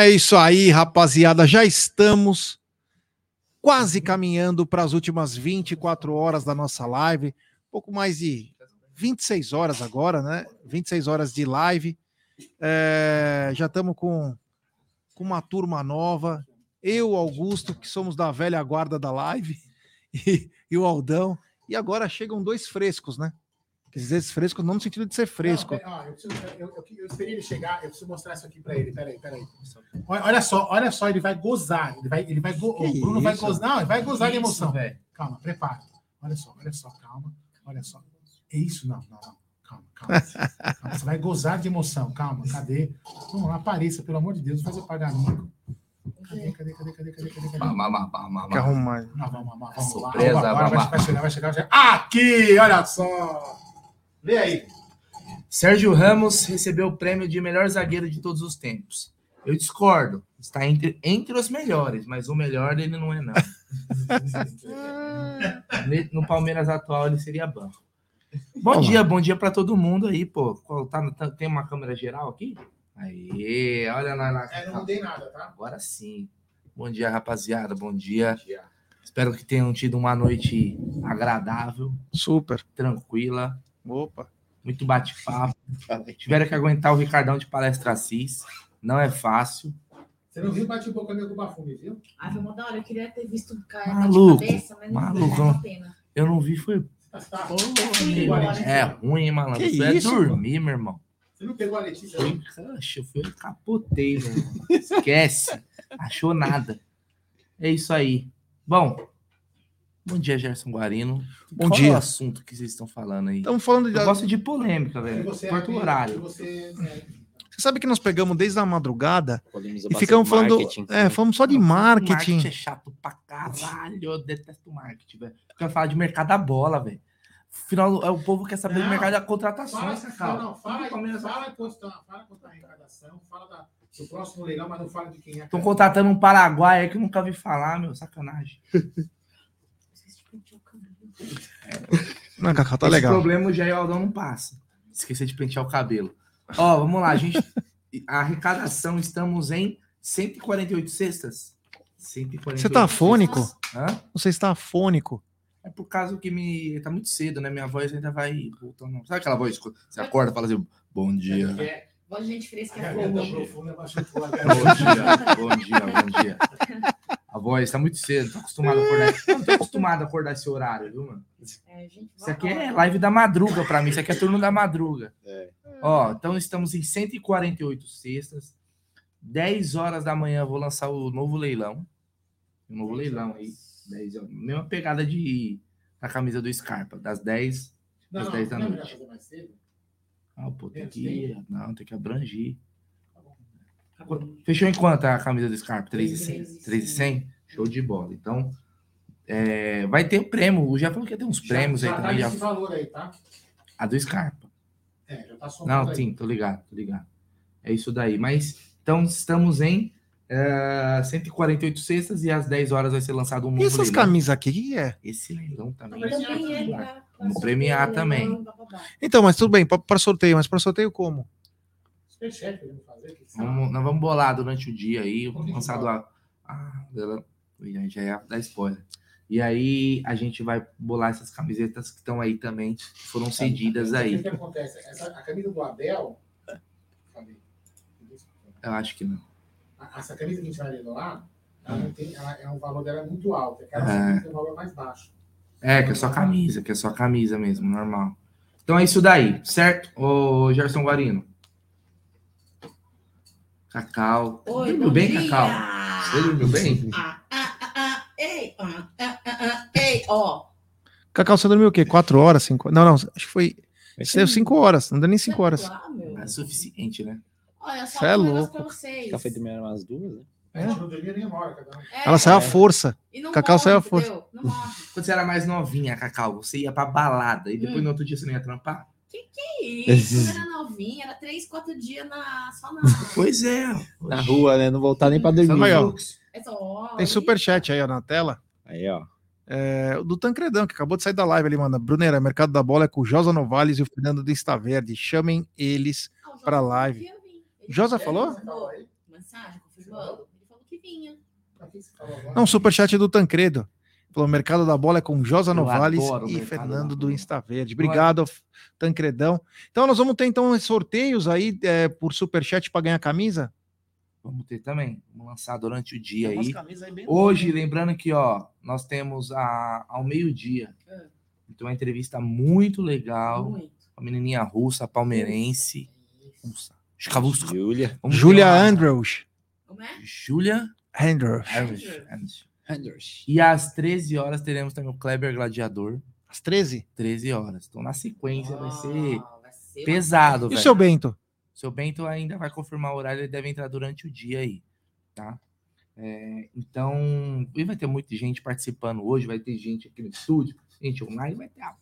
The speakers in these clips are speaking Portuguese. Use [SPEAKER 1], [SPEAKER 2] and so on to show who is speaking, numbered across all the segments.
[SPEAKER 1] É isso aí, rapaziada. Já estamos quase caminhando para as últimas 24 horas da nossa live. Pouco mais de 26 horas agora, né? 26 horas de live. É, já estamos com, com uma turma nova. Eu, Augusto, que somos da velha guarda da live, e, e o Aldão. E agora chegam dois frescos, né? Quer dizer, fresco não no sentido de ser fresco.
[SPEAKER 2] Não, ó, eu, preciso, eu, eu, eu, esperei ele chegar, eu preciso mostrar isso aqui para ele. Peraí, peraí. Olha, olha só, olha só, ele vai gozar. Ele vai, ele vai go... O Bruno isso? vai gozar. Não, ele vai gozar de emoção. velho. Calma, prepara. Olha só, olha só, calma. Olha só. É isso? Não, não, não. Calma, calma. calma. Você vai gozar de emoção. Calma, cadê? Vamos lá, apareça, pelo amor de Deus, faz o pagamento. Cadê, cadê, cadê, cadê, cadê, cadê? cadê? Vamos,
[SPEAKER 1] vamos, vamos. Quer arrumar.
[SPEAKER 2] Não, vamos, vamos, vamos. Surpresa, lá. Agora vai, vai chegar, vai chegar, vai chegar. Aqui, olha só. Lê aí.
[SPEAKER 3] Sérgio Ramos recebeu o prêmio de melhor zagueiro de todos os tempos. Eu discordo. Está entre, entre os melhores, mas o melhor ele não é, não. no Palmeiras atual ele seria banco. Bom Olá. dia, bom dia para todo mundo aí, pô. Tá, tá, tem uma câmera geral aqui? Aí, olha lá.
[SPEAKER 2] lá é, não mudei nada, tá?
[SPEAKER 3] Agora sim. Bom dia, rapaziada. Bom dia. Bom dia. Espero que tenham tido uma noite agradável.
[SPEAKER 1] Super.
[SPEAKER 3] Tranquila.
[SPEAKER 1] Opa.
[SPEAKER 3] Muito bate-papo. Tiveram que aguentar o Ricardão de palestra Assis. Não é fácil.
[SPEAKER 2] Você não viu bate boca com o Bafume, viu?
[SPEAKER 4] Ah, foi uma hora. Eu queria ter visto cair
[SPEAKER 3] maluco, cabeça, mas não maluco. pena. Eu não vi, foi.
[SPEAKER 2] Tá,
[SPEAKER 3] é ruim, malandro. Que é isso, dormir, meu irmão.
[SPEAKER 2] Você não pegou a Letícia? Foi,
[SPEAKER 3] eu fui, capotei, Esquece. Achou nada. É isso aí. Bom, Bom dia, Gerson Guarino.
[SPEAKER 1] Bom Qual dia. é o
[SPEAKER 3] assunto que vocês estão falando aí?
[SPEAKER 1] Estamos falando de.
[SPEAKER 3] Eu gosto de polêmica, velho. Quarto horário.
[SPEAKER 1] Você... É, você sabe que nós pegamos desde a madrugada e ficamos falando. É, falamos só de marketing. Marketing
[SPEAKER 3] é chato pra caralho. Eu detesto marketing, velho. Eu quero falar de mercado da bola, velho. Afinal, é o povo quer saber não, do mercado da contratação.
[SPEAKER 2] Fala, não, fala, fala, fala, fala quanto a arrecadação, fala da, do próximo leilão, mas não fala de quem é.
[SPEAKER 3] Estão contratando um Paraguai aí que eu nunca vi falar, meu, sacanagem.
[SPEAKER 1] Não, Cacau, tá Esse legal.
[SPEAKER 3] problema o Jair Aldão não passa. Esqueci de pentear o cabelo. Ó, vamos lá, a gente. A arrecadação, estamos em 148 cestas.
[SPEAKER 1] 148 Você tá afônico? Hã? Você está afônico.
[SPEAKER 3] É por causa que me. Tá muito cedo, né? Minha voz ainda vai voltando. Sabe aquela voz que você acorda e fala assim, bom dia.
[SPEAKER 4] É, voz de gente fresca é fogo.
[SPEAKER 3] Bom dia, bom dia, bom dia. A voz tá muito cedo, tô acostumado a acordar. Não tô acostumado a acordar esse horário, viu, mano? É, isso aqui é live da madruga para mim, isso aqui é turno da madruga. É. Ó, então estamos em 148 sextas. 10 horas da manhã vou lançar o novo leilão. O novo leilão aí. 10 horas. Mesma pegada de a camisa do Scarpa, das 10 não, às 10 da não noite. Ah, pô, tem que. Não, tem que abranger. Fechou em quanto a camisa do Scarpa? 3,100? Show de bola. Então, é, vai ter prêmio. O já falou que ia ter uns prêmios já, aí
[SPEAKER 2] também. Tá já... valor aí, tá?
[SPEAKER 3] A do Scarpa. É, já tá Não, aí. sim, tô ligado, tô ligado. É isso daí. Mas, então, estamos em uh, 148 cestas e às 10 horas vai ser lançado um novo
[SPEAKER 1] E essas leilão. camisas aqui, o que é?
[SPEAKER 3] Esse leilão também. Vamos premiar também.
[SPEAKER 1] Então, mas tudo bem, para sorteio. Mas para sorteio como?
[SPEAKER 3] Vamos, nós vamos bolar durante o dia aí, lançado a, a, a já ia dar spoiler. E aí a gente vai bolar essas camisetas que estão aí também, que foram cedidas aí.
[SPEAKER 2] O que acontece? Essa, a camisa do Abel.
[SPEAKER 3] Eu acho que não.
[SPEAKER 2] Essa camisa que a gente vai lá, ela não tem, ela, é, o valor dela muito alto. Aquela é. tem um valor mais baixo.
[SPEAKER 3] É, que é só camisa, que é só camisa mesmo, normal. Então é isso daí, certo, ô Gerson Guarino? Cacau.
[SPEAKER 4] Oi, dormiu bem, dia. Cacau?
[SPEAKER 3] Você dormiu bem?
[SPEAKER 4] Ah, ah, ah, ah ei, ah, ah, ah, ah, ei, ó.
[SPEAKER 1] Cacau, você dormiu o quê? Quatro horas? Cinco... Não, não, acho que foi. Você deu cinco horas, não deu nem cinco horas.
[SPEAKER 3] é suficiente, né?
[SPEAKER 4] Olha, só é louco.
[SPEAKER 3] Café de manhã umas duas, né?
[SPEAKER 2] É. Não nem uma
[SPEAKER 1] é, Ela saiu à força. Cacau morre, saiu à força.
[SPEAKER 3] Quando você era mais novinha, Cacau, você ia pra balada e depois hum. no outro dia você não ia trampar?
[SPEAKER 4] Que que é isso? Quando era novinha, era três, quatro dias na, só na.
[SPEAKER 3] Pois é.
[SPEAKER 1] Na rua, né? Não voltar nem pra dormir. Aí, ó. É Tem superchat aí ó, na tela.
[SPEAKER 3] Aí, ó.
[SPEAKER 1] É, do Tancredão, que acabou de sair da live, ele manda. Brunera, mercado da bola é com o Josa Novales e o Fernando do Verde. Chamem eles ah, para live. Josa falou?
[SPEAKER 5] mensagem confirmando? Ele falou que vinha.
[SPEAKER 1] Não, superchat do Tancredo. Falou, o mercado da bola é com Josa
[SPEAKER 3] Eu
[SPEAKER 1] Novales e Fernando do. Insta Verde. Obrigado, Tancredão. Então nós vamos ter então sorteios aí é, por superchat para ganhar camisa?
[SPEAKER 3] Vamos ter também. Vamos lançar durante o dia aí.
[SPEAKER 1] aí
[SPEAKER 3] Hoje,
[SPEAKER 1] loucas.
[SPEAKER 3] lembrando que, ó, nós temos a, ao meio-dia.
[SPEAKER 5] É.
[SPEAKER 3] Então, uma entrevista muito legal.
[SPEAKER 5] Muito.
[SPEAKER 3] A menininha russa, palmeirense. Escavusca.
[SPEAKER 6] Júlia.
[SPEAKER 1] Júlia Andrews.
[SPEAKER 5] Como é?
[SPEAKER 3] Júlia
[SPEAKER 1] Andrews.
[SPEAKER 3] Andrews. E às 13 horas teremos também o Kleber Gladiador.
[SPEAKER 1] Às 13?
[SPEAKER 3] 13 horas. Então, na sequência, vai ser
[SPEAKER 5] vai ser
[SPEAKER 3] pesado,
[SPEAKER 1] E o
[SPEAKER 3] velho.
[SPEAKER 1] seu Bento?
[SPEAKER 3] Seu Bento ainda vai confirmar o horário, ele deve entrar durante o dia aí, tá? É, então, e vai ter muita gente participando hoje, vai ter gente aqui no estúdio, gente online, vai ter a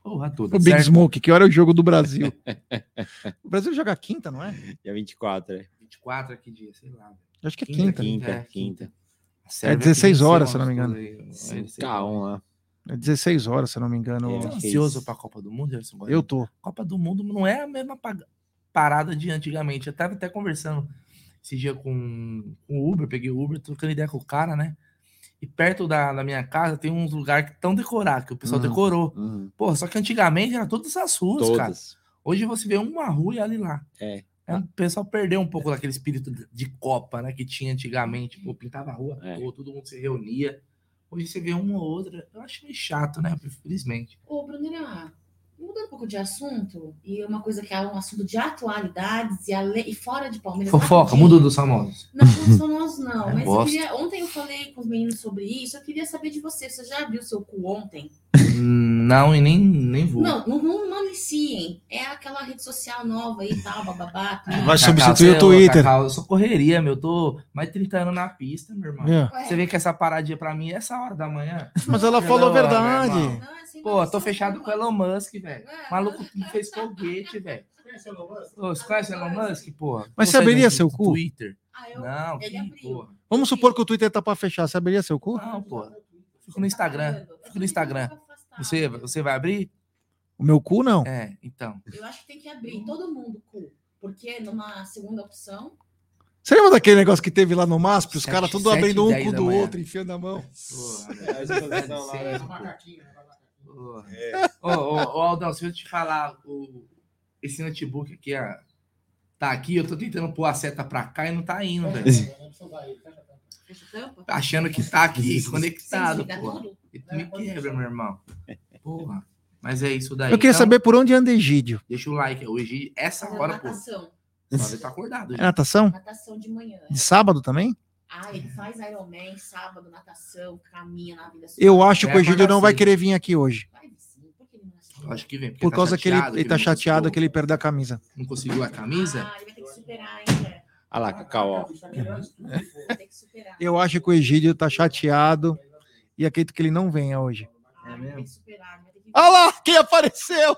[SPEAKER 3] porra toda,
[SPEAKER 1] O Big
[SPEAKER 3] certo?
[SPEAKER 1] Smoke, que hora é o jogo do Brasil? o Brasil joga quinta, não é?
[SPEAKER 6] Dia 24, é.
[SPEAKER 3] 24 aqui dia, sei lá.
[SPEAKER 1] acho que é
[SPEAKER 3] Quinta,
[SPEAKER 1] quinta.
[SPEAKER 6] Quinta,
[SPEAKER 3] É,
[SPEAKER 6] quinta.
[SPEAKER 3] A que
[SPEAKER 1] 16
[SPEAKER 3] venceu
[SPEAKER 1] horas, se não me engano.
[SPEAKER 3] sei
[SPEAKER 6] 5K1 lá.
[SPEAKER 1] É 16 horas, se não me engano.
[SPEAKER 6] É.
[SPEAKER 3] Tá
[SPEAKER 6] que
[SPEAKER 3] ansioso
[SPEAKER 6] isso.
[SPEAKER 3] pra Copa do Mundo, Gerson?
[SPEAKER 1] Eu tô.
[SPEAKER 3] Copa do Mundo não é a mesma pa- parada de antigamente. Eu tava até conversando esse dia com, o Uber, peguei o Uber, trocando ideia com o cara, né? E perto da, da minha casa tem uns lugares que estão decorados, que o pessoal
[SPEAKER 6] Uhum.
[SPEAKER 3] decorou.
[SPEAKER 6] Uhum.
[SPEAKER 3] Pô, só que antigamente era todas as ruas, cara.
[SPEAKER 6] Todas.
[SPEAKER 3] Hoje você vê uma rua e ali lá.
[SPEAKER 6] É.
[SPEAKER 3] É, o pessoal perdeu um pouco daquele espírito de- Copa, né? Que tinha antigamente. Pô, pintava a rua,
[SPEAKER 6] É.
[SPEAKER 3] pô, todo mundo se reunia. Hoje você vê uma ou outra. Eu acho meio chato, né? Infelizmente.
[SPEAKER 5] Ô, Brunera, mudando um pouco de assunto, e uma coisa que é um assunto de atualidades e, ale... e fora de Palmeiras.
[SPEAKER 3] Fofoca, mundo dos famosos.
[SPEAKER 5] Não, não somos não.
[SPEAKER 3] É
[SPEAKER 5] Mas eu queria, ontem eu falei com os meninos sobre isso. Eu queria saber de você. Você já viu seu cu ontem?
[SPEAKER 3] Não, e nem, nem vou.
[SPEAKER 5] Não, não, não maliciem. É aquela rede social nova aí tal, bababá. tudo.
[SPEAKER 1] Vai
[SPEAKER 3] Cacau,
[SPEAKER 1] substituir
[SPEAKER 3] você-
[SPEAKER 1] o Twitter.
[SPEAKER 3] Cacau, eu sou correria, meu. Eu tô mais de 30 anos na pista, meu irmão.
[SPEAKER 1] É.
[SPEAKER 3] Você vê que essa paradinha pra mim é essa hora da manhã.
[SPEAKER 1] Mas ela
[SPEAKER 3] Não,
[SPEAKER 1] falou a
[SPEAKER 3] meu
[SPEAKER 1] verdade.
[SPEAKER 5] não, é sem
[SPEAKER 3] Pô, tô fechado com o. Elon Musk, velho.
[SPEAKER 5] É,
[SPEAKER 3] Maluco que fez foguete, velho. Você conhece o Elon Musk, porra?
[SPEAKER 1] Mas
[SPEAKER 3] Você
[SPEAKER 1] abriria seu cu?
[SPEAKER 3] Twitter.
[SPEAKER 5] Ah, eu-
[SPEAKER 3] Não, que.
[SPEAKER 1] Vamos supor que o Twitter tá pra fechar. Você abriria seu cu?
[SPEAKER 3] Não, porra. Fico no Instagram. Fico no Instagram. Você, você vai abrir?
[SPEAKER 1] O meu cu, não.
[SPEAKER 3] É, então.
[SPEAKER 5] Eu acho que tem que abrir todo mundo cu. Porque numa segunda opção.
[SPEAKER 1] Você lembra daquele negócio que teve lá no MASP? Os caras tudo abrindo um cu do
[SPEAKER 3] manhã.
[SPEAKER 1] outro, enfiando a mão.
[SPEAKER 3] Ô, ô, ô, Aldão, se eu te falar, o, esse notebook aqui, ó, tá aqui, eu tô tentando pôr a seta pra cá e não tá indo, velho.
[SPEAKER 5] Fecha a tampa.
[SPEAKER 3] Achando que tá aqui, conectado,
[SPEAKER 5] Sem
[SPEAKER 3] E me quebra, meu irmão. Porra. Mas é isso daí.
[SPEAKER 1] Eu queria
[SPEAKER 3] Então,
[SPEAKER 1] saber por onde anda Egídio.
[SPEAKER 3] Deixa o like. Hoje, essa
[SPEAKER 5] Fazendo
[SPEAKER 3] hora, pô,
[SPEAKER 5] natação.
[SPEAKER 3] só ele tá acordado.
[SPEAKER 1] É natação?
[SPEAKER 5] Natação de manhã. é.
[SPEAKER 1] De sábado também?
[SPEAKER 5] Ah, ele faz Ironman, sábado, natação, caminha na vida
[SPEAKER 1] Eu acho que
[SPEAKER 3] É,
[SPEAKER 1] o Egídio não vai querer vir aqui hoje.
[SPEAKER 5] Vai sim, por que ele não assistiu?
[SPEAKER 3] Eu Acho que vem.
[SPEAKER 1] Por
[SPEAKER 3] tá
[SPEAKER 1] causa que ele,
[SPEAKER 3] chateado,
[SPEAKER 1] ele tá chateado que ele perdeu a camisa.
[SPEAKER 3] Não conseguiu a camisa?
[SPEAKER 5] Ah, ele vai ter que superar, hein, Zé?
[SPEAKER 6] Olha lá, Cacau, ó.
[SPEAKER 5] Que superar.
[SPEAKER 1] Eu acho que o Egídio tá chateado e acredito que ele não venha hoje.
[SPEAKER 5] Vai ter que...
[SPEAKER 1] Olha lá, quem apareceu!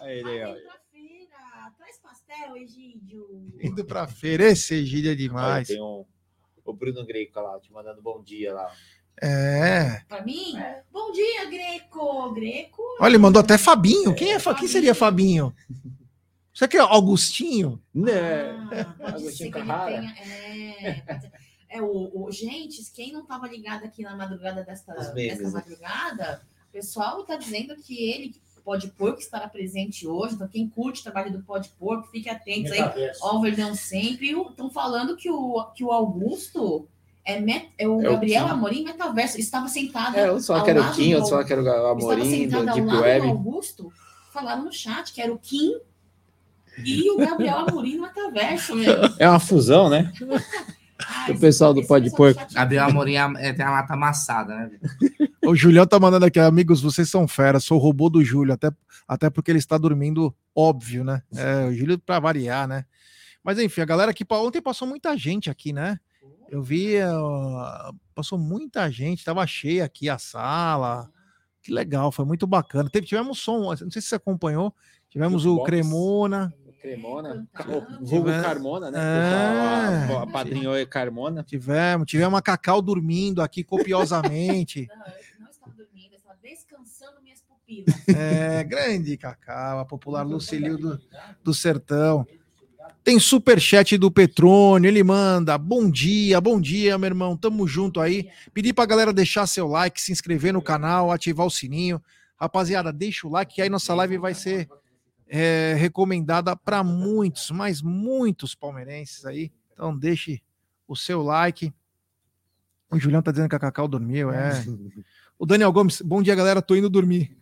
[SPEAKER 6] Aí ele, ó.
[SPEAKER 5] ter pra feira. Traz pastel, Egídio.
[SPEAKER 1] Indo pra feira, esse Egídio é demais.
[SPEAKER 6] tem um, o Bruno Greco lá, te mandando bom dia lá.
[SPEAKER 1] É.
[SPEAKER 5] Pra mim? Bom dia, Greco. Greco.
[SPEAKER 1] Olha, ele mandou até Fabinho. Quem, é, Fa- quem seria Fabinho? Você que é Augustinho?
[SPEAKER 6] Né?
[SPEAKER 5] Ah,
[SPEAKER 6] Agostinho Carrara.
[SPEAKER 5] tenha. É. é o, o- gente, quem não estava ligado aqui na madrugada desta, desta
[SPEAKER 6] né?
[SPEAKER 5] madrugada, o pessoal está dizendo que ele pode porco estará presente hoje. Então, quem curte o trabalho do Pode Porco, fique atento aí. Ó, o Verdão sempre. Estão falando que o, que o Augusto é, met, é o
[SPEAKER 6] É o
[SPEAKER 5] Gabriel
[SPEAKER 6] Kim.
[SPEAKER 5] Amorim Metaverso. Estava sentado.
[SPEAKER 6] É, eu só
[SPEAKER 5] ao
[SPEAKER 6] quero o
[SPEAKER 5] lado
[SPEAKER 6] Kim, eu
[SPEAKER 5] do-
[SPEAKER 6] só quero o
[SPEAKER 5] estava
[SPEAKER 6] Amorim
[SPEAKER 5] sentado
[SPEAKER 6] do
[SPEAKER 5] ao
[SPEAKER 6] Deep
[SPEAKER 5] lado do
[SPEAKER 6] Web.
[SPEAKER 5] Augusto. Falaram no chat que era o Kim e o Gabriel Amorim no Metaverso, meu.
[SPEAKER 6] É uma fusão, né? O pessoal do Pode Porco.
[SPEAKER 3] Gabriel Amorim é, tem a lata amassada, né?
[SPEAKER 1] O Julião tá mandando aqui, amigos, vocês são fera, sou o robô do Júlio, até, até porque ele está dormindo, óbvio, né? É, o Júlio para variar, né? Mas enfim, a galera aqui, pa- ontem passou muita gente aqui, né? Eu vi, ó, passou muita gente, tava cheia aqui a sala, que legal, foi muito bacana. Teve, tivemos som, não sei se você acompanhou, tivemos o. Cremona,
[SPEAKER 6] Cremona. Vulgo Carmona, né?
[SPEAKER 1] É.
[SPEAKER 6] Pessoal, a, a padrinho é Carmona.
[SPEAKER 1] tivemos, tivemos a Cacau dormindo aqui copiosamente.
[SPEAKER 5] Não, eu não estava dormindo, eu estava descansando minhas pupilas.
[SPEAKER 1] É, grande Cacau, a popular Lucilio do, do Sertão. Tem superchat do Petrônio, ele manda. Bom dia, bom dia, meu irmão. Tamo junto aí. Pedi pra galera deixar seu like, se inscrever no canal, ativar o sininho. Rapaziada, deixa o like que aí nossa live vai ser é, recomendada para muitos, mas muitos palmeirenses aí. Então deixe o seu like. O Julião tá dizendo que a Cacau dormiu, é. O Daniel Gomes, bom dia, galera. Tô indo dormir.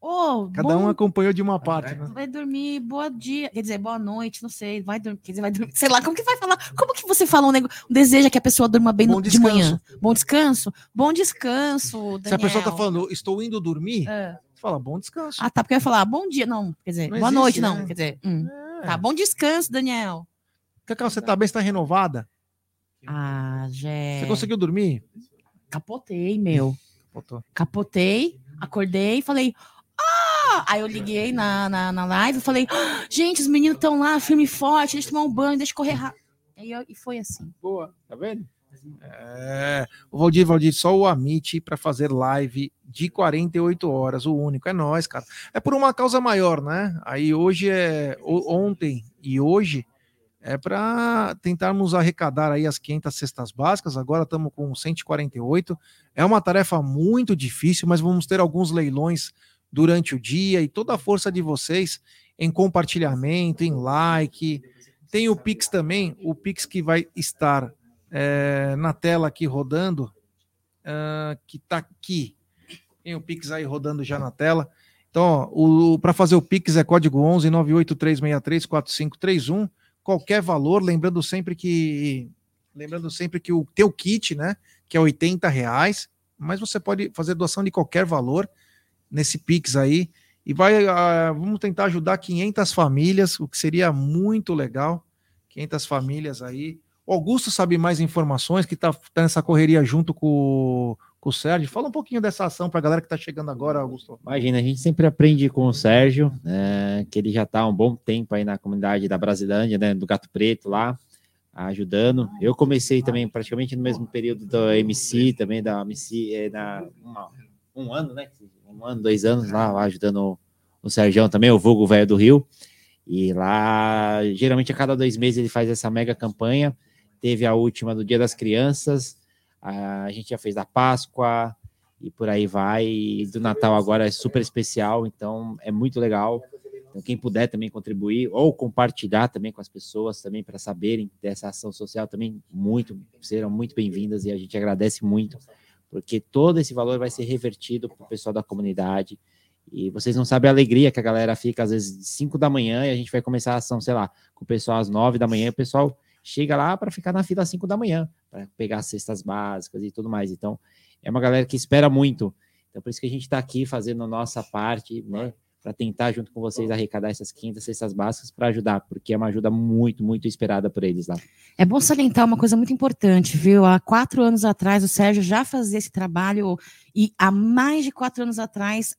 [SPEAKER 5] Oh,
[SPEAKER 1] Cada bom... um acompanhou de uma parte. Né?
[SPEAKER 5] Vai dormir, boa dia, quer dizer, boa noite, não sei, vai dormir, quer dizer, vai dormir, sei lá, como que vai falar? Como que você fala um negócio, deseja que a pessoa durma bem no, de manhã? Bom descanso? Bom descanso, Daniel.
[SPEAKER 1] Se a pessoa tá falando, estou indo dormir, é. Você fala, bom descanso.
[SPEAKER 5] Ah, tá, porque eu ia falar, bom dia, não, quer dizer, não boa existe, noite, né? não, quer dizer, hum. é. tá, bom descanso, Daniel.
[SPEAKER 1] Cacau, você tá bem, você tá renovada?
[SPEAKER 5] Ah, Jé.
[SPEAKER 1] Você conseguiu dormir?
[SPEAKER 5] Capotei, meu. Capotou. Capotei, acordei e falei, ah! Aí eu liguei na, na, na live e falei, ah, gente, os meninos estão lá, firme e forte, deixa eu tomar um banho, deixa eu correr rápido. E, eu, e foi assim.
[SPEAKER 1] Boa, tá vendo? É, o Valdir, Valdir, só o Amit para fazer live de 48 horas, o único, é nós, cara. É por uma causa maior, né? Aí hoje é ontem e hoje é para tentarmos arrecadar aí as 500 cestas básicas. Agora estamos com 148. É uma tarefa muito difícil, mas vamos ter alguns leilões durante o dia e toda a força de vocês em compartilhamento, em like. Tem o Pix também, o Pix que vai estar é, na tela aqui rodando, uh, que está aqui. Tem o Pix aí rodando já na tela. Então, para fazer o Pix é código 11 98363 4531. Qualquer valor, lembrando sempre que lembrando sempre que o teu kit, né, que é 80 reais, mas você pode fazer doação de qualquer valor nesse Pix aí. E vai, uh, vamos tentar ajudar 500 famílias, o que seria muito legal. 500 famílias aí. Augusto sabe mais informações, que está tá nessa correria junto com, com o Sérgio. Fala um pouquinho dessa ação para a galera que está chegando agora, Augusto.
[SPEAKER 6] Imagina, a gente sempre aprende com o Sérgio, é, que ele já está há um bom tempo aí na comunidade da Brasilândia, né, do Gato Preto lá, ajudando. Eu comecei também praticamente no mesmo período da MC, também da MC, é, na, uma, um ano, né? Um ano, dois anos lá, ajudando o, o Sérgio também, o vulgo velho do Rio. E lá, geralmente a cada dois meses ele faz essa mega campanha. Teve a última do Dia das Crianças, a gente já fez da Páscoa e por aí vai. E do Natal agora é super especial, então é muito legal. Então, quem puder também contribuir ou compartilhar também com as pessoas também para saberem dessa ação social também muito serão muito bem-vindas e a gente agradece muito porque todo esse valor vai ser revertido para o pessoal da comunidade. E vocês não sabem a alegria que a galera fica, às vezes, 5 da manhã, e a gente vai começar a ação, sei lá, com o pessoal às 9 da manhã, e o pessoal chega lá para ficar na fila às 5 da manhã, para pegar as cestas básicas e tudo mais. Então, é uma galera que espera muito. Então, por isso que a gente está aqui fazendo a nossa parte, né? para tentar, junto com vocês, arrecadar essas quintas, cestas básicas para ajudar, porque é uma ajuda muito, muito esperada por eles lá.
[SPEAKER 5] É bom salientar uma coisa muito importante, viu? Há quatro anos atrás, o Sérgio já fazia esse trabalho, e há mais de quatro anos atrás,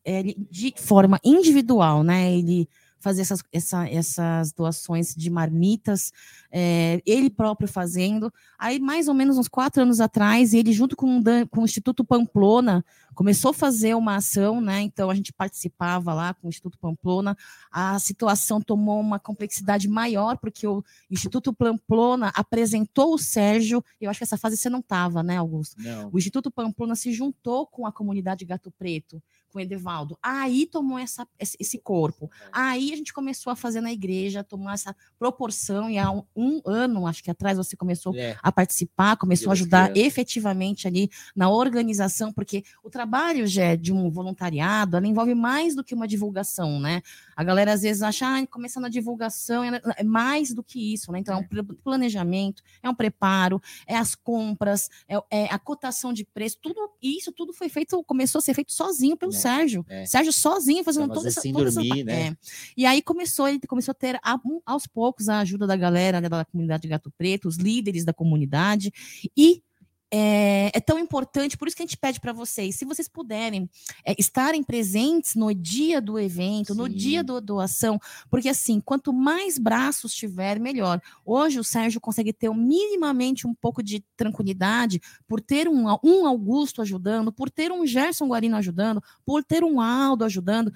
[SPEAKER 5] de forma individual, né? Ele fazer essas, essa, essas doações de marmitas, é, ele próprio fazendo. Aí, mais ou menos uns quatro anos atrás, ele, junto com, com o Instituto Pamplona, começou a fazer uma ação, né? Então, a gente participava lá com o Instituto Pamplona. A situação tomou uma complexidade maior, porque o Instituto Pamplona apresentou o Sérgio. Eu acho que essa fase você não estava, né, Augusto? Não. O Instituto Pamplona se juntou com a comunidade Gato Preto com o Edevaldo. Aí tomou essa, esse corpo. É. Aí a gente começou a fazer na igreja, tomar essa proporção, e há um, um ano, acho que atrás, você começou é. a participar, começou a ajudar efetivamente ali na organização, porque o trabalho já é de um voluntariado, ela envolve mais do que uma divulgação, né? A galera às vezes acha, ah, começando a divulgação é mais do que isso, né? Então é um planejamento, é um preparo, é as compras, é, é a cotação de preço, tudo isso tudo foi feito, começou a ser feito sozinho pelo é, Sérgio. É. Sérgio sozinho fazendo toda essa,
[SPEAKER 6] sem toda dormir,
[SPEAKER 5] essa...
[SPEAKER 6] né?
[SPEAKER 5] É. E aí começou, ele começou a ter aos poucos a ajuda da galera né, da comunidade Gato Preto, os líderes da comunidade, e é, é, tão importante, por isso que a gente pede para vocês, se vocês puderem é, estarem presentes no dia do evento, Sim. no dia da do doação, porque assim, quanto mais braços tiver, melhor. Hoje o Sérgio consegue ter minimamente um pouco de tranquilidade por ter um, um Augusto ajudando, por ter um Gerson Guarino ajudando, por ter um Aldo ajudando.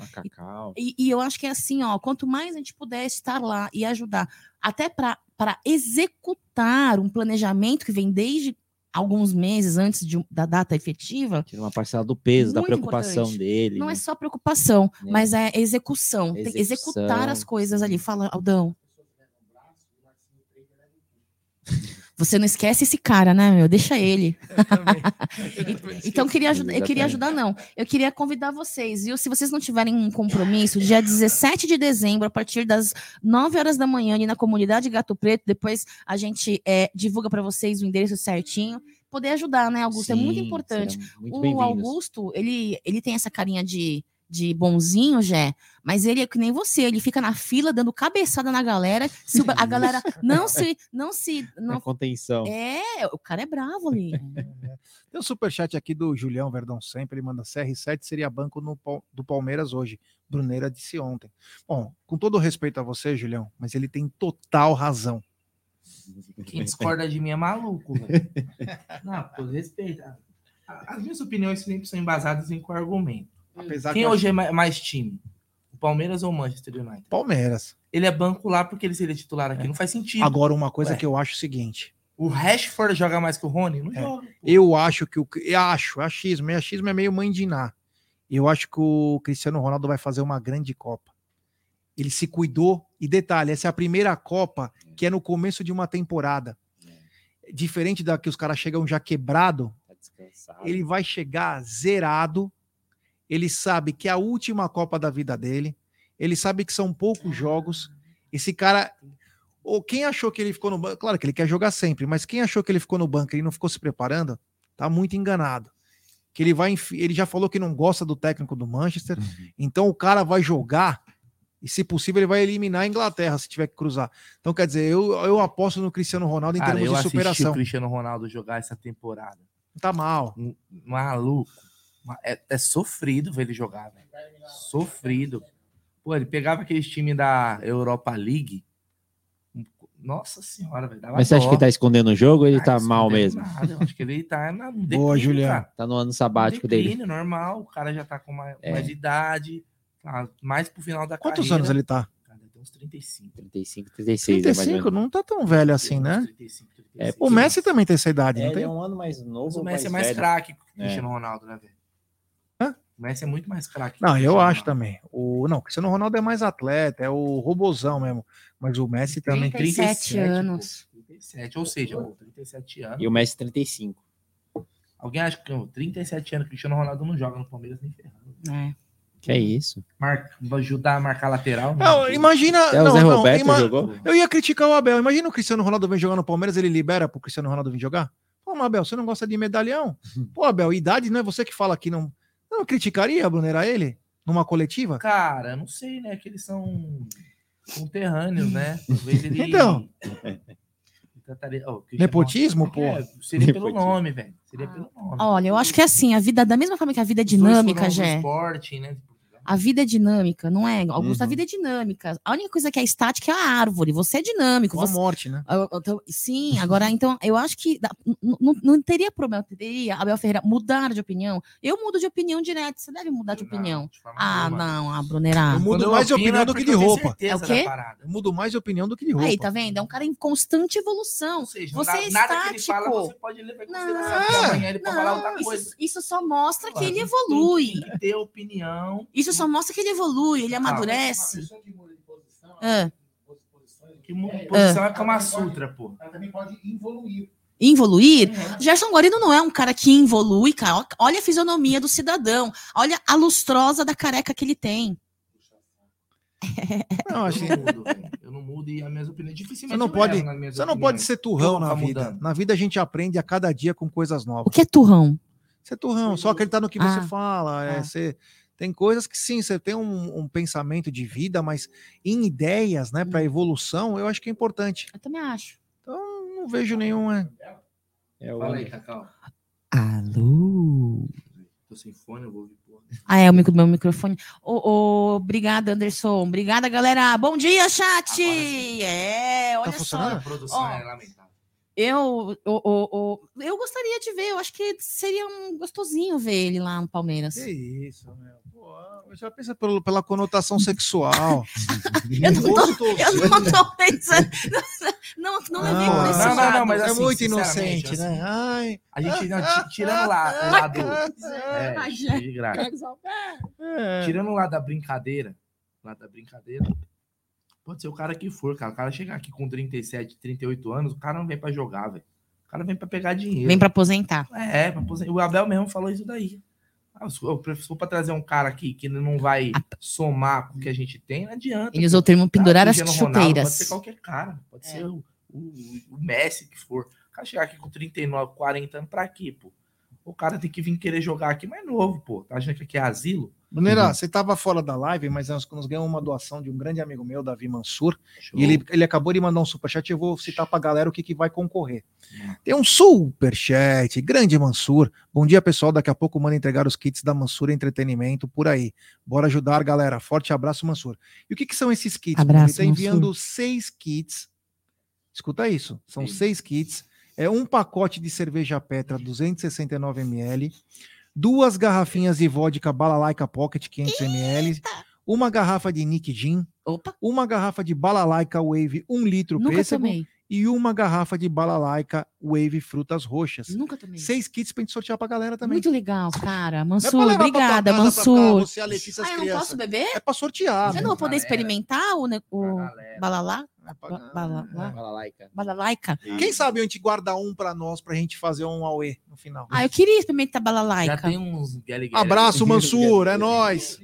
[SPEAKER 5] E, e eu acho que é assim, ó, quanto mais a gente puder estar lá e ajudar, até para executar um planejamento que vem desde alguns meses antes de, da data efetiva.
[SPEAKER 6] Tira uma parcela do peso, da preocupação importante. dele.
[SPEAKER 5] Não é né? é só preocupação, é. mas é execução. execução. executar as coisas ali. Fala, Aldão. Você não esquece esse cara, né, meu? Deixa ele. então, queria ajudar, eu queria ajudar, não. Eu queria convidar vocês, viu? Se vocês não tiverem um compromisso, dia 17 de dezembro, a partir das 9 horas da manhã, ali na comunidade Gato Preto, depois a gente é, divulga para vocês o endereço certinho poder ajudar, né, Augusto? Sim, é muito importante. Muito o Augusto, ele, ele tem essa carinha de de bonzinho, Jé, mas ele é que nem você, ele fica na fila dando cabeçada na galera, se a galera não se não se não
[SPEAKER 6] contenção.
[SPEAKER 5] É, o cara é bravo ali.
[SPEAKER 1] Tem um superchat aqui do Julião Verdão sempre, ele manda CR7 seria banco no, do Palmeiras hoje. Bruneira disse ontem. Bom, com todo respeito a você, Julião, mas ele tem total razão.
[SPEAKER 3] Quem discorda de mim é maluco, velho. Não, por respeito. As minhas opiniões sempre são embasadas em com argumento. Apesar Quem hoje é mais time? O Palmeiras ou o Manchester United?
[SPEAKER 1] Palmeiras.
[SPEAKER 3] Ele é banco lá porque ele seria titular aqui. É. Não faz sentido.
[SPEAKER 1] Agora, uma coisa Ué. que eu acho é o seguinte.
[SPEAKER 3] O Rashford joga mais que o Rony? Não
[SPEAKER 1] é. joga. Eu acho que o. Eu acho, achismo. E achismo é meio mãe de Iná. Eu acho que o Cristiano Ronaldo vai fazer uma grande Copa. Ele se cuidou. E detalhe, essa é a primeira Copa que é no começo de uma temporada. Diferente da que os caras chegam já quebrado, tá ele vai chegar zerado ele sabe que é a última Copa da vida dele, ele sabe que são poucos jogos. Esse cara, ou quem achou que ele ficou no banco, claro que ele quer jogar sempre, mas quem achou que ele ficou no banco e não ficou se preparando, tá muito enganado. Que ele vai, ele já falou que não gosta do técnico do Manchester, uhum. então o cara vai jogar e se possível ele vai eliminar a Inglaterra se tiver que cruzar. Então quer dizer, eu, eu aposto no Cristiano Ronaldo em cara, termos de superação. Eu o
[SPEAKER 3] Cristiano Ronaldo jogar essa temporada.
[SPEAKER 1] Tá mal.
[SPEAKER 3] Maluco. É, é sofrido ver ele jogar, velho. Sofrido. Pô, ele pegava aqueles times da Europa League. Nossa senhora, velho.
[SPEAKER 6] Mas você acha que ele tá escondendo o jogo ou ele ah, tá mal mesmo?
[SPEAKER 3] Nada, acho que ele tá na
[SPEAKER 1] declínio, Boa, Juliano.
[SPEAKER 6] Tá no ano sabático declínio,
[SPEAKER 3] dele. normal. O cara já tá com mais, é. mais idade. Tá mais pro final da
[SPEAKER 1] Quantos carreira. anos ele tá?
[SPEAKER 3] Cara, tem uns 35.
[SPEAKER 6] 35, 36.
[SPEAKER 1] 35, é não tá tão velho assim, né? 35, 35. É, o Messi também tem essa idade,
[SPEAKER 6] é,
[SPEAKER 1] não tem?
[SPEAKER 6] é um ano mais novo. Mas
[SPEAKER 3] o Messi é mais craque que o Cristiano Ronaldo, né, velho? O Messi é muito mais craque.
[SPEAKER 1] Não, eu acho também. O, não, o Cristiano Ronaldo é mais atleta, é o robozão mesmo. Mas o Messi também.
[SPEAKER 5] 37 anos.
[SPEAKER 3] 37, ou seja, 37 anos.
[SPEAKER 6] E o Messi 35.
[SPEAKER 3] Alguém acha que 37 anos, Cristiano Ronaldo não joga no Palmeiras nem ferrando.
[SPEAKER 6] É. Que é isso?
[SPEAKER 3] Mar... ajudar a marcar lateral.
[SPEAKER 1] Não, imagina.
[SPEAKER 6] É, não, não, ima... jogou?
[SPEAKER 1] Eu ia criticar o Abel. Imagina o Cristiano Ronaldo vem jogar no Palmeiras, ele libera pro Cristiano Ronaldo vir jogar? Pô, Abel, você não gosta de medalhão? Pô, Abel, idade não é você que fala que não não criticaria, Brunera, ele? Numa coletiva?
[SPEAKER 3] Cara, não sei, né? Que eles são conterrâneos, né? Talvez ele.
[SPEAKER 1] Então. Oh, Nepotismo, pô. É,
[SPEAKER 3] seria Nepotismo. pelo nome, velho. Seria pelo nome.
[SPEAKER 5] Olha, eu acho que é assim, a vida, da mesma forma que a vida é dinâmica, já.
[SPEAKER 3] Esporte, né?
[SPEAKER 5] A vida é dinâmica, não é? Augusto, uhum. a vida é dinâmica. A única coisa que é estática é a árvore. Você é dinâmico. Você...
[SPEAKER 1] morte, né?
[SPEAKER 5] Então, sim, agora, então, eu acho que não, não teria problema, teria, Abel Ferreira, mudar de opinião. Eu mudo de opinião direto, você deve mudar de opinião. Não, de ah, não, a Brunera.
[SPEAKER 1] Eu mudo mais de opinião do que de roupa.
[SPEAKER 5] É o quê?
[SPEAKER 1] Eu mudo mais de opinião do que de roupa.
[SPEAKER 5] Aí, tá vendo? É um cara em constante evolução. Seja, você é estático. Fala, você pode levar
[SPEAKER 3] não, amanhã ele pode falar outra
[SPEAKER 5] coisa. Isso, isso só mostra que ele evolui.
[SPEAKER 3] Tem que ter opinião.
[SPEAKER 5] Isso só mostra que ele evolui ele amadurece. Ah, que muda de posição,
[SPEAKER 3] ah. que muda de posição é Kama Sutra, pô. Ela também pode
[SPEAKER 5] evoluir. Evoluir? Uhum. Gerson Guarino não é um cara que evolui, cara. Olha a fisionomia do cidadão. Olha a lustrosa da careca que ele tem.
[SPEAKER 3] Não, acho eu, não mudo, eu não mudo e a minha opinião é dificilmente.
[SPEAKER 1] Você não pode, você não pode ser turrão na vida. Mudando. Na vida a gente aprende a cada dia com coisas novas.
[SPEAKER 5] O que é turrão?
[SPEAKER 1] Ser turrão, só acreditar no que ah. você fala, é ah. Tem coisas que sim, você tem um, um pensamento de vida, mas em ideias, né, para hum. evolução, eu acho que é importante.
[SPEAKER 5] Eu também acho.
[SPEAKER 1] Então, não vejo nenhum. É...
[SPEAKER 6] É o
[SPEAKER 3] Fala aí, Cacau.
[SPEAKER 5] Alô?
[SPEAKER 3] Tô sem fone, eu vou ouvir porra.
[SPEAKER 5] Ah, é o micro- meu microfone. Ô, ô, obrigada, Anderson. Obrigada, galera. Bom dia, chat!
[SPEAKER 3] Agora.
[SPEAKER 5] É, olha
[SPEAKER 1] Tá
[SPEAKER 5] só.
[SPEAKER 3] A produção
[SPEAKER 5] Ó.
[SPEAKER 3] é lamentável.
[SPEAKER 5] Eu, o- o- o- eu gostaria de ver, eu acho que seria um gostosinho ver ele lá no Palmeiras.
[SPEAKER 1] Que isso, meu. Pô, já pensa pelo, pela conotação sexual.
[SPEAKER 5] Eu não tô, eu não tô pensando. Não, não levei por
[SPEAKER 1] Ah,
[SPEAKER 3] não, não, não, mas
[SPEAKER 1] é
[SPEAKER 3] assim,
[SPEAKER 1] muito
[SPEAKER 3] sinceramente,
[SPEAKER 1] inocente, né?
[SPEAKER 3] assim,
[SPEAKER 1] Ai.
[SPEAKER 3] A gente, não, ti- tirando lá o lado. É,
[SPEAKER 5] gente.
[SPEAKER 3] de graça.
[SPEAKER 1] É.
[SPEAKER 3] Tirando lá da brincadeira, lá da brincadeira, pode ser o cara que for, cara. O cara chegar aqui com 37, 38 anos, o cara não vem pra jogar, velho. O cara vem pra pegar dinheiro.
[SPEAKER 5] Vem pra aposentar.
[SPEAKER 3] É, pra aposentar. o Abel mesmo falou isso daí. Ah, se eu se for pra trazer um cara aqui que não vai somar com o que a gente tem, não adianta.
[SPEAKER 5] Ele usou o termo pendurar
[SPEAKER 3] Cara,
[SPEAKER 5] as
[SPEAKER 3] Ronaldo,
[SPEAKER 5] chuteiras.
[SPEAKER 3] Pode ser qualquer cara, pode
[SPEAKER 5] É.
[SPEAKER 3] ser o, o, o Messi que for. O cara chegar aqui com 39, 40 anos, pra quê, pô? O cara tem que vir querer jogar aqui mais novo, pô. Tá achando que aqui é asilo?
[SPEAKER 1] Bruneira,
[SPEAKER 3] Uhum.
[SPEAKER 1] você estava fora da live, mas nós, nós ganhamos uma doação de um grande amigo meu, Davi Mansur,
[SPEAKER 3] Show.
[SPEAKER 1] e ele, ele acabou de mandar um superchat, eu vou citar pra galera o que, que vai concorrer.
[SPEAKER 3] Hum.
[SPEAKER 1] Tem um superchat, grande Mansur. Bom dia, pessoal, daqui a pouco manda entregar os kits da Mansur Entretenimento por aí. Bora ajudar, galera. Forte abraço, Mansur. E o que, que são esses kits?
[SPEAKER 5] Abraço,
[SPEAKER 1] ele está enviando seis kits. Escuta isso, são
[SPEAKER 3] Sim.
[SPEAKER 1] seis kits. É um pacote de cerveja Petra 269 ml, duas garrafinhas de vodka Balalaica Pocket 500 ml, uma garrafa de Nick Gin,
[SPEAKER 5] Opa,
[SPEAKER 1] uma garrafa de Balalaica Wave 1 litro
[SPEAKER 5] nunca
[SPEAKER 1] pêssego
[SPEAKER 5] tomei.
[SPEAKER 1] e uma garrafa de Balalaica Wave Frutas Roxas.
[SPEAKER 5] Nunca tomei.
[SPEAKER 1] Seis kits pra gente sortear pra galera também.
[SPEAKER 5] Muito legal, cara.
[SPEAKER 1] É pra
[SPEAKER 5] Mansur,
[SPEAKER 1] levar pra tua
[SPEAKER 5] obrigada,
[SPEAKER 1] casa, pra
[SPEAKER 5] Mansur.
[SPEAKER 1] Você, a Letícia, as
[SPEAKER 5] Ah, eu não
[SPEAKER 1] crianças.
[SPEAKER 5] posso beber?
[SPEAKER 1] É pra sortear.
[SPEAKER 5] Você
[SPEAKER 1] né?
[SPEAKER 5] não vai poder
[SPEAKER 3] galera.
[SPEAKER 5] experimentar o, ne- o
[SPEAKER 3] Pra galera.
[SPEAKER 5] balalá?
[SPEAKER 1] É
[SPEAKER 5] bala-. Balalaica?
[SPEAKER 1] Quem sabe a gente guarda um pra nós, pra gente fazer um Aue no final.
[SPEAKER 5] Ah, eu queria experimentar
[SPEAKER 3] Já
[SPEAKER 5] balalaica.
[SPEAKER 3] tem uns
[SPEAKER 1] Abraço, Mansur, é nóis.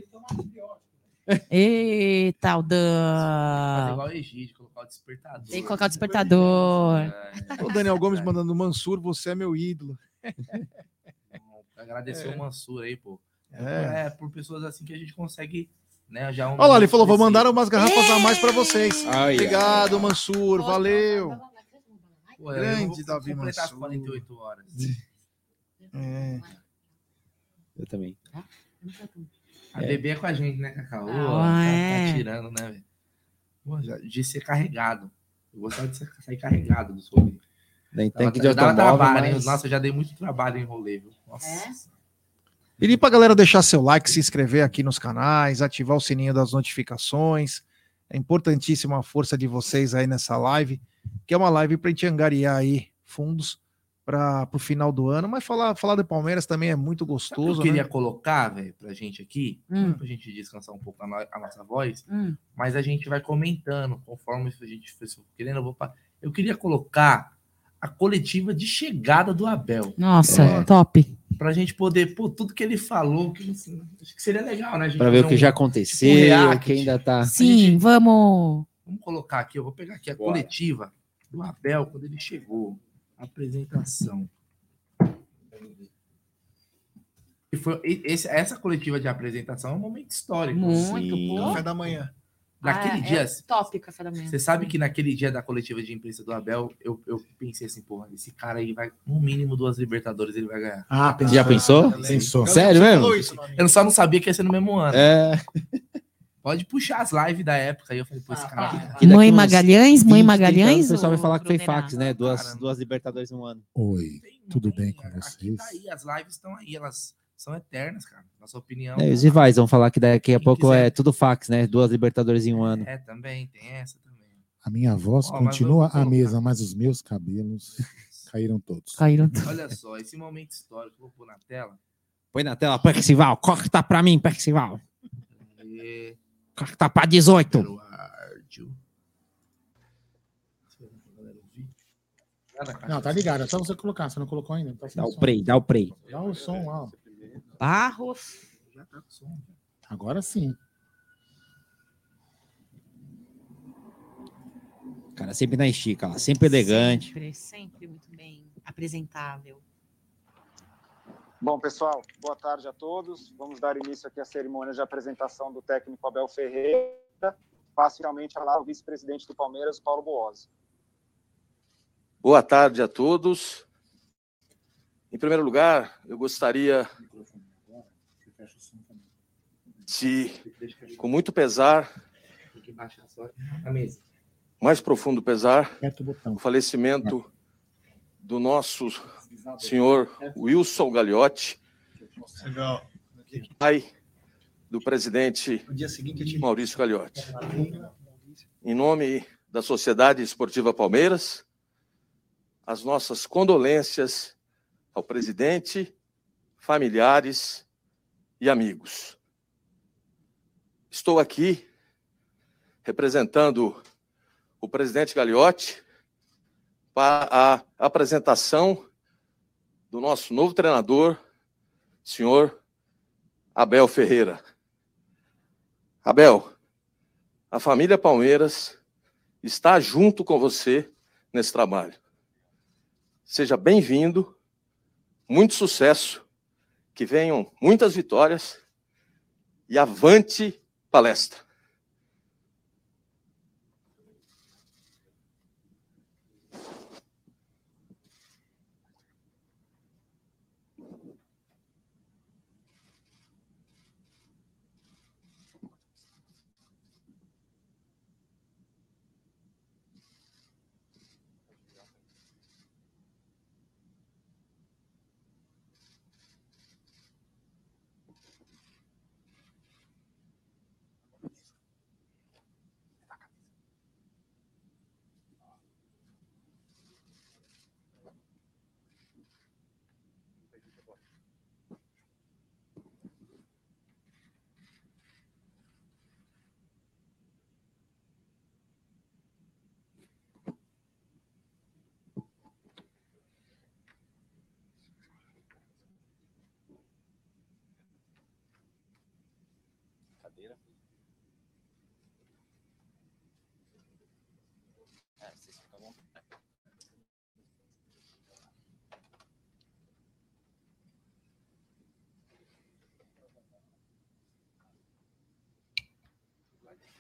[SPEAKER 5] Eita, o
[SPEAKER 3] Fazer
[SPEAKER 5] Dan.
[SPEAKER 3] igual o Egídio, colocar o despertador.
[SPEAKER 5] Tem que colocar o despertador.
[SPEAKER 3] É,
[SPEAKER 1] O Daniel Gomes mandando Mansur, você é meu ídolo.
[SPEAKER 3] Agradecer o Mansur aí, pô.
[SPEAKER 1] É.
[SPEAKER 3] É. por pessoas assim que a gente consegue, né? Já um
[SPEAKER 1] Olha lá, ele falou, vou mandar umas garrafas a mais pra vocês.
[SPEAKER 6] Ai,
[SPEAKER 1] Obrigado, Mansur, valeu. Grande Davi
[SPEAKER 3] completar as
[SPEAKER 1] Mansur.
[SPEAKER 3] 48 horas.
[SPEAKER 1] É.
[SPEAKER 6] Eu também.
[SPEAKER 3] A bebê é com a gente, né, Cacau?
[SPEAKER 5] Ah,
[SPEAKER 3] tá,
[SPEAKER 5] é.
[SPEAKER 3] tá tirando, né, velho? Pô, já- De ser carregado. Eu gostava de ser- sair carregado do.
[SPEAKER 6] Nem
[SPEAKER 3] Dava,
[SPEAKER 6] tanque de
[SPEAKER 3] dava
[SPEAKER 6] automóvel,
[SPEAKER 3] trabalho, hein?
[SPEAKER 6] mas...
[SPEAKER 3] Nossa, eu já dei muito trabalho em rolê, viu? Nossa.
[SPEAKER 5] É?
[SPEAKER 1] Pedir pra galera deixar seu like, se inscrever aqui nos canais, ativar o sininho das notificações. É importantíssima a força de vocês aí nessa live, que é uma live pra gente angariar aí fundos para o final do ano, mas falar, falar do Palmeiras também é muito
[SPEAKER 3] Sabe
[SPEAKER 1] gostoso,
[SPEAKER 3] eu queria
[SPEAKER 1] né?
[SPEAKER 3] colocar, velho, pra gente aqui,
[SPEAKER 5] Hum.
[SPEAKER 3] pra gente descansar um pouco a, no- a nossa voz,
[SPEAKER 5] Hum.
[SPEAKER 3] mas a gente vai comentando conforme a gente for querendo. Eu, vou eu queria colocar a coletiva de chegada do Abel,
[SPEAKER 5] Nossa,
[SPEAKER 1] É.
[SPEAKER 5] top.
[SPEAKER 3] pra gente poder, pô, tudo que ele falou, que, assim, acho que seria legal, né? a gente
[SPEAKER 6] Pra ver o que
[SPEAKER 3] um-
[SPEAKER 6] já aconteceu,
[SPEAKER 3] tipo um
[SPEAKER 6] o que ainda tá.
[SPEAKER 5] Sim,
[SPEAKER 3] gente-
[SPEAKER 5] vamos.
[SPEAKER 3] Vamos colocar aqui, eu vou pegar aqui a
[SPEAKER 6] Bora.
[SPEAKER 3] coletiva do Abel quando ele chegou. Apresentação. E foi, esse- essa coletiva de apresentação é um momento histórico.
[SPEAKER 5] Muito,
[SPEAKER 6] Sim.
[SPEAKER 5] pô.
[SPEAKER 1] Café da manhã.
[SPEAKER 3] Naquele
[SPEAKER 5] Ah,
[SPEAKER 3] dia,
[SPEAKER 5] é top café da manhã.
[SPEAKER 3] você sabe que naquele dia da coletiva de imprensa do Abel, eu, eu pensei assim, porra, esse cara aí vai, no mínimo, duas Libertadores ele vai ganhar.
[SPEAKER 2] Ah, pensou.
[SPEAKER 6] Já pensou?
[SPEAKER 2] Pensou.
[SPEAKER 6] Sério mesmo?
[SPEAKER 1] Isso.
[SPEAKER 3] Eu só não sabia que ia ser no mesmo ano.
[SPEAKER 6] É.
[SPEAKER 3] Pode puxar as lives da época. Aí eu falei, pô, esse
[SPEAKER 2] Ah,
[SPEAKER 3] cara.
[SPEAKER 6] daqui
[SPEAKER 5] Mãe
[SPEAKER 6] uns
[SPEAKER 5] Magalhães,
[SPEAKER 6] 20, 30
[SPEAKER 5] mãe Magalhães.
[SPEAKER 6] O pessoal vai falar que foi fax, né? Duas, duas Libertadores no ano.
[SPEAKER 2] Oi. Tudo bem com
[SPEAKER 3] aqui
[SPEAKER 2] vocês?
[SPEAKER 3] Tá aí, as lives estão aí, elas são eternas, cara. Nossa opinião.
[SPEAKER 6] É, os rivais vão falar que daqui a pouco
[SPEAKER 3] quiser.
[SPEAKER 6] é tudo fax, né? Duas Libertadores em um ano.
[SPEAKER 3] É, também, tem essa também.
[SPEAKER 2] A minha voz
[SPEAKER 3] mas
[SPEAKER 2] continua a mesma, mas os meus cabelos caíram todos.
[SPEAKER 5] Caíram.
[SPEAKER 3] Olha só, esse momento histórico, vou pôr na tela.
[SPEAKER 6] Põe na tela, Percival, corta pra mim, Percival.
[SPEAKER 3] E...
[SPEAKER 6] Corta pra 18.
[SPEAKER 3] Eduardo.
[SPEAKER 2] Não, tá ligado. É só você colocar. Você não colocou ainda. Tá
[SPEAKER 6] Dá o
[SPEAKER 2] som.
[SPEAKER 6] play, dá o play.
[SPEAKER 2] Dá o som lá.
[SPEAKER 5] Barros.
[SPEAKER 3] Já tá com som.
[SPEAKER 2] Agora sim.
[SPEAKER 6] Cara, sempre na estica, lá, sempre elegante.
[SPEAKER 5] Sempre, sempre muito bem apresentável.
[SPEAKER 7] Bom, pessoal, boa tarde a todos. Vamos dar início aqui à cerimônia de apresentação do técnico Abel Ferreira. Passo finalmente a lá o vice-presidente do Palmeiras, o Paulo Boazzi.
[SPEAKER 8] Boa tarde a todos. Em primeiro lugar, eu gostaria com muito pesar, mais profundo pesar, o falecimento do nosso senhor Wilson Gagliotti, pai do presidente Maurício Gagliotti. Em nome da Sociedade Esportiva Palmeiras, as nossas condolências ao presidente, familiares e amigos. Estou aqui representando o presidente Gagliotti para a apresentação do nosso novo treinador, senhor Abel Ferreira. Abel, a família Palmeiras está junto com você nesse trabalho. Seja bem-vindo, muito sucesso, que venham muitas vitórias e avante palestra.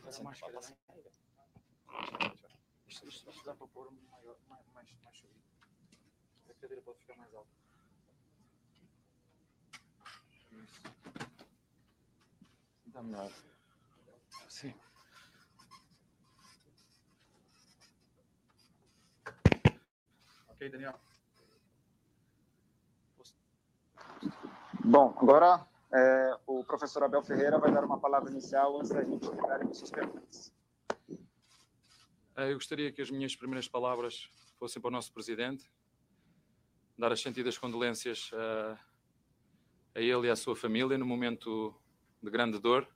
[SPEAKER 9] Assim. Isto, isto, isto dá para pôr maior, mais, mais, mais subido. A cadeira pode ficar mais alta. Isso. Está melhor. Sim. Ok, Daniel.
[SPEAKER 7] Bom, agora é, o professor Abel Ferreira vai dar uma palavra inicial antes da gente pegar as suas perguntas.
[SPEAKER 10] Eu gostaria que as minhas primeiras palavras fossem para o nosso presidente, dar as sentidas condolências a, a ele e à sua família no momento de grande dor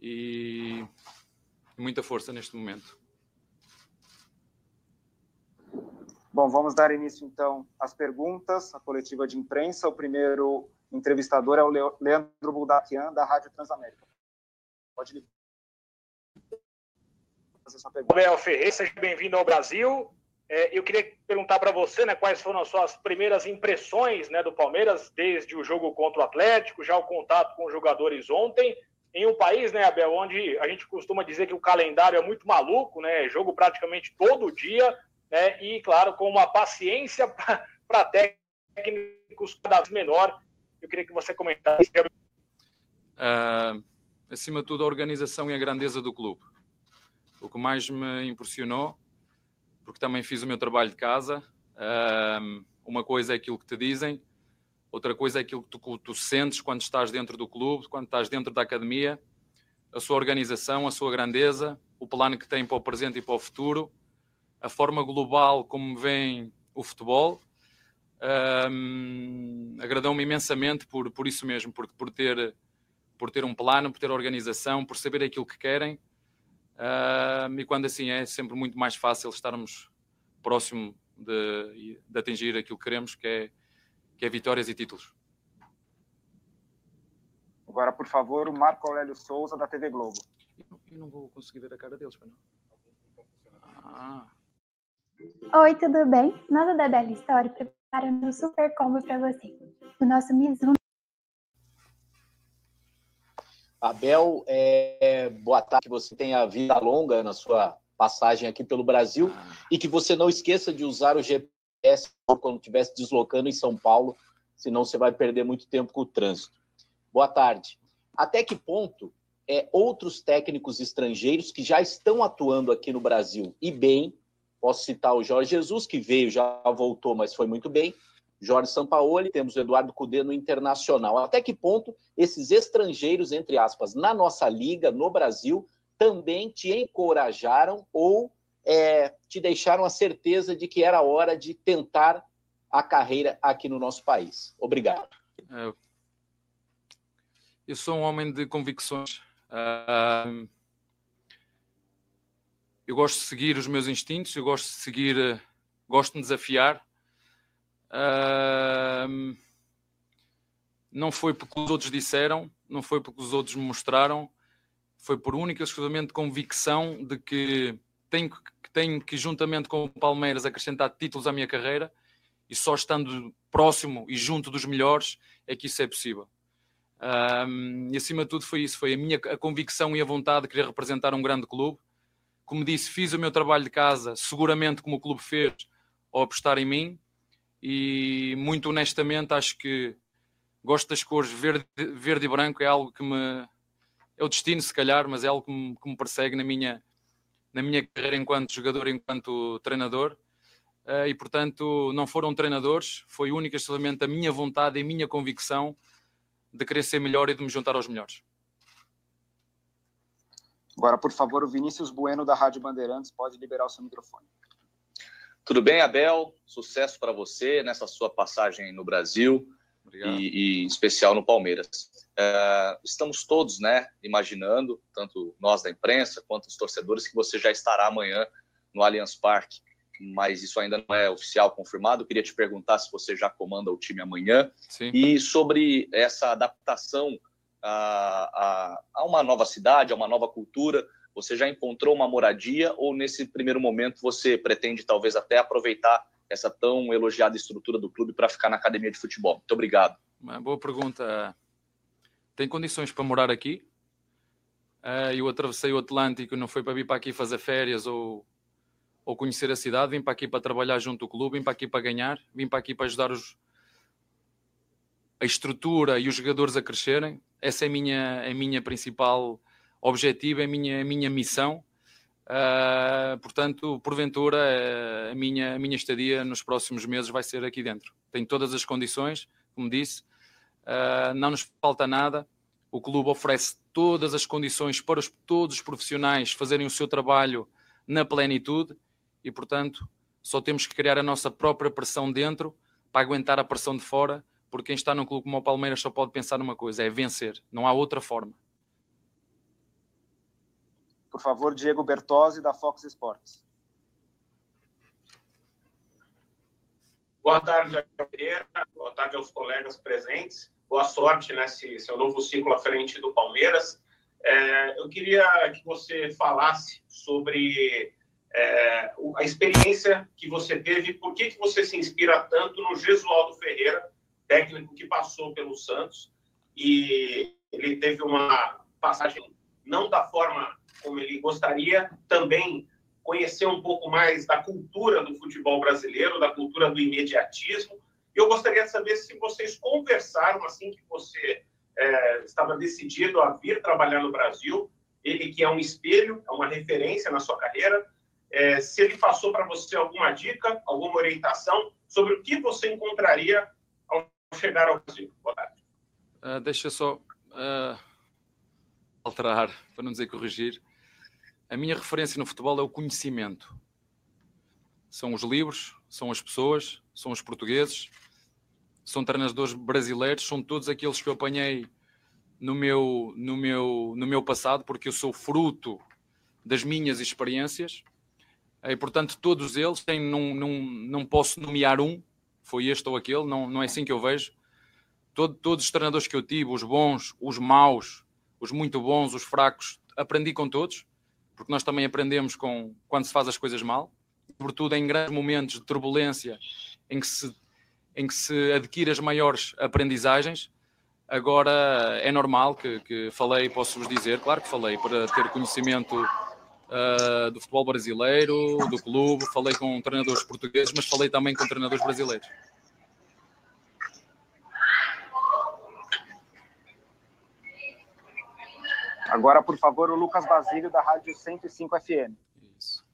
[SPEAKER 10] e muita força neste momento.
[SPEAKER 7] Bom, vamos dar início então às perguntas, à coletiva de imprensa. O primeiro entrevistador é o Leandro Buldaquian, da Rádio Transamérica. Pode
[SPEAKER 11] pergunta. Gabriel Ferreira, seja bem-vindo ao Brasil. É, eu queria perguntar para você né, quais foram as suas primeiras impressões né, do Palmeiras desde o jogo contra o Atlético, já o contato com os jogadores ontem, em um país, né, Abel, onde a gente costuma dizer que o calendário é muito maluco, né, jogo praticamente todo dia, né, e, claro, com uma paciência para técnicos cada vez menor. Eu queria que você comentasse.
[SPEAKER 10] Uh, acima de tudo, a organização e a grandeza do clube. O que mais me impressionou porque também fiz o meu trabalho de casa. Um, uma coisa é aquilo que te dizem, outra coisa é aquilo que tu, tu, sentes quando estás dentro do clube, quando estás dentro da academia, a sua organização, a sua grandeza, o plano que tem para o presente e para o futuro, a forma global como vem o futebol. Um, Agradou-me imensamente por, por isso mesmo, por, por, ter, por ter um plano, por ter organização, por saber aquilo que querem Uh, e quando assim é, sempre muito mais fácil estarmos próximo de, de, atingir aquilo que queremos, que é, que é vitórias e títulos.
[SPEAKER 7] Agora, por favor, o Marco Aurélio Souza, da TV Globo.
[SPEAKER 10] Eu não vou conseguir ver a cara deles, não.
[SPEAKER 12] Ah. Oi, tudo bem? Nada da Bela História preparando um super combo para você. O nosso Mizuno
[SPEAKER 9] Abel, é, boa tarde, que você tenha vida longa na sua passagem aqui pelo Brasil ah. e que você não esqueça de usar o GPS
[SPEAKER 13] quando estivesse deslocando em São Paulo, senão você vai perder muito tempo com o trânsito. Boa tarde. Até que ponto é, outros técnicos estrangeiros que já estão atuando aqui no Brasil e bem, posso citar o Jorge Jesus, que veio, já voltou, mas foi muito bem, Jorge Sampaoli, temos o Eduardo Cudê no Internacional. Até que ponto esses estrangeiros, entre aspas, na nossa liga, no Brasil, também te encorajaram ou é, te deixaram a certeza de que era hora de tentar a carreira aqui no nosso país? Obrigado.
[SPEAKER 10] Eu sou um homem de convicções. Uh, eu gosto de seguir os meus instintos, eu gosto de seguir, gosto de desafiar. Uh, não foi porque os outros disseram, não foi porque os outros me mostraram, foi por única e exclusivamente convicção de que tenho que, tenho que, juntamente com o Palmeiras, acrescentar títulos à minha carreira e só estando próximo e junto dos melhores é que isso é possível. Um, e acima de tudo foi isso, foi a minha a convicção e a vontade de querer representar um grande clube. Como disse, fiz o meu trabalho de casa, seguramente como o clube fez, ao apostar em mim, e muito honestamente acho que gosto das cores verde, verde e branco, é algo que me é o destino se calhar, mas é algo que me, que me persegue na minha, na minha carreira enquanto jogador, enquanto treinador. Uh, e portanto não foram treinadores, foi única e exclusivamente a minha vontade e a minha convicção de querer ser melhor e de me juntar aos melhores.
[SPEAKER 7] Agora, por favor, o Vinícius Bueno da Rádio Bandeirantes pode liberar o seu microfone.
[SPEAKER 14] Tudo bem, Abel? Sucesso para você nessa sua passagem no Brasil e, e, em especial no Palmeiras. Uh, estamos todos, né, imaginando, tanto nós da imprensa quanto os torcedores, que você já estará amanhã no Allianz Parque, mas isso ainda não é oficial confirmado. Eu queria te perguntar se você já comanda o time amanhã Sim. e sobre essa adaptação a, a, a uma nova cidade, a uma nova cultura. Você já encontrou uma moradia ou nesse primeiro momento você pretende talvez até aproveitar essa tão elogiada estrutura do clube para ficar na academia de futebol? Muito obrigado.
[SPEAKER 10] Uma boa pergunta. Tem condições para morar aqui? Uh, eu atravessei o Atlântico, não foi para vir para aqui fazer férias ou, ou conhecer a cidade, vim para aqui para trabalhar junto ao clube, vim para aqui para ganhar, vim para aqui para ajudar os, a estrutura e os jogadores a crescerem. Essa é a minha, a minha principal objetivo, é a minha, a minha missão. Uh, portanto, porventura, a, minha, a minha estadia nos próximos meses vai ser aqui dentro. Tem todas as condições, como disse, uh, não nos falta nada. O clube oferece todas as condições para os, todos os profissionais fazerem o seu trabalho na plenitude e, portanto, só temos que criar a nossa própria pressão dentro para aguentar a pressão de fora, porque quem está num clube como o Palmeiras só pode pensar numa coisa: é vencer, não há outra forma.
[SPEAKER 7] Por favor, Diego Bertozzi, da Fox Sports.
[SPEAKER 15] Boa tarde, Pereira. Boa tarde aos colegas presentes. Boa sorte nesse seu novo ciclo à frente do Palmeiras. É, eu queria que você falasse sobre é, a experiência que você teve, por que, que você se inspira tanto no Gesualdo Ferreira, técnico que passou pelo Santos, e ele teve uma passagem não da forma como ele gostaria, também conhecer um pouco mais da cultura do futebol brasileiro, da cultura do imediatismo. Eu gostaria de saber se vocês conversaram assim que você é, estava decidido a vir trabalhar no Brasil, ele que é um espelho, é uma referência na sua carreira, é, se ele passou para você alguma dica, alguma orientação sobre o que você encontraria chegar ao Brasil. Boa tarde.
[SPEAKER 10] Uh, deixa só uh, alterar, para não dizer corrigir. A minha referência no futebol é o conhecimento. São os livros, são as pessoas, são os portugueses, são treinadores brasileiros, são todos aqueles que eu apanhei no meu, no meu, no meu passado, porque eu sou fruto das minhas experiências. E, portanto, todos eles têm, não, não, não posso nomear um, foi este ou aquele, não, não é assim que eu vejo. Todo, todos os treinadores que eu tive, os bons, os maus, os muito bons, os fracos, aprendi com todos porque nós também aprendemos com quando se faz as coisas mal, sobretudo em grandes momentos de turbulência em que se, em que se adquire as maiores aprendizagens. Agora é normal que, que falei, posso-vos dizer, claro que falei, para ter conhecimento uh, do futebol brasileiro, do clube, falei com treinadores portugueses, mas falei também com treinadores brasileiros.
[SPEAKER 7] Agora, por favor, o Lucas Basílio, da Rádio 105 FM. Isso.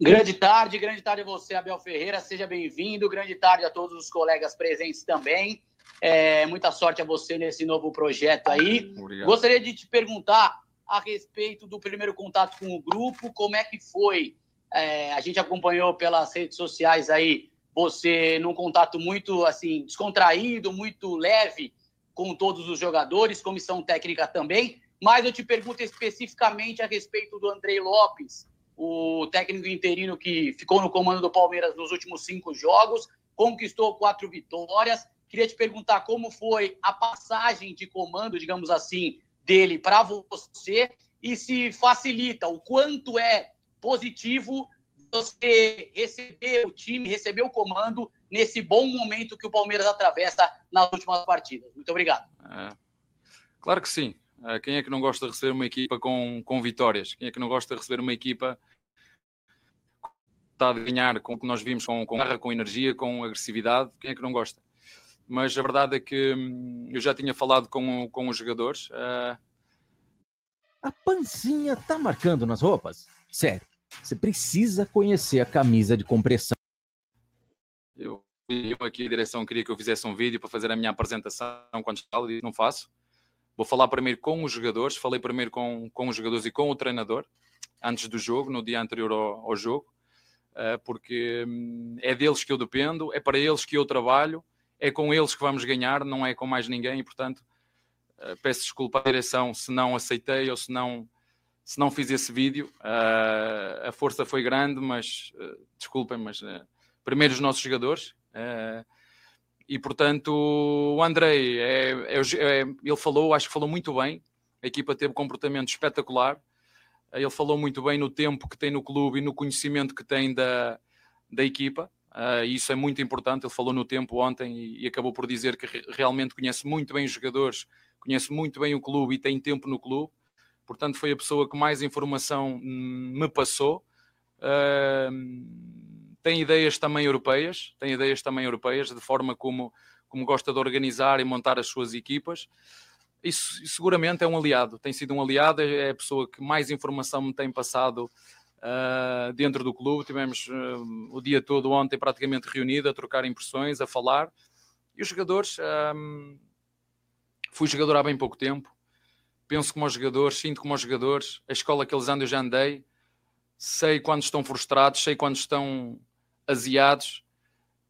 [SPEAKER 16] Grande tarde, grande tarde a você, Abel Ferreira. Seja bem-vindo. Grande tarde a todos os colegas presentes também. É, muita sorte a você nesse novo projeto aí. Obrigado. Gostaria de te perguntar a respeito do primeiro contato com o grupo, como é que foi? É, a gente acompanhou pelas redes sociais aí você num contato muito assim descontraído, muito leve com todos os jogadores, comissão técnica também. Mas eu te pergunto especificamente a respeito do Andrei Lopes, o técnico interino que ficou no comando do Palmeiras nos últimos cinco jogos, conquistou quatro vitórias. Queria te perguntar como foi a passagem de comando, digamos assim, dele para você e se facilita, o quanto é positivo você receber o time, receber o comando nesse bom momento que o Palmeiras atravessa nas últimas partidas. Muito obrigado.
[SPEAKER 10] É, claro que sim. É, quem é que não gosta de receber uma equipa com, com vitórias? Quem é que não gosta de receber uma equipa que está a ganhar com o que nós vimos com, com garra, com energia, com agressividade? Quem é que não gosta? Mas a verdade é que hum, eu já tinha falado com, com os jogadores. Uh...
[SPEAKER 17] A pancinha tá marcando nas roupas? Sério, você precisa conhecer a camisa de compressão
[SPEAKER 10] eu, eu aqui a direção queria que eu fizesse um vídeo para fazer a minha apresentação quando estava e não faço. Vou falar primeiro com os jogadores, falei primeiro com, com os jogadores e com o treinador, antes do jogo, no dia anterior ao, ao jogo, uh, porque um, é deles que eu dependo, é para eles que eu trabalho, é com eles que vamos ganhar, não é com mais ninguém, e portanto uh, peço desculpa à direção se não aceitei ou se não, se não fiz esse vídeo. Uh, a força foi grande, mas desculpem, mas primeiro os nossos jogadores. Uh, e portanto, o Andrei, é, é, é, ele falou, acho que falou muito bem. A equipa teve um comportamento espetacular. Ele falou muito bem no tempo que tem no clube e no conhecimento que tem da, da equipa. Uh, isso é muito importante. Ele falou no tempo ontem e, e, acabou por dizer que realmente conhece muito bem os jogadores, conhece muito bem o clube e tem tempo no clube. Portanto, foi a pessoa que mais informação hum, me passou. Uh, tem ideias também europeias, tem ideias também europeias, de forma como, como gosta de organizar e montar as suas equipas. Isso, seguramente é um aliado, tem sido um aliado, é, é a pessoa que mais informação me tem passado uh, dentro do clube. Tivemos uh, o dia todo ontem praticamente reunido, a trocar impressões, a falar. E os jogadores, um, ah, fui jogador há bem pouco tempo, penso como os jogadores, sinto como os jogadores, a escola que eles andam eu já andei, sei quando estão frustrados, sei quando estão aziados,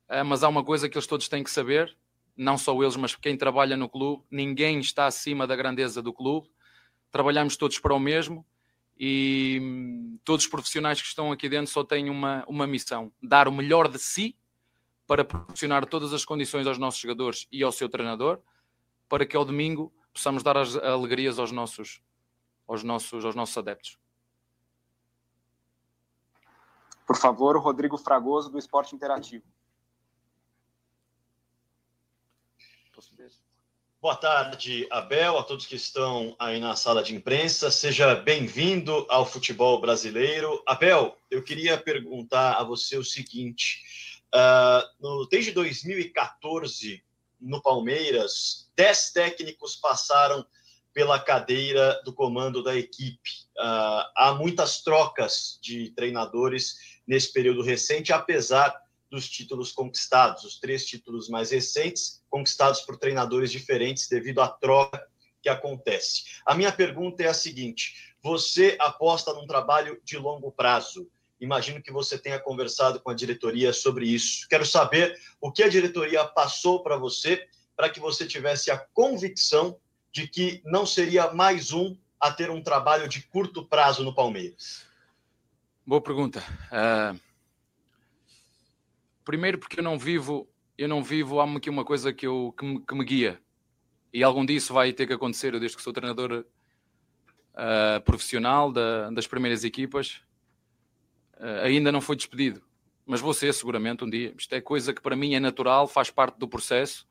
[SPEAKER 10] uh, mas há uma coisa que eles todos têm que saber, não só eles, mas quem trabalha no clube, ninguém está acima da grandeza do clube, trabalhamos todos para o mesmo e hum, todos os profissionais que estão aqui dentro só têm uma, uma missão, dar o melhor de si para proporcionar todas as condições aos nossos jogadores e ao seu treinador, para que ao domingo possamos dar as alegrias aos nossos, aos nossos, aos nossos adeptos.
[SPEAKER 7] Por favor, o Rodrigo Fragoso, do Esporte Interativo.
[SPEAKER 18] Boa tarde, Abel, a todos que estão aí na sala de imprensa. Seja bem-vindo ao futebol brasileiro. Abel, eu queria perguntar a você o seguinte: uh, desde 2014, no Palmeiras, dez técnicos passaram pela cadeira do comando da equipe. Uh, há muitas trocas de treinadores nesse período recente, apesar dos títulos conquistados, os três títulos mais recentes, conquistados por treinadores diferentes devido à troca que acontece. A minha pergunta é a seguinte: você aposta num trabalho de longo prazo? Imagino que você tenha conversado com a diretoria sobre isso. Quero saber o que a diretoria passou para você para que você tivesse a convicção de que não seria mais um a ter um trabalho de curto prazo no Palmeiras.
[SPEAKER 10] Boa pergunta. Uh, primeiro porque eu não vivo, eu não vivo, há aqui uma coisa que, eu, que, me, que me guia. E algum disso vai ter que acontecer, eu desde que sou treinador uh, profissional da, das primeiras equipas, uh, ainda não foi despedido. Mas vou ser seguramente um dia. Isto é coisa que para mim é natural, faz parte do processo.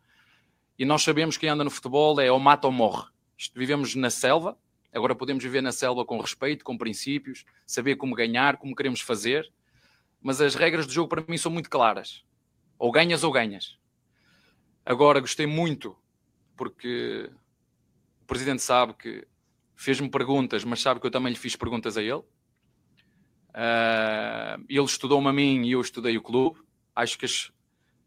[SPEAKER 10] E nós sabemos que anda no futebol é ou mata ou morre. Isto, vivemos na selva, Agora podemos viver na selva com respeito, com princípios, saber como ganhar, como queremos fazer, mas as regras do jogo para mim são muito claras. Ou ganhas ou ganhas. Agora gostei muito, porque o presidente sabe que fez-me perguntas, mas sabe que eu também lhe fiz perguntas a ele. Uh, ele estudou-me a mim e eu estudei o clube. Acho que, as,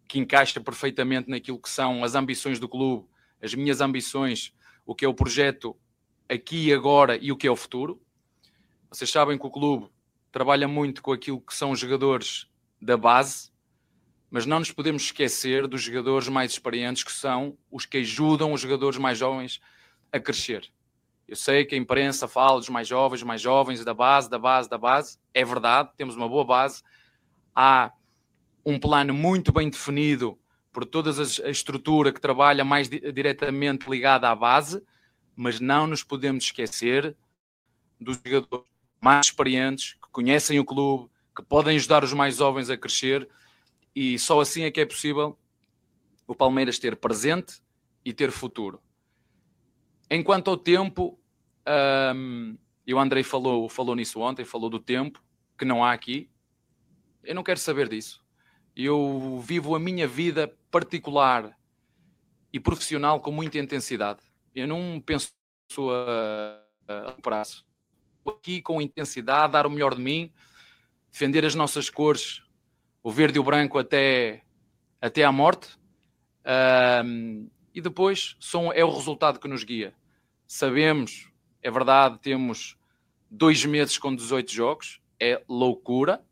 [SPEAKER 10] que encaixa perfeitamente naquilo que são as ambições do clube, as minhas ambições, o que é o projeto aqui e agora e o que é o futuro. Vocês sabem que o clube trabalha muito com aquilo que são os jogadores da base, mas não nos podemos esquecer dos jogadores mais experientes, que são os que ajudam os jogadores mais jovens a crescer. Eu sei que a imprensa fala dos mais jovens, mais jovens, da base, da base, da base. É verdade, temos uma boa base. Há um plano muito bem definido por toda a estrutura que trabalha mais diretamente ligada à base, mas não nos podemos esquecer dos jogadores mais experientes, conhecem o clube, que podem ajudar os mais jovens a crescer e só assim é que é possível o Palmeiras ter presente e ter futuro. Enquanto ao tempo, um, e o Andrei falou, falou nisso ontem, falou do tempo que não há aqui. Eu não quero saber disso. Eu vivo a minha vida particular e profissional com muita intensidade. Eu não penso a, a prazo. Aqui com intensidade, dar o melhor de mim, defender as nossas cores, o verde e o branco até, até à morte. Um, e depois são, é o resultado que nos guia. Sabemos, é verdade, temos dois meses com 18 jogos, é loucura.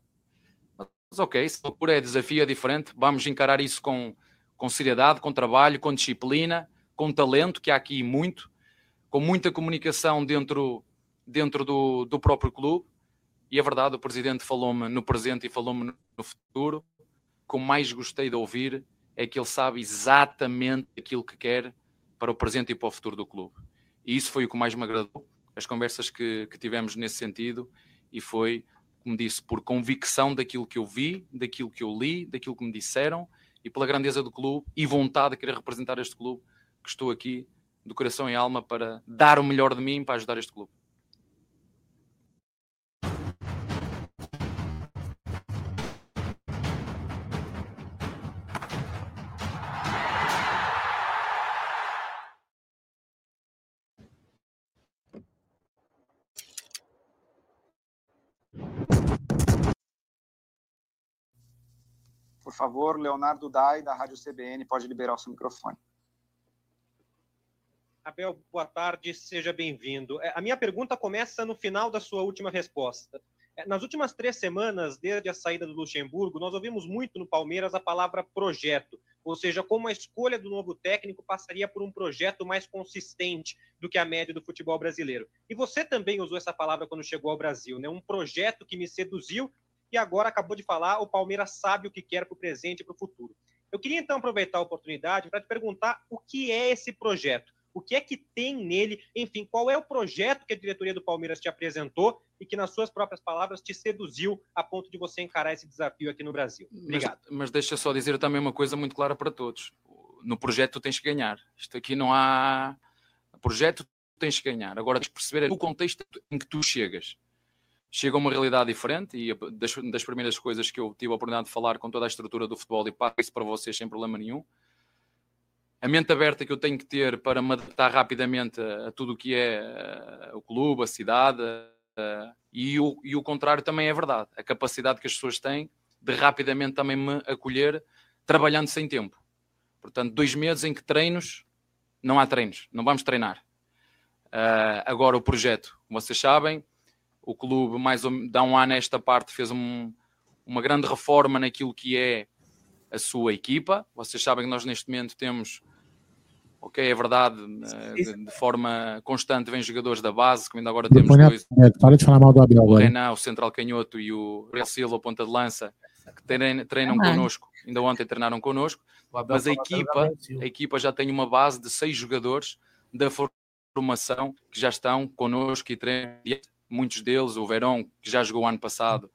[SPEAKER 10] Mas ok, se loucura é desafio, é diferente. Vamos encarar isso com, com seriedade, com trabalho, com disciplina, com talento, que há aqui muito, com muita comunicação dentro, dentro do, do próprio clube e é verdade, o presidente falou-me no presente e falou-me no futuro. O que mais gostei de ouvir é que ele sabe exatamente aquilo que quer para o presente e para o futuro do clube. E isso foi o que mais me agradou, as conversas que, que tivemos nesse sentido, e foi, como disse, por convicção daquilo que eu vi, daquilo que eu li, daquilo que me disseram, e pela grandeza do clube e vontade de querer representar este clube, que estou aqui do coração e alma para dar o melhor de mim para ajudar este clube.
[SPEAKER 7] Por favor, Leonardo Dai, da Rádio CBN, pode liberar o seu microfone.
[SPEAKER 19] Abel, boa tarde, seja bem-vindo. É, a minha pergunta começa no final da sua última resposta. É, nas últimas três semanas, desde a saída do Luxemburgo, nós ouvimos muito no Palmeiras a palavra projeto, ou seja, como a escolha do novo técnico passaria por um projeto mais consistente do que a média do futebol brasileiro. E você também usou essa palavra quando chegou ao Brasil, né? Um projeto que me seduziu e agora acabou de falar, o Palmeiras sabe o que quer para o presente e para o futuro. Eu queria então aproveitar a oportunidade para te perguntar o que é esse projeto, o que é que tem nele, enfim, qual é o projeto que a diretoria do Palmeiras te apresentou e que, nas suas próprias palavras, te seduziu a ponto de você encarar esse desafio aqui no Brasil. Obrigado.
[SPEAKER 10] Mas, mas deixa só dizer também uma coisa muito clara para todos. No projeto tu tens que ganhar. Isto aqui não há... projeto tens que ganhar. Agora tens que perceber o contexto em que tu chegas chega a uma realidade diferente e das, das, primeiras coisas que eu tive a oportunidade de falar com toda a estrutura do futebol e passo isso para vocês sem problema nenhum. A mente aberta que eu tenho que ter para me adaptar rapidamente a, a tudo o que é uh, o clube, a cidade, uh, e, o, e o contrário também é verdade. A capacidade que as pessoas têm de rapidamente também me acolher, trabalhando sem tempo. Portanto, dois meses em que treinos, não há treinos, não vamos treinar. Uh, agora, o projeto, como vocês sabem, o clube, mais ou, dá um ano esta parte, fez um, uma grande reforma naquilo que é a sua equipa. Vocês sabem que nós neste momento temos, ok, é verdade, eh, de, de forma constante vem jogadores da base, como ainda agora temos dois.
[SPEAKER 2] Para de falar mal do Abel.
[SPEAKER 10] O Renan, o central canhoto e o Real Silva, ponta de lança, que treinam, treinam ah, connosco. Ainda ontem treinaram connosco. Mas a equipa, a equipa já tem uma base de seis jogadores da formação que já estão connosco e treinam muitos deles, o Verón, que já jogou ano passado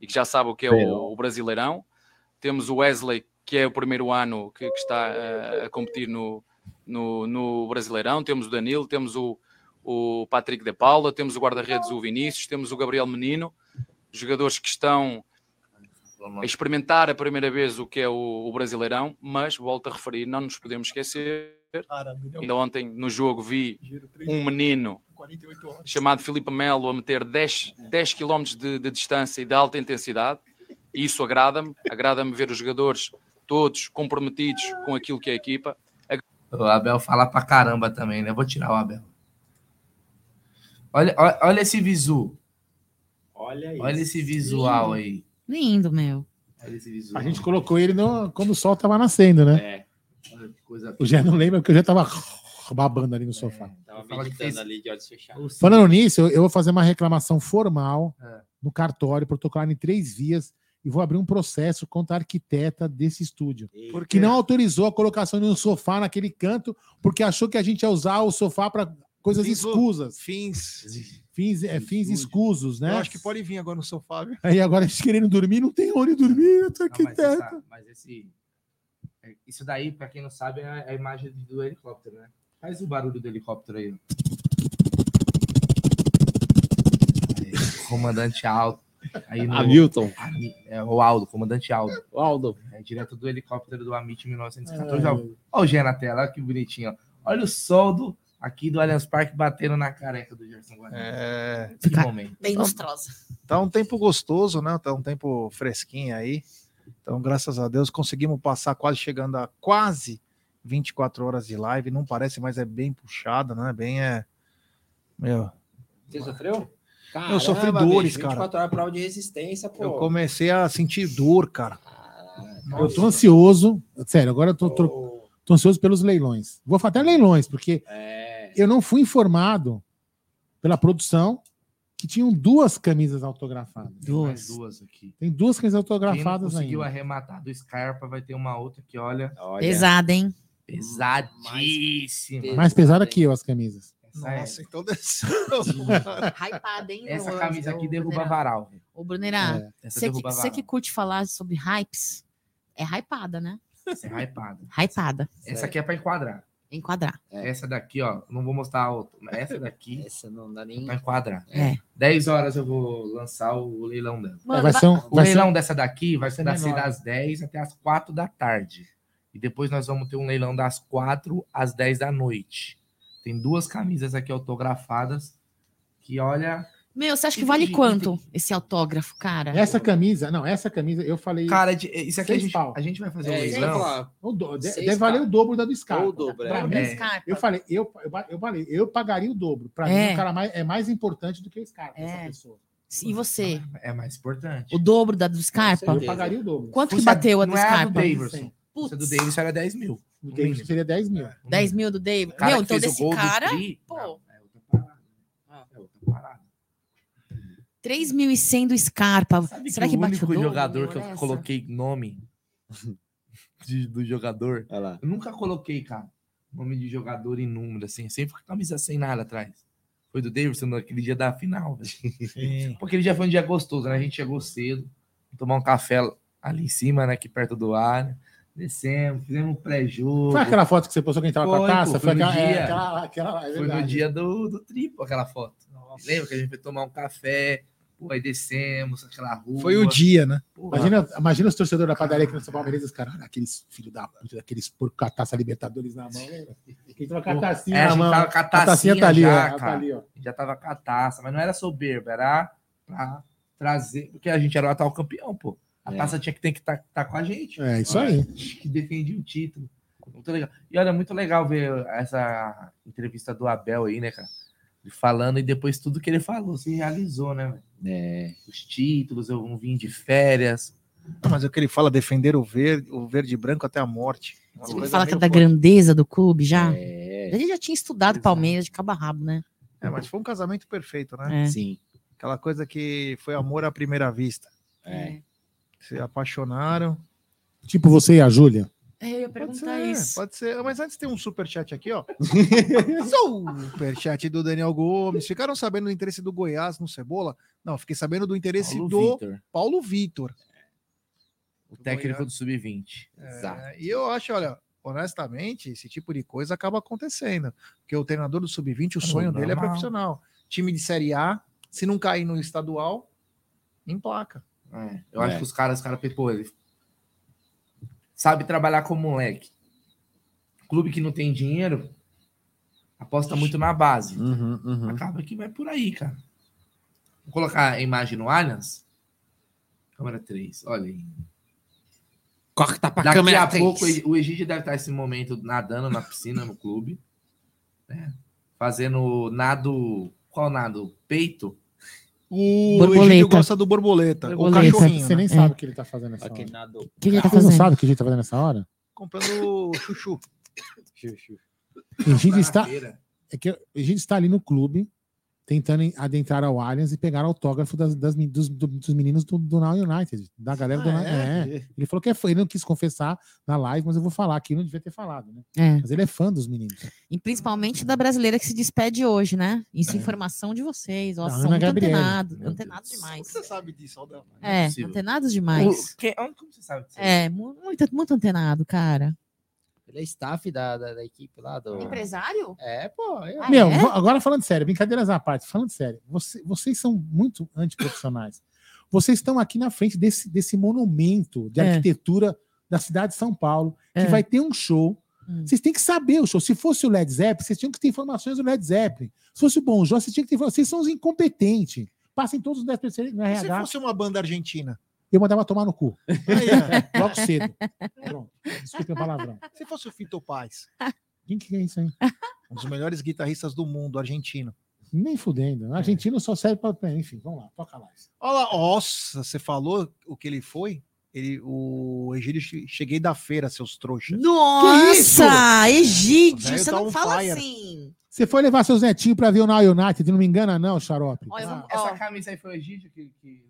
[SPEAKER 10] e que já sabe o que é o, o Brasileirão. Temos o Wesley, que é o primeiro ano que, que está a, a competir no, no, no, Brasileirão. Temos o Danilo, temos o, o Patrick de Paula, temos o guarda-redes o Vinícius, temos o Gabriel Menino, jogadores que estão a experimentar a primeira vez o que é o, o Brasileirão, mas volto a referir, não nos podemos esquecer. Ainda ontem no jogo vi um menino chamado Filipe Melo a meter 10, 10 km de, de distância e de alta intensidade. E isso agrada-me, agrada-me ver os jogadores todos comprometidos com aquilo que é a equipa.
[SPEAKER 3] O Abel fala pra caramba também, né? Vou tirar o Abel. Olha, olha, olha esse visu.
[SPEAKER 2] Olha.
[SPEAKER 3] Olha esse visual aí.
[SPEAKER 5] Lindo, meu.
[SPEAKER 3] Olha esse visual.
[SPEAKER 2] A gente colocou ele no, quando o sol tava nascendo, né?
[SPEAKER 6] É.
[SPEAKER 3] Olha que coisa
[SPEAKER 2] Eu já não lembro porque eu já tava babando ali no sofá.
[SPEAKER 6] Tava meditando
[SPEAKER 3] fez-
[SPEAKER 6] ali de olhos fechados.
[SPEAKER 2] Falando nisso, eu, eu vou fazer uma reclamação formal
[SPEAKER 3] É.
[SPEAKER 2] no cartório, protocolar em três vias, e vou abrir um processo contra a arquiteta desse estúdio. Que não autorizou a colocação de um sofá naquele canto, porque achou que a gente ia usar o sofá para coisas
[SPEAKER 1] Fins-
[SPEAKER 2] escusas.
[SPEAKER 1] Fins.
[SPEAKER 2] Fins, é, fins escusos, né?
[SPEAKER 1] Eu acho que pode vir agora no sofá, viu?
[SPEAKER 2] Aí agora a gente querendo dormir, não tem onde dormir, eu tô
[SPEAKER 3] Não, mas,
[SPEAKER 2] arquiteta.
[SPEAKER 3] essa- mas esse. é- Isso daí, pra quem não sabe, é é a imagem do helicóptero, né? Faz o barulho do helicóptero aí. ó. Aí, comandante Aldo. Aí no,
[SPEAKER 6] Hamilton.
[SPEAKER 3] Ami- É o Aldo, comandante Aldo.
[SPEAKER 6] O Aldo.
[SPEAKER 3] É direto do helicóptero do Amit 1914.
[SPEAKER 2] Ai.
[SPEAKER 3] Olha o Gê na tela, olha que bonitinho. Olha o sol do, aqui do Allianz Parque batendo na careca do Gerson Guarani.
[SPEAKER 1] É,
[SPEAKER 3] Que momento.
[SPEAKER 5] Bem lustrosa.
[SPEAKER 1] Tá um tempo gostoso, né? Tá um tempo fresquinho aí. Então, graças a Deus, conseguimos passar quase chegando a quase 24 horas de live. Não parece, mas é bem puxado, né? Bem é. Meu,
[SPEAKER 6] Você sofreu?
[SPEAKER 1] Eu sofri
[SPEAKER 6] Caramba,
[SPEAKER 1] dores,
[SPEAKER 6] bicho,
[SPEAKER 1] cara.
[SPEAKER 6] 24 horas prova de resistência, pô.
[SPEAKER 1] eu comecei a sentir dor, cara.
[SPEAKER 2] Eu tô ansioso, sério, agora eu tô, tô, tô ansioso pelos leilões. Vou fazer leilões, porque
[SPEAKER 6] É.
[SPEAKER 2] eu não fui informado pela produção que tinham duas camisas autografadas.
[SPEAKER 3] Tem mais duas aqui.
[SPEAKER 2] Tem duas camisas
[SPEAKER 3] Quem não
[SPEAKER 2] autografadas
[SPEAKER 3] conseguiu
[SPEAKER 2] ainda.
[SPEAKER 3] arrematar do Scarpa, vai ter uma outra que, olha.
[SPEAKER 5] Pesada, hein?
[SPEAKER 3] Pesadíssima.
[SPEAKER 2] Mais pesada que eu, as camisas.
[SPEAKER 3] É-
[SPEAKER 1] Nossa, então desceu.
[SPEAKER 5] Hypada, hein?
[SPEAKER 3] Essa camisa aqui derruba
[SPEAKER 5] Brunerá?
[SPEAKER 3] varal.
[SPEAKER 5] Ô, Brunerá,
[SPEAKER 3] É,
[SPEAKER 5] você que, você
[SPEAKER 3] varal.
[SPEAKER 5] que curte falar sobre hypes, é hypada, né?
[SPEAKER 3] Essa é hypada.
[SPEAKER 5] Hypada.
[SPEAKER 3] Essa aqui é pra enquadrar.
[SPEAKER 5] Enquadrar.
[SPEAKER 3] Essa daqui, ó, não vou mostrar a outra. mas Essa daqui
[SPEAKER 6] Essa não dá nem.
[SPEAKER 3] pra enquadrar.
[SPEAKER 5] É.
[SPEAKER 3] 10 horas eu vou lançar o leilão dela.
[SPEAKER 5] Mano,
[SPEAKER 2] vai ser um-
[SPEAKER 3] O
[SPEAKER 2] vai ser-
[SPEAKER 3] leilão dessa daqui vai
[SPEAKER 2] ser
[SPEAKER 3] ser, ser das 10 até as 4 da tarde. E depois nós vamos ter um leilão das 4 às 10 da noite. Tem duas camisas aqui autografadas que, olha.
[SPEAKER 5] Meu, você acha que vale
[SPEAKER 3] tem-
[SPEAKER 5] quanto esse autógrafo, cara?
[SPEAKER 2] Essa camisa, não, essa camisa eu falei.
[SPEAKER 3] Cara, isso aqui a gente,
[SPEAKER 2] pau.
[SPEAKER 3] a gente vai fazer
[SPEAKER 6] É,
[SPEAKER 3] um leilão.
[SPEAKER 2] O do- de- deve valer o dobro da do Scarpa.
[SPEAKER 6] Ou o dobro, é.
[SPEAKER 2] mim,
[SPEAKER 3] É.
[SPEAKER 5] Scarpa.
[SPEAKER 2] Eu falei, eu, eu, eu falei, eu pagaria o dobro. Pra
[SPEAKER 5] É.
[SPEAKER 2] mim, o cara mais, é mais importante do que o Scarpa,
[SPEAKER 5] É.
[SPEAKER 2] essa pessoa.
[SPEAKER 5] E você?
[SPEAKER 3] É mais importante.
[SPEAKER 5] O dobro da do Scarpa?
[SPEAKER 2] Eu pagaria o dobro.
[SPEAKER 5] Quanto que bateu a do
[SPEAKER 3] não é a do
[SPEAKER 5] Scarpa?
[SPEAKER 3] Davidson. Essa do Davidson era 10 mil.
[SPEAKER 2] O David seria 10 mil.
[SPEAKER 5] 10 mil do David?
[SPEAKER 3] cara
[SPEAKER 5] Meu, então desse cara,
[SPEAKER 3] Tri,
[SPEAKER 5] pô,
[SPEAKER 3] É outra parada. É outra parada.
[SPEAKER 5] 3.100 do Scarpa.
[SPEAKER 3] Sabe
[SPEAKER 5] Será
[SPEAKER 3] que,
[SPEAKER 5] que,
[SPEAKER 3] o único jogador que eu coloquei nome de- do jogador,
[SPEAKER 6] Olha lá.
[SPEAKER 3] eu nunca coloquei, cara, nome de jogador em número, assim, sempre com a camisa sem nada atrás. Foi do Davidson naquele dia da final. Porque aquele dia foi um dia gostoso, né? A gente chegou cedo, tomar um café ali em cima, né? Aqui perto do ar. Descemos, fizemos um pré-jogo.
[SPEAKER 2] Foi aquela foto que você postou que a gente tava com a taça?
[SPEAKER 3] pô,
[SPEAKER 2] Foi,
[SPEAKER 3] foi
[SPEAKER 2] aquela, é,
[SPEAKER 3] dia.
[SPEAKER 2] aquela, aquela, é
[SPEAKER 3] Foi no dia do, do triplo aquela foto. Lembra que a gente foi tomar um café, pô, aí descemos aquela rua.
[SPEAKER 1] Foi o dia, né?
[SPEAKER 3] Porra.
[SPEAKER 2] Imagina, imagina os torcedores da padaria aqui no São Palmeiras, os caras, aqueles filhos da puta, aqueles porco com a taça Libertadores na mão, lembra? Quem tava com a tacinha
[SPEAKER 3] É, a
[SPEAKER 2] na mão.
[SPEAKER 3] tava com a
[SPEAKER 2] A tacinha tá ali, ó,
[SPEAKER 3] já,
[SPEAKER 2] ela tá ali, ó.
[SPEAKER 3] Já tava com a taça, mas não era soberba, era pra trazer, porque a gente era o atual campeão, pô. A
[SPEAKER 6] É.
[SPEAKER 3] taça tinha que ter que estar tá, com a gente.
[SPEAKER 2] É, isso aí.
[SPEAKER 3] Que defendia o título. Muito legal. E olha, muito legal ver essa entrevista do Abel aí, né, cara? Falando e depois tudo que ele falou se realizou, né?
[SPEAKER 6] É.
[SPEAKER 3] Os títulos, eu vim de férias.
[SPEAKER 1] Não, mas é o que ele fala, defender o verde, o verde e branco até a morte.
[SPEAKER 5] Ele fala que é da
[SPEAKER 1] forte.
[SPEAKER 5] grandeza do clube já.
[SPEAKER 6] É.
[SPEAKER 5] Ele já tinha estudado Palmeiras de cabo a rabo, né?
[SPEAKER 1] É, mas foi um casamento perfeito, né?
[SPEAKER 5] É.
[SPEAKER 6] Sim.
[SPEAKER 1] Aquela coisa que foi amor à primeira vista.
[SPEAKER 6] É.
[SPEAKER 1] Se apaixonaram.
[SPEAKER 2] Tipo você e a Júlia.
[SPEAKER 5] É, eu ia
[SPEAKER 1] Pode
[SPEAKER 5] perguntar
[SPEAKER 1] ser,
[SPEAKER 5] isso.
[SPEAKER 1] pode ser. Mas antes tem um superchat aqui, ó. superchat do Daniel Gomes. Ficaram sabendo do interesse do Goiás no Cebola? Não, fiquei sabendo do interesse
[SPEAKER 3] Paulo
[SPEAKER 1] do
[SPEAKER 3] Vitor,
[SPEAKER 1] Paulo Vitor.
[SPEAKER 3] o técnico do Sub-20.
[SPEAKER 1] É, e eu acho, olha, honestamente, esse tipo de coisa acaba acontecendo. Porque o treinador do sub-20, o sonho dele é profissional. Time de Série A, se não cair no estadual, emplaca.
[SPEAKER 3] É, eu acho que os caras, os caras, pô, ele sabe trabalhar com moleque. Clube que não tem dinheiro aposta muito na base.
[SPEAKER 6] Uhum,
[SPEAKER 3] Acaba que vai por aí, cara. Vou colocar a imagem no Allianz. Câmera 3, olha aí.
[SPEAKER 1] Corta pra
[SPEAKER 3] Daqui
[SPEAKER 1] câmera
[SPEAKER 3] a
[SPEAKER 1] três.
[SPEAKER 3] pouco o Egídio deve estar nesse momento nadando na piscina no clube. né? Fazendo nado. Qual nado? Peito?
[SPEAKER 1] O
[SPEAKER 2] Borboleta.
[SPEAKER 1] Egídio gosta do borboleta. O cachorrinho.
[SPEAKER 2] Você nem
[SPEAKER 1] né?
[SPEAKER 2] sabe o que ele tá fazendo nessa hora.
[SPEAKER 5] O que ele tá
[SPEAKER 2] Vocês não
[SPEAKER 5] fazendo?
[SPEAKER 2] sabem o que gente tá fazendo nessa hora?
[SPEAKER 1] Comprando chuchu.
[SPEAKER 2] O Egídio está, é que o Egídio está ali no clube, tentando adentrar ao Allianz e pegar autógrafo das, das dos, do- dos meninos do, do Now United, da galera do
[SPEAKER 1] Ah,
[SPEAKER 2] Now-
[SPEAKER 1] é?
[SPEAKER 2] é. Ele falou que é fã, ele não quis confessar na live, mas eu vou falar aqui, não devia ter falado, né?
[SPEAKER 5] É.
[SPEAKER 2] Mas ele é fã dos meninos.
[SPEAKER 5] E principalmente da brasileira que se despede hoje, né? Isso é informação de vocês. Ó, são antenados, antenados demais.
[SPEAKER 1] Você sabe disso, Aldão?
[SPEAKER 5] É,
[SPEAKER 3] possível.
[SPEAKER 5] antenados demais.
[SPEAKER 3] O- que- como você sabe disso?
[SPEAKER 5] É, mu- muito, muito antenado, cara.
[SPEAKER 6] Ele é staff da, da, da equipe lá do.
[SPEAKER 5] Empresário?
[SPEAKER 6] É, pô. Eu...
[SPEAKER 5] Ah,
[SPEAKER 2] Meu,
[SPEAKER 5] é?
[SPEAKER 2] agora falando sério, brincadeiras à parte, falando sério, você- vocês são muito antiprofissionais. Vocês estão aqui na frente desse, desse monumento de
[SPEAKER 5] É.
[SPEAKER 2] arquitetura da cidade de São Paulo, que
[SPEAKER 5] É.
[SPEAKER 2] vai ter um show.
[SPEAKER 5] Hum.
[SPEAKER 2] Vocês têm que saber o show. Se fosse o Led Zeppelin, vocês tinham que ter informações do Led Zeppelin. Se fosse o Bon Jovi, vocês tinham que ter informações. Vocês são os incompetentes. Passem todos os 10 terceiros no
[SPEAKER 1] Se
[SPEAKER 2] RH.
[SPEAKER 1] fosse uma banda argentina.
[SPEAKER 2] Eu mandava tomar no cu.
[SPEAKER 1] Aí.
[SPEAKER 2] Logo cedo. Pronto. Desculpa o palavrão.
[SPEAKER 1] Se fosse o Fito Paz,
[SPEAKER 2] Quem que é isso aí?
[SPEAKER 1] um dos melhores guitarristas do mundo, argentino.
[SPEAKER 2] Nem fudendo. Argentino só serve para. Enfim, vamos lá, toca lá.
[SPEAKER 1] Olha lá, nossa, você falou o que ele foi? Ele, o Egídio, che- cheguei da feira, seus trouxas.
[SPEAKER 5] Nossa, Egídio, você
[SPEAKER 1] tá
[SPEAKER 5] não
[SPEAKER 1] on
[SPEAKER 5] fala
[SPEAKER 1] fire.
[SPEAKER 5] assim.
[SPEAKER 2] Você foi levar seus netinhos pra ver o Now United, não me engana, não, xarope.
[SPEAKER 5] Olha, vamos-
[SPEAKER 3] Essa
[SPEAKER 5] ó,
[SPEAKER 3] camisa aí foi o Egídio que, que?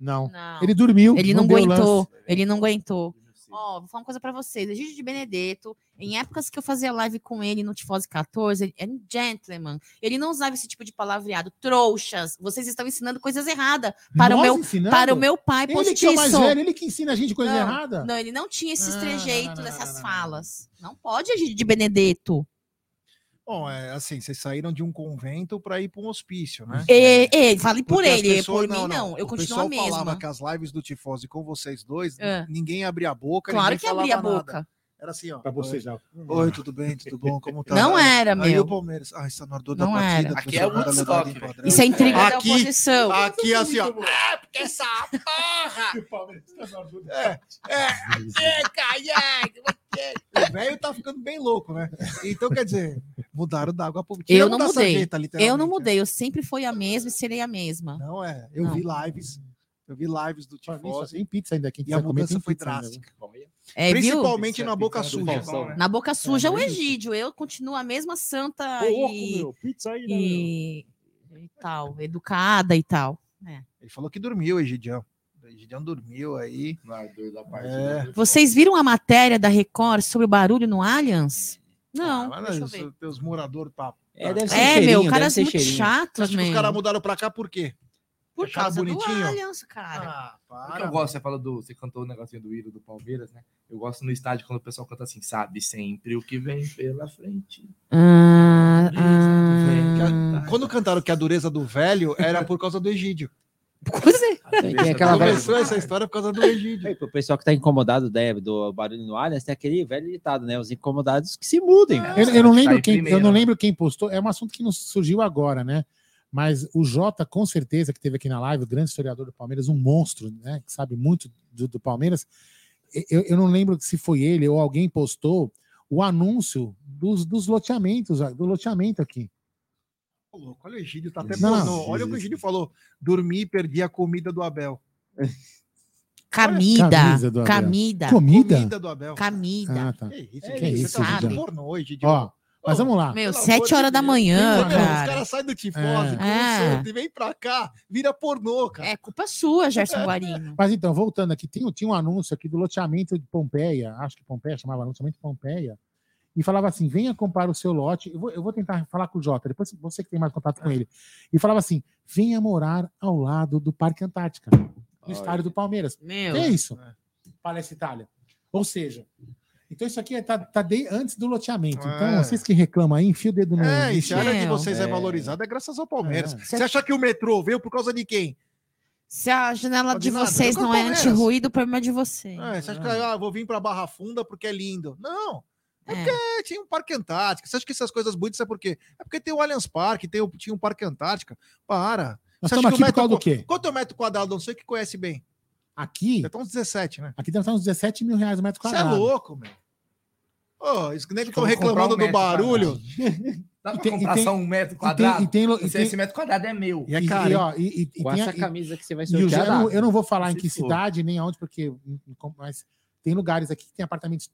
[SPEAKER 2] Não.
[SPEAKER 5] Não.
[SPEAKER 2] Ele dormiu.
[SPEAKER 5] Ele não,
[SPEAKER 2] deu
[SPEAKER 5] aguentou. Ele não aguentou. Ó, vou falar uma coisa pra vocês. Egídio de Benedetto, em épocas que eu fazia live com ele no Tifose 14, ele era um gentleman. Ele não usava esse tipo de palavreado. Trouxas, vocês estão ensinando coisas erradas para o meu
[SPEAKER 2] ensinando?
[SPEAKER 5] para o meu pai
[SPEAKER 2] Ele que é o mais
[SPEAKER 5] postiço.
[SPEAKER 2] velho, ele que ensina a gente coisa
[SPEAKER 5] não,
[SPEAKER 2] errada.
[SPEAKER 5] Não, ele não tinha esses
[SPEAKER 2] Ah,
[SPEAKER 5] trejeitos,
[SPEAKER 2] não, não,
[SPEAKER 5] essas
[SPEAKER 2] não, não,
[SPEAKER 5] falas. Não pode, Egídio de Benedetto.
[SPEAKER 1] Bom, é assim, vocês saíram de um convento para ir para um hospício, né?
[SPEAKER 5] E, e, fale por
[SPEAKER 1] Porque
[SPEAKER 5] ele,
[SPEAKER 1] pessoas-
[SPEAKER 5] por mim não. Eu
[SPEAKER 1] o
[SPEAKER 5] continuo a
[SPEAKER 1] pessoal falava
[SPEAKER 5] mesma.
[SPEAKER 1] que as lives do Tifose com vocês dois,
[SPEAKER 5] É.
[SPEAKER 1] ninguém abria a boca,
[SPEAKER 5] Claro
[SPEAKER 1] ninguém
[SPEAKER 5] que abria a boca.
[SPEAKER 1] nada. Era assim, ó.
[SPEAKER 2] Pra você
[SPEAKER 1] Oi.
[SPEAKER 2] já.
[SPEAKER 1] Oi, tudo bem? Tudo bom? Como tá?
[SPEAKER 5] Não era,
[SPEAKER 1] Aí
[SPEAKER 5] meu.
[SPEAKER 1] o Palmeiras. Ah, está no ardor da
[SPEAKER 5] Não
[SPEAKER 1] partida.
[SPEAKER 5] era.
[SPEAKER 3] Aqui é
[SPEAKER 1] da modalidade
[SPEAKER 3] Woodstock,
[SPEAKER 1] padrão.
[SPEAKER 5] Isso é intriga da
[SPEAKER 1] Aqui-
[SPEAKER 5] oposição.
[SPEAKER 1] Aqui, assim, ó. É, porque essa porra! É, é, caiado, O velho tá ficando bem louco, né? Então, quer dizer, mudaram da água pro
[SPEAKER 5] Eu não
[SPEAKER 1] da
[SPEAKER 5] mudei.
[SPEAKER 1] sarjeta,
[SPEAKER 5] Eu não
[SPEAKER 1] né?
[SPEAKER 5] mudei. Eu sempre fui a mesma e serei a mesma.
[SPEAKER 1] Não é. Eu
[SPEAKER 5] Não.
[SPEAKER 1] vi lives. Eu vi lives do Tifose.
[SPEAKER 2] Tem pizza ainda aqui.
[SPEAKER 1] E a mudança foi drástica.
[SPEAKER 5] É, viu?
[SPEAKER 1] Principalmente na boca
[SPEAKER 3] Pizza do
[SPEAKER 1] suja.
[SPEAKER 3] Faustão, né?
[SPEAKER 5] Na boca suja é o
[SPEAKER 2] não é isso.
[SPEAKER 5] Egídio. Eu continuo a mesma santa e,
[SPEAKER 2] meu, pizza aí, né,
[SPEAKER 5] e, e tal, educada e tal. É.
[SPEAKER 1] Ele falou que dormiu, Egidião. O Egidião dormiu aí. É.
[SPEAKER 5] Vocês viram a matéria da Record sobre o barulho no Allianz? Não,
[SPEAKER 1] Ah,
[SPEAKER 5] deixa eu ver.
[SPEAKER 1] os teus moradores pra.
[SPEAKER 6] É, deve ser
[SPEAKER 5] É, meu, caras
[SPEAKER 6] deve ser
[SPEAKER 5] muito
[SPEAKER 6] cheirinho.
[SPEAKER 5] chatos,
[SPEAKER 1] Acho que os caras mudaram pra cá por quê?
[SPEAKER 5] Por
[SPEAKER 1] Acharam
[SPEAKER 5] causa do
[SPEAKER 1] bonitinho?
[SPEAKER 5] Allianz, cara.
[SPEAKER 1] Ah,
[SPEAKER 3] O que eu gosto, você falou do. Você cantou o negocinho do hino do Palmeiras, né? Eu gosto no estádio quando o pessoal canta assim, sabe sempre o que vem pela frente.
[SPEAKER 5] Ah, ah,
[SPEAKER 1] Quando cantaram que a dureza do velho era por causa do Egídio.
[SPEAKER 5] Pois é.
[SPEAKER 6] Tem, aquela velha...
[SPEAKER 1] Começou essa história por causa do Egídio.
[SPEAKER 6] Aí, pro pessoal que tá incomodado né, do barulho no Allianz, tem aquele velho ditado, né? Os incomodados que se mudem.
[SPEAKER 2] Eu, eu não lembro
[SPEAKER 3] em
[SPEAKER 2] quem, eu não
[SPEAKER 3] né?
[SPEAKER 2] lembro quem postou. É um assunto que não surgiu agora, né? Mas o Jota, com certeza, que teve aqui na live, o grande historiador do Palmeiras, um monstro, né? Que sabe muito do, do Palmeiras. Eu, eu não lembro se foi ele ou alguém postou o anúncio dos, dos loteamentos, do loteamento aqui.
[SPEAKER 1] Louco, Olha o Egídio, tá até
[SPEAKER 2] Não,
[SPEAKER 1] pornô. Olha o que o Egídio falou. Dormi e perdi a comida do Abel.
[SPEAKER 5] Camida.
[SPEAKER 2] Camisa do Abel.
[SPEAKER 5] Camida.
[SPEAKER 2] Comida?
[SPEAKER 1] Comida do Abel.
[SPEAKER 5] Camida.
[SPEAKER 2] Ah, tá.
[SPEAKER 1] Que isso,
[SPEAKER 2] Que
[SPEAKER 1] Egídio?
[SPEAKER 2] isso,
[SPEAKER 1] tá
[SPEAKER 2] Egídio?
[SPEAKER 1] vendo pornô, Egídio?
[SPEAKER 2] Ó, mas vamos lá.
[SPEAKER 5] Meu,
[SPEAKER 1] Pelo
[SPEAKER 5] sete horas
[SPEAKER 1] de
[SPEAKER 5] da manhã,
[SPEAKER 1] Meu, Os
[SPEAKER 5] cara.
[SPEAKER 1] caras saem do tifose,
[SPEAKER 2] É.
[SPEAKER 5] É.
[SPEAKER 1] E vem pra cá, vira pornô, cara.
[SPEAKER 5] É culpa sua, Gerson Guarino.
[SPEAKER 2] Mas então, voltando aqui, tinha, tinha um anúncio aqui do loteamento de Pompeia, acho que Pompeia chamava loteamento de Pompeia, e falava assim: venha comprar o seu lote. Eu vou, eu vou tentar falar com o Jota, depois você que tem mais contato com ele. E falava assim: venha morar ao lado do Parque Antártica, no estádio do Palmeiras.
[SPEAKER 5] Meu.
[SPEAKER 2] Que é isso? Palestra Itália. Ou seja, Então isso aqui é- tá, tá de, antes do loteamento.
[SPEAKER 1] É.
[SPEAKER 2] Então, vocês que reclamam aí, enfia o dedo no.
[SPEAKER 1] É, e se a área de vocês é,
[SPEAKER 2] É.
[SPEAKER 1] valorizada, é graças ao Palmeiras.
[SPEAKER 2] É.
[SPEAKER 1] Você acha que o metrô veio por causa de quem?
[SPEAKER 5] Se a janela de
[SPEAKER 1] nada,
[SPEAKER 5] vocês não é
[SPEAKER 1] Palmeiras.
[SPEAKER 5] anti-ruído, o problema é de vocês.
[SPEAKER 1] É, você acha que ah, vou vir pra Barra Funda porque é lindo? Não. É porque tinha um Parque Antártica. Você acha que essas coisas bonitas é por quê? É porque tem o Allianz Parque, tem o, tinha um Parque Antártica. Para.
[SPEAKER 2] Nós
[SPEAKER 1] Você
[SPEAKER 2] estamos
[SPEAKER 1] acha que
[SPEAKER 2] aqui
[SPEAKER 1] o
[SPEAKER 2] por causa do
[SPEAKER 1] qu-
[SPEAKER 2] quê?
[SPEAKER 1] Quanto é o metro quadrado? Não sei que conhece bem.
[SPEAKER 2] Aqui.
[SPEAKER 1] Já estão uns 17, né?
[SPEAKER 2] Aqui deve estar uns 17 mil reais o metro
[SPEAKER 1] Você é
[SPEAKER 2] quadrado.
[SPEAKER 1] louco, meu. Ô, isso que nem
[SPEAKER 3] que
[SPEAKER 1] estão reclamando
[SPEAKER 3] um
[SPEAKER 1] do barulho.
[SPEAKER 3] Dá pra
[SPEAKER 2] tem-
[SPEAKER 3] comprar
[SPEAKER 2] tem-
[SPEAKER 3] só um metro
[SPEAKER 2] e tem-
[SPEAKER 3] quadrado?
[SPEAKER 2] e tem e
[SPEAKER 3] Esse-
[SPEAKER 2] tem-
[SPEAKER 3] Esse metro quadrado é meu.
[SPEAKER 2] E, e, ó, e- e- e
[SPEAKER 6] Com
[SPEAKER 2] tem
[SPEAKER 6] essa
[SPEAKER 2] a-
[SPEAKER 6] camisa que você vai.
[SPEAKER 2] Zé, eu, não- eu não vou falar em que
[SPEAKER 6] for.
[SPEAKER 2] cidade nem aonde, porque. Mas tem lugares aqui que tem apartamentos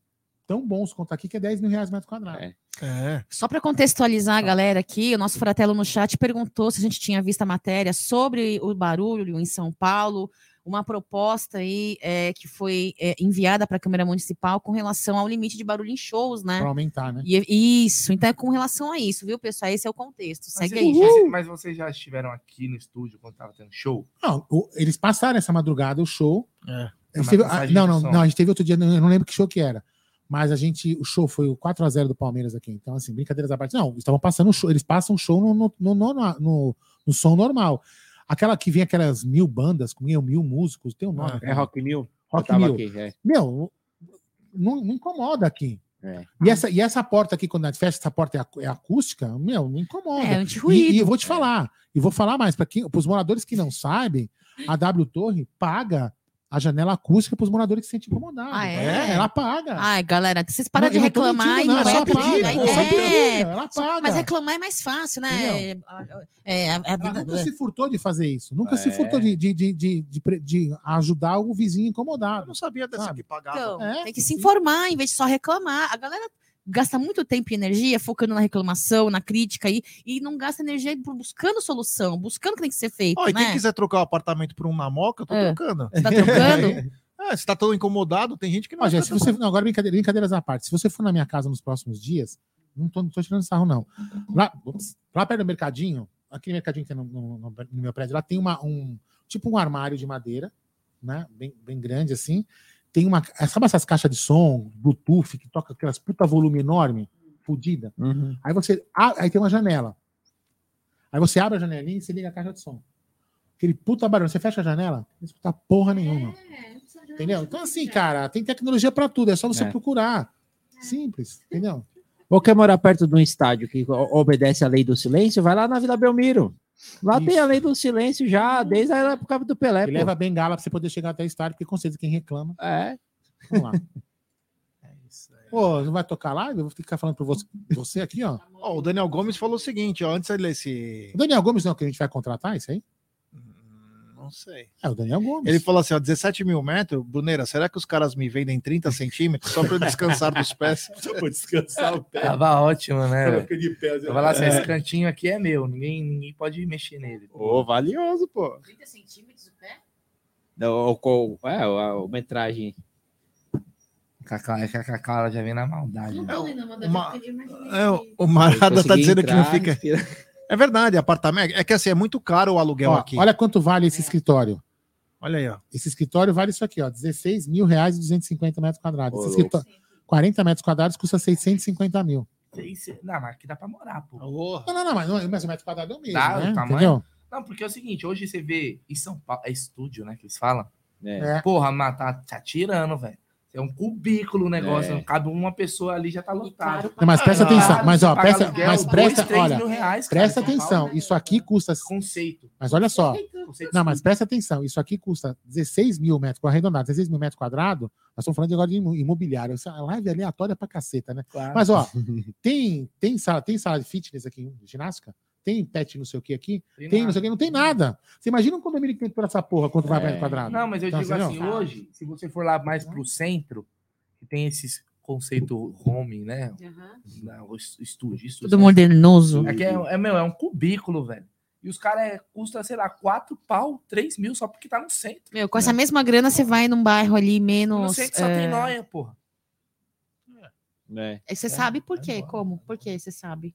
[SPEAKER 2] tão bons quanto aqui que é 10 mil reais o metro quadrado.
[SPEAKER 1] É.
[SPEAKER 5] Só para contextualizar a galera aqui, o nosso fratelo no chat perguntou se a gente tinha visto a matéria sobre o barulho em São Paulo, uma proposta aí é, que foi é, enviada para a Câmara Municipal com relação ao limite de barulho em shows, né?
[SPEAKER 2] Pra aumentar, né?
[SPEAKER 5] E- isso, então é com relação a isso, viu, pessoal? Esse é o contexto.
[SPEAKER 3] Mas,
[SPEAKER 5] Segue aí,
[SPEAKER 3] vocês-
[SPEAKER 5] gente.
[SPEAKER 3] mas vocês já estiveram aqui no estúdio quando tava tendo show?
[SPEAKER 2] Não, o- eles passaram essa madrugada o show.
[SPEAKER 1] É.
[SPEAKER 2] A teve-
[SPEAKER 3] passagem
[SPEAKER 2] ah, não, não, não, a gente teve outro dia, eu não lembro que show que era. Mas a gente, o show foi o 4x0 do Palmeiras aqui. Então, assim, brincadeiras à parte. Não, eles estavam passando o show, eles passam o show no, no, no, no, no- no som normal. Aquela que vinha aquelas mil bandas, com mil, músicos, tem um nome.
[SPEAKER 6] É
[SPEAKER 2] cara.
[SPEAKER 6] Rock Mil?
[SPEAKER 2] Rock Mil.
[SPEAKER 6] aqui, é.
[SPEAKER 2] Meu, não, não incomoda aqui.
[SPEAKER 6] É.
[SPEAKER 2] E, essa, e essa porta aqui, quando a gente fecha essa porta é, é acústica, meu, não incomoda.
[SPEAKER 5] É, anti-ruído.
[SPEAKER 2] E, e eu vou te falar, e vou falar mais, para os moradores que não sabem, a W Torre paga a janela acústica para os moradores que se sentem incomodados.
[SPEAKER 5] Ah, é?
[SPEAKER 2] ela paga.
[SPEAKER 5] Ai, galera, vocês param
[SPEAKER 2] Não,
[SPEAKER 5] de reclamar
[SPEAKER 2] mentindo,
[SPEAKER 5] e
[SPEAKER 2] não,
[SPEAKER 5] não
[SPEAKER 2] ela
[SPEAKER 5] é
[SPEAKER 2] só paga,
[SPEAKER 5] pedir,
[SPEAKER 2] pô, só
[SPEAKER 5] é,
[SPEAKER 2] ela paga.
[SPEAKER 5] Mas reclamar é mais fácil, né? É, é,
[SPEAKER 2] Ela
[SPEAKER 5] vida-
[SPEAKER 2] nunca se furtou de fazer isso. Nunca se
[SPEAKER 6] É.
[SPEAKER 2] furtou de, de, de, de, de ajudar o vizinho incomodado. Eu
[SPEAKER 1] não sabia dessa
[SPEAKER 2] sabe?
[SPEAKER 1] que pagava.
[SPEAKER 5] Então,
[SPEAKER 2] É,
[SPEAKER 5] tem que se informar em vez de só reclamar. A galera gasta muito tempo e energia focando na reclamação, na crítica aí, e não gasta energia buscando solução, buscando o que tem que ser feito,
[SPEAKER 1] Ó, e
[SPEAKER 5] né?
[SPEAKER 1] quem quiser trocar o apartamento por um na moca, eu tô
[SPEAKER 5] É.
[SPEAKER 1] trocando.
[SPEAKER 5] Você tá trocando?
[SPEAKER 1] É, se tá tão incomodado, tem gente que não
[SPEAKER 2] Ó, gente, se você, não, agora brincadeira, brincadeiras à parte. Se você for na minha casa nos próximos dias, não tô, não tô tirando sarro, não. Lá, ups, lá perto do mercadinho, aquele mercadinho que tem no, no- no- no meu prédio, lá tem uma, um tipo um armário de madeira, né? Bem, bem grande assim. Tem uma. Sabe essas caixas de som, Bluetooth, que toca aquelas puta volume enorme, fodida?
[SPEAKER 6] Uhum.
[SPEAKER 2] Aí você. aí tem uma janela. Aí você abre a janelinha e você liga a caixa de som. Aquele puta barulho. Você fecha a janela, não escuta porra nenhuma. Entendeu? Então, assim, cara, tem tecnologia pra tudo. É só você
[SPEAKER 6] É.
[SPEAKER 2] procurar. Simples, entendeu?
[SPEAKER 6] Ou quer morar perto de um estádio que obedece à lei do silêncio, vai lá na Vila Belmiro. Lá tem a lei do silêncio já, desde a época do Pelé. Pô.
[SPEAKER 2] leva bengala pra você poder chegar até o estádio, porque com certeza quem reclama.
[SPEAKER 6] É.
[SPEAKER 2] Vamos lá. Pô, não vai tocar lá? Eu vou ficar falando pra você, você aqui, ó.
[SPEAKER 1] Ó, o Daniel Gomes falou o seguinte, ó, antes de ler esse...
[SPEAKER 2] O Daniel Gomes não é o que a gente vai contratar, isso aí?
[SPEAKER 1] Não sei.
[SPEAKER 2] É o Daniel Gomes.
[SPEAKER 1] Ele falou assim, ó, 17 mil metros, Bruneira, será que os caras me vendem 30 centímetros só pra eu descansar dos pés?
[SPEAKER 2] Só pra descansar o pé.
[SPEAKER 3] Tava ótimo, né?
[SPEAKER 2] Fica de pé, assim,
[SPEAKER 3] Tava lá assim,
[SPEAKER 2] é.
[SPEAKER 3] esse cantinho aqui é meu, ninguém, ninguém pode mexer nele.
[SPEAKER 6] Ô, valioso, pô.
[SPEAKER 4] 30 centímetros o pé?
[SPEAKER 6] O, o, é, a, a metragem.
[SPEAKER 3] Cacau, é que a Cacau já vem na maldade. né?
[SPEAKER 1] Uma- É, o- o Marada tá
[SPEAKER 6] Consegui
[SPEAKER 1] dizendo que não
[SPEAKER 6] entrar,
[SPEAKER 1] fica...
[SPEAKER 6] respira.
[SPEAKER 1] É verdade, apartamento... É que assim, é muito caro o aluguel
[SPEAKER 2] Ó,
[SPEAKER 1] aqui.
[SPEAKER 2] Olha quanto vale esse escritório.
[SPEAKER 1] Olha aí, ó.
[SPEAKER 2] Esse escritório vale isso aqui, ó. 16 mil reais e 250 metros quadrados. Esse escritório, 40 metros quadrados custa 650 mil.
[SPEAKER 3] Não, mas aqui dá pra morar, pô.
[SPEAKER 2] Não, não, não, mas, não, mas o metro quadrado é o mesmo,
[SPEAKER 3] Dá
[SPEAKER 2] né?
[SPEAKER 3] o tamanho.
[SPEAKER 2] Entendeu?
[SPEAKER 3] Não, porque é o seguinte, hoje você vê em São Paulo, é estúdio, né, que eles falam.
[SPEAKER 2] É.
[SPEAKER 3] Porra, mas tá, tá tirando, velho. É um cubículo o negócio,
[SPEAKER 6] É.
[SPEAKER 3] cabe uma pessoa ali já tá lotado.
[SPEAKER 2] Não, mas presta
[SPEAKER 3] Ah,
[SPEAKER 2] atenção, mas ó, presta,
[SPEAKER 3] aluguel,
[SPEAKER 2] mas
[SPEAKER 3] dois,
[SPEAKER 2] presta,
[SPEAKER 3] três
[SPEAKER 2] olha,
[SPEAKER 3] mil reais, cara,
[SPEAKER 2] presta atenção,
[SPEAKER 3] Paulo.
[SPEAKER 2] isso aqui custa,
[SPEAKER 3] Conceito.
[SPEAKER 2] mas olha só,
[SPEAKER 3] Conceito
[SPEAKER 2] não, mas presta atenção, isso aqui custa 16 mil metros, arredondado, 16 mil metros quadrados, nós estamos falando agora de imobiliário, essa live é aleatória pra caceta, né?
[SPEAKER 3] Claro.
[SPEAKER 2] Mas ó, tem, tem, sala, tem sala de fitness aqui, de ginástica? Tem pet não sei o que aqui?
[SPEAKER 3] Tem
[SPEAKER 2] Tem, não sei o que, não tem nada. Você imagina um condomínio que tem toda essa porra quanto vai
[SPEAKER 3] É.
[SPEAKER 2] metro quadrado?
[SPEAKER 3] Não, mas eu
[SPEAKER 2] Então,
[SPEAKER 3] digo assim, hoje, se você for lá mais pro centro, que tem esses conceito home, né? Es- estúdio, estúdio.
[SPEAKER 5] Tudo modernoso.
[SPEAKER 3] É, que é, é, meu, é um cubículo, velho. E os caras é, custa, sei lá, 4 pau, 3 mil só porque tá no centro.
[SPEAKER 5] Meu, com essa mesma grana, você vai num bairro ali menos.
[SPEAKER 3] No centro só
[SPEAKER 5] é,
[SPEAKER 3] tem noia, porra.
[SPEAKER 6] É.
[SPEAKER 5] Aí Você sabe por quê? Como? Por quê? Você sabe?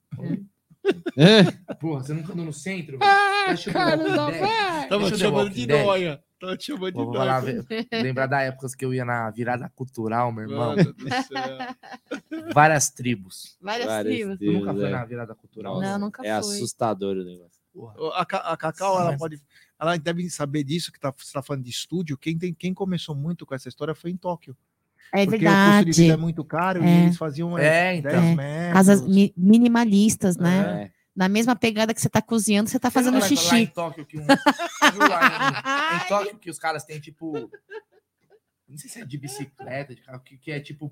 [SPEAKER 5] É.
[SPEAKER 3] Porra, você nunca andou no centro?
[SPEAKER 1] Ah,
[SPEAKER 3] velho?
[SPEAKER 1] cara, não, vai. Tava te chamando de noia. Tava te chamando de noia.
[SPEAKER 3] lembrar da época que eu ia na virada cultural, meu irmão. Várias tribos.
[SPEAKER 5] Várias Várias tribos.
[SPEAKER 3] Tu nunca foi
[SPEAKER 6] tribos, é.
[SPEAKER 3] na virada cultural?
[SPEAKER 5] Não, nunca
[SPEAKER 6] É
[SPEAKER 5] fui.
[SPEAKER 6] assustador o negócio.
[SPEAKER 1] A, Ca- a Cacau, ela pode. Ela deve saber disso, que tá, você está falando de estúdio. Quem, tem, quem começou muito com essa história foi em Tóquio.
[SPEAKER 5] É
[SPEAKER 1] Porque o custo de
[SPEAKER 5] verdade.
[SPEAKER 1] vida é muito caro e
[SPEAKER 5] É.
[SPEAKER 1] eles faziam
[SPEAKER 3] É,
[SPEAKER 1] é,
[SPEAKER 3] então.
[SPEAKER 1] 10
[SPEAKER 5] É.
[SPEAKER 1] metros.
[SPEAKER 5] Casas mi- minimalistas, né?
[SPEAKER 1] É.
[SPEAKER 5] Na mesma pegada que você tá cozinhando, você tá fazendo
[SPEAKER 3] Lá- Lá em
[SPEAKER 5] xixi.
[SPEAKER 3] Tóquio, que um, lá em, em Tóquio que os caras têm tipo. Não sei se é de bicicleta, de carro, que, que é tipo.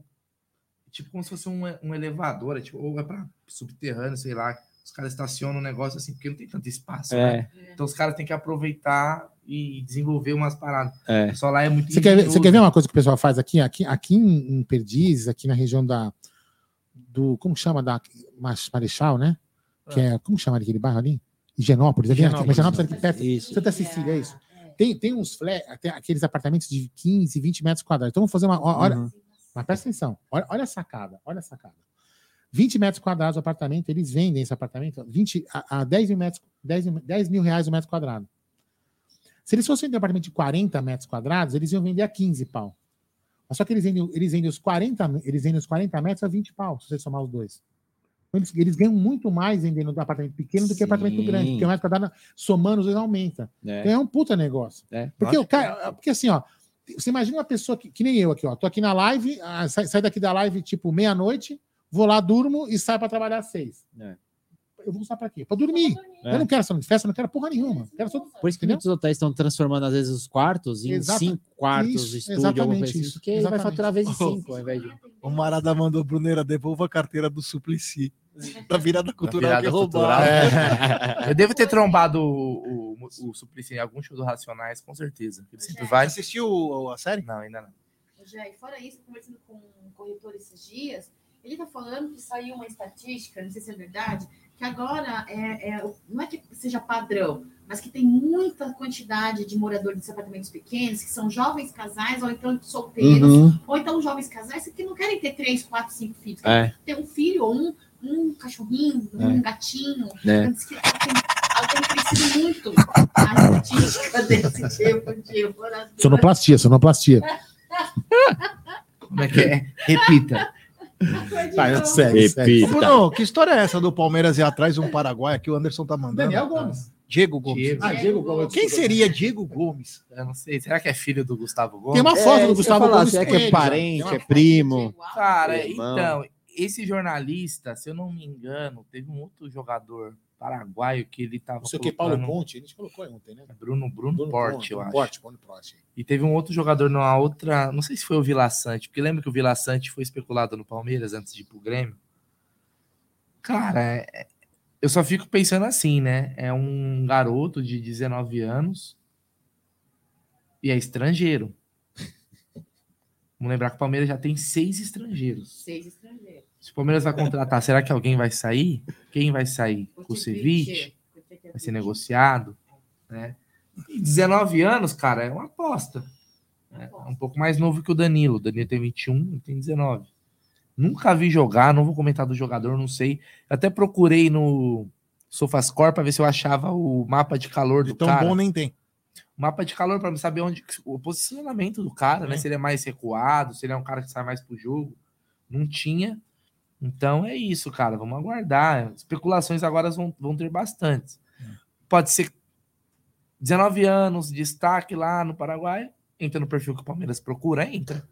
[SPEAKER 3] Tipo como se fosse um, um elevador, é tipo, ou é pra subterrâneo, sei lá. Os caras estacionam um negócio assim, porque não tem tanto espaço, né? Então os caras têm que aproveitar e desenvolver umas paradas.
[SPEAKER 6] É.
[SPEAKER 3] Só lá é muito
[SPEAKER 2] Você quer, ver, você quer ver uma coisa que o pessoal faz aqui? Aqui, aqui em, Perdizes, aqui na região da. Do, como chama? Da Marechal, né? Que é, como chama aquele bairro ali? Higienópolis. ali,
[SPEAKER 1] Higienópolis.
[SPEAKER 2] Higienópolis, aqui perto.
[SPEAKER 6] Isso.
[SPEAKER 2] Santa Cecília, é isso. Tem, tem uns flat, tem aqueles apartamentos de 15, 20 metros quadrados. Então vamos fazer uma. Olha,
[SPEAKER 6] Uhum.
[SPEAKER 2] mas presta atenção. Olha, olha a sacada. Olha a sacada. 20 metros quadrados o apartamento, eles vendem esse apartamento 20 a, a 10, mil metros, 10, mil- 10 mil reais o metro quadrado. Se eles fossem um apartamento de 40 metros quadrados, eles iam vender a 15 pau. Mas só que eles vendem, eles vendem os 40, eles vendem os 40 metros a 20 pau, se você somar os dois. Então, eles, eles ganham muito mais vendendo um apartamento pequeno do que um apartamento grande, porque o metro quadrado, somando os dois, aumenta.
[SPEAKER 6] É.
[SPEAKER 2] Então é um puta negócio.
[SPEAKER 6] É.
[SPEAKER 2] Porque cara, porque assim, ó, você imagina uma pessoa que, que nem eu aqui, ó, tô aqui na live, ah, sai, sai daqui da live tipo meia-noite, vou lá, durmo e saio para trabalhar às seis.
[SPEAKER 6] É.
[SPEAKER 2] Eu vou usar para quê? Para dormir.
[SPEAKER 6] É.
[SPEAKER 2] Eu não quero salão de festa, não quero porra nenhuma. Quero só...
[SPEAKER 6] Por isso que muitos hotéis estão transformando, às vezes, os quartos em
[SPEAKER 2] Exata-
[SPEAKER 6] cinco quartos,
[SPEAKER 2] Isso,
[SPEAKER 6] estúdio, alguma
[SPEAKER 2] exatamente
[SPEAKER 6] coisa assim,
[SPEAKER 2] isso,
[SPEAKER 6] porque ele vai
[SPEAKER 2] exatamente.
[SPEAKER 6] faturar vezes cinco, ao invés de...
[SPEAKER 1] O Marada mandou, Bruneira, devolva a carteira do Suplicy. Da virada cultural
[SPEAKER 3] virada
[SPEAKER 1] que
[SPEAKER 3] cultural.
[SPEAKER 1] roubaram.
[SPEAKER 3] Eu devo ter trombado o, o, o Suplicy em algum show do Racionais, com certeza. Ele sempre vai.
[SPEAKER 1] assistiu a série?
[SPEAKER 3] Não, ainda não.
[SPEAKER 4] Já, e fora isso, conversando com um corretor esses dias, ele tá falando que saiu uma estatística, não sei se é verdade, que agora é, é- não é que seja padrão, mas que tem muita quantidade de moradores de apartamentos pequenos, que são jovens casais, ou então solteiros,
[SPEAKER 6] Uhum.
[SPEAKER 4] ou então jovens casais que não querem ter três, quatro, cinco filhos,
[SPEAKER 6] É.
[SPEAKER 4] querem ter um filho, ou um, um cachorrinho, um
[SPEAKER 6] É.
[SPEAKER 4] gatinho.
[SPEAKER 6] É.
[SPEAKER 4] Diz que tem crescido muito a estatística desse tipo de morador.
[SPEAKER 2] Sonoplastia, sonoplastia.
[SPEAKER 3] Como é que é? Repita.
[SPEAKER 2] Vai, segue, segue.
[SPEAKER 1] Bruno, que história é essa do Palmeiras ir atrás de um Paraguai que o Anderson tá mandando?
[SPEAKER 2] Daniel Gomes.
[SPEAKER 1] Diego Gomes.
[SPEAKER 3] Diego.
[SPEAKER 2] Ah, Diego Gomes.
[SPEAKER 1] Quem seria Diego Gomes?
[SPEAKER 3] Eu não sei. Será que é filho do Gustavo Gomes?
[SPEAKER 2] Tem uma foto do Gustavo Gomes.
[SPEAKER 6] será que
[SPEAKER 2] com
[SPEAKER 6] é parente, é primo?
[SPEAKER 3] Cara,
[SPEAKER 6] Irmão.
[SPEAKER 3] então, esse jornalista, se eu não me engano, teve um outro jogador paraguaio que ele tava.
[SPEAKER 2] Não sei o que, Paulo Ponte, a gente colocou aí ontem, né?
[SPEAKER 3] Bruno, Bruno,
[SPEAKER 2] Bruno
[SPEAKER 3] Porte,
[SPEAKER 2] Ponte,
[SPEAKER 3] eu
[SPEAKER 2] Bruno
[SPEAKER 3] acho.
[SPEAKER 2] Porte, Bruno Porte.
[SPEAKER 3] E teve um outro jogador numa outra. Não sei se foi o Vila Sante, porque lembra que o Vila Sante foi especulado no Palmeiras antes de ir pro Grêmio? Cara, é- é- eu só fico pensando assim, né? É um garoto de 19 anos e é estrangeiro. Vamos lembrar que o Palmeiras já tem seis estrangeiros.
[SPEAKER 4] Seis estrangeiros.
[SPEAKER 3] Se o Palmeiras vai contratar, será que alguém vai sair? Quem vai sair? Kusevich? Vai ser negociado? Né? E 19 anos, cara, é uma aposta. né? É um pouco mais novo que o Danilo. O Danilo tem 21 e tem 19. Nunca vi jogar, não vou comentar do jogador, não sei. Eu até procurei no Sofascore para ver se eu achava o mapa de calor do
[SPEAKER 1] Tão
[SPEAKER 3] cara.
[SPEAKER 1] bom nem tem.
[SPEAKER 3] O mapa de calor para saber onde o posicionamento do cara, né? Se ele é mais recuado, se ele é um cara que sai mais pro jogo. Não tinha. Então é isso, cara. Vamos aguardar. Especulações agora vão, vão ter bastantes. Pode ser 19 anos, destaque lá no Paraguai. Entra no perfil que o Palmeiras procura, entra.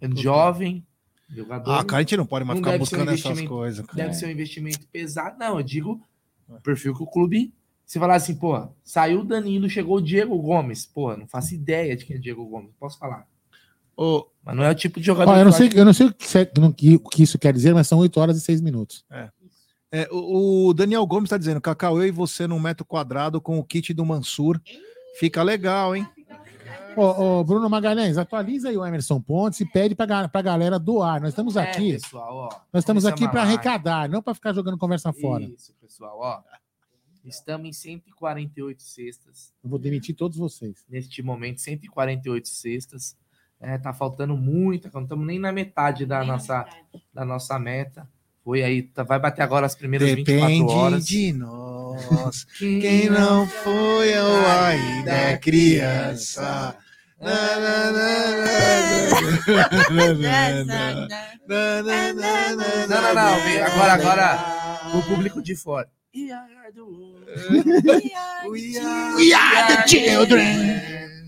[SPEAKER 3] É jovem, jogador.
[SPEAKER 1] Ah, cara, a gente não pode mais ficar
[SPEAKER 3] deve ser um
[SPEAKER 1] buscando essas coisas, cara.
[SPEAKER 3] Deve
[SPEAKER 1] É.
[SPEAKER 3] ser um investimento pesado. Não, eu digo perfil que o clube. Se falar assim, pô, saiu o Danilo, chegou o Diego Gomes. Pô, não faço ideia de quem é Diego Gomes. Posso falar. Mas não é o tipo de jogador.
[SPEAKER 2] Ó, eu, não sei, eu não sei o que, o que isso quer dizer, mas são 8 horas e 6 minutos.
[SPEAKER 1] É, o, o Daniel Gomes tá dizendo, Cacau, eu e você num metro quadrado com o kit do Mansur. Fica legal, hein?
[SPEAKER 2] Ô, ô, Bruno Magalhães, atualiza aí o Emerson Pontes e pede pra, ga- pra galera doar. Nós estamos
[SPEAKER 3] É,
[SPEAKER 2] aqui.
[SPEAKER 3] pessoal, ó,
[SPEAKER 2] nós estamos
[SPEAKER 3] vamos
[SPEAKER 2] aqui para arrecadar, não para ficar jogando conversa fora.
[SPEAKER 3] Isso, pessoal, ó. Estamos em 148 cestas.
[SPEAKER 2] Eu vou demitir todos vocês.
[SPEAKER 3] Neste momento, 148 cestas. É, tá faltando muita, não estamos nem na metade da, nem nossa, metade. da nossa meta. Foi aí, tá, vai bater agora as primeiras
[SPEAKER 1] Depende 24
[SPEAKER 3] horas.
[SPEAKER 1] de nós. Quem, quem não foi ou ainda é criança.
[SPEAKER 3] Não, não, não. Agora, agora, o público de fora.
[SPEAKER 1] We are the children.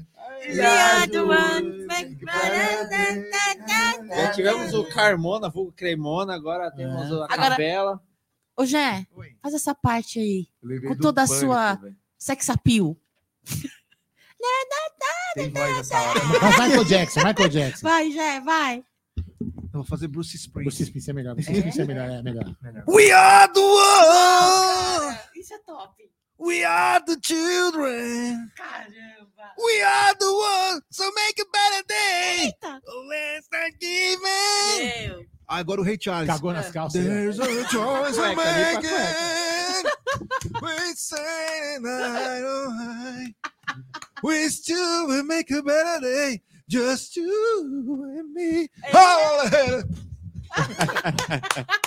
[SPEAKER 6] Já tivemos o Carmona, vulgo Cremona, agora temos a
[SPEAKER 5] Agora-
[SPEAKER 6] Capela.
[SPEAKER 5] Ô, Jé, faz essa parte aí. Com toda a sua sex appeal.
[SPEAKER 3] Tem voz essa hora.
[SPEAKER 2] Faz Michael Jackson, Michael Jackson.
[SPEAKER 5] Vai, Jé, vai.
[SPEAKER 1] Eu vou fazer Bruce Springsteen.
[SPEAKER 2] Bruce Springsteen é melhor. Bruce Springsteen é melhor, é melhor.
[SPEAKER 1] We are the one.
[SPEAKER 5] Isso é top.
[SPEAKER 1] We are the children.
[SPEAKER 5] Caramba.
[SPEAKER 1] We are the one. So make a better day.
[SPEAKER 5] Eita.
[SPEAKER 1] Let's not give in.
[SPEAKER 5] Meu.
[SPEAKER 1] Ah, agora o Rei Charles.
[SPEAKER 2] Cagou nas calças.
[SPEAKER 1] There's a choice I'm
[SPEAKER 2] Cueca, limpa a
[SPEAKER 1] making. We say night oh, I. We still will make a better day. Just you and me. Oh,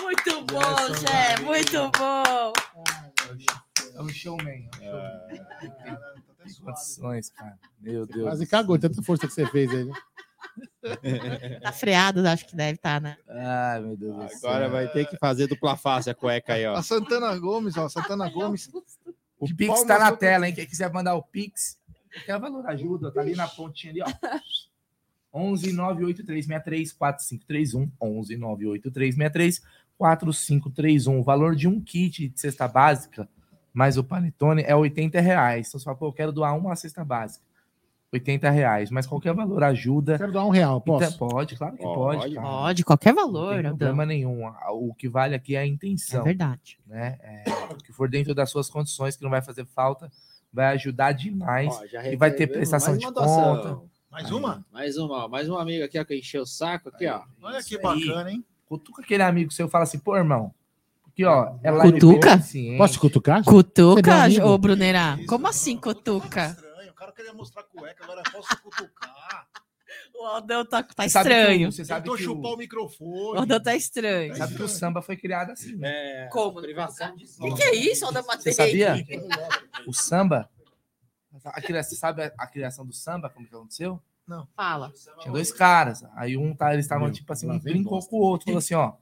[SPEAKER 5] Muito bom, Jé, muito bom.
[SPEAKER 3] Ah, É um showman. É um showman. Tem condições, cara. Meu Deus.
[SPEAKER 2] Quase cagou, tanta força que você fez aí. né?
[SPEAKER 5] Tá freado, acho que deve estar, né?
[SPEAKER 3] Ai, meu Deus do céu.
[SPEAKER 6] Agora vai ter que fazer dupla face a cueca aí, ó.
[SPEAKER 1] A Santana Gomes, ó. Santana Gomes.
[SPEAKER 3] O
[SPEAKER 1] De
[SPEAKER 3] Pix tá na tela, hein? Quem quiser mandar o Pix, quer valor ajuda, tá ali na pontinha ali, ó. 11 98363 4531 11 98363 4531 O valor de um kit de cesta básica mais o panetone é 80 reais. Então você fala, pô, eu quero doar uma cesta básica. 80 reais, mas qualquer valor ajuda.
[SPEAKER 2] Quero doar um real, posso?
[SPEAKER 3] Então, pode, claro que pode. cara.
[SPEAKER 5] Pode, qualquer
[SPEAKER 3] Não
[SPEAKER 5] valor.
[SPEAKER 3] tem
[SPEAKER 5] Aldão.
[SPEAKER 3] problema nenhum. O que vale aqui é a intenção.
[SPEAKER 5] É verdade.
[SPEAKER 3] Né? É, o que for dentro das suas condições, que não vai fazer falta, vai ajudar demais.
[SPEAKER 6] Ó,
[SPEAKER 3] e vai ter prestação
[SPEAKER 6] mais
[SPEAKER 3] de
[SPEAKER 6] uma doação.
[SPEAKER 3] conta.
[SPEAKER 1] Mais uma?
[SPEAKER 6] Mais uma, ó. mais um amigo aqui, ó, que encheu o saco aqui, ó.
[SPEAKER 1] Olha que
[SPEAKER 3] Isso
[SPEAKER 1] bacana,
[SPEAKER 3] aí.
[SPEAKER 1] hein?
[SPEAKER 3] Cutuca aquele amigo seu e fala assim, pô, irmão, porque ó, é
[SPEAKER 5] Cutuca?
[SPEAKER 2] Posso te cutucar? Você é
[SPEAKER 5] Cutuca, ô Brunerá? Como assim, cutuca?
[SPEAKER 1] O cara queria mostrar cueca, agora posso cutucar.
[SPEAKER 5] O Aldão tá, tá
[SPEAKER 3] Você sabe que
[SPEAKER 5] estranho.
[SPEAKER 3] você sabe
[SPEAKER 1] Tentou
[SPEAKER 3] que
[SPEAKER 1] chupar
[SPEAKER 3] o-
[SPEAKER 1] o microfone.
[SPEAKER 5] O Aldão tá estranho.
[SPEAKER 3] Sabe que o samba foi criado assim, né?
[SPEAKER 6] É,
[SPEAKER 5] Como?
[SPEAKER 6] privação de
[SPEAKER 5] O que, que é isso, Aldão
[SPEAKER 3] Você
[SPEAKER 5] Matei?
[SPEAKER 3] sabia? O samba, a criação, sabe a, a criação do samba, como que aconteceu?
[SPEAKER 5] Fala.
[SPEAKER 3] Tinha dois caras. Aí um tá, eles estavam tipo assim, um brincou
[SPEAKER 2] bosta.
[SPEAKER 3] com o outro, falou assim, ó,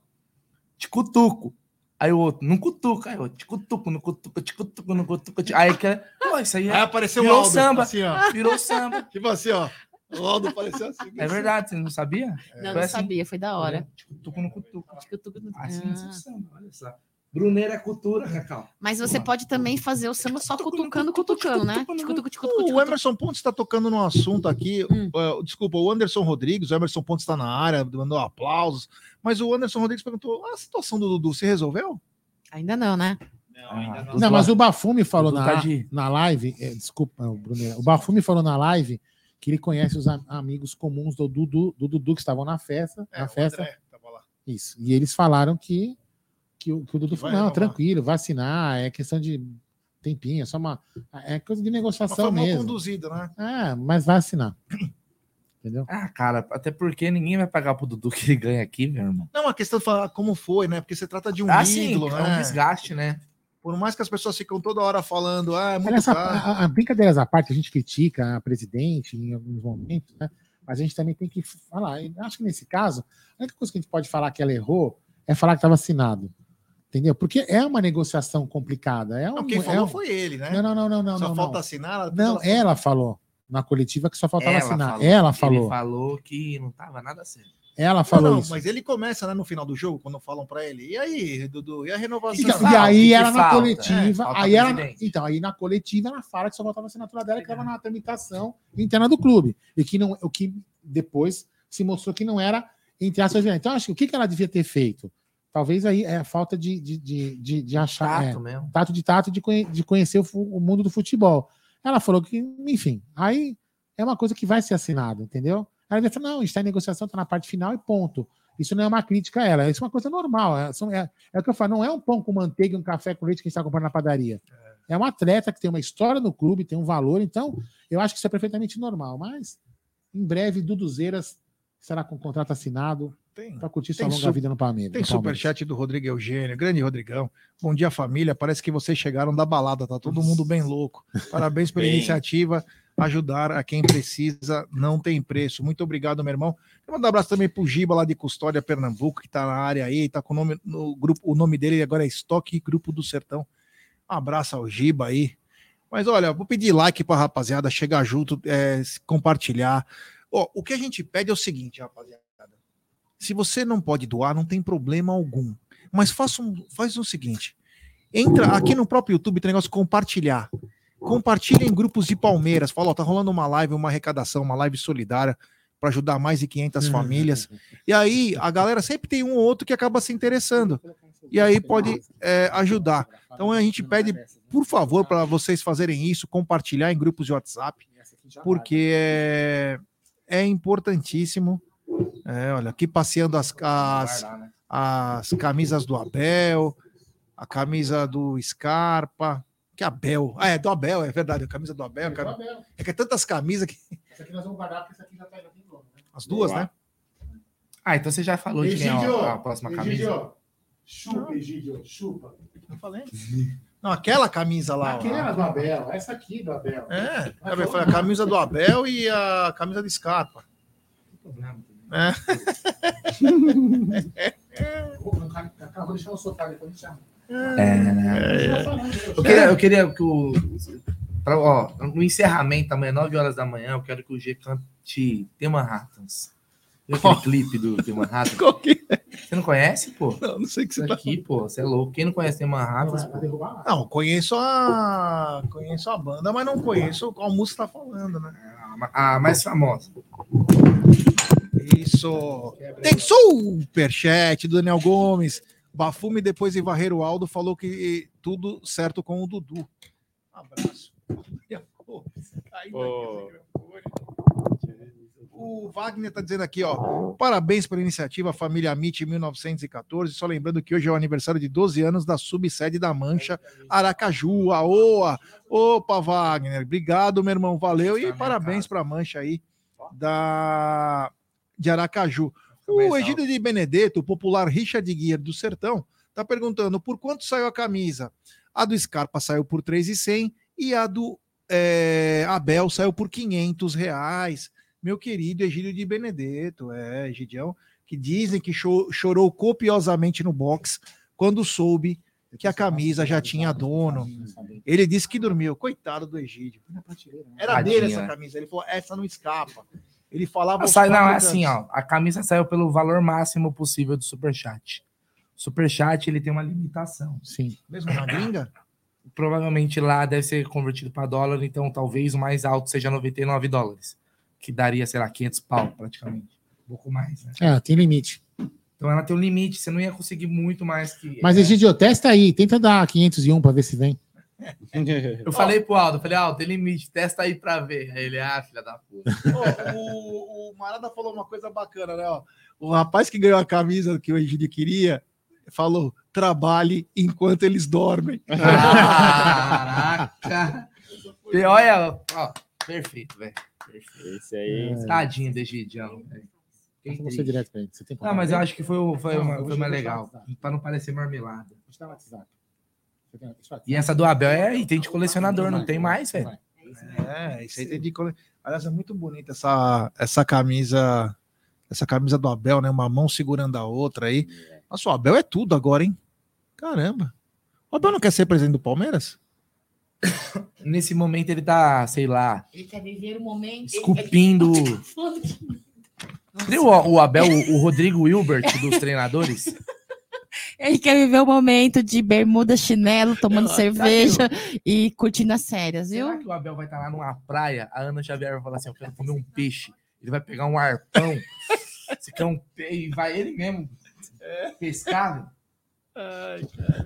[SPEAKER 3] te cutuco. Aí o outro, não cutuca, aí o outro, te cutuco, não cutuco, te cutuco, não cutuco. te- Aí que, pô, isso aí, é-
[SPEAKER 1] Aí apareceu o
[SPEAKER 3] virou
[SPEAKER 1] Aldo,
[SPEAKER 3] samba,
[SPEAKER 1] assim, ó.
[SPEAKER 3] virou samba.
[SPEAKER 1] Tipo assim, ó. O Aldo apareceu assim.
[SPEAKER 3] É verdade, você não sabia?
[SPEAKER 5] Não,
[SPEAKER 3] Foi
[SPEAKER 5] não
[SPEAKER 3] assim.
[SPEAKER 5] sabia, foi da hora.
[SPEAKER 3] Te cutuco, não cutuco.
[SPEAKER 5] Cutuca no-
[SPEAKER 3] Assim,
[SPEAKER 5] Ah.
[SPEAKER 3] assim, samba, olha só. Bruneira é cultura, Cacau.
[SPEAKER 5] Mas você pode também fazer o samba só cutucando, cutucando, né?
[SPEAKER 1] O Emerson Pontes está tocando num assunto aqui.
[SPEAKER 5] Hum.
[SPEAKER 1] uh, desculpa, o Anderson Rodrigues, o Emerson Pontes está na área, mandou aplausos. Mas o Anderson Rodrigues perguntou: a situação do Dudu se resolveu?
[SPEAKER 5] Ainda não, né?
[SPEAKER 3] Ah,
[SPEAKER 2] Não, mas o Bafumi falou na,
[SPEAKER 3] tá de-
[SPEAKER 2] na live, é, desculpa, o Bruno, o Bafumi falou na live que ele conhece os am- amigos comuns do Dudu, do Dudu que estavam na festa,
[SPEAKER 1] É,
[SPEAKER 2] na festa.
[SPEAKER 1] André tava lá.
[SPEAKER 2] Isso. E eles falaram que, que, o, que o Dudu
[SPEAKER 1] Vai
[SPEAKER 2] falou, não, tranquilo, vacinar, é questão de tempinho, é só uma. É coisa de negociação mesmo.
[SPEAKER 1] conduzido, né?
[SPEAKER 2] Ah, mas vacinar. Entendeu?
[SPEAKER 3] Ah, cara, até porque ninguém vai pagar pro Dudu que ele ganha aqui, meu irmão.
[SPEAKER 1] Não, a questão de falar como foi, né? Porque você trata de um
[SPEAKER 3] Ah, sim,
[SPEAKER 1] ídolo,
[SPEAKER 3] é
[SPEAKER 1] né?
[SPEAKER 3] um desgaste, né?
[SPEAKER 1] Por mais que as pessoas ficam toda hora falando, ah, é muito
[SPEAKER 2] Aliás, a,
[SPEAKER 1] caro.
[SPEAKER 2] a- a- brincadeiras à parte, a gente critica a presidente em alguns momentos, né? Mas a gente também tem que falar. Eu acho que nesse caso, a única coisa que a gente pode falar que ela errou é falar que estava assinado. Entendeu? Porque é uma negociação complicada. É um,
[SPEAKER 1] Não, quem
[SPEAKER 2] é
[SPEAKER 1] falou
[SPEAKER 2] um-
[SPEAKER 1] foi ele, né?
[SPEAKER 2] Não, não, não, não, não.
[SPEAKER 1] Só
[SPEAKER 2] não,
[SPEAKER 1] falta
[SPEAKER 2] não.
[SPEAKER 1] assinar.
[SPEAKER 2] Não, ela falou na coletiva que só faltava
[SPEAKER 3] Ela
[SPEAKER 2] assinar.
[SPEAKER 3] falou.
[SPEAKER 2] Ela
[SPEAKER 3] Ele
[SPEAKER 2] falou.
[SPEAKER 3] falou que não tava nada certo.
[SPEAKER 2] Ela
[SPEAKER 1] Não,
[SPEAKER 2] falou
[SPEAKER 1] não,
[SPEAKER 2] isso.
[SPEAKER 1] mas ele começa né, no final do jogo, quando falam pra ele. E aí, Dudu? E a renovação?
[SPEAKER 2] Então,
[SPEAKER 3] falta?
[SPEAKER 2] e aí ela na
[SPEAKER 3] falta?
[SPEAKER 2] coletiva,
[SPEAKER 3] É,
[SPEAKER 2] aí ela,
[SPEAKER 3] presidente.
[SPEAKER 2] então aí na coletiva ela fala que só faltava a assinatura dela que estava na tramitação interna do clube e que não, o que depois se mostrou que não era entre aspas. Então acho que o que que ela devia ter feito? Talvez aí é a falta de, de, de, de, de achar
[SPEAKER 3] Tato
[SPEAKER 2] é,
[SPEAKER 3] mesmo.
[SPEAKER 2] tato de tato de, conhe- de conhecer o, o mundo do futebol. Ela falou que, enfim, aí é uma coisa que vai ser assinada, entendeu? Ela vai falar, não, está em negociação, está na parte final e ponto. Isso não é uma crítica a ela, isso é uma coisa normal. É, é, é o que eu falo, não é um pão com manteiga e um café com leite que a gente está comprando na padaria. É um atleta que tem uma história no clube, tem um valor, então eu acho que isso é perfeitamente normal. Mas em breve, Duduzeiras será com o contrato assinado.
[SPEAKER 1] Tem.
[SPEAKER 2] Pra curtir sua
[SPEAKER 1] Tem
[SPEAKER 2] longa
[SPEAKER 1] su-
[SPEAKER 2] vida no Palmeiras.
[SPEAKER 1] Tem superchat do Rodrigo Eugênio, grande Rodrigão. Bom dia, família. Parece que vocês chegaram da balada, tá todo mundo bem louco. Parabéns pela
[SPEAKER 2] Bem.
[SPEAKER 1] iniciativa. Ajudar a quem precisa não tem preço. Muito obrigado, meu irmão. Eu mando um abraço também pro Giba lá de Custódia, Pernambuco, que tá na área aí, tá com o nome no grupo. O nome dele agora é Estoque Grupo do Sertão. Um abraço ao Giba aí. Mas olha, vou pedir like pra rapaziada, chegar junto, é, se compartilhar. Ó, o que a gente pede é o seguinte, rapaziada. Se você não pode doar, não tem problema algum. Mas faça um, faz o seguinte: entra aqui no próprio YouTube, tem negócio compartilhar. Compartilha em grupos de Palmeiras. Fala, ó, tá rolando uma live, uma arrecadação, uma live solidária para ajudar mais de 500 famílias. E aí a galera sempre tem um ou outro que acaba se interessando. E aí pode é, ajudar. Então a gente pede, por favor, para vocês fazerem isso, compartilhar em grupos de WhatsApp, porque é, é importantíssimo. É, olha, aqui passeando as, as, as camisas do Abel, a camisa do Scarpa. Que Abel. Ah, é do Abel, é verdade. A camisa do Abel. a cam-
[SPEAKER 2] Abel.
[SPEAKER 1] É que é tantas camisas que.
[SPEAKER 2] Essa aqui nós vamos guardar, porque essa aqui já tá já tem nome, né?
[SPEAKER 1] As duas, né?
[SPEAKER 3] Ah, então você já falou de quem é a, a próxima
[SPEAKER 2] Egídio,
[SPEAKER 3] camisa.
[SPEAKER 2] Chupa, Egídio, chupa.
[SPEAKER 1] Eu falei. Não, aquela camisa lá. ó.
[SPEAKER 2] Aquela do Abel, essa aqui do Abel.
[SPEAKER 1] É, foi a camisa do Abel e a camisa do Scarpa. É.
[SPEAKER 2] Vou deixar o sofá depois a gente chama.
[SPEAKER 3] É. Eu queria, eu queria que o. pra- ó, no encerramento, amanhã, 9 horas da manhã, eu quero que o G cante The Manhattans. Viu aquele clipe do The Manhattans? Você não conhece, pô?
[SPEAKER 1] Não, não sei o que
[SPEAKER 3] você tá aqui, pô. Você é louco. Quem não conhece The Manhattans, pô?
[SPEAKER 1] Não, conheço a. Conheço a banda, mas não conheço qual música tá falando, né?
[SPEAKER 3] A mais famosa.
[SPEAKER 1] Isso. Tem superchat do Daniel Gomes. Bafume depois de varrer o Aldo falou que tudo certo com o Dudu. Um abraço. O Wagner tá dizendo aqui, ó. Parabéns pela iniciativa Família Amit 1914. Só lembrando que hoje é o aniversário de 12 anos da subsede da Mancha, Aracaju. Aoa! Opa, Wagner. Obrigado, meu irmão. Valeu e parabéns pra Mancha aí da de Aracaju. O Egídio de Benedetto, o popular Richard Guia do Sertão, tá perguntando por quanto saiu a camisa. A do Scarpa saiu por 3,100 e a do é, Abel saiu por 500 reais. Meu querido Egídio de Benedetto, é, Egidião, que dizem que cho- chorou copiosamente no box quando soube que a camisa já tinha dono. Ele disse que dormiu. Coitado do Egídio. Era dele essa
[SPEAKER 3] né?
[SPEAKER 1] camisa. Ele falou: essa não escapa. Ele falava.
[SPEAKER 3] Não, sai, não, é assim, ó. A camisa saiu pelo valor máximo possível do Superchat. Superchat, ele tem uma limitação.
[SPEAKER 2] Sim.
[SPEAKER 1] Mesmo na gringa?
[SPEAKER 3] Provavelmente lá deve ser convertido para dólar, então talvez o mais alto seja 99 dólares. Que daria, sei lá, 500 pau praticamente. Um pouco mais, né?
[SPEAKER 2] É, tem limite.
[SPEAKER 3] Então ela tem um limite, você não ia conseguir muito mais que.
[SPEAKER 2] Mas, Egidio, testa aí. Tenta dar 501 pra ver se vem.
[SPEAKER 3] Eu falei pro Aldo, falei, Aldo, tem limite, testa aí pra ver. Aí ele, ah, filha da puta.
[SPEAKER 1] O, o Marada falou uma coisa bacana, né? ó? O rapaz que ganhou a camisa que o Egídio queria falou: trabalhe enquanto eles dormem.
[SPEAKER 3] Caraca! E Olha, ó, perfeito, velho. Perfeito.
[SPEAKER 6] Esse aí.
[SPEAKER 3] Tadinho do Egidião, velho.
[SPEAKER 2] Você direto pra ele. Você tem
[SPEAKER 3] Não, mas eu acho que foi, o- foi,
[SPEAKER 2] Não,
[SPEAKER 3] uma, foi mais legal. Pra não parecer marmelada.
[SPEAKER 2] Vou te dar o WhatsApp.
[SPEAKER 3] E essa do Abel é item de colecionador, não tem mais, velho.
[SPEAKER 1] É, isso aí tem de. cole- Aliás, é muito bonita essa, essa camisa. Essa camisa do Abel, né? Uma mão segurando a outra aí. Nossa, o Abel é tudo agora, hein? Caramba. O Abel não quer ser presidente do Palmeiras?
[SPEAKER 3] Nesse momento ele tá, sei lá,
[SPEAKER 4] Ele quer viver o momento.
[SPEAKER 3] esculpindo.
[SPEAKER 4] Ele- que-
[SPEAKER 3] Viu o, o Abel, o, o Rodrigo Wilbert dos treinadores?
[SPEAKER 5] Ele quer viver o momento de bermuda, chinelo, tomando
[SPEAKER 3] Não,
[SPEAKER 5] cerveja e curtindo as férias, viu?
[SPEAKER 3] Será que o Abel vai estar lá numa praia? A Ana Xavier vai falar assim: Eu quero comer um peixe. Ele vai pegar um arpão. Você quer um peixe? E vai ele mesmo pescar?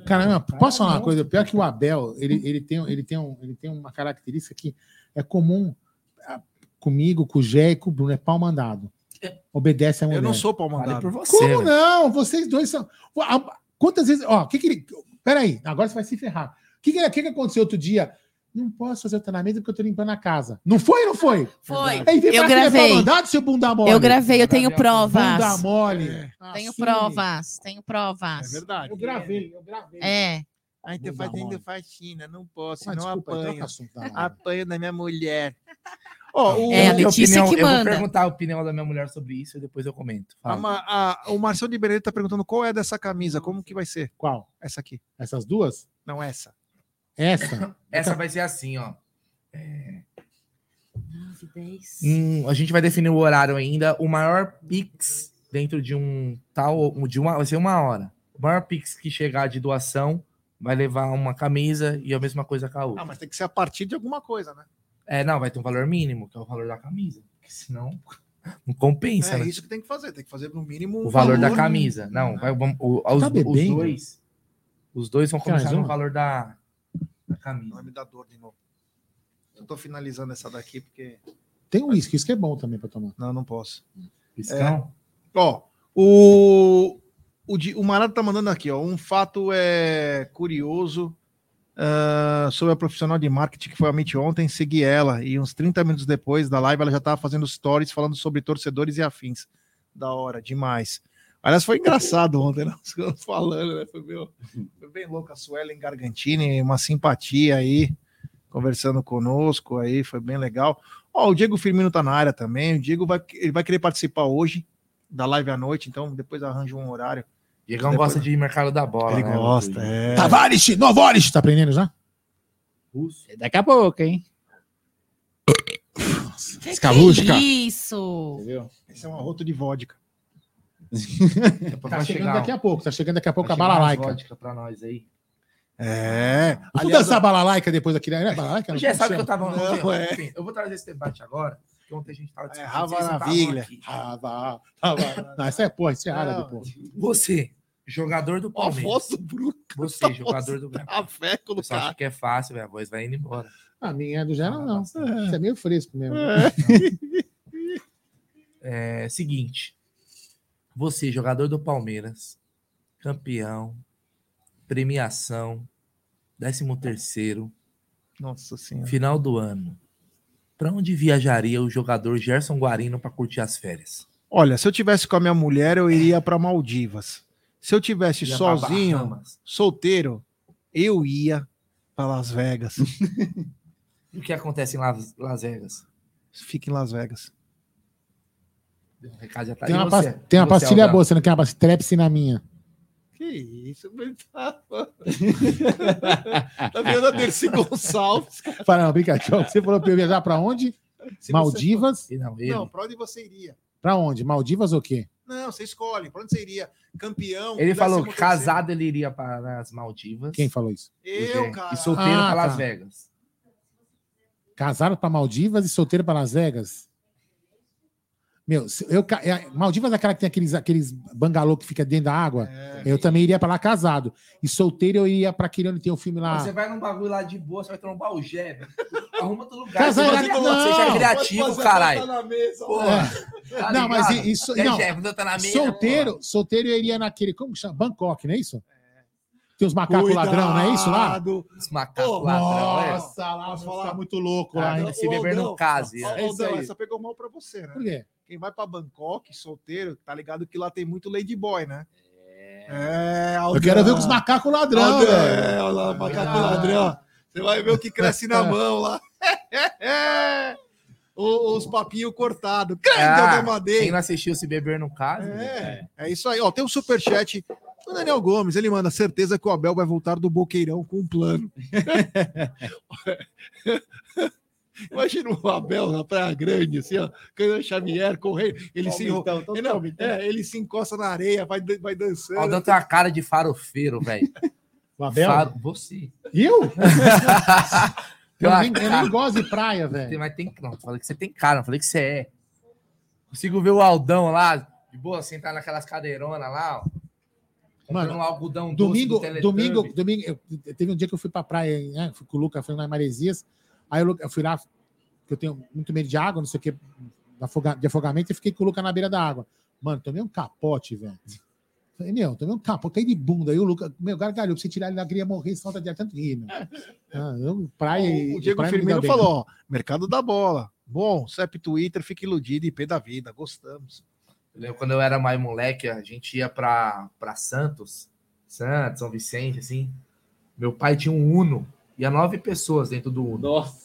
[SPEAKER 2] Caramba, posso falar uma coisa? Pior que o Abel, ele, ele, tem, ele, tem um, ele tem uma característica que é comum ah, comigo, com o Gé e com o Bruno, é pau mandado. Obedece a mulher.
[SPEAKER 1] Eu não sou pau mandado.
[SPEAKER 2] Como não? Vocês dois são. Ah, Quantas vezes. Ó, o que que ele. Peraí, agora você vai se ferrar. O que, que, que, que aconteceu outro dia? Não posso fazer o treinamento porque eu tô limpando a casa. Não foi, não foi?
[SPEAKER 5] Foi.
[SPEAKER 2] Aí vem
[SPEAKER 5] Eu
[SPEAKER 2] é
[SPEAKER 5] gravei.
[SPEAKER 2] pra mandar do seu bunda mole.
[SPEAKER 5] Eu gravei, eu tenho provas.
[SPEAKER 2] Bunda mole.
[SPEAKER 5] Tenho
[SPEAKER 2] Assume.
[SPEAKER 5] provas, tenho provas.
[SPEAKER 1] É verdade.
[SPEAKER 2] Eu gravei, eu gravei.
[SPEAKER 5] É.
[SPEAKER 1] Aí tá
[SPEAKER 2] Bunda
[SPEAKER 1] fazendo
[SPEAKER 2] mole.
[SPEAKER 1] faxina, não posso,
[SPEAKER 2] Ah,
[SPEAKER 1] não
[SPEAKER 2] desculpa,
[SPEAKER 1] apanho.
[SPEAKER 2] assunto da live.
[SPEAKER 1] Apanho da minha mulher. Ó, o,
[SPEAKER 5] É, a Letícia
[SPEAKER 3] opinião-
[SPEAKER 5] que
[SPEAKER 3] eu vou
[SPEAKER 5] manda.
[SPEAKER 3] perguntar a opinião da minha mulher sobre isso e depois eu comento.
[SPEAKER 1] a a- o Marcelo de Benedito tá perguntando qual é dessa camisa, como que vai ser?
[SPEAKER 2] Qual?
[SPEAKER 1] Essa aqui.
[SPEAKER 2] Essas duas?
[SPEAKER 1] Não, essa.
[SPEAKER 2] Essa?
[SPEAKER 3] Essa vai ser assim, ó.
[SPEAKER 5] Nove, dez.
[SPEAKER 3] Hum, a gente vai definir o horário ainda. O maior Pix dentro de um tal. De uma, vai ser uma hora. O maior Pix que chegar de doação vai levar uma camisa e a mesma coisa com a outra.
[SPEAKER 1] Ah, mas tem que ser a partir de alguma coisa, né?
[SPEAKER 3] É, não, vai ter um valor mínimo, que é o valor da camisa. Porque senão não compensa,
[SPEAKER 1] é
[SPEAKER 3] né?
[SPEAKER 1] isso que tem que fazer, tem que fazer no mínimo
[SPEAKER 3] O valor da camisa. Não, vai, vamos- o- os,
[SPEAKER 2] Tá
[SPEAKER 3] os dois. Os dois vão começar no
[SPEAKER 2] uma?
[SPEAKER 3] valor da, da camisa.
[SPEAKER 1] Vai me dar dor de novo. Eu tô finalizando essa daqui porque.
[SPEAKER 2] Tem um uísque, isso que é bom também pra tomar.
[SPEAKER 1] Não, não posso.
[SPEAKER 3] Piscão?
[SPEAKER 1] Ó, o, o, o Marado tá mandando aqui, ó. Um fato é curioso ah, sobre a profissional de marketing que foi a Meet ontem. Segui ela e uns 30 minutos depois da live ela já tava fazendo stories falando sobre torcedores e afins. Da hora, demais. Aliás, foi engraçado ontem, né? Falando, né? Foi, foi bem louco. A Suelen Gargantini, uma simpatia aí, conversando conosco aí, foi bem legal. Ó, o Diego Firmino tá na área também. O Diego vai, ele vai querer participar hoje da live à noite, então depois arranja um horário.
[SPEAKER 3] Diegão
[SPEAKER 1] Depois-
[SPEAKER 3] gosta de mercado da bola.
[SPEAKER 1] Ele
[SPEAKER 3] né,
[SPEAKER 1] gosta, é.
[SPEAKER 2] Tavares, Novares, tá aprendendo já?
[SPEAKER 6] Daqui a pouco, hein?
[SPEAKER 2] Escalúdica.
[SPEAKER 5] Que isso?
[SPEAKER 6] Entendeu?
[SPEAKER 1] Esse é um arroto de vodka.
[SPEAKER 2] Tá chegando
[SPEAKER 3] chegar
[SPEAKER 2] daqui a pouco, tá chegando daqui a pouco
[SPEAKER 3] vai
[SPEAKER 2] a balalaica.
[SPEAKER 3] vodka pra nós aí.
[SPEAKER 1] É.
[SPEAKER 2] Vamos
[SPEAKER 1] Aliás,
[SPEAKER 2] dançar a balalaica depois aqui, né? Balalaica?
[SPEAKER 3] Já sabe que eu tava.
[SPEAKER 1] Não, é.
[SPEAKER 3] Enfim, eu vou trazer esse debate agora, porque ontem a gente tava
[SPEAKER 1] É,
[SPEAKER 3] discutindo.
[SPEAKER 1] Rava
[SPEAKER 3] vocês
[SPEAKER 1] na
[SPEAKER 3] não
[SPEAKER 1] viglia.
[SPEAKER 2] vá. Não, essa é porra, isso é árabe, porra.
[SPEAKER 3] Você, jogador do
[SPEAKER 1] Ó, a voz
[SPEAKER 3] Palmeiras.
[SPEAKER 1] do Bruno.
[SPEAKER 3] Você, jogador do Grêmio.
[SPEAKER 1] Café com o
[SPEAKER 3] Você acha
[SPEAKER 1] cara.
[SPEAKER 3] que é fácil, velho? A voz vai indo embora.
[SPEAKER 2] A minha é do Gera, não. Isso é meio fresco mesmo.
[SPEAKER 3] É seguinte. Você, jogador do Palmeiras, campeão, premiação, 13 terceiro,
[SPEAKER 1] Nossa senhora.
[SPEAKER 3] final do ano. Pra onde viajaria o jogador Gerson Guarino pra curtir as férias?
[SPEAKER 1] Olha, se eu tivesse com a minha mulher, eu iria para Maldivas. Se eu tivesse
[SPEAKER 3] Ia
[SPEAKER 1] sozinho, solteiro, eu ia para Las Vegas.
[SPEAKER 3] E o que acontece em Las, Las Vegas?
[SPEAKER 1] Fica em Las Vegas.
[SPEAKER 3] O recado já tá
[SPEAKER 2] Tem
[SPEAKER 3] aí,
[SPEAKER 2] uma,
[SPEAKER 3] você?
[SPEAKER 2] tem uma
[SPEAKER 3] Você,
[SPEAKER 2] pastilha boa, você não quer uma strepsi na minha?
[SPEAKER 1] Que isso, mas tá. tá vendo a Dercy Gonçalves?
[SPEAKER 2] Fala, não, brincadeira. Você falou pra eu viajar pra onde?
[SPEAKER 1] Se
[SPEAKER 2] Maldivas?
[SPEAKER 3] Não, ele,
[SPEAKER 1] Não, pra onde você iria?
[SPEAKER 2] Pra onde? Maldivas ou quê?
[SPEAKER 1] Não, você escolhe. Pra onde você iria? Campeão?
[SPEAKER 3] ele falou que casado ele iria para as Maldivas.
[SPEAKER 2] Quem falou isso?
[SPEAKER 1] Eu, cara.
[SPEAKER 3] E solteiro
[SPEAKER 2] Ah,
[SPEAKER 3] para Las
[SPEAKER 2] tá.
[SPEAKER 3] Vegas.
[SPEAKER 2] Casaram pra Maldivas e solteiro pra Las Vegas? Meu, eu, é, Maldivas é aquela que tem aqueles, aqueles bangalô que fica dentro da água.
[SPEAKER 1] É.
[SPEAKER 2] eu também iria pra lá casado. E solteiro eu iria pra aquele onde tem o filme lá.
[SPEAKER 3] Você vai num bagulho lá de boa, você vai trombar o velho. Arruma outro lugar.
[SPEAKER 2] Casar
[SPEAKER 3] Você vai-
[SPEAKER 2] não.
[SPEAKER 3] Seja criativo, caralho. Porra.
[SPEAKER 2] É.
[SPEAKER 3] Tá
[SPEAKER 2] não, mas isso.
[SPEAKER 3] É,
[SPEAKER 2] Não,
[SPEAKER 3] tá na mesa,
[SPEAKER 2] solteiro, solteiro eu iria naquele. Como que chama? Bangkok, não é isso? Tem os macacos ladrão, não é isso lá?
[SPEAKER 1] Cuidado.
[SPEAKER 3] Os macacos
[SPEAKER 1] Pô,
[SPEAKER 3] ladrão, é.
[SPEAKER 2] Nossa, lá
[SPEAKER 1] Posso
[SPEAKER 2] vai
[SPEAKER 1] falar?
[SPEAKER 2] muito louco lá,
[SPEAKER 3] Ah, se beber no
[SPEAKER 1] Aldão,
[SPEAKER 3] case. É.
[SPEAKER 2] É aí.
[SPEAKER 1] essa pegou mal pra você, né?
[SPEAKER 2] Por quê?
[SPEAKER 1] Quem vai pra Bangkok, solteiro, tá ligado que lá tem muito ladyboy, né? É, Aldão.
[SPEAKER 2] Eu quero ver com os macacos ladrão, velho.
[SPEAKER 1] É, olha lá, macaco ladrão. Você vai ver o que cresce na mão lá. O- Os papinhos cortados. Grande
[SPEAKER 3] Ah. Quem não assistiu Se Beber no Caso,
[SPEAKER 1] É, é isso aí. Ó, tem um superchat do Daniel Gomes. Ele manda certeza que o Abel vai voltar do Boqueirão com um plano. Imagina o Abel na Praia Grande, assim, ó, Cana Xavier, correndo. Ele, se,
[SPEAKER 2] Palmitão, todo
[SPEAKER 1] ele, não, é, ele se encosta na areia, vai, vai
[SPEAKER 3] o
[SPEAKER 1] dançando.
[SPEAKER 3] Aldão tem uma cara de farofeiro, velho.
[SPEAKER 2] O Abel?
[SPEAKER 3] Faro- Você.
[SPEAKER 2] Eu? Eu nem, eu
[SPEAKER 3] cara-
[SPEAKER 2] nem gosto de praia, velho.
[SPEAKER 3] Mas tem. Não, falei que você tem cara, não falei que você é. Consigo ver o Aldão lá, de boa, sentar naquelas cadeironas lá, ó.
[SPEAKER 2] Mano,
[SPEAKER 3] um algodão doce
[SPEAKER 2] Domingo, domingo, domingo, eu- teve um dia que eu fui pra praia, né? Fui com o Lucas, fui lá em Maresias. Aí eu, eu fui lá, que eu tenho muito medo de água, não sei o que, de afoga- de afogamento, e fiquei com o Lucas na beira da água. Mano, tomei um capote, velho. Falei, meu, tomei um tapa, caí de bunda. Aí o Lucas, meu, gargalhou, pra você tirar ele da queria morrer, solta de ar tanto rir, meu. Ah, eu, praia,
[SPEAKER 1] O, o Diego
[SPEAKER 2] praia
[SPEAKER 1] Firmino
[SPEAKER 2] bem.
[SPEAKER 1] falou: ó, mercado da bola. Bom, CEP Twitter, fica iludido IP da vida. Gostamos.
[SPEAKER 3] Eu quando eu era mais moleque, a gente ia pra, pra Santos, Santos, São Vicente, assim. Meu pai tinha um Uno, ia nove pessoas dentro do Uno.
[SPEAKER 17] Nossa.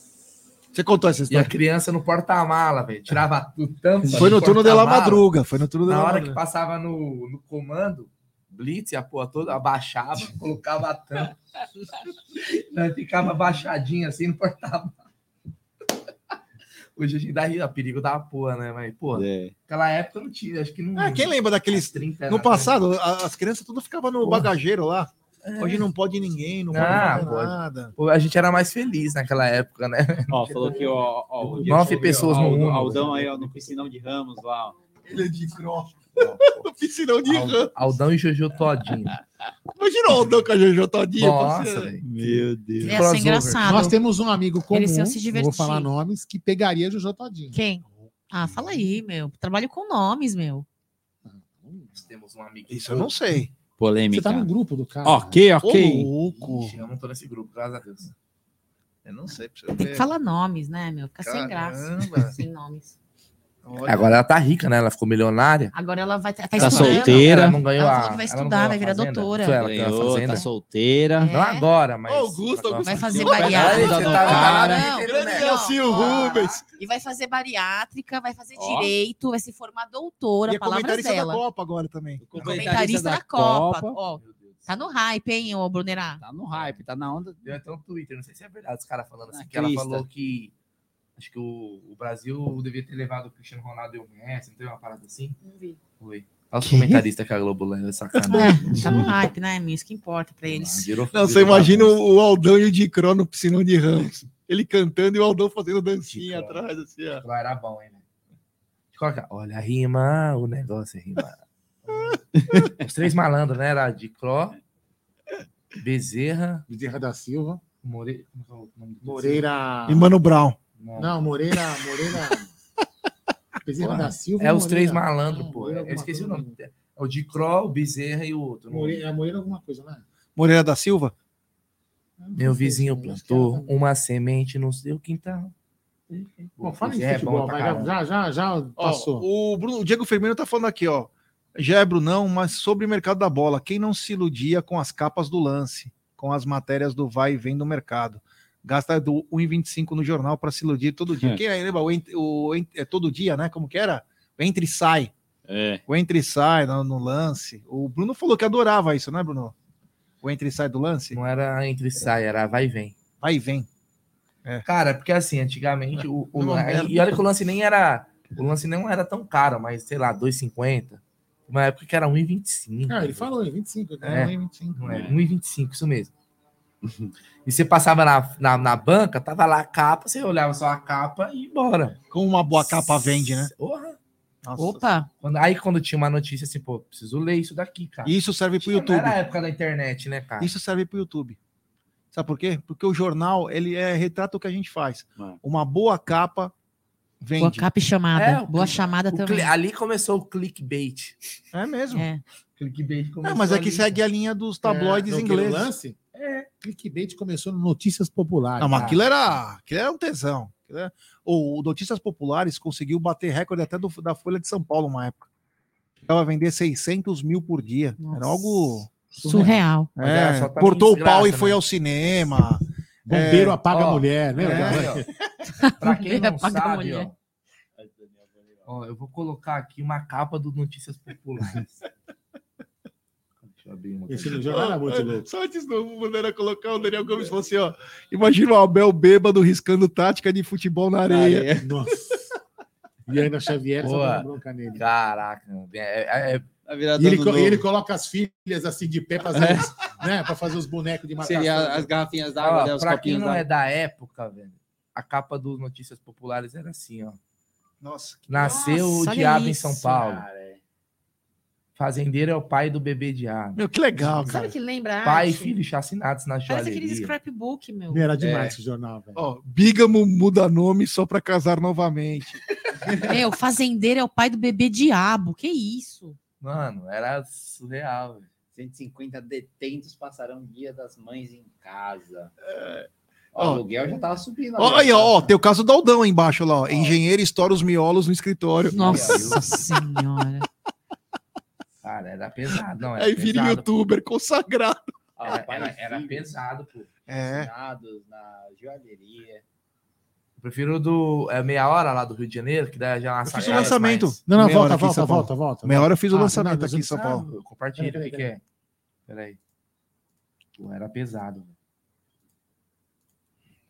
[SPEAKER 1] Você contou essa
[SPEAKER 3] E a
[SPEAKER 1] história?
[SPEAKER 3] criança no porta-mala, velho. Tirava o tampa.
[SPEAKER 1] Foi no turno de la
[SPEAKER 3] porta-mala.
[SPEAKER 1] madruga. Foi no turno de
[SPEAKER 3] Na
[SPEAKER 1] la
[SPEAKER 3] hora
[SPEAKER 1] madruga.
[SPEAKER 3] que passava no, no comando, Blitz a porra toda, abaixava, colocava a tampa. Nós ficava abaixadinho assim no porta-mala. Hoje a gente dá ri- perigo da porra, né? Mas, pô, naquela época não tinha, acho que não.
[SPEAKER 1] Ah, quem lembra daqueles.
[SPEAKER 3] 30
[SPEAKER 1] No passado, as crianças tudo ficavam no
[SPEAKER 3] Porra.
[SPEAKER 1] bagageiro lá.
[SPEAKER 3] É.
[SPEAKER 1] Hoje não pode ninguém, não pode
[SPEAKER 3] Ah, pode.
[SPEAKER 1] nada.
[SPEAKER 3] A gente era mais feliz naquela época, né?
[SPEAKER 17] Ó, falou que ó, ó, o
[SPEAKER 3] Nove pessoas no
[SPEAKER 17] Aldão,
[SPEAKER 3] mundo.
[SPEAKER 17] Aldão aí, ó, no piscinão de Ramos lá. ó.
[SPEAKER 1] Ele é de cross. No piscinão de rã.
[SPEAKER 3] Aldão e Jojo Todinho.
[SPEAKER 1] Imagina o Aldão com a Jojo Todinho.
[SPEAKER 3] Nossa, velho.
[SPEAKER 6] Meu Deus.
[SPEAKER 5] Ia ser engraçado.
[SPEAKER 2] Nós temos um amigo comum,
[SPEAKER 5] Eles iam se divertir.
[SPEAKER 2] vou falar nomes, que pegaria Jojo Todinho.
[SPEAKER 5] Quem? Ah, fala aí, meu. Trabalho com nomes, meu.
[SPEAKER 3] Nós temos um amigo.
[SPEAKER 1] Isso eu não sei.
[SPEAKER 6] Polêmica.
[SPEAKER 2] Você tá no grupo do cara.
[SPEAKER 6] Ok, ok.
[SPEAKER 1] Ô, louco.
[SPEAKER 3] Ixi, Eu não tô nesse grupo, graças a Deus.
[SPEAKER 1] Eu não sei.
[SPEAKER 5] Tem que falar nomes, né, meu? Fica sem graça.
[SPEAKER 1] Caramba.
[SPEAKER 5] Sem nomes.
[SPEAKER 1] Olha.
[SPEAKER 3] Agora ela tá rica, né? Ela ficou milionária.
[SPEAKER 5] Agora ela vai tá,
[SPEAKER 6] Tá
[SPEAKER 5] estudando.
[SPEAKER 6] solteira.
[SPEAKER 3] Ela não ganhou
[SPEAKER 5] Ela
[SPEAKER 3] a.
[SPEAKER 5] falou que vai estudar, vai virar doutora.
[SPEAKER 3] Foi ela ganhou
[SPEAKER 6] Ganhou,
[SPEAKER 3] fazenda?
[SPEAKER 6] tá solteira.
[SPEAKER 3] Não agora, mas.
[SPEAKER 1] Augusto, Augusto.
[SPEAKER 5] Vai fazer bariátrica.
[SPEAKER 3] Tá-.
[SPEAKER 5] Não,
[SPEAKER 1] Grande. Rubens.
[SPEAKER 5] E vai fazer bariátrica, vai fazer direito, vai se formar doutora,
[SPEAKER 1] E é
[SPEAKER 5] palavras
[SPEAKER 1] comentarista da
[SPEAKER 5] dela.
[SPEAKER 1] Copa agora também.
[SPEAKER 5] Comentarista da Copa. Ó, tá no hype, hein, ô Brunerá?
[SPEAKER 6] Tá no hype, tá na onda.
[SPEAKER 3] Deu até um Twitter, não sei se é verdade, os caras falando assim, que ela falou que. Acho que o, o Brasil devia ter levado o Cristiano Ronaldo e o Messi, não teve uma parada assim?
[SPEAKER 5] Não vi.
[SPEAKER 3] Foi. Olha os comentaristas que a Globo leva, sacanagem.
[SPEAKER 5] É, tá no hype, né, meu? Isso que importa pra eles.
[SPEAKER 3] Virou-
[SPEAKER 1] Não, você
[SPEAKER 3] virou
[SPEAKER 1] imagina
[SPEAKER 3] bagunça.
[SPEAKER 1] o Aldão e o Dicró no piscinão de Ramos. Ele cantando e o Aldão fazendo dancinha
[SPEAKER 3] Dicró.
[SPEAKER 1] atrás, assim, ó.
[SPEAKER 3] Lá era bom, hein, né? Coloca, olha a rima, o negócio é rima. Os três malandros, né? Era de Cló, Bezerra,
[SPEAKER 2] Bezerra da Silva.
[SPEAKER 3] Moreira. como é o nome do
[SPEAKER 2] Moreira.
[SPEAKER 1] E Mano Brown.
[SPEAKER 3] Não.
[SPEAKER 2] Não, Moreira. Moreira. Bezerra da Silva.
[SPEAKER 3] É os três
[SPEAKER 2] Moreira.
[SPEAKER 3] malandros,
[SPEAKER 2] Não,
[SPEAKER 3] pô.
[SPEAKER 2] Moreira
[SPEAKER 3] Eu esqueci o
[SPEAKER 2] alguma
[SPEAKER 3] nome. É o de Cló, o Bezerra e o outro.
[SPEAKER 2] Moreira, é Moreira alguma coisa, né?
[SPEAKER 1] Moreira da Silva?
[SPEAKER 3] Meu vizinho plantou uma semente no seu quintal.
[SPEAKER 2] Bom, fala em
[SPEAKER 3] é
[SPEAKER 2] futebol,
[SPEAKER 3] bom pra
[SPEAKER 2] vai, já, já, já, já
[SPEAKER 1] Ó,
[SPEAKER 2] passou.
[SPEAKER 1] o, Bruno- o Diego Firmino tá falando aqui, ó. Já é Brunão, mas sobre o mercado da bola, quem não se iludia com as capas do lance, com as matérias do vai e vem do mercado? Gasta do 1,25 no jornal para se iludir todo dia.
[SPEAKER 6] É.
[SPEAKER 1] Quem lembra? O, o é todo dia, né? Como que era? O entra e sai.
[SPEAKER 6] É.
[SPEAKER 1] O entra e sai no, no lance. O Bruno falou que adorava isso, né, Bruno? O entra e sai do lance?
[SPEAKER 3] Não era entre e sai, era vai e vem.
[SPEAKER 1] Vai e vem.
[SPEAKER 3] Cara, porque assim, antigamente o, o e olha que o lance nem era, o lance não era tão caro, mas sei lá, 2,50. Uma época que era 1,25.
[SPEAKER 2] Ah, ele falou, é 25.
[SPEAKER 3] É.
[SPEAKER 2] né? 1,25.
[SPEAKER 3] Não é, 1,25, isso mesmo. E você passava na, na, na banca, tava lá a capa, você olhava só a capa e ia embora.
[SPEAKER 1] Como uma boa capa vende, né?
[SPEAKER 3] Porra.
[SPEAKER 1] Nossa.
[SPEAKER 5] Opa!
[SPEAKER 3] Quando, aí quando tinha uma notícia assim, pô, preciso ler isso daqui, cara.
[SPEAKER 1] Isso serve pro
[SPEAKER 3] Tinha-
[SPEAKER 1] YouTube.
[SPEAKER 3] Era a época da internet, né, cara?
[SPEAKER 1] Isso serve para o YouTube. Sabe por quê? Porque o jornal ele é retrata o que a gente faz.
[SPEAKER 6] É.
[SPEAKER 1] Uma boa capa
[SPEAKER 5] Boa
[SPEAKER 1] vende.
[SPEAKER 5] capa e chamada.
[SPEAKER 3] É,
[SPEAKER 5] Boa chamada também.
[SPEAKER 3] ali começou o clickbait.
[SPEAKER 1] É mesmo.
[SPEAKER 5] É.
[SPEAKER 3] Clickbait começou
[SPEAKER 1] Não, mas é que
[SPEAKER 3] ali.
[SPEAKER 1] segue a linha dos tabloides
[SPEAKER 2] É,
[SPEAKER 1] ingleses.
[SPEAKER 2] lance? É. Clickbait começou no Notícias Populares.
[SPEAKER 1] Não, mas aquilo era, aquilo era um tesão. Aquilo era- O Notícias Populares conseguiu bater recorde até do- da Folha de São Paulo uma época. Chegava a vender 600 mil por dia. Era algo.
[SPEAKER 5] Surreal.
[SPEAKER 3] Era
[SPEAKER 1] É,
[SPEAKER 3] também
[SPEAKER 1] cortou o pau e foi
[SPEAKER 3] né?
[SPEAKER 1] ao cinema.
[SPEAKER 2] Bombeiro
[SPEAKER 1] É,
[SPEAKER 2] apaga a
[SPEAKER 3] ó,
[SPEAKER 2] mulher, lembra?
[SPEAKER 3] É, pra quem não
[SPEAKER 5] Apaga a
[SPEAKER 3] sabe,
[SPEAKER 5] mulher.
[SPEAKER 3] ó, ó, eu vou colocar aqui uma capa do Notícias Populares. Deixa eu abrir uma
[SPEAKER 2] Esse
[SPEAKER 3] coisa.
[SPEAKER 2] no jornal era muito louco.
[SPEAKER 1] Só antes do Bandeira colocar o Daniel Gomes falou assim: ó. Imagina o Abel bêbado riscando tática de futebol na areia.
[SPEAKER 2] Nossa. E ainda Xavier
[SPEAKER 3] Pô,
[SPEAKER 2] bronca nele.
[SPEAKER 3] Caraca, é, é- é-
[SPEAKER 2] E ele, co- ele coloca as filhas assim de pé fazer,
[SPEAKER 6] É.
[SPEAKER 2] os, né, fazer os bonecos de marcação.
[SPEAKER 6] Seria as garrafinhas d'água, né,
[SPEAKER 3] pra quem não é da época, velho, a capa do Notícias Populares era assim, ó.
[SPEAKER 1] Nossa, que
[SPEAKER 3] Nasceu
[SPEAKER 5] Nossa,
[SPEAKER 3] o diabo em
[SPEAKER 5] isso,
[SPEAKER 3] São Paulo.
[SPEAKER 6] Cara, é.
[SPEAKER 3] Fazendeiro é o pai do bebê diabo.
[SPEAKER 1] Meu, que legal, cara.
[SPEAKER 5] Sabe que lembra?
[SPEAKER 3] Pai e filho chacinados na
[SPEAKER 5] Parece aqueles
[SPEAKER 3] joalheria.
[SPEAKER 5] scrapbook, meu.
[SPEAKER 2] Era demais
[SPEAKER 3] É.
[SPEAKER 2] esse jornal, velho.
[SPEAKER 1] Ó, Bígamo muda nome só pra casar novamente.
[SPEAKER 5] Meu, fazendeiro é o pai do bebê diabo. Que isso?
[SPEAKER 3] Mano, era surreal. velho.
[SPEAKER 6] 150 detentos passaram o dia das mães em casa. O
[SPEAKER 1] Ó.
[SPEAKER 6] aluguel já tava subindo.
[SPEAKER 1] Ó, aí, ó, ó, tem o caso do Aldão aí embaixo lá, ó. Engenheiro estoura os miolos no escritório.
[SPEAKER 5] Nossa senhora.
[SPEAKER 3] Cara, era pesado. Não, era
[SPEAKER 1] Aí vira
[SPEAKER 3] pesado,
[SPEAKER 1] youtuber consagrado.
[SPEAKER 3] Era, era, era pesado, pô.
[SPEAKER 1] É.
[SPEAKER 6] Assinados na joalheria.
[SPEAKER 3] Eu prefiro o do é, meia hora lá do Rio de Janeiro, que dá já uma
[SPEAKER 1] Eu fiz o lançamento.
[SPEAKER 2] Não, não,
[SPEAKER 1] Meia hora
[SPEAKER 2] volta, volta, volta, volta.
[SPEAKER 1] Meia hora eu fiz o
[SPEAKER 2] Ah,
[SPEAKER 1] lançamento
[SPEAKER 2] não,
[SPEAKER 1] aqui em São Paulo.
[SPEAKER 3] Compartilha, o
[SPEAKER 2] Peraí,
[SPEAKER 3] que, é? Peraí. Pô, era pesado.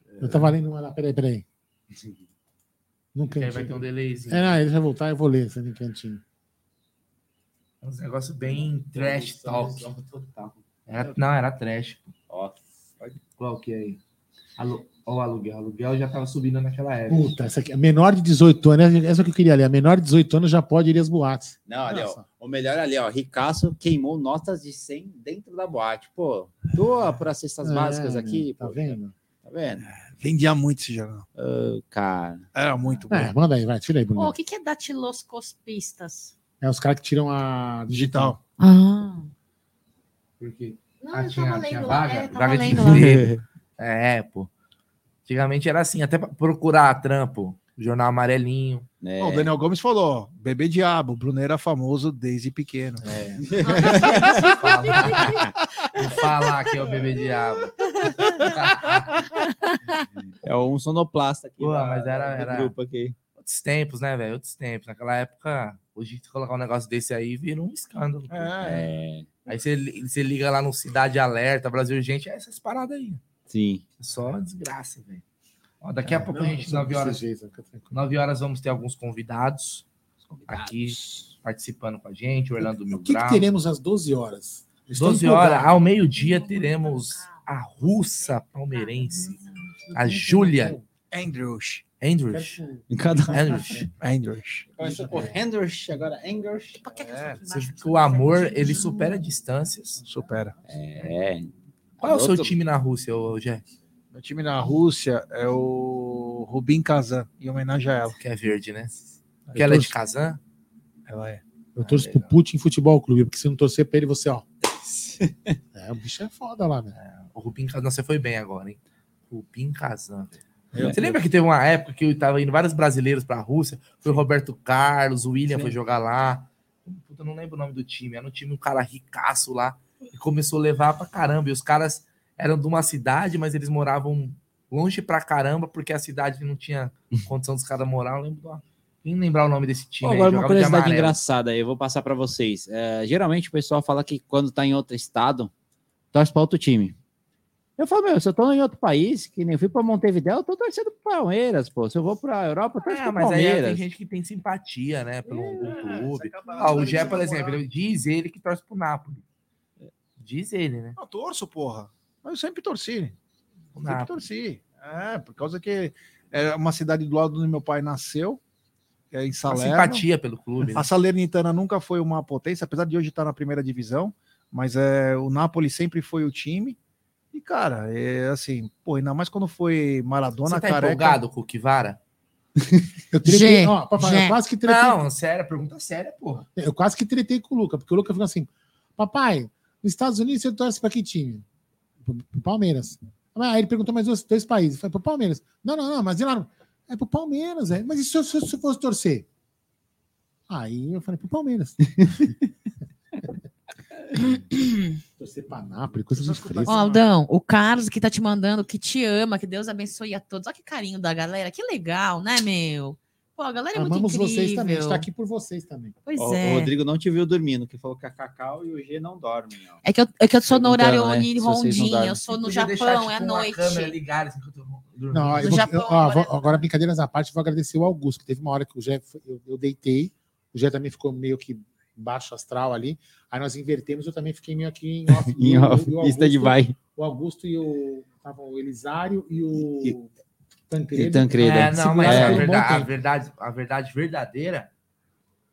[SPEAKER 3] velho.
[SPEAKER 2] Eu tava lendo uma lá, peraí, peraí. Num
[SPEAKER 3] Que aí vai
[SPEAKER 2] cantinho.
[SPEAKER 3] ter um delayzinho.
[SPEAKER 2] É, não, ele vai voltar, eu vou ler esse no cantinho.
[SPEAKER 3] Uns negócios bem trash talk. Era, não, era trash. pô.
[SPEAKER 6] Ó,
[SPEAKER 3] Qual que é aí? Alu, ó, o aluguel. O aluguel já tava subindo naquela época.
[SPEAKER 2] Puta, essa aqui, menor de 18 anos, essa que eu queria ler. A menor de 18 anos já pode ir às boates.
[SPEAKER 6] Não, ali, ó. O melhor ali, ó. Ricaço queimou notas de 100 dentro da boate. Pô, doa para cestas
[SPEAKER 2] É,
[SPEAKER 6] básicas aqui.
[SPEAKER 2] tá
[SPEAKER 6] pô.
[SPEAKER 2] vendo?
[SPEAKER 6] Tá vendo?
[SPEAKER 1] Vendia muito esse jornal.
[SPEAKER 6] Ô, cara.
[SPEAKER 1] Era muito bom.
[SPEAKER 2] É, manda aí, vai, tira aí, Bruno.
[SPEAKER 5] o que, que é datiloscopistas?
[SPEAKER 2] É os caras que tiram a
[SPEAKER 1] Digital.
[SPEAKER 5] Ah.
[SPEAKER 3] Por quê?
[SPEAKER 4] Não,
[SPEAKER 3] Ah,
[SPEAKER 4] eu
[SPEAKER 3] tinha,
[SPEAKER 4] tava
[SPEAKER 3] tinha vaga?
[SPEAKER 4] é, tava
[SPEAKER 3] vaga de emprego. É, pô. Antigamente era assim, até pra procurar trampo. Jornal amarelinho.
[SPEAKER 6] É.
[SPEAKER 1] O Daniel Gomes falou, ó, bebê diabo, o Bruno era famoso desde pequeno.
[SPEAKER 3] É. Vou falar que é o bebê diabo.
[SPEAKER 6] É um sonoplasta aqui.
[SPEAKER 3] Pô,
[SPEAKER 6] da-
[SPEAKER 3] mas era- era-
[SPEAKER 6] grupo aqui.
[SPEAKER 3] Outros tempos, né, velho? Outros tempos. Naquela época, hoje você colocar um negócio desse aí vira um escândalo. pô.
[SPEAKER 6] É,
[SPEAKER 3] Aí você, li- você liga lá no Cidade Alerta, Brasil Gente, é essas paradas aí.
[SPEAKER 6] sim.
[SPEAKER 3] É Só desgraça, velho. Daqui a pouco a gente,
[SPEAKER 2] não
[SPEAKER 3] 9 horas,
[SPEAKER 2] precisa, fica tranquilo.
[SPEAKER 3] 9 horas, vamos ter alguns convidados aqui participando com a gente, o Orlando Mil
[SPEAKER 2] O que, que teremos às 12 horas? Estou
[SPEAKER 3] 12 horas,
[SPEAKER 2] empolgado.
[SPEAKER 3] ao meio-dia, teremos a russa palmeirense, a Júlia
[SPEAKER 1] Andrews.
[SPEAKER 3] Andrews.
[SPEAKER 6] Em cada
[SPEAKER 3] Andrews.
[SPEAKER 1] Andrews.
[SPEAKER 6] Por Henders, agora Engers.
[SPEAKER 3] É, você vê que o amor, ele supera distâncias.
[SPEAKER 1] Supera.
[SPEAKER 6] É.
[SPEAKER 3] Qual é o seu time na Rússia, Jé?
[SPEAKER 1] Meu time na Rússia é o Rubin Kazan, em homenagem a ela.
[SPEAKER 3] Que é verde, né? Que ela é de Kazan?
[SPEAKER 1] Ela é.
[SPEAKER 2] Eu torço pro Putin Futebol Clube, porque se não torcer pra ele, você, ó. É, o bicho é foda lá, né?
[SPEAKER 3] O Rubim Kazan, você foi bem agora, hein? Rubim Kazan.
[SPEAKER 6] É.
[SPEAKER 3] Você lembra que teve uma época que tava indo vários brasileiros pra Rússia? Foi o Roberto Carlos, o William foi jogar lá. Puta, não lembro o nome do time. Era um time, um cara ricaço lá. E começou a levar pra caramba. E os caras eram de uma cidade, mas eles moravam longe pra caramba, porque a cidade não tinha condição dos caras morar. Eu lembro. Quem lembrar o nome desse time?
[SPEAKER 6] Pô,
[SPEAKER 3] aí?
[SPEAKER 6] agora uma curiosidade engraçada aí, eu vou passar para vocês. É, geralmente o pessoal fala que quando tá em outro estado, torce para outro time. Eu falo, meu, se eu tô em outro país, que nem eu fui para Montevideo, eu tô torcendo pro Palmeiras, pô. Se eu vou pra Europa, eu torço
[SPEAKER 3] É,
[SPEAKER 6] pro
[SPEAKER 3] mas aí tem
[SPEAKER 6] Palmeiras.
[SPEAKER 3] gente que tem simpatia, né, pelo pelo clube. Ah, o Gé, por exemplo, ele diz ele que torce pro Napoli. Diz ele, né?
[SPEAKER 1] Eu torço, porra. Mas eu sempre torci. Sempre
[SPEAKER 3] Napoli.
[SPEAKER 1] torci. É, por causa que é uma cidade do lado onde meu pai nasceu, que é em
[SPEAKER 3] Uma
[SPEAKER 1] Salerno.
[SPEAKER 3] simpatia pelo clube. né?
[SPEAKER 1] A Salernitana nunca foi uma potência, apesar de hoje estar na primeira divisão, mas é, o Napoli sempre foi o time. E, cara, é assim, pô, ainda mais quando foi Maradona,
[SPEAKER 3] Você tá
[SPEAKER 1] careca.
[SPEAKER 3] empolgado com o Kivara?
[SPEAKER 2] Eu tretei, ó, papai, eu quase que tretei.
[SPEAKER 3] Não, sério, pergunta séria, porra.
[SPEAKER 2] Eu quase que tretei com o Luca, porque o Luca ficou assim: Papai, nos Estados Unidos você torce pra que time? Pro, pro Palmeiras. Aí ele perguntou mais dois, dois países. Foi pro Palmeiras. Não, não, não, mas lá? É pro Palmeiras, é. Mas e se eu, se eu- se eu fosse torcer? Aí eu falei pro Palmeiras. torcer pra Nápoles, coisa de
[SPEAKER 5] Ó. Aldão, o Carlos que tá te mandando, que te ama, que Deus abençoe a todos. Olha que carinho da galera, que legal, né, meu? Pô, a galera é muito
[SPEAKER 2] Amamos
[SPEAKER 5] incrível.
[SPEAKER 2] vocês também. A gente tá aqui por vocês também.
[SPEAKER 5] Pois
[SPEAKER 6] Ó,
[SPEAKER 5] é.
[SPEAKER 6] O Rodrigo não te viu dormindo, que falou que a Cacau e o G não dormem. Ó.
[SPEAKER 5] É que eu, é que eu sou no horário
[SPEAKER 6] né,
[SPEAKER 5] rondinha, eu sou no Japão,
[SPEAKER 3] tipo,
[SPEAKER 5] é noite.
[SPEAKER 3] câmera ligada assim que eu tô dormindo.
[SPEAKER 2] Não, eu vou-
[SPEAKER 5] Japão,
[SPEAKER 2] eu- ó, vou- agora, brincadeiras à parte, vou agradecer o Augusto, que teve uma hora que o Jé, foi- eu, eu deitei, o Jé também ficou meio que baixo astral ali, aí nós invertemos, eu também fiquei meio aqui em off.
[SPEAKER 6] Em
[SPEAKER 2] o-
[SPEAKER 6] off,
[SPEAKER 2] o Augusto-
[SPEAKER 6] stand-by.
[SPEAKER 2] O Augusto e o, estavam o Elisário e o
[SPEAKER 6] E-
[SPEAKER 2] Tancredo.
[SPEAKER 6] e Tancredo.
[SPEAKER 3] É, não, mas
[SPEAKER 2] seguraram
[SPEAKER 3] a, verdade, a, verdade, a verdade verdadeira.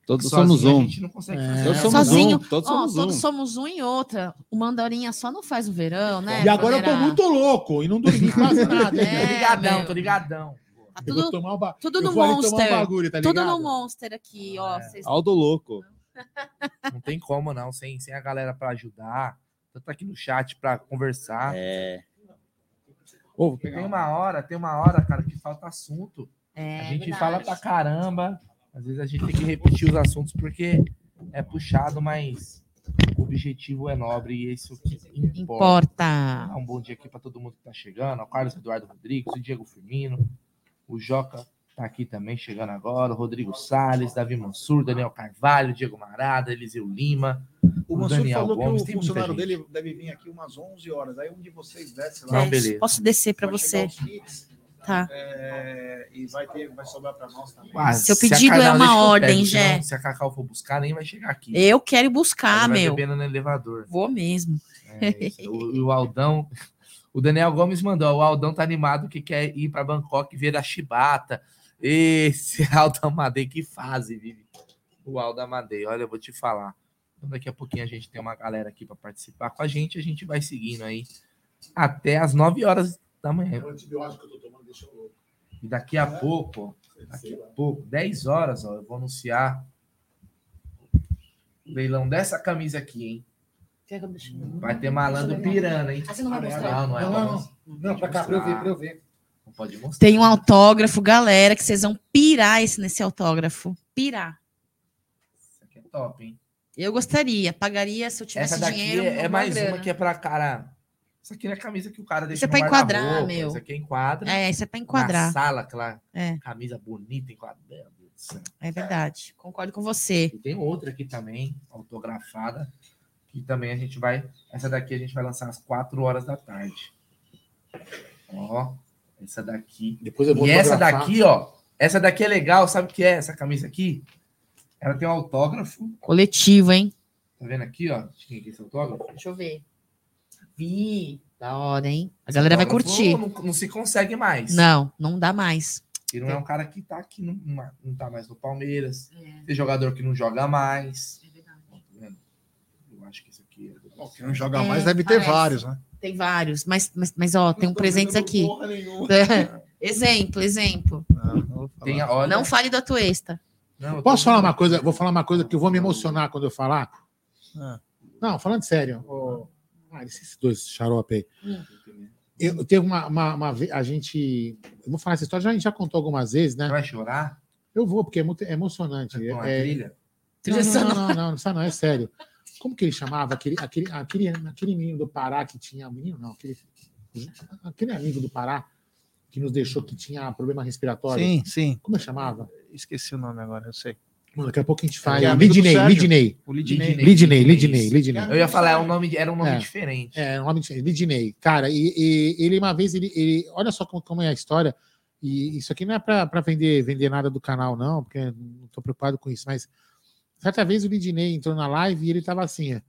[SPEAKER 6] Todos
[SPEAKER 3] sozinho
[SPEAKER 6] somos
[SPEAKER 3] A
[SPEAKER 6] um.
[SPEAKER 3] gente não consegue
[SPEAKER 2] É.
[SPEAKER 3] fazer.
[SPEAKER 6] Todos somos
[SPEAKER 5] Sozinho,
[SPEAKER 6] um. Todos
[SPEAKER 5] ó,
[SPEAKER 6] somos
[SPEAKER 5] todos
[SPEAKER 6] um.
[SPEAKER 5] somos um e outra. O Mandarinha só não faz o verão, né?
[SPEAKER 2] E agora eu tô muito louco e não dormi quase nada.
[SPEAKER 5] É,
[SPEAKER 3] Tô ligadão,
[SPEAKER 5] meu.
[SPEAKER 3] tô ligadão.
[SPEAKER 5] Tá
[SPEAKER 2] Eu vou
[SPEAKER 5] tudo,
[SPEAKER 2] tomar um ba-
[SPEAKER 5] tudo
[SPEAKER 2] eu
[SPEAKER 5] no
[SPEAKER 2] um
[SPEAKER 5] Monster.
[SPEAKER 2] bagulho, tá
[SPEAKER 5] tudo no Monster aqui, ó. Vocês-
[SPEAKER 6] Aldo louco.
[SPEAKER 3] Não tem como, não, sem, sem a galera para ajudar. Tanto aqui no chat para conversar.
[SPEAKER 6] É.
[SPEAKER 3] Ô, tem uma hora, tem uma hora, cara, que falta assunto.
[SPEAKER 5] É,
[SPEAKER 3] a gente
[SPEAKER 5] verdade.
[SPEAKER 3] fala pra caramba. Às vezes a gente tem que repetir os assuntos porque é puxado, mas o objetivo é nobre e isso que importa.
[SPEAKER 5] Importa.
[SPEAKER 3] Um bom dia aqui para todo mundo que tá chegando. O Carlos Eduardo Rodrigues, o Diego Firmino, o Joca tá aqui também chegando agora, o Rodrigo Salles, Davi Mansur, Daniel Carvalho, Diego Marada, Eliseu Lima,
[SPEAKER 1] O
[SPEAKER 3] o
[SPEAKER 1] Mansur
[SPEAKER 3] Daniel
[SPEAKER 1] falou
[SPEAKER 3] Gomes,
[SPEAKER 1] que
[SPEAKER 3] tem
[SPEAKER 1] o
[SPEAKER 3] muita
[SPEAKER 1] funcionário
[SPEAKER 3] gente.
[SPEAKER 1] dele deve vir aqui umas 11 horas. Aí um de vocês desce lá.
[SPEAKER 3] Não, beleza.
[SPEAKER 5] Posso descer para
[SPEAKER 1] Vai
[SPEAKER 5] você?
[SPEAKER 1] kits,
[SPEAKER 5] Tá.
[SPEAKER 1] é, e vai, ter, vai sobrar para nós também.
[SPEAKER 3] Ah,
[SPEAKER 5] Seu pedido
[SPEAKER 3] Cacau-
[SPEAKER 5] é uma ordem,
[SPEAKER 3] pego,
[SPEAKER 5] Jé.
[SPEAKER 3] Se a Cacau for buscar, nem vai chegar aqui.
[SPEAKER 5] Eu quero ir buscar,
[SPEAKER 3] vai
[SPEAKER 5] meu.
[SPEAKER 3] bebendo no elevador.
[SPEAKER 5] Vou mesmo.
[SPEAKER 3] É o, o Aldão, o Daniel Gomes mandou. O Aldão tá animado que quer ir para Bangkok ver a Chibata. Esse Aldo Amadei, que fase, vive. O Aldo Amadei, olha, eu vou te falar. Então, daqui a pouquinho a gente tem uma galera aqui para participar com a gente. A gente vai seguindo aí até as 9 horas da manhã.
[SPEAKER 2] O antibiótico que eu tô tomando deixa eu louco.
[SPEAKER 3] E daqui a pouco, ó, daqui a pouco, 10 horas, ó, eu vou anunciar o leilão dessa camisa aqui, hein? Vai ter malandro pirando, hein?
[SPEAKER 5] Ah, você não vai mostrar?
[SPEAKER 3] Não, não é
[SPEAKER 2] Não, não. Não, pra cá, pra eu ver, pra eu ver.
[SPEAKER 3] Pode mostrar.
[SPEAKER 5] Tem um autógrafo, galera, que vocês vão pirar esse, nesse autógrafo. Pirar.
[SPEAKER 3] Isso aqui é top, hein?
[SPEAKER 5] Eu gostaria, pagaria se eu tivesse
[SPEAKER 3] Essa daqui
[SPEAKER 5] dinheiro.
[SPEAKER 3] é, é mais
[SPEAKER 5] grana.
[SPEAKER 3] uma que é pra cara. Isso aqui é camisa que o cara deixa
[SPEAKER 5] Isso é pra enquadrar, meu.
[SPEAKER 3] Isso aqui é enquadra.
[SPEAKER 5] É, isso é pra enquadrar.
[SPEAKER 3] Na sala, aquela
[SPEAKER 5] É.
[SPEAKER 3] camisa bonita enquadrada.
[SPEAKER 5] É verdade. Concordo com você.
[SPEAKER 3] E tem outra aqui também, autografada, que também a gente vai. Essa daqui a gente vai lançar às 4 horas da tarde. Ó, essa daqui.
[SPEAKER 2] Depois eu vou
[SPEAKER 3] e essa daqui, ó. Essa daqui é legal, sabe o que é essa camisa aqui? Ela tem um autógrafo.
[SPEAKER 5] Coletivo, hein?
[SPEAKER 3] Tá vendo aqui, ó? De quem que é esse autógrafo?
[SPEAKER 5] Deixa eu ver. Vi. Da hora, hein? A
[SPEAKER 3] Esse
[SPEAKER 5] galera vai curtir.
[SPEAKER 3] Não, não se consegue mais.
[SPEAKER 5] Não, não dá mais.
[SPEAKER 3] E não é um cara que tá aqui, não, não tá mais no Palmeiras.
[SPEAKER 5] É.
[SPEAKER 3] Tem jogador que não joga mais. Ó, tá vendo? Eu acho que isso aqui é.
[SPEAKER 1] Bom, quem não joga
[SPEAKER 5] É,
[SPEAKER 1] mais deve ter
[SPEAKER 5] parece.
[SPEAKER 1] vários, né?
[SPEAKER 5] Tem vários, mas, mas, mas ó, tem um presentes aqui. exemplo, exemplo.
[SPEAKER 3] Tem, a- olha,
[SPEAKER 5] Não fale da tua exta.
[SPEAKER 3] Não, eu
[SPEAKER 2] Posso
[SPEAKER 3] tô-
[SPEAKER 2] falar uma coisa? Vou falar uma coisa que eu vou me emocionar quando eu falar.
[SPEAKER 1] Ah.
[SPEAKER 2] Não, falando sério. ô- Ah, esses dois xarope aí.
[SPEAKER 5] Hum.
[SPEAKER 2] Eu teve uma, uma, uma a gente. Eu vou falar essa história, já, a gente já contou algumas vezes, né?
[SPEAKER 3] Vai chorar?
[SPEAKER 2] Eu vou, porque é muito é emocionante.
[SPEAKER 3] A
[SPEAKER 2] É-
[SPEAKER 3] trilha?
[SPEAKER 2] Não, não, não, não, não, não, não, é sério. Como que ele chamava? Aquele, aquele, aquele, aquele menino do Pará que tinha. Menino, não, aquele, aquele amigo do Pará que nos deixou que tinha problema respiratório.
[SPEAKER 1] Sim, sim.
[SPEAKER 2] Como ele chamava?
[SPEAKER 1] Esqueci o nome agora, eu sei.
[SPEAKER 2] Mano, daqui a pouco a gente faz.
[SPEAKER 1] Que é
[SPEAKER 2] Lidney. Lidney.
[SPEAKER 1] Lidney.
[SPEAKER 2] Lidney, Lidney, Lidney.
[SPEAKER 3] Eu ia falar, é um nome, era um nome
[SPEAKER 2] É.
[SPEAKER 3] diferente.
[SPEAKER 2] É, um nome diferente. Lidney. Cara, e, e ele uma vez, ele, ele- olha só como, como é a história. E isso aqui não é para vender, vender nada do canal, não, porque não tô preocupado com isso. Mas certa vez o Lidney entrou na live e ele tava assim, ó,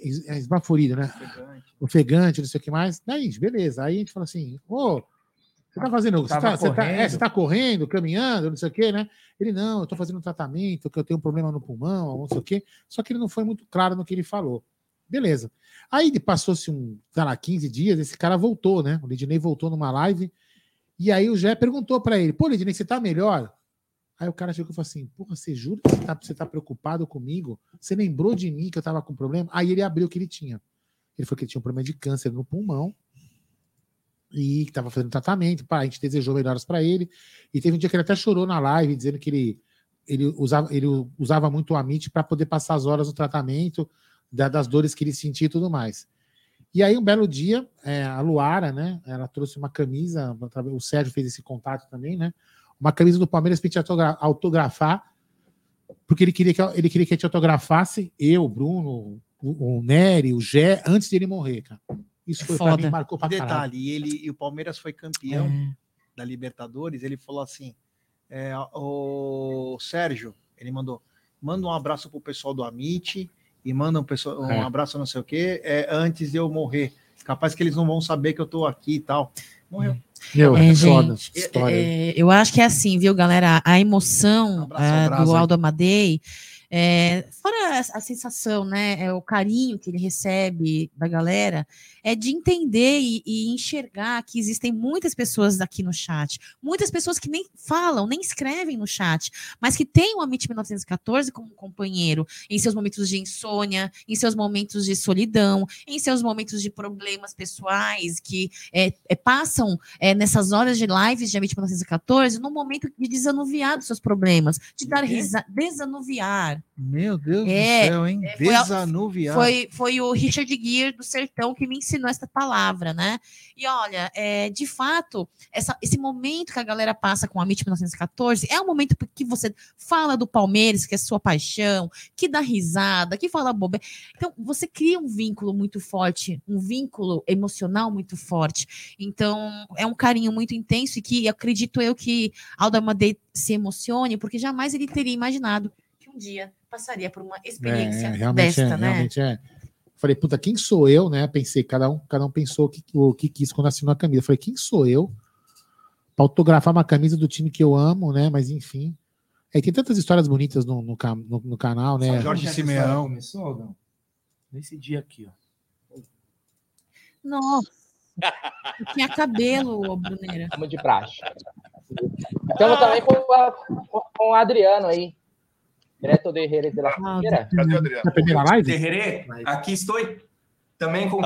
[SPEAKER 2] es- é, esbaforido, né? Ofegante, não sei o que mais. Daí, beleza. Aí a gente fala assim, ô, você tá fazendo. Você tá, você, tá, é,
[SPEAKER 3] correndo.
[SPEAKER 2] você tá correndo, caminhando, não sei o que, né? Ele, não, eu tô fazendo um tratamento, que eu tenho um problema no pulmão, não sei o quê. Só que ele não foi muito claro no que ele falou. Beleza. Aí passou-se um, sei lá, 15 dias, esse cara voltou, né? O Lidney voltou numa live. E aí o Jé perguntou pra ele: pô, Lidney, você tá melhor? Aí o cara chegou e falou assim: porra, você jura que você tá, você tá preocupado comigo? Você lembrou de mim que eu tava com problema? Aí ele abriu o que ele tinha. Ele falou que ele tinha um problema de câncer no pulmão e que estava fazendo tratamento. Pá, a gente desejou melhoras para ele. E teve um dia que ele até chorou na live, dizendo que ele, ele, usava, ele usava muito o Amit para poder passar as horas no tratamento, da- das dores que ele sentia e tudo mais. E aí, um belo dia, é, a Luara, né? Ela trouxe uma camisa, o Sérgio fez esse contato também, né? Uma camisa do Palmeiras para autogra- autografar, porque ele queria que ele queria que a gente autografasse, eu, o Bruno, o, o Nery, o Gé, antes dele morrer, cara. Isso foi para mim, marcou pra caralho.
[SPEAKER 1] detalhe, e ele e o Palmeiras foi campeão da Libertadores. Ele falou assim: é, o Sérgio, ele mandou, manda um abraço pro pessoal do Amit e manda um, pessoal, um
[SPEAKER 2] É.
[SPEAKER 1] abraço não sei o quê, é, antes de eu morrer. Capaz que eles não vão saber que eu tô aqui e tal. Morreu.
[SPEAKER 2] Meu,
[SPEAKER 5] É,
[SPEAKER 2] é foda.
[SPEAKER 5] gente,
[SPEAKER 2] História.
[SPEAKER 5] é, eu acho que é assim, viu, galera? A emoção é,
[SPEAKER 1] Abraço,
[SPEAKER 5] do. Aldo Amadei É, fora a, a, sensação, né, é o carinho que ele recebe da galera, é de entender e, e, enxergar que existem muitas pessoas aqui no chat, muitas pessoas que nem falam, nem escrevem no chat, mas que têm o Amit 1914 como companheiro em seus momentos de insônia, em seus momentos de solidão, em seus momentos de problemas pessoais que é, é, passam é, nessas horas de lives de Amit 1914 no momento de desanuviar dos seus problemas, de dar risada, desanuviar.
[SPEAKER 1] Meu Deus é, do céu, hein? É, Desanuviar.
[SPEAKER 5] Foi, foi o Richard Gere do Sertão que me ensinou essa palavra, né? E olha, é, de fato, essa, esse momento que a galera passa com a MIT 1914 é um momento que você fala do Palmeiras, que é sua paixão, que dá risada, que fala bobeira. Então, você cria um vínculo muito forte, um vínculo emocional muito forte. Então, é um carinho muito intenso e que acredito eu que Aldo Amadei se emocione, porque jamais ele teria imaginado um dia passaria por uma experiência é, é desta, é, né? Realmente é.
[SPEAKER 2] Falei, puta, quem sou eu, né? Pensei, cada um, cada um pensou o que, o que quis quando assinou a camisa. Falei, quem sou eu para autografar uma camisa do time que eu amo, né? Mas enfim. É, tem tantas histórias bonitas no, no, no, no canal, né?
[SPEAKER 3] Só Jorge Simeão. Começou, não? Nesse dia aqui, ó.
[SPEAKER 5] Nossa. tinha cabelo, Bruneira.
[SPEAKER 16] Vamos de praxe. Estamos também com, com o Adriano aí. Direto de Herrera de la Figueira.
[SPEAKER 2] Cadê o Adriano? Na primeira live?
[SPEAKER 20] Aqui estou. Também com o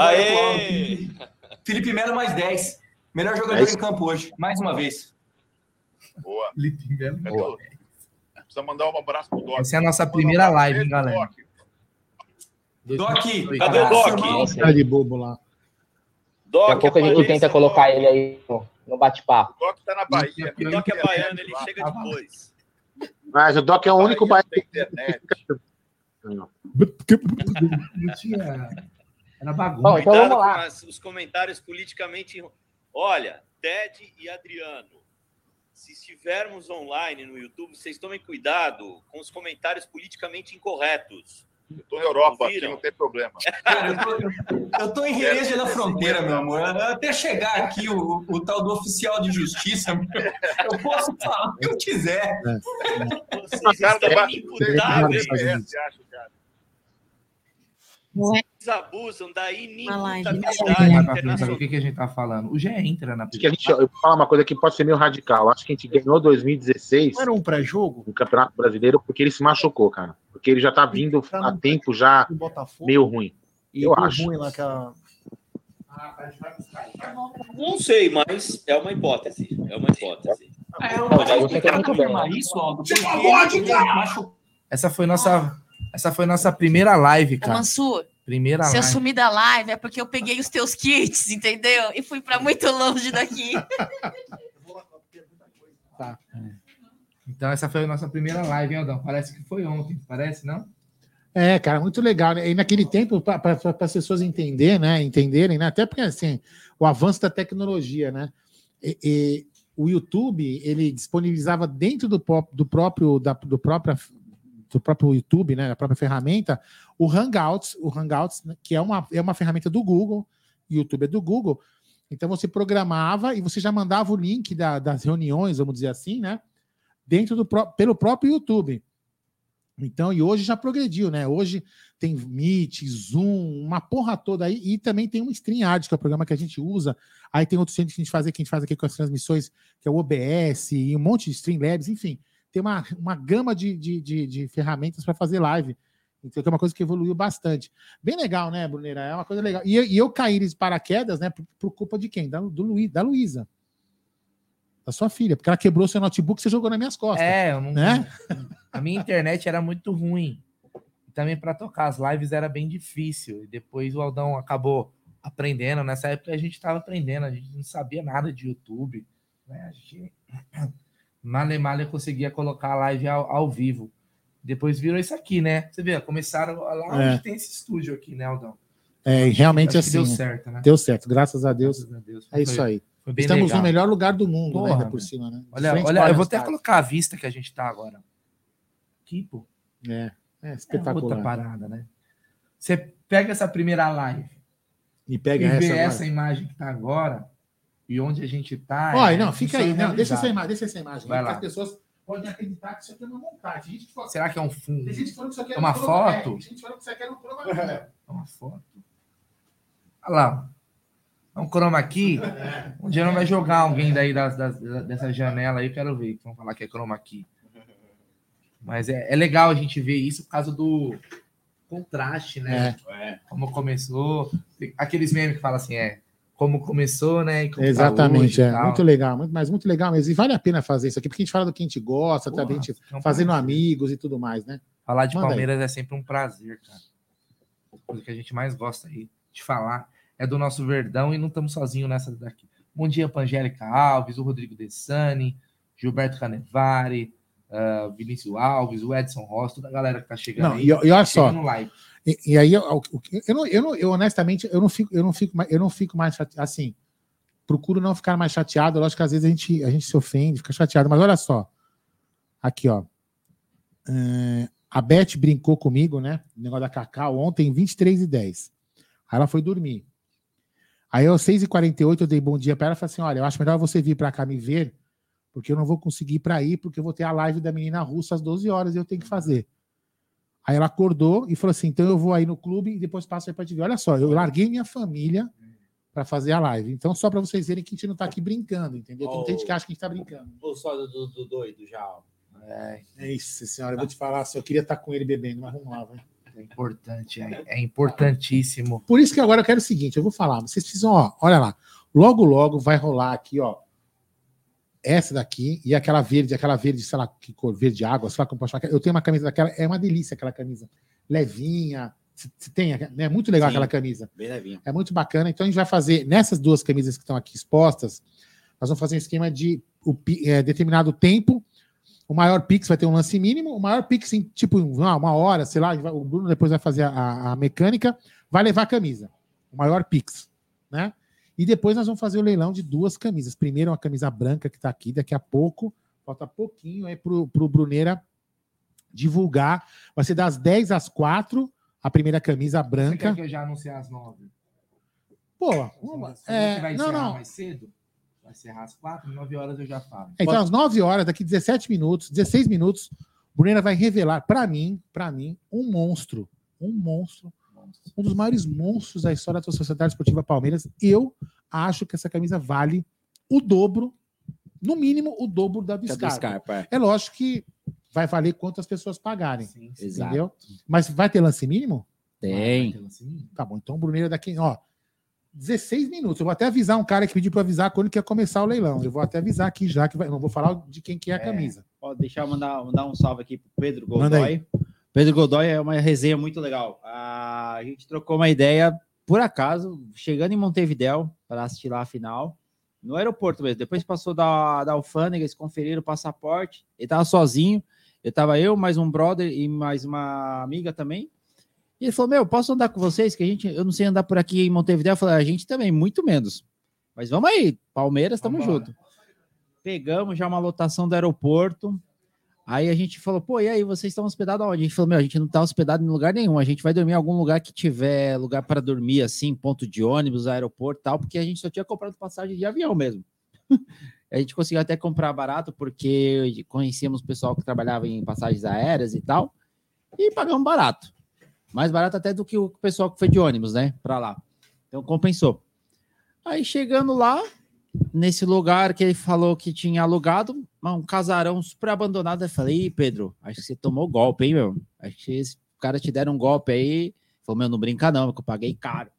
[SPEAKER 20] Felipe Melo mais 10. Melhor jogador é em campo hoje, mais uma vez.
[SPEAKER 15] Boa. Felipe Melo. Boa. Precisa mandar um abraço pro Doc.
[SPEAKER 3] Essa é a nossa primeira live, hein, galera?
[SPEAKER 20] Doc, cadê o Doc?
[SPEAKER 2] Tá de bobo lá.
[SPEAKER 16] Doc, Daqui a pouco a gente tenta colocar ele aí no bate-papo.
[SPEAKER 15] O Doc tá na Bahia. O Doc é baiano, ele chega depois.
[SPEAKER 2] Mas o Doc é o único bairro que
[SPEAKER 20] Não tinha. Era bagunça. Bom,
[SPEAKER 16] então vamos lá.
[SPEAKER 20] os comentários politicamente. Olha, Ted e Adriano, se estivermos online no YouTube, vocês tomem cuidado com os comentários politicamente incorretos.
[SPEAKER 15] Eu tô na Europa, aqui não tem problema.
[SPEAKER 20] Cara, eu, tô, eu tô em Rereja da Fronteira, meu amor. Até chegar aqui o, o tal do oficial de justiça, eu posso falar o que eu quiser. É. Vocês estão imputáveis. Abusam da inimputabilidade.
[SPEAKER 3] O que, que a gente tá falando? O GE entra na
[SPEAKER 2] Acho que a gente, Eu vou falar uma coisa que pode ser meio radical. Acho que a gente ganhou 2016.
[SPEAKER 1] Não era um pré-jogo?
[SPEAKER 2] No Campeonato Brasileiro, porque ele se machucou, cara. Porque ele já tá vindo há tempo já meio ruim. Eu acho. Ruim lá que a...
[SPEAKER 20] Não sei, mas é uma hipótese. É uma hipótese. É, eu
[SPEAKER 3] confirmar isso, Aldo. Essa foi nossa, essa foi nossa primeira live, cara.
[SPEAKER 5] Mansur,
[SPEAKER 3] primeira
[SPEAKER 5] se live. eu sumir da live é porque eu peguei os teus kits, entendeu? E fui para muito longe daqui.
[SPEAKER 3] tá. É. Então, essa foi a nossa primeira live, hein, Aldão? Parece que foi ontem, parece, não?
[SPEAKER 2] É, cara, muito legal. Né? E naquele tempo, para as pessoas entenderem, né? Entenderem, né? Até porque assim, o avanço da tecnologia, né? E, e o YouTube ele disponibilizava dentro do, do próprio da, do próprio do próprio YouTube, né, a própria ferramenta, o Hangouts, o Hangouts, né, que é uma, é uma ferramenta do Google, YouTube é do Google. Então você programava e você já mandava o link da, das reuniões, vamos dizer assim, né? dentro do pelo próprio YouTube. Então, e hoje já progrediu, né? Hoje tem Meet, Zoom, uma porra toda aí, e também tem um StreamYard, que é o programa que a gente usa. Aí tem outros centros que a gente faz, que a gente faz aqui com as transmissões, que é o OBS e um monte de Streamlabs, enfim. Tem uma, uma gama de, de, de, de ferramentas para fazer live. Então, é uma coisa que evoluiu bastante. Bem legal, né, Bruneira? É uma coisa legal. E, e eu caí de paraquedas, né, por, por culpa de quem? Da, do Luiz, da Luísa da sua filha, porque ela quebrou seu notebook e você jogou nas minhas costas.
[SPEAKER 3] É, eu não. Né? A minha internet era muito ruim. Também para tocar as lives era bem difícil. E depois o Aldão acabou aprendendo. Nessa época a gente estava aprendendo, a gente não sabia nada de YouTube. Né? A gente male male conseguia colocar a live ao, ao, vivo. Depois virou isso aqui, né? Você vê, começaram lá é. onde tem esse estúdio aqui, né, Aldão?
[SPEAKER 2] É, realmente assim.
[SPEAKER 3] Deu certo, né?
[SPEAKER 2] Deu certo, graças a Deus. Graças a Deus. É isso aí. Estamos legal. no melhor lugar do mundo, né, Porra, né, por cima, né?
[SPEAKER 3] Olha, olha eu vou até colocar a vista que a gente está agora. Aqui, pô.
[SPEAKER 2] É, é espetacular. É
[SPEAKER 3] outra parada, né? Você pega essa primeira live
[SPEAKER 2] e pega
[SPEAKER 3] e
[SPEAKER 2] essa,
[SPEAKER 3] vê essa imagem que está agora e onde a gente está.
[SPEAKER 2] Olha, é, não, fica aí, não, deixa essa imagem, deixa essa imagem. Vai lá. As pessoas podem acreditar que isso aqui é uma montagem. Gente fala,
[SPEAKER 3] Será que é um fundo?
[SPEAKER 2] Tem gente falando que isso aqui
[SPEAKER 3] É
[SPEAKER 2] é
[SPEAKER 3] uma
[SPEAKER 2] um
[SPEAKER 3] foto?
[SPEAKER 2] É, tem gente falando que isso aqui era um chroma key.
[SPEAKER 3] É uma foto. Olha lá. É um chroma key. Um dia não vai jogar alguém daí das, das- dessa janela aí, quero ver. Vão falar que é chroma key. Mas é, é legal a gente ver isso por causa do contraste, né? Como começou. Aqueles memes que falam assim, é. Como começou, né? Como tá
[SPEAKER 2] Exatamente,
[SPEAKER 3] hoje e
[SPEAKER 2] é. Muito legal, muito, mas muito legal mesmo. E vale a pena fazer isso aqui, porque a gente fala do que a gente gosta,
[SPEAKER 3] Porra,
[SPEAKER 2] também, a gente
[SPEAKER 3] é
[SPEAKER 2] fazendo amigos e tudo mais, né?
[SPEAKER 3] Falar de
[SPEAKER 2] Manda aí.
[SPEAKER 3] Palmeiras é sempre um prazer, cara. Coisa que a gente mais gosta aí de falar é do nosso Verdão e não estamos sozinhos nessa daqui. Bom dia, Angélica Alves, o Rodrigo Dessani, Gilberto Canevari, ah, Vinícius Alves, o Edson Ross, toda a galera que tá chegando
[SPEAKER 2] Não,
[SPEAKER 3] aí.
[SPEAKER 2] e, e olha só.
[SPEAKER 3] like.
[SPEAKER 2] E, e aí, eu, eu, não, eu, não- eu honestamente, eu não fico, eu não fico, mais- eu não fico mais chateado. Assim, procuro não ficar mais chateado. Lógico que às vezes a gente, a gente se ofende, fica chateado. Mas olha só. Aqui, ó. É, a Beth brincou comigo, né? O negócio da Cacau ontem, 23 e 10. Aí ela foi dormir. Aí, às 6h48, eu dei bom dia para ela e falei assim: olha, eu acho melhor você vir para cá me ver, porque eu não vou conseguir ir para aí, porque eu vou ter a live da menina russa às 12 horas e eu tenho que fazer. Aí ela acordou e falou assim: então eu vou aí no clube e depois passo aí para te ver. Olha só, eu larguei minha família para fazer a live. Então, só para vocês verem que a gente não está aqui brincando, entendeu? Tem muita gente que acha que a gente está brincando.
[SPEAKER 6] O sódio do, do doido já. ó.
[SPEAKER 3] É,
[SPEAKER 2] É isso, senhora. Eu vou te falar, assim, eu queria estar com ele bebendo, mas vamos lá, vai.
[SPEAKER 3] é importante, é, é importantíssimo.
[SPEAKER 2] Por isso que agora eu quero o seguinte: eu vou falar, vocês precisam, ó, olha lá. Logo, logo vai rolar aqui, ó. Essa daqui e aquela verde, aquela verde, sei lá, que cor, verde água, sei lá como posso. Eu tenho uma camisa daquela, é uma delícia aquela camisa. Levinha. Você tem, é muito legal
[SPEAKER 6] Sim.
[SPEAKER 2] aquela camisa.
[SPEAKER 6] Bem levinho.
[SPEAKER 2] É muito bacana. Então a gente vai fazer, nessas duas camisas que estão aqui expostas, nós vamos fazer um esquema de o, é, determinado tempo. O maior Pix vai ter um lance mínimo, o maior Pix em tipo uma, uma hora, sei lá, o Bruno depois vai fazer a, a mecânica, vai levar a camisa. O maior Pix, né? E depois nós vamos fazer o leilão de duas camisas. Primeiro uma camisa branca que está aqui, daqui a pouco, falta pouquinho aí pro, pro Bruneira divulgar. Vai ser das 10 às 4, a primeira camisa
[SPEAKER 3] Você
[SPEAKER 2] branca.
[SPEAKER 3] quer que eu já anuncie às nove?
[SPEAKER 2] Pô,
[SPEAKER 3] Você
[SPEAKER 2] é,
[SPEAKER 3] vai
[SPEAKER 2] não,
[SPEAKER 3] encerrar
[SPEAKER 2] não.
[SPEAKER 3] mais cedo? Vai encerrar às quatro, nove horas eu já falo.
[SPEAKER 2] Então, às 9 horas, daqui 17 minutos, 16 minutos, o Brunera vai revelar para mim, para mim, um monstro. Um monstro. Um dos maiores monstros da história da Sociedade Esportiva Palmeiras. Eu acho que essa camisa vale o dobro, no mínimo, o dobro da do Scarpa.
[SPEAKER 6] Scarpa, é.
[SPEAKER 2] É lógico que vai valer quantas pessoas pagarem.
[SPEAKER 6] Exato.
[SPEAKER 2] Entendeu? Mas vai ter lance mínimo?
[SPEAKER 6] Tem.
[SPEAKER 2] Tá bom, então o Bruneiro daqui, ó, 16 minutos. Eu vou até avisar um cara que pediu para avisar quando que ia começar o leilão. Eu vou até avisar aqui já que vai, não vou falar de quem que é a camisa.
[SPEAKER 6] Pode deixar eu mandar, mandar um salve aqui pro Pedro
[SPEAKER 2] Manda aí.
[SPEAKER 6] Godoy. Pedro Godoy é uma resenha muito legal. A gente trocou uma ideia, por acaso, chegando em Montevidéu para assistir lá a final, no aeroporto mesmo. Depois passou da, da alfândega, eles conferiram o passaporte. Ele tava sozinho. Eu tava eu, mais um brother e mais uma amiga também. E ele falou: Meu, posso andar com vocês? Que a gente, eu não sei andar por aqui em Montevidéu. Eu falei: A gente também, muito menos. Mas vamos aí, Palmeiras, tamo junto. Pegamos já uma lotação do aeroporto. Aí a gente falou, pô, e aí, vocês estão hospedados aonde? A gente falou, meu, a gente não tá hospedado em lugar nenhum. A gente vai dormir em algum lugar que tiver lugar para dormir, assim, ponto de ônibus, aeroporto tal, porque a gente só tinha comprado passagem de avião mesmo. a gente conseguiu até comprar barato, porque conhecíamos pessoal que trabalhava em passagens aéreas e tal, e pagamos barato. Mais barato até do que o pessoal que foi de ônibus, né, para lá. Então compensou. Aí chegando lá, nesse lugar que ele falou que tinha alugado, um casarão super abandonado. Eu falei, Ih, Pedro, acho que você tomou golpe, hein, meu? Acho que esse cara te deram um golpe aí. Falou, meu, não brinca não, que eu paguei caro.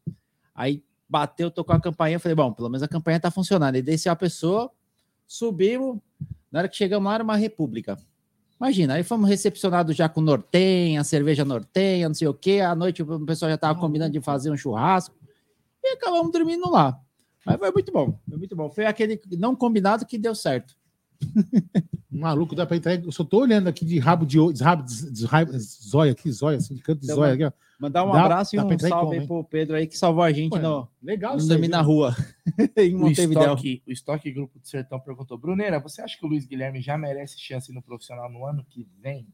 [SPEAKER 6] Aí bateu, tocou a campainha, falei, bom, pelo menos a campanha tá funcionando. E desceu a pessoa, subimos, na hora que chegamos lá era uma república. Imagina, aí fomos recepcionados já com nortenha, cerveja nortenha, não sei o quê. À noite o pessoal já tava combinando de fazer um churrasco. E acabamos dormindo lá. Mas foi muito bom, foi muito bom. Foi aquele não combinado que deu certo.
[SPEAKER 2] Maluco, dá para entrar. Eu só tô olhando aqui de rabo de, de rabo de, de, rabo- zóia aqui, zóia, assim, de canto de
[SPEAKER 6] Então,
[SPEAKER 2] zóia aqui, ó.
[SPEAKER 6] Mandar um
[SPEAKER 2] Dá-
[SPEAKER 6] abraço e um salve
[SPEAKER 2] como,
[SPEAKER 6] aí pro Pedro aí que salvou a gente
[SPEAKER 2] Pô,
[SPEAKER 6] no,
[SPEAKER 2] legal
[SPEAKER 6] no dormir na rua em
[SPEAKER 3] O estoque, o estoque Grupo do Sertão perguntou: Bruneira, você acha que o Luiz Guilherme já merece chance no profissional no ano que vem?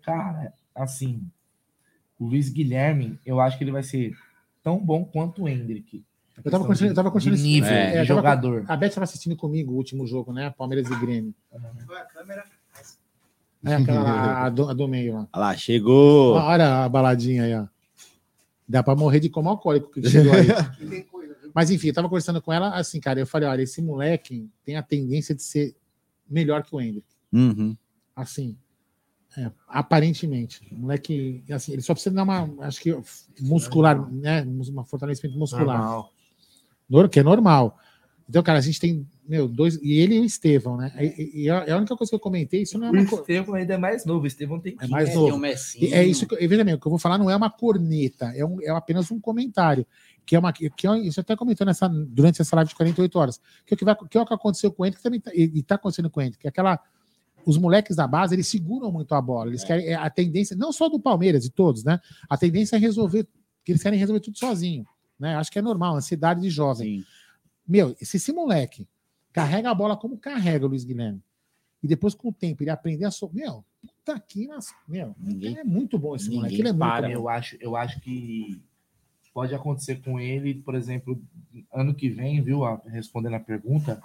[SPEAKER 3] Cara, assim, o Luiz Guilherme, eu acho que ele vai ser tão bom quanto o Hendrick.
[SPEAKER 2] Eu tava conversando, eu tava
[SPEAKER 3] de
[SPEAKER 2] conversando
[SPEAKER 3] nível,
[SPEAKER 2] é,
[SPEAKER 3] de
[SPEAKER 2] eu tava-
[SPEAKER 3] jogador.
[SPEAKER 2] A Beth estava assistindo comigo o último jogo, né? Palmeiras e Grêmio.
[SPEAKER 20] É a câmera?
[SPEAKER 2] É aquela lá, a do, a do meio lá.
[SPEAKER 6] Olha lá, chegou.
[SPEAKER 2] Olha a baladinha aí, ó. Dá pra morrer de como alcoólico que chegou aí. Mas enfim, eu tava conversando com ela assim, cara. Eu falei: olha, esse moleque tem a tendência de ser melhor que o Hendrick.
[SPEAKER 6] Uhum.
[SPEAKER 2] Assim, é, aparentemente. O moleque, assim, ele só precisa dar uma, acho que muscular, né? Um fortalecimento muscular.
[SPEAKER 3] Normal.
[SPEAKER 2] Que é normal. Então, cara, a gente tem, meu, dois. E ele e o Estevão, né? E, e a a única coisa que eu comentei, isso não é
[SPEAKER 3] O
[SPEAKER 2] uma coisa.
[SPEAKER 3] Estevão ainda é mais novo. O Estevão tem
[SPEAKER 2] É mais
[SPEAKER 3] 15.
[SPEAKER 2] novo. E É isso que, eu- veja bem, o que eu vou falar não é uma corneta, é, um, é apenas um comentário. Que é uma. Que é, isso até comentou nessa, durante essa live de 48 horas. Que é o que, vai, que, é o que aconteceu com ele, que também tá, e está acontecendo com ele, que é aquela. Os moleques da base, eles seguram muito a bola. Eles querem. é A tendência, não só do Palmeiras, de todos, né? A tendência é resolver, que eles querem resolver tudo sozinho. Né? Acho que é normal, ansiedade de jovem. Meu, se esse moleque carrega a bola como carrega o Luiz Guilherme, e depois, com o tempo, ele aprender a. So... Meu, puta que. nas- Meu, ele é muito bom esse moleque. Ele é muito bom.
[SPEAKER 3] Eu acho, eu acho que pode acontecer com ele, por exemplo, ano que vem, viu? a- Respondendo a pergunta,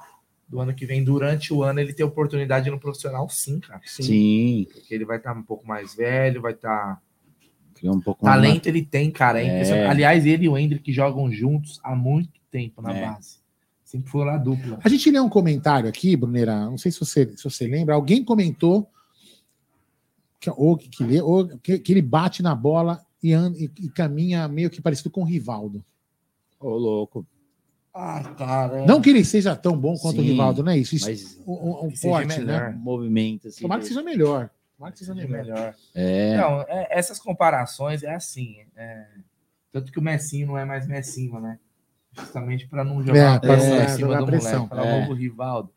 [SPEAKER 3] do ano que vem, durante o ano, ele ter oportunidade no profissional, sim, cara.
[SPEAKER 6] Sim.
[SPEAKER 3] Porque ele vai estar um pouco mais velho, vai estar.
[SPEAKER 6] Criou um pouco
[SPEAKER 3] Talento ele tem, cara. É
[SPEAKER 6] É.
[SPEAKER 3] Aliás, ele e o Hendrick jogam juntos há muito tempo na
[SPEAKER 2] É.
[SPEAKER 3] base. Sempre foram a dupla.
[SPEAKER 2] A gente lê um comentário aqui, Brunera, não sei se você, se você lembra, alguém comentou que, ou, que, que lê- ou que, que ele bate na bola e, anda, e, e caminha meio que parecido com o Rivaldo.
[SPEAKER 6] Ô, louco.
[SPEAKER 3] Ah, cara.
[SPEAKER 2] Não que ele seja tão bom quanto o
[SPEAKER 6] Sim,
[SPEAKER 2] Rivaldo, não é isso?
[SPEAKER 6] mas
[SPEAKER 2] Isso- um, um forte,
[SPEAKER 6] melhor.
[SPEAKER 2] né?
[SPEAKER 6] Movimento, assim,
[SPEAKER 2] Tomara que
[SPEAKER 6] de-
[SPEAKER 2] seja melhor. Seja
[SPEAKER 3] Seja
[SPEAKER 2] melhor.
[SPEAKER 6] É.
[SPEAKER 3] Não, é- essas comparações é assim. é, tanto que o Messinho não é mais Messinho, né? Justamente para não jogar
[SPEAKER 2] É,
[SPEAKER 3] a pressão
[SPEAKER 2] pra-
[SPEAKER 3] em cima
[SPEAKER 2] jogar
[SPEAKER 3] do
[SPEAKER 2] pressão.
[SPEAKER 3] moleque. Falar
[SPEAKER 2] É.
[SPEAKER 3] logo o Rivaldo.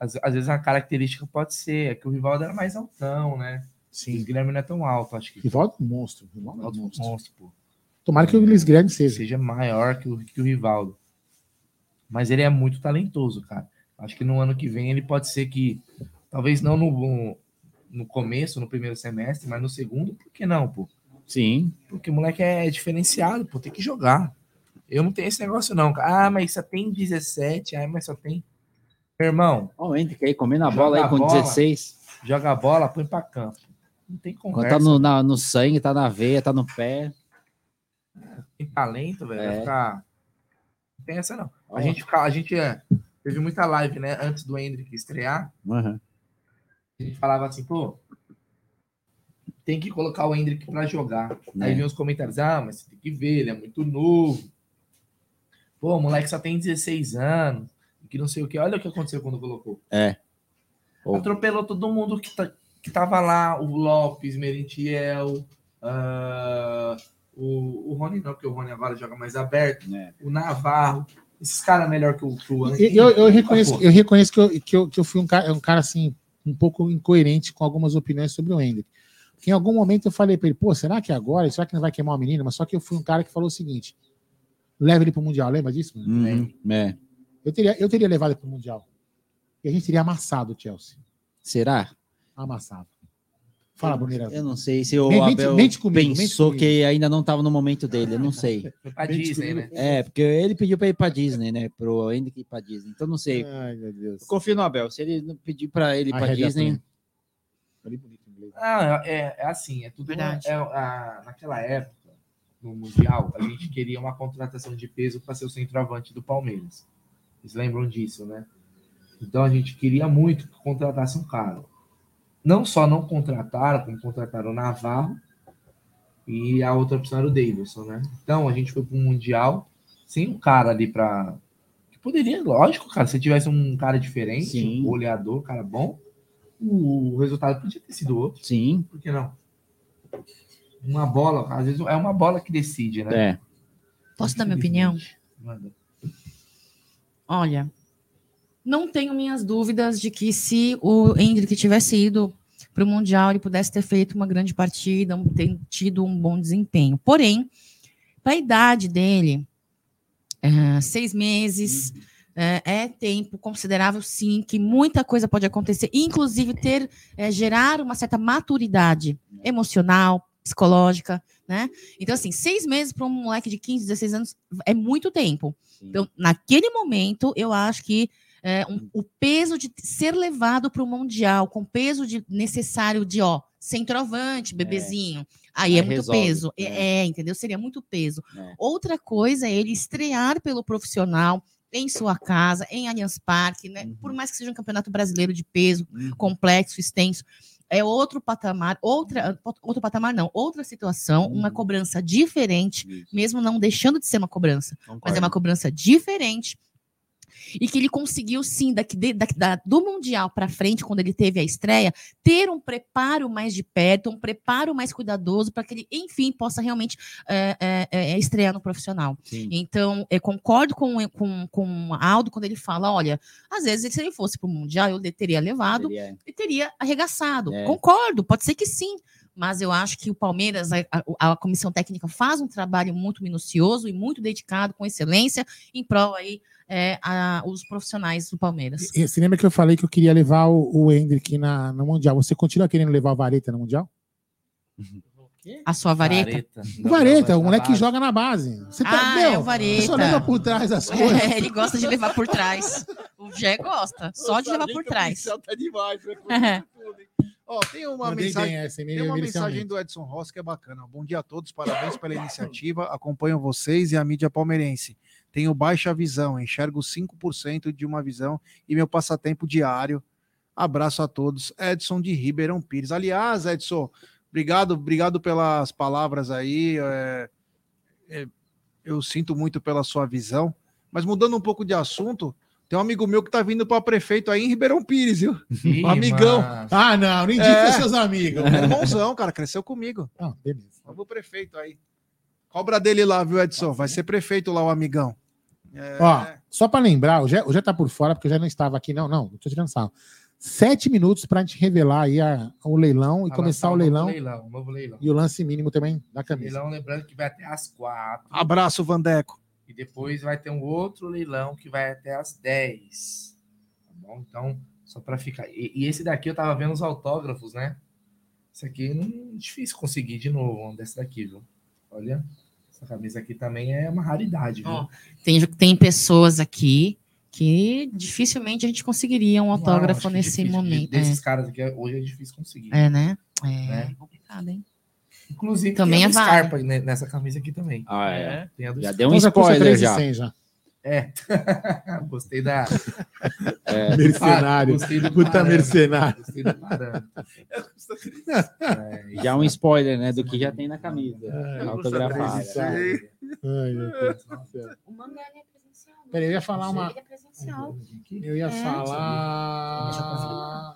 [SPEAKER 3] Às, às vezes a característica pode ser é que o Rivaldo era mais altão, né?
[SPEAKER 2] Sim.
[SPEAKER 3] O Guilherme não é tão alto, acho que.
[SPEAKER 2] Rivaldo é um monstro. Rivaldo é
[SPEAKER 3] é
[SPEAKER 2] monstro.
[SPEAKER 3] monstro, pô.
[SPEAKER 2] Tomara que o Luiz Guilherme seja.
[SPEAKER 3] Seja maior que o, que o Rivaldo. Mas ele é muito talentoso, cara. Acho que no ano que vem ele pode ser que, talvez não no, no começo, no primeiro semestre, mas no segundo, por que não, pô?
[SPEAKER 6] Sim.
[SPEAKER 3] Porque o moleque é diferenciado, pô, tem que jogar. Eu não tenho esse negócio, não. Ah, mas só tem 17, ah, mas só tem. Meu irmão.
[SPEAKER 6] Ó, o Hendrick aí comendo a bola aí com
[SPEAKER 3] bola,
[SPEAKER 6] 16.
[SPEAKER 3] Joga a bola, põe pra campo. Não tem
[SPEAKER 6] Quando
[SPEAKER 3] conversa.
[SPEAKER 6] tá no, na- no sangue, tá na veia, tá no pé.
[SPEAKER 3] tem talento, velho. Vai
[SPEAKER 6] É.
[SPEAKER 3] ficar. Não tem essa, não. A gente, fica- a gente é, teve muita live, né? Antes do Hendrick estrear.
[SPEAKER 6] Uhum.
[SPEAKER 3] A gente falava assim, pô, tem que colocar o Hendrick pra jogar.
[SPEAKER 6] É.
[SPEAKER 3] Aí vinha os comentários, ah, mas você tem que ver, ele é muito novo. Pô, o moleque só tem 16 anos, que não sei o que. Olha o que aconteceu quando colocou.
[SPEAKER 6] É.
[SPEAKER 3] Atropelou todo mundo que, tá, que tava lá, o Lopes, Merentiel, ah, o, o Rony não, porque o Rony agora joga mais aberto, o Navarro, esses caras melhor que o, que o
[SPEAKER 2] Eu, eu reconheço,
[SPEAKER 3] Ah,
[SPEAKER 2] eu reconheço que, eu, que, eu, que eu fui um cara, um cara assim, um pouco incoerente com algumas opiniões sobre o Hendrick. Porque em algum momento eu falei para ele, pô, será que é agora? Será que não vai queimar o menino? Mas só que eu fui um cara que falou o seguinte: leva ele pro Mundial, lembra disso?
[SPEAKER 6] Uhum. É.
[SPEAKER 2] Eu, teria, eu teria levado ele pro Mundial. E a gente teria amassado o Chelsea.
[SPEAKER 6] Será?
[SPEAKER 2] Amassado. Fala, Bonira.
[SPEAKER 6] Eu não sei se o
[SPEAKER 2] Mente-
[SPEAKER 6] Abel
[SPEAKER 2] mente comigo,
[SPEAKER 6] pensou que ainda não estava no momento dele, eu não sei.
[SPEAKER 3] Foi pra Disney, né?
[SPEAKER 6] É, porque ele pediu para ir para Disney, né? Pro Hendrick ir para Disney. Então não sei.
[SPEAKER 2] Ai, meu Deus.
[SPEAKER 6] Eu confio no Abel. Se ele não pedir para ele ir
[SPEAKER 2] A
[SPEAKER 6] para Disney,
[SPEAKER 2] plena. Ali bonito em inglês.
[SPEAKER 3] Ah, é, é assim, é tudo.
[SPEAKER 5] Verdade.
[SPEAKER 3] É, a- naquela época, no Mundial, a gente queria uma contratação de peso para ser o centroavante do Palmeiras. Vocês lembram disso, né? Então a gente queria muito que contratasse um cara. Não só não contrataram, como contrataram o Navarro e a outra opção era o Davidson, né? Então a gente foi para um Mundial sem um cara ali para. Poderia, lógico, cara, se tivesse um cara diferente,
[SPEAKER 6] Sim.
[SPEAKER 3] um goleador, um cara bom, o resultado podia ter sido outro.
[SPEAKER 6] sim.
[SPEAKER 3] Por que não? Uma bola, às vezes é uma bola que decide, né?
[SPEAKER 6] É.
[SPEAKER 5] Posso dar minha opinião?
[SPEAKER 3] Manda.
[SPEAKER 5] Olha, não tenho minhas dúvidas de que se o Hendrick tivesse ido para o Mundial, ele pudesse ter feito uma grande partida, um- ter tido um bom desempenho. Porém, para a idade dele, ah, seis meses eh, é, tempo considerável, sim, que muita coisa pode acontecer, inclusive ter eh, gerar uma certa maturidade emocional, psicológica, né? Então, assim, seis meses para um moleque de 15, 16 anos é muito tempo. Então, naquele momento, eu acho que é, um, o peso de ser levado para o Mundial, com peso de, necessário de, ó, centroavante, bebezinho. Aí,
[SPEAKER 6] Aí
[SPEAKER 5] é muito
[SPEAKER 6] resolve,
[SPEAKER 5] peso. É,
[SPEAKER 6] né?
[SPEAKER 5] é, entendeu? Seria muito peso.
[SPEAKER 6] É.
[SPEAKER 5] Outra coisa é ele estrear pelo profissional em sua casa, em Allianz Parque, né?
[SPEAKER 6] Uhum.
[SPEAKER 5] Por mais que seja um campeonato brasileiro de peso, complexo, extenso, é outro patamar, outra, outro patamar não, outra situação, uma
[SPEAKER 6] Uhum.
[SPEAKER 5] cobrança diferente, mesmo não deixando de ser uma cobrança, mas é
[SPEAKER 6] Concordo.
[SPEAKER 5] uma cobrança diferente e que ele conseguiu sim daqui de- daqui da- do mundial para frente quando ele teve a estreia ter um preparo mais de perto um preparo mais cuidadoso para que ele enfim possa realmente é, é, estrear no profissional então eu concordo com com com o Aldo quando ele fala olha às vezes se ele fosse para o mundial eu teria levado
[SPEAKER 6] Teria.
[SPEAKER 5] e teria arregaçado
[SPEAKER 6] É.
[SPEAKER 5] concordo pode ser que sim mas eu acho que o Palmeiras, a, a- a comissão técnica faz um trabalho muito minucioso e muito dedicado, com excelência, em prol aí é, a- os profissionais do Palmeiras.
[SPEAKER 2] E Você lembra que eu falei que eu queria levar o, o Hendrick na, no Mundial? Você continua querendo levar o Vareta no Mundial?
[SPEAKER 5] A sua vareta?
[SPEAKER 2] O Vareta, o moleque que joga na base. Você tá,
[SPEAKER 5] Ah,
[SPEAKER 2] meu,
[SPEAKER 5] é o Vareta.
[SPEAKER 2] Você só leva por trás das coisas.
[SPEAKER 5] É, ele gosta de levar por trás. O Gé gosta, só de levar por trás.
[SPEAKER 1] Tá demais, né?
[SPEAKER 5] É.
[SPEAKER 1] Ó, tem uma
[SPEAKER 2] Mandei
[SPEAKER 1] mensagem,
[SPEAKER 2] essa,
[SPEAKER 1] tem uma mensagem do Edson Rossi que é bacana. Bom dia a todos, parabéns pela iniciativa. Acompanho vocês e a mídia palmeirense. Tenho baixa visão, enxergo 5% de uma visão e meu passatempo diário. Abraço a todos. Edson de Ribeirão Pires. Aliás, Edson, obrigado, obrigado pelas palavras aí. é, é, eu sinto muito pela sua visão. Mas mudando um pouco de assunto, tem um amigo meu que tá vindo para prefeito aí em Ribeirão Pires, viu?
[SPEAKER 2] Ih,
[SPEAKER 1] um amigão.
[SPEAKER 2] mano. Ah, não, não indica seus amigos.
[SPEAKER 1] É irmãozão, cara, cresceu comigo.
[SPEAKER 2] Ah, beleza.
[SPEAKER 1] Vamos pro prefeito aí. Cobra dele lá, viu, Edson? Vai ser prefeito lá, o amigão. É,
[SPEAKER 2] Ó, só para lembrar, o Jé, o Jé tá por fora, porque eu já não estava aqui, não, não, não tô tirando sarro. Sete minutos para a gente revelar aí a- o leilão e
[SPEAKER 3] Vai
[SPEAKER 2] começar
[SPEAKER 3] lançar
[SPEAKER 2] o leilão,
[SPEAKER 3] Novo leilão, novo leilão.
[SPEAKER 2] e o lance mínimo também da camisa.
[SPEAKER 3] Leilão, lembrando que vai até às quatro.
[SPEAKER 1] Abraço, Vandeco.
[SPEAKER 3] E depois vai ter um outro leilão que vai até às 10. Tá bom? Então, só para ficar. E, e esse daqui eu tava vendo os autógrafos, né? Esse aqui não é difícil conseguir de novo, um desse daqui, viu? Olha, essa camisa aqui também é uma raridade, viu?
[SPEAKER 5] Ó, tem, tem pessoas aqui que dificilmente a gente conseguiria um autógrafo nesse
[SPEAKER 3] difícil,
[SPEAKER 5] momento.
[SPEAKER 3] Desses caras aqui, hoje é difícil conseguir.
[SPEAKER 5] É, é né? É
[SPEAKER 3] Né?
[SPEAKER 5] complicado, hein?
[SPEAKER 3] Inclusive,
[SPEAKER 5] Também
[SPEAKER 3] tem a
[SPEAKER 5] é
[SPEAKER 3] do
[SPEAKER 5] válido.
[SPEAKER 3] Scarpa ne- nessa camisa aqui também.
[SPEAKER 6] Ah, é.
[SPEAKER 3] Tem a do
[SPEAKER 6] Já
[SPEAKER 3] Scarpa.
[SPEAKER 6] deu um já spoiler 3,100
[SPEAKER 2] já.
[SPEAKER 3] É. Gostei da.
[SPEAKER 6] É.
[SPEAKER 2] Mercenário.
[SPEAKER 3] Gostei do
[SPEAKER 2] Puta
[SPEAKER 3] parâmetro.
[SPEAKER 2] mercenário.
[SPEAKER 3] Gostei do parâmetro.
[SPEAKER 6] Já é um spoiler, né? Do que já tem na camisa.
[SPEAKER 2] É,
[SPEAKER 6] autografado.
[SPEAKER 2] Ai.
[SPEAKER 5] O mangá é presencial.
[SPEAKER 2] Peraí, eu ia falar uma.
[SPEAKER 5] É presencial.
[SPEAKER 2] Eu ia
[SPEAKER 5] É.
[SPEAKER 2] falar.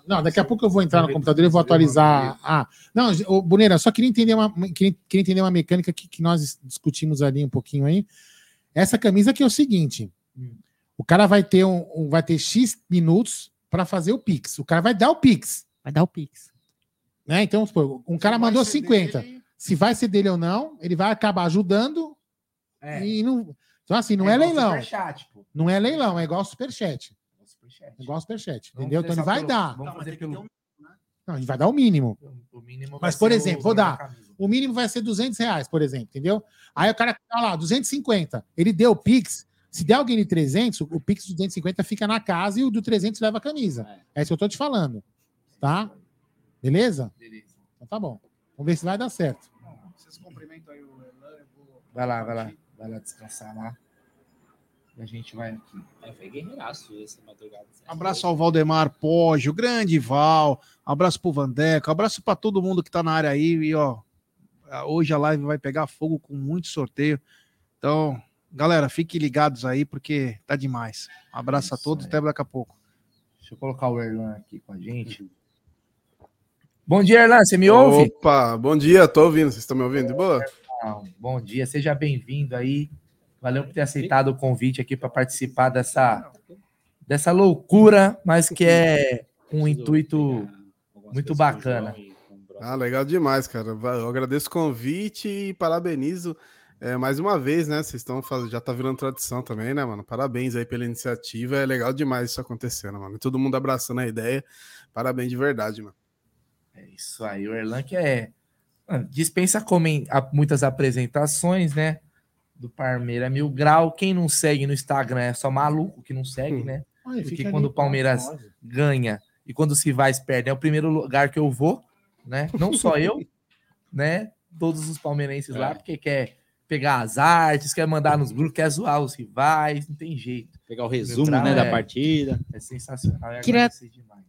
[SPEAKER 2] Não, daqui a pouco eu vou entrar no computador e vou atualizar. Ah, não, Boneira, só queria entender uma, queria, queria entender uma mecânica que, que nós discutimos ali um pouquinho aí. Essa camisa aqui é o seguinte: o cara vai ter um, um- vai ter X minutos para fazer o Pix. O cara vai dar o Pix.
[SPEAKER 5] Vai dar o Pix.
[SPEAKER 2] Né? Então, vamos supor, um cara mandou 50. Se vai ser dele ou não, ele vai acabar ajudando. E não... Então, assim, não é,
[SPEAKER 3] É
[SPEAKER 2] leilão.
[SPEAKER 3] superchat.
[SPEAKER 2] Não é leilão, é igual superchat. É igual superchat,
[SPEAKER 3] Vamos
[SPEAKER 2] entendeu? Então ele vai
[SPEAKER 3] pelo-
[SPEAKER 2] dar.
[SPEAKER 3] Vamos fazer pelo.
[SPEAKER 2] Não, a gente vai dar o mínimo.
[SPEAKER 3] O mínimo vai
[SPEAKER 2] Mas, por exemplo, vou dar. O mínimo vai ser 200 reais, por exemplo, entendeu? Aí o cara tá lá, 250. Ele deu o Pix. Se der alguém de 300, o Pix de 250 fica na casa e o do 300 leva a camisa. É isso que eu tô te falando. Tá? Beleza?
[SPEAKER 3] Beleza.
[SPEAKER 2] Então tá bom. Vamos ver se vai dar certo.
[SPEAKER 1] Vocês cumprimentam aí o Elan, eu vou...
[SPEAKER 3] Vai lá, vai lá. Vai lá descansar lá. E a gente vai aqui.
[SPEAKER 6] É, foi guerreiraço essa madrugada.
[SPEAKER 1] Abraço ao Valdemar Poggio, grande Val. Abraço pro Vandeco. Abraço para todo mundo que tá na área aí. E, ó, hoje a live vai pegar fogo com muito sorteio. Então, galera, fiquem ligados aí, porque tá demais. Abraço a todos, até daqui a pouco.
[SPEAKER 3] Deixa eu colocar o Erlan aqui com a gente. Bom dia, Erlan. Você me ouve?
[SPEAKER 21] Opa, bom dia, tô ouvindo. Vocês estão me ouvindo de boa?
[SPEAKER 3] Ah, Bom dia, seja bem-vindo aí. Valeu por ter aceitado o convite aqui para participar dessa, dessa loucura, mas que é um intuito muito bacana.
[SPEAKER 21] Ah, legal demais, cara. Eu agradeço o convite e parabenizo é, mais uma vez, né? Vocês estão fazendo, já tá virando tradição também, né, mano? Parabéns aí pela iniciativa. É legal demais isso acontecendo, mano. Todo mundo abraçando a ideia. Parabéns de verdade, mano.
[SPEAKER 3] É isso aí, o Erlan que é dispensa comen muitas apresentações, né? Do Palmeiras Mil Grau. Quem não segue no Instagram é só maluco que não segue, né?
[SPEAKER 2] Ai,
[SPEAKER 3] Porque quando o Palmeiras ganha e quando os rivais perdem, é o primeiro lugar que eu vou, né? Não só eu, né? Todos os palmeirenses lá, porque quer pegar as artes, quer mandar nos grupos, quer zoar os rivais, não tem jeito.
[SPEAKER 6] Pegar o resumo, né, da partida.
[SPEAKER 3] É sensacional. é
[SPEAKER 5] Queria,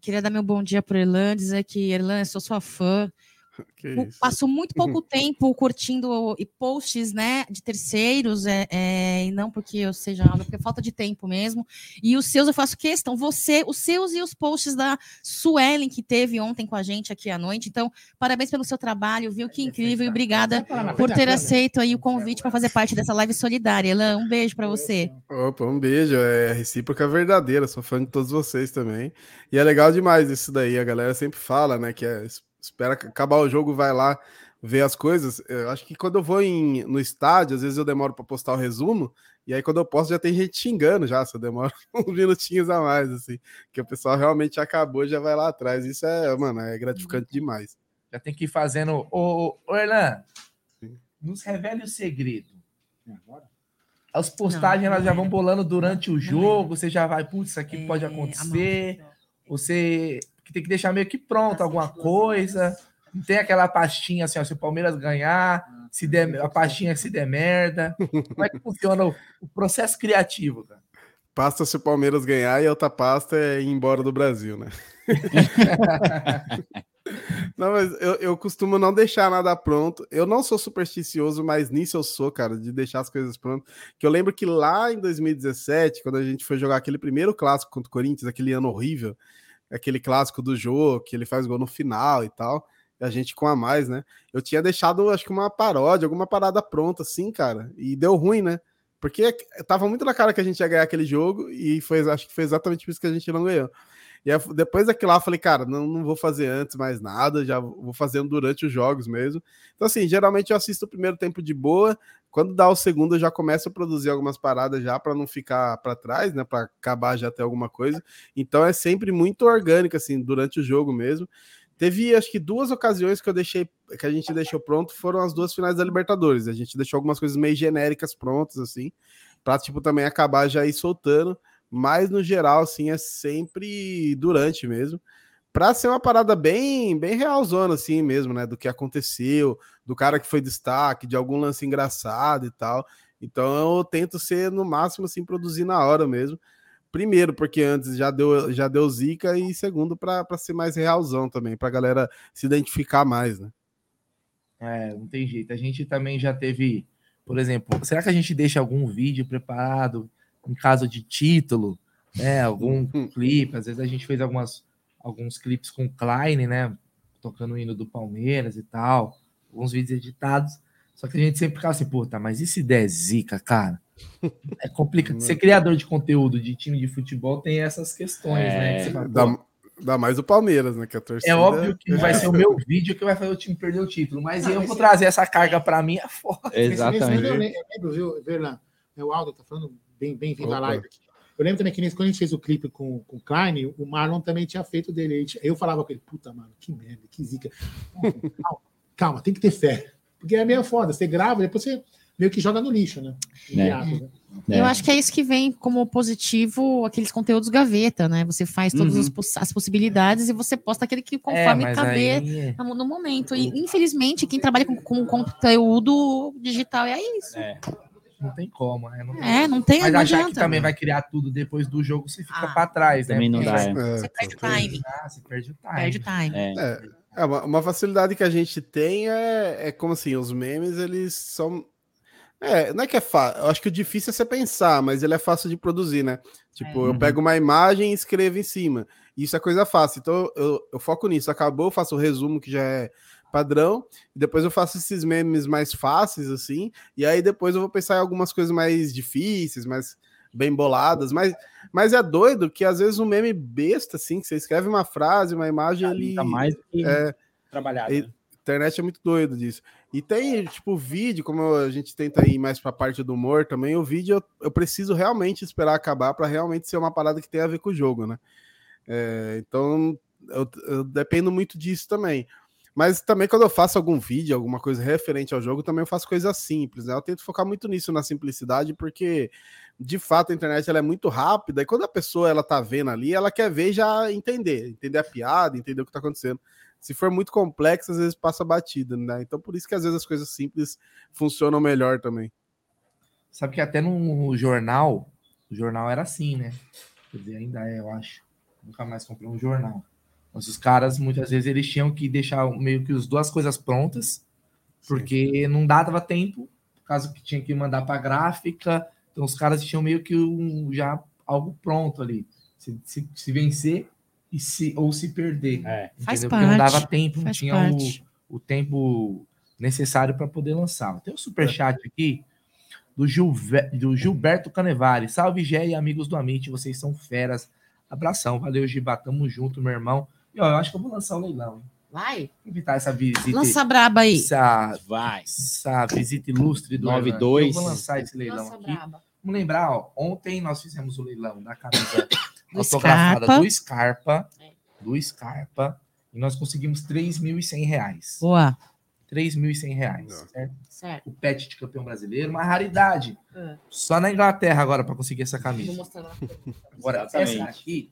[SPEAKER 5] queria dar meu bom dia para Erlan, dizer que Erlan, eu sou sua fã. Eu Passo muito pouco tempo curtindo e posts, né, de terceiros, é, é, e não porque eu seja nada, porque é falta de tempo mesmo. E os seus eu faço questão, você, os seus e os posts da Suelen que teve ontem com a gente aqui à noite. Então, parabéns pelo seu trabalho, viu? Que incrível e obrigada por ter aceito aí o convite para fazer parte dessa live solidária. Elan, um beijo para você.
[SPEAKER 21] Opa, um beijo. É recíproca verdadeira. Sou fã de todos vocês também. E é legal demais isso daí. A galera sempre fala, né? Que é, espera acabar o jogo, vai lá ver as coisas. Eu acho que quando eu vou em, no estádio, às vezes eu demoro para postar o resumo. E aí, quando eu posto, já tem gente xingando já, se eu demoro uns minutinhos a mais, assim. Que o pessoal realmente acabou já vai lá atrás. Isso é, mano, é gratificante demais.
[SPEAKER 3] Já tem que ir fazendo. Ô, ô Erlan, nos revele o segredo. As postagens elas já vão bolando durante o jogo, você já vai, putz, isso aqui pode acontecer. Você tem que deixar meio que pronto alguma coisa. Não tem aquela pastinha assim, ó, se o Palmeiras ganhar, se der, a pastinha se der merda. Como é que funciona o, o processo criativo, cara?
[SPEAKER 21] Pasta se o Palmeiras ganhar e outra pasta é ir embora do Brasil, né? não, mas eu, eu costumo não deixar nada pronto. Eu não sou supersticioso, mas nisso eu sou, cara, de deixar as coisas prontas. Que eu lembro que lá em 2017, quando a gente foi jogar aquele primeiro clássico contra o Corinthians, aquele ano horrível, aquele clássico do jogo, que ele faz gol no final e tal, e a gente com a mais, né? Eu tinha deixado, acho que uma paródia, alguma parada pronta, assim, cara, e deu ruim, né? Porque tava muito na cara que a gente ia ganhar aquele jogo, e foi, acho que foi exatamente por isso que a gente não ganhou. E aí, depois daquilo lá, falei, cara, não, não vou fazer antes mais nada, já vou fazendo durante os jogos mesmo. Então, assim, geralmente eu assisto o primeiro tempo de boa, quando dá o segundo, eu já começo a produzir algumas paradas já para não ficar para trás, né? Para acabar já ter alguma coisa. Então é sempre muito orgânico, assim, durante o jogo mesmo. Teve, acho que duas ocasiões que eu deixei, que a gente deixou pronto, foram as duas finais da Libertadores. A gente deixou algumas coisas meio genéricas prontas, assim, para tipo também acabar já ir soltando. Mas no geral, assim, é sempre durante mesmo para ser uma parada bem, bem realzona, assim mesmo, né? Do que aconteceu, do cara que foi destaque, de algum lance engraçado e tal. Então eu tento ser no máximo assim, produzir na hora mesmo. Primeiro, porque antes já deu, já deu zica, e segundo, para ser mais realzão também, para a galera se identificar mais, né?
[SPEAKER 3] É, não tem jeito. A gente também já teve, por exemplo, será que a gente deixa algum vídeo preparado em caso de título, né? Algum clipe? Às vezes a gente fez algumas alguns clipes com Klein, né? Tocando o hino do Palmeiras e tal, alguns vídeos editados. Só que a gente sempre ficava assim, puta, mas e se der zica, cara? É complicado. Ser criador de conteúdo de time de futebol tem essas questões,
[SPEAKER 21] É,
[SPEAKER 3] né? que fala,
[SPEAKER 21] dá, dá mais o Palmeiras, né? Que a torcida...
[SPEAKER 3] é óbvio que não vai ser o meu vídeo que vai fazer o time perder o título, mas eu vou trazer essa carga para mim é foda.
[SPEAKER 2] Mas eu lembro, viu, Verlan? É o Aldo tá falando bem, bem-vindo à live aqui. Eu lembro também que nesse- quando a gente fez o clipe com, com o Klein, o Marlon também tinha feito dele. Aí Eu falava com ele, puta, mano, que merda, que zica. Calma, calma, tem que ter fé. Porque é meio foda, você grava, depois você meio que joga no lixo, né?
[SPEAKER 5] É.
[SPEAKER 2] né?
[SPEAKER 5] Eu acho que é isso que vem como positivo aqueles conteúdos gaveta, né? Você faz todas
[SPEAKER 3] Uhum.
[SPEAKER 5] as, poss- as possibilidades e você posta aquele que conforme
[SPEAKER 3] mas
[SPEAKER 5] caber
[SPEAKER 3] aí- é.
[SPEAKER 5] no, no momento. E infelizmente, quem trabalha com, com conteúdo digital é isso.
[SPEAKER 3] Não tem como, né? Não
[SPEAKER 5] É, não tem,
[SPEAKER 3] Mas
[SPEAKER 5] não
[SPEAKER 3] achar
[SPEAKER 5] adianta,
[SPEAKER 3] que também
[SPEAKER 5] né?
[SPEAKER 3] vai criar tudo depois do jogo, você fica pra trás, né?
[SPEAKER 6] também não dá, é.
[SPEAKER 5] Você perde o time.
[SPEAKER 3] Ah, você perde o time.
[SPEAKER 5] Perde o time.
[SPEAKER 21] É, é uma, uma facilidade que a gente tem é, é como assim, os memes, eles são. É, não é que é fácil. Eu acho que o difícil é você pensar, mas ele é fácil de produzir, né? Tipo, eu
[SPEAKER 3] Uhum.
[SPEAKER 21] pego uma imagem e escrevo em cima. Isso é coisa fácil. Então eu, eu foco nisso. Acabou, eu faço o resumo que já é padrão, e depois eu faço esses memes mais fáceis, assim, e aí depois eu vou pensar em algumas coisas mais difíceis, mais bem boladas, mas, mas é doido que às vezes um meme besta, assim, que você escreve uma frase, uma imagem, ele...
[SPEAKER 6] Tá mais que
[SPEAKER 21] é,
[SPEAKER 6] trabalhado.
[SPEAKER 21] e-
[SPEAKER 6] né?
[SPEAKER 21] internet é muito doido disso. E tem, tipo, vídeo, como a gente tenta ir mais pra parte do humor também, o vídeo eu, eu preciso realmente esperar acabar para realmente ser uma parada que tem a ver com o jogo, né? É, então, eu, eu dependo muito disso também. Mas também quando eu faço algum vídeo, alguma coisa referente ao jogo, também eu faço coisas simples, né? Eu tento focar muito nisso, na simplicidade, porque de fato a internet ela é muito rápida e quando a pessoa ela tá vendo ali, ela quer ver já entender, entender a piada, entender o que tá acontecendo. Se for muito complexo, às vezes passa batida, né? Então por isso que às vezes as coisas simples funcionam melhor também.
[SPEAKER 3] Sabe que até no jornal, o jornal era assim, né? Quer dizer, ainda é, eu acho. Nunca mais comprei um jornal. Mas os caras, muitas vezes, eles tinham que deixar meio que as duas coisas prontas, porque Sim. não dava tempo, caso que tinha que mandar para gráfica. Então, os caras tinham meio que um, já algo pronto ali. Se, se, se vencer e se, ou se perder. É.
[SPEAKER 5] Faz
[SPEAKER 3] parte,
[SPEAKER 5] porque
[SPEAKER 3] não dava tempo,
[SPEAKER 5] não
[SPEAKER 3] tinha o, o, tempo necessário para poder lançar. Tem um superchat aqui do, Gilver, do Gilberto Canevari. Salve, Gé e amigos do Amit, vocês são feras. Abração, valeu, Giba, tamo junto, meu irmão. E, ó, eu acho que eu vou lançar o um leilão.
[SPEAKER 5] Vai.
[SPEAKER 3] Evitar essa visita.
[SPEAKER 5] Lança braba aí.
[SPEAKER 3] Essa, Vai. Essa visita ilustre do
[SPEAKER 6] 92.
[SPEAKER 3] Eu vou lançar esse leilão Lança aqui. Braba. Vamos lembrar, ó, ontem nós fizemos o leilão da camisa do autografada Scarpa. do Scarpa. Do Scarpa. E nós conseguimos 3.100 reais.
[SPEAKER 5] Boa.
[SPEAKER 3] 3.100 reais, certo? certo? O pet de campeão brasileiro, uma raridade. É. Só na Inglaterra agora para conseguir essa camisa. Vou mostrar lá. Agora, essa aqui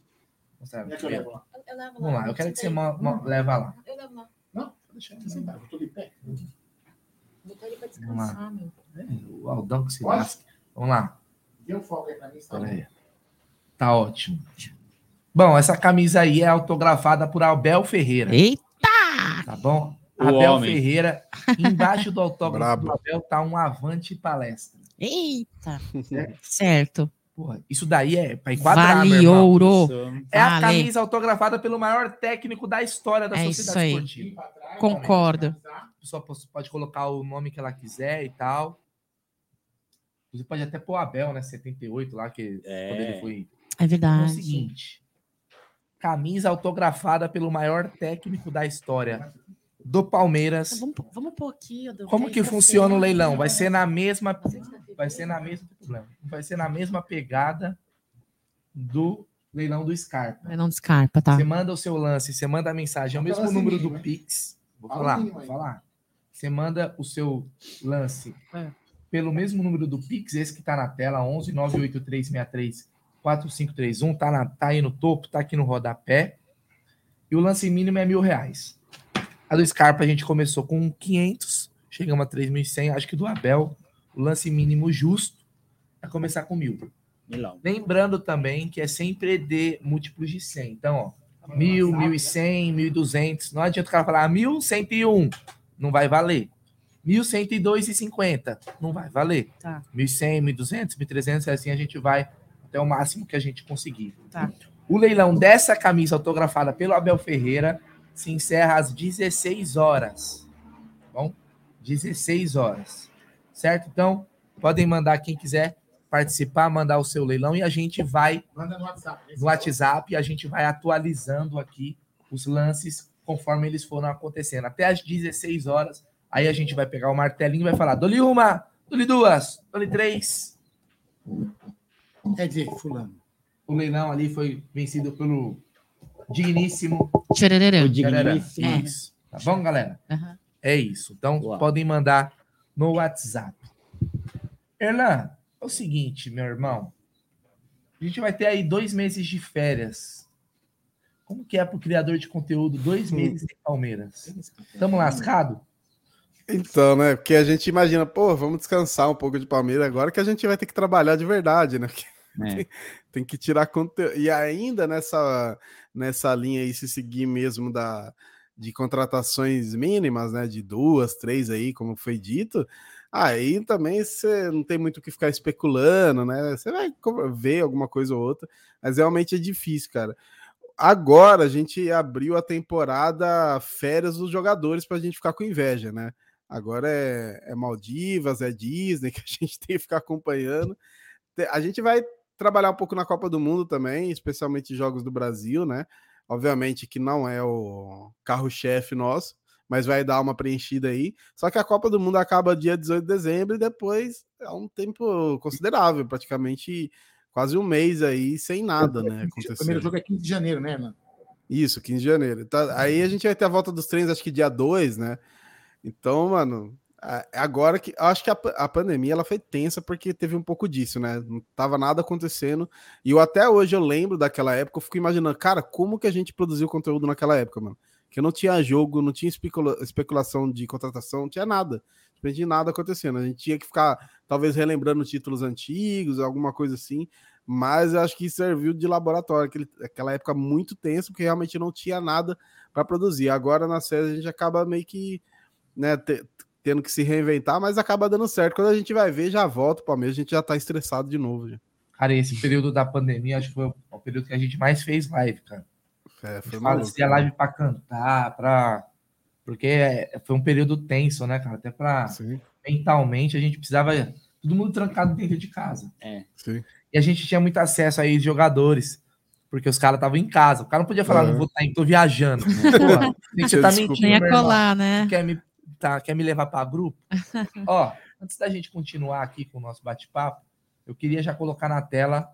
[SPEAKER 3] Mostrar, é eu levo lá. Eu levo Vamos lá, eu quero que você leva lá. Eu levo lá. Não, deixa eu sentar, eu tô de pé. Botar ele pra descansar, meu. É, o Aldão que se lasca. Vamos lá. Deu folga aí pra mim, tá? Aí. Tá ótimo. Bom, essa camisa aí é autografada por Abel Ferreira.
[SPEAKER 5] Eita!
[SPEAKER 3] Tá bom? O Abel homem. Ferreira, embaixo do autógrafo do Abel tá um avante palestra.
[SPEAKER 5] Eita! Certo. certo.
[SPEAKER 3] Porra, isso daí é para enquadrar,
[SPEAKER 5] vale ouro.
[SPEAKER 3] É vale. a camisa autografada pelo maior técnico da história da
[SPEAKER 5] é
[SPEAKER 3] sociedade esportiva.
[SPEAKER 5] Concordo.
[SPEAKER 3] A pessoa pode colocar o nome que ela quiser e tal. Você pode até pôr Abel, né? 78 lá, que é. quando ele foi.
[SPEAKER 5] É verdade. É o
[SPEAKER 3] seguinte: camisa autografada pelo maior técnico da história do Palmeiras.
[SPEAKER 5] Vamos, vamos pôr aqui.
[SPEAKER 3] Como que funciona o leilão? Vai ser na mesma vai ser na mesma vai ser na mesma pegada do leilão do Scarpa.
[SPEAKER 5] Leilão do Scarpa, tá?
[SPEAKER 3] Você manda o seu lance, você manda a mensagem, é o mesmo assim, número do né? Pix. Vou falar, vou falar. Você manda o seu lance é. Pelo mesmo número do Pix, esse que tá na tela, 11 98363 4531, tá, na, tá aí no topo, tá aqui no rodapé. E o lance mínimo é mil reais. A do Scarpa a gente começou com 500, chegamos a 3.100. Acho que do Abel o lance mínimo justo é começar com mil. Milão. Lembrando também que é sempre de múltiplos de 100. Então, ó, mil, mil e cem, mil e duzentos. Não adianta o cara falar mil, cento e um. Não vai valer. Mil cento e dois e cinquenta. Não vai valer.
[SPEAKER 5] Tá.
[SPEAKER 3] Mil cem, mil duzentos, mil trezentos. Assim a gente vai até o máximo que a gente conseguir.
[SPEAKER 5] Tá.
[SPEAKER 3] O leilão dessa camisa autografada pelo Abel Ferreira se encerra às 16 horas. Tá bom? 16 horas certo? Então, podem mandar quem quiser participar, mandar o seu leilão e a gente vai
[SPEAKER 2] Manda no WhatsApp.
[SPEAKER 3] No WhatsApp e a gente vai atualizando aqui os lances conforme eles foram acontecendo. Até às 16 horas, aí a gente vai pegar o martelinho e vai falar: dole uma, dole duas, dole três.
[SPEAKER 2] É de fulano.
[SPEAKER 3] O leilão ali foi vencido pelo digníssimo.
[SPEAKER 5] Tchararã.
[SPEAKER 3] O digníssimo. É. Tá bom, galera?
[SPEAKER 5] Uhum.
[SPEAKER 3] É isso. Então, Uau. podem mandar no WhatsApp. Erlan, é o seguinte, meu irmão. A gente vai ter aí dois meses de férias. Como que é para o criador de conteúdo dois hum. meses em Palmeiras? Estamos lascados?
[SPEAKER 21] Então, né? Porque a gente imagina, pô, vamos descansar um pouco de Palmeiras agora que a gente vai ter que trabalhar de verdade, né? É. Tem, tem, que tirar conteúdo. E ainda nessa, nessa linha aí, se seguir mesmo da, de contratações mínimas, né? De duas, três aí, como foi dito. Aí também você não tem muito o que ficar especulando, né? Você vai ver alguma coisa ou outra, mas realmente é difícil, cara. Agora a gente abriu a temporada férias dos jogadores para a gente ficar com inveja, né? Agora é, é Maldivas, é Disney que a gente tem que ficar acompanhando. A gente vai trabalhar um pouco na Copa do Mundo também, especialmente jogos do Brasil, né? Obviamente que não é o carro-chefe nosso, mas vai dar uma preenchida aí. Só que a Copa do Mundo acaba dia 18 de dezembro e depois é um tempo considerável, praticamente quase um mês aí sem nada, né?
[SPEAKER 2] O primeiro jogo é 15 de janeiro, né, mano?
[SPEAKER 21] Isso, 15 de janeiro. Tá, aí a gente vai ter a volta dos treinos, acho que dia 2, né? Então, mano, agora que acho que a, a, pandemia ela foi tensa porque teve um pouco disso, né? Não tava nada acontecendo. E eu até hoje eu lembro daquela época, eu fico imaginando, cara, como que a gente produziu conteúdo naquela época, mano? Que não tinha jogo, não tinha especula, especulação de contratação, não tinha nada. Não tinha nada acontecendo. A gente tinha que ficar, talvez, relembrando títulos antigos, alguma coisa assim. Mas eu acho que serviu de laboratório, aquele, aquela época muito tensa, porque realmente não tinha nada para produzir. Agora na série a gente acaba meio que né, tendo que se reinventar, mas acaba dando certo. Quando a gente vai ver, já volta o Palmeiras, a gente já tá estressado de novo. Já.
[SPEAKER 3] Cara, esse período da pandemia, acho que foi o período que a gente mais fez live, cara. É, foi fazia live para cantar, para porque é, foi um período tenso, né, cara? Até para mentalmente a gente precisava todo mundo trancado dentro de casa.
[SPEAKER 21] É. Sim.
[SPEAKER 3] E a gente tinha muito acesso aí de jogadores, porque os caras estavam em casa. O cara não podia falar, é. não vou estar, tá tô viajando. Pô, você tá mentindo,
[SPEAKER 5] Nem ia colar, né?
[SPEAKER 3] Quer me tá, quer me levar para grupo? Ó, antes da gente continuar aqui com o nosso bate-papo, eu queria já colocar na tela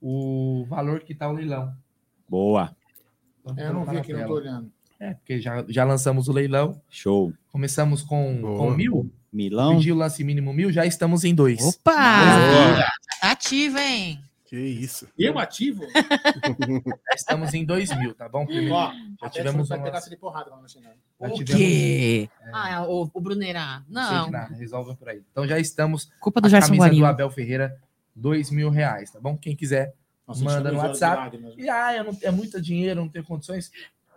[SPEAKER 3] o valor que está o leilão.
[SPEAKER 6] Boa.
[SPEAKER 2] É, eu não vi aqui, não tô olhando.
[SPEAKER 3] É, porque já, já lançamos o leilão.
[SPEAKER 6] Show.
[SPEAKER 3] Começamos com, com mil.
[SPEAKER 6] Milão.
[SPEAKER 3] Pediu o lance mínimo mil, já estamos em dois.
[SPEAKER 5] Opa! Ativa, hein?
[SPEAKER 21] Que isso.
[SPEAKER 2] Eu ativo?
[SPEAKER 3] Estamos em 2 mil, tá bom? Primeiro,
[SPEAKER 2] Ó,
[SPEAKER 3] já tivemos uma...
[SPEAKER 2] pedaço de porrada lá no China.
[SPEAKER 3] Já
[SPEAKER 5] O
[SPEAKER 3] tivemos-
[SPEAKER 5] quê?
[SPEAKER 3] É.
[SPEAKER 5] Ah, o, o Brunerá. Não.
[SPEAKER 3] Sei que nada, resolvem por aí. Então já estamos.
[SPEAKER 5] Culpa do
[SPEAKER 3] a
[SPEAKER 5] Gerson
[SPEAKER 3] camisa
[SPEAKER 5] Guarino.
[SPEAKER 3] do Abel Ferreira, dois mil reais, tá bom? Quem quiser,
[SPEAKER 2] Nossa,
[SPEAKER 3] manda
[SPEAKER 2] isso
[SPEAKER 3] no
[SPEAKER 2] é
[SPEAKER 3] WhatsApp. E ah, eu não, é muito dinheiro, não tenho condições.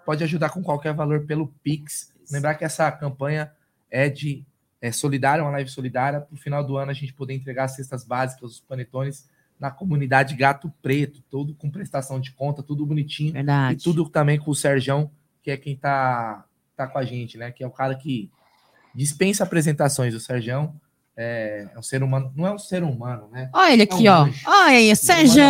[SPEAKER 3] Pode ajudar com qualquer valor pelo Pix. Lembrar que essa campanha é de é solidária, uma live solidária. Para o final do ano a gente poder entregar as cestas básicas, os panetones na comunidade Gato Preto, tudo com prestação de conta, tudo bonitinho.
[SPEAKER 5] Verdade.
[SPEAKER 3] E tudo também com o Serjão, que é quem tá, tá com a gente, né? Que é o cara que dispensa apresentações. O Serjão é, é um ser humano, não é um ser humano, né?
[SPEAKER 5] Olha ele
[SPEAKER 3] É
[SPEAKER 5] aqui,
[SPEAKER 3] um
[SPEAKER 5] ó.
[SPEAKER 3] anjo.
[SPEAKER 5] Olha aí, Sérgio.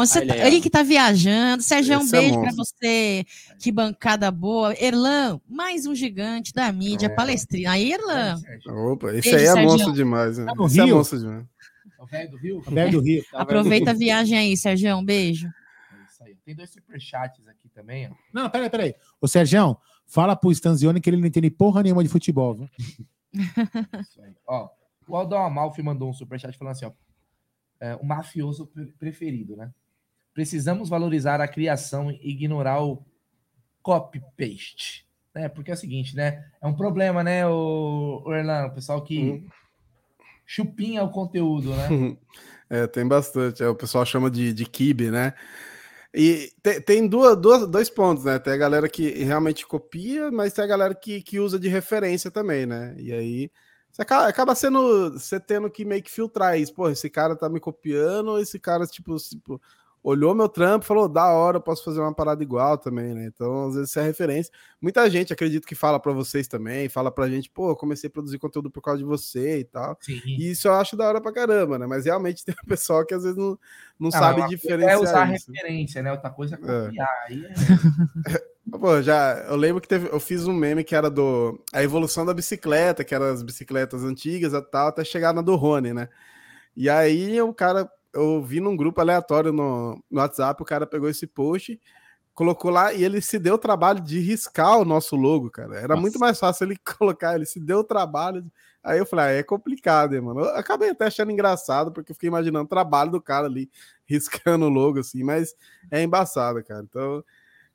[SPEAKER 5] Você
[SPEAKER 3] Olha
[SPEAKER 5] tá- ele que tá viajando. Sérgio, um
[SPEAKER 21] Esse é
[SPEAKER 5] beijo pra
[SPEAKER 21] monstro.
[SPEAKER 5] você. Que bancada boa. Erlan, mais um gigante da mídia,
[SPEAKER 3] É.
[SPEAKER 5] palestrina. Aí, Erlan.
[SPEAKER 21] Opa, esse
[SPEAKER 5] Beijo,
[SPEAKER 21] aí é
[SPEAKER 5] Sergião.
[SPEAKER 21] monstro demais, né?
[SPEAKER 2] Tá
[SPEAKER 21] Esse é
[SPEAKER 2] Rio?
[SPEAKER 21] monstro demais.
[SPEAKER 3] É o velho do Rio?
[SPEAKER 2] Velho do Rio.
[SPEAKER 5] Aproveita a viagem aí, Sérgio. Um beijo.
[SPEAKER 3] É isso aí. Tem dois superchats aqui também, ó.
[SPEAKER 2] Não, peraí, peraí. Ô, Sergião, fala pro Stanzioni que ele não entende porra nenhuma de futebol, viu?
[SPEAKER 3] Isso aí. Ó, o Aldão Amalfi mandou um superchat falando assim, ó. é, o mafioso pre- preferido, né? Precisamos valorizar a criação e ignorar o copy-paste. Né? Porque é o seguinte, né? É um problema, né, o, o Erlan, o pessoal que chupinha o conteúdo, né?
[SPEAKER 21] É, tem bastante. É, o pessoal chama de, de kibe, né? E tem, tem duas, duas, dois pontos, né? Tem a galera que realmente copia, mas tem a galera que, que usa de referência também, né? E aí você acaba, acaba sendo você tendo que meio que filtrar isso. Pô, esse cara tá me copiando, esse cara, tipo, tipo, olhou meu trampo e falou, da hora, eu posso fazer uma parada igual também, né? Então, às vezes, isso é referência. Muita gente, acredito que fala pra vocês também, fala pra gente, pô, comecei a produzir conteúdo por causa de você e tal.
[SPEAKER 3] Sim.
[SPEAKER 21] E isso eu acho da hora pra caramba, né? Mas realmente tem um pessoal que às vezes não, não
[SPEAKER 3] Não,
[SPEAKER 21] sabe
[SPEAKER 3] uma coisa
[SPEAKER 21] diferenciar
[SPEAKER 3] É usar
[SPEAKER 21] isso.
[SPEAKER 3] referência, né? Outra coisa é
[SPEAKER 21] É.
[SPEAKER 3] copiar. Aí é...
[SPEAKER 21] Pô, já, eu lembro que teve, eu fiz um meme que era do a evolução da bicicleta, que eram as bicicletas antigas e tal, até chegar na do Rony, né? E aí o cara, eu vi num grupo aleatório no, no WhatsApp, o cara pegou esse post, colocou lá e ele se deu o trabalho de riscar o nosso logo, cara. Era
[SPEAKER 6] Nossa.
[SPEAKER 21] muito mais fácil ele colocar, ele se deu o trabalho. Aí eu falei, ah, é complicado, hein, mano. Eu acabei até achando engraçado, porque eu fiquei imaginando o trabalho do cara ali, riscando o logo, assim, mas é embaçado, cara. Então,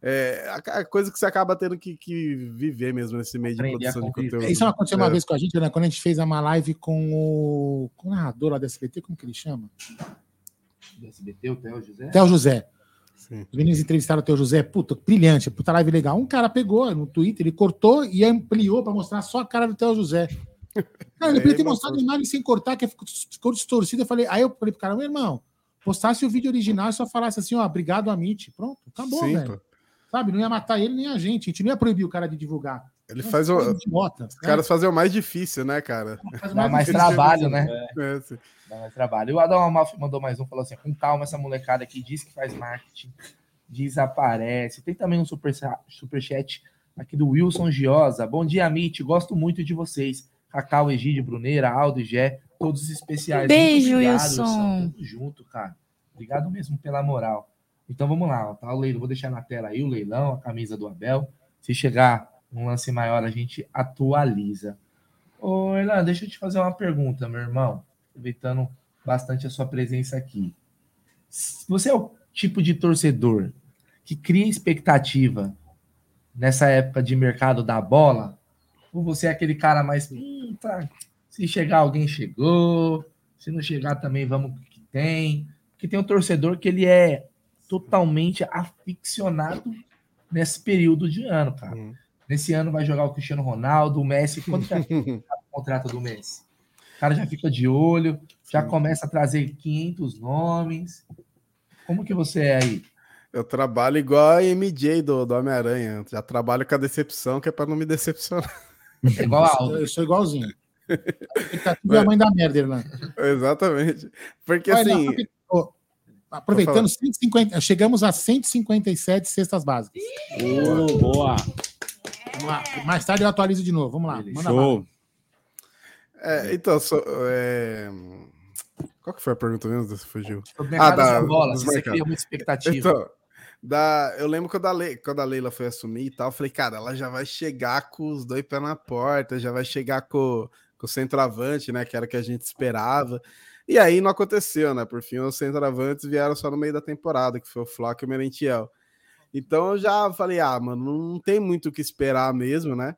[SPEAKER 21] é a, coisa que você acaba tendo que, que viver mesmo nesse meio de
[SPEAKER 3] Aprender
[SPEAKER 21] produção de conteúdo.
[SPEAKER 2] Isso aconteceu uma
[SPEAKER 21] É.
[SPEAKER 2] vez com a gente, né? Quando a gente fez uma live com o, com o narrador lá da SBT, como que ele chama?
[SPEAKER 3] Do SBT, o Theo José?
[SPEAKER 2] Theo José.
[SPEAKER 21] Sim.
[SPEAKER 2] Os meninos entrevistaram o Theo José, puta, brilhante, puta live legal. Um cara pegou no Twitter, ele cortou e ampliou pra mostrar só a cara do Theo José. Cara, ele
[SPEAKER 21] É,
[SPEAKER 2] podia ter
[SPEAKER 21] mas-
[SPEAKER 2] mostrado a imagem sem cortar, que ficou, distorcida. Eu falei, aí eu falei pro cara, meu irmão, postasse o vídeo original e só falasse assim, ó, obrigado, Amit. Pronto, acabou,
[SPEAKER 21] Sim,
[SPEAKER 2] velho.
[SPEAKER 21] pô.
[SPEAKER 2] Sabe, não ia matar ele nem a gente. A gente não ia proibir o cara de divulgar.
[SPEAKER 21] Ele
[SPEAKER 2] Nossa,
[SPEAKER 21] faz o.
[SPEAKER 2] idiota,
[SPEAKER 21] Os
[SPEAKER 2] né?
[SPEAKER 21] caras fazem o mais difícil, né, cara?
[SPEAKER 2] Faz
[SPEAKER 3] Dá mais
[SPEAKER 21] difícil
[SPEAKER 3] trabalho, né?
[SPEAKER 21] É, sim.
[SPEAKER 3] Dá mais trabalho. O Adão Amalfi mandou mais um, falou assim: com calma, essa molecada aqui diz que faz marketing, desaparece. Tem também um super, superchat aqui do Wilson Giosa. Bom dia, Amit. Gosto muito de vocês. Cacau, Egídio, Bruneira, Aldo e Gé, todos especiais.
[SPEAKER 5] Beijo,
[SPEAKER 3] obrigado,
[SPEAKER 5] Wilson.
[SPEAKER 3] Tamo junto, cara. Obrigado mesmo pela moral. Então vamos lá, tá o leilão, vou deixar na tela aí o leilão, a camisa do Abel. Se chegar um lance maior, a gente atualiza. Ô, Erlan, deixa eu te fazer uma pergunta, meu irmão, aproveitando bastante a sua presença aqui. Você é o tipo de torcedor que cria expectativa nessa época de mercado da bola? Ou você é aquele cara mais. Hum, tá, se chegar alguém, chegou. Se não chegar também, vamos que tem. Porque tem um torcedor que ele é totalmente aficionado nesse período de ano, cara. Uhum. Nesse ano vai jogar o Cristiano Ronaldo, o Messi. Quanto que é o contrato do Messi? O cara já fica de olho, já Sim. começa a trazer 500 nomes. Como que você é aí?
[SPEAKER 21] Eu trabalho igual a MJ do, do Homem-Aranha. Já trabalho com a decepção, que é para não me decepcionar.
[SPEAKER 2] É igual a Eu sou igualzinho. Tá tudo a mãe da merda, Irlanda.
[SPEAKER 21] Exatamente. Porque Olha, assim.
[SPEAKER 2] aproveitando, 150, chegamos a 157 cestas básicas.
[SPEAKER 21] Oh, boa.
[SPEAKER 2] Vamos lá. Mais tarde eu atualizo de novo. Vamos lá.
[SPEAKER 21] Manda Show. É, então, so, é... qual que foi a pergunta mesmo? Você fugiu.
[SPEAKER 3] ah, da bola, você cria uma expectativa. Então,
[SPEAKER 21] da, eu lembro quando a, Le, quando a Leila foi assumir e tal, eu falei, cara, ela já vai chegar com os dois pés na porta, já vai chegar com, com o centroavante, né? Que era o que a gente esperava. E aí não aconteceu, né? Por fim, os centroavantes vieram só no meio da temporada, que foi o Flock e o Merentiel. Então eu já falei, ah, mano, não tem muito o que esperar mesmo, né?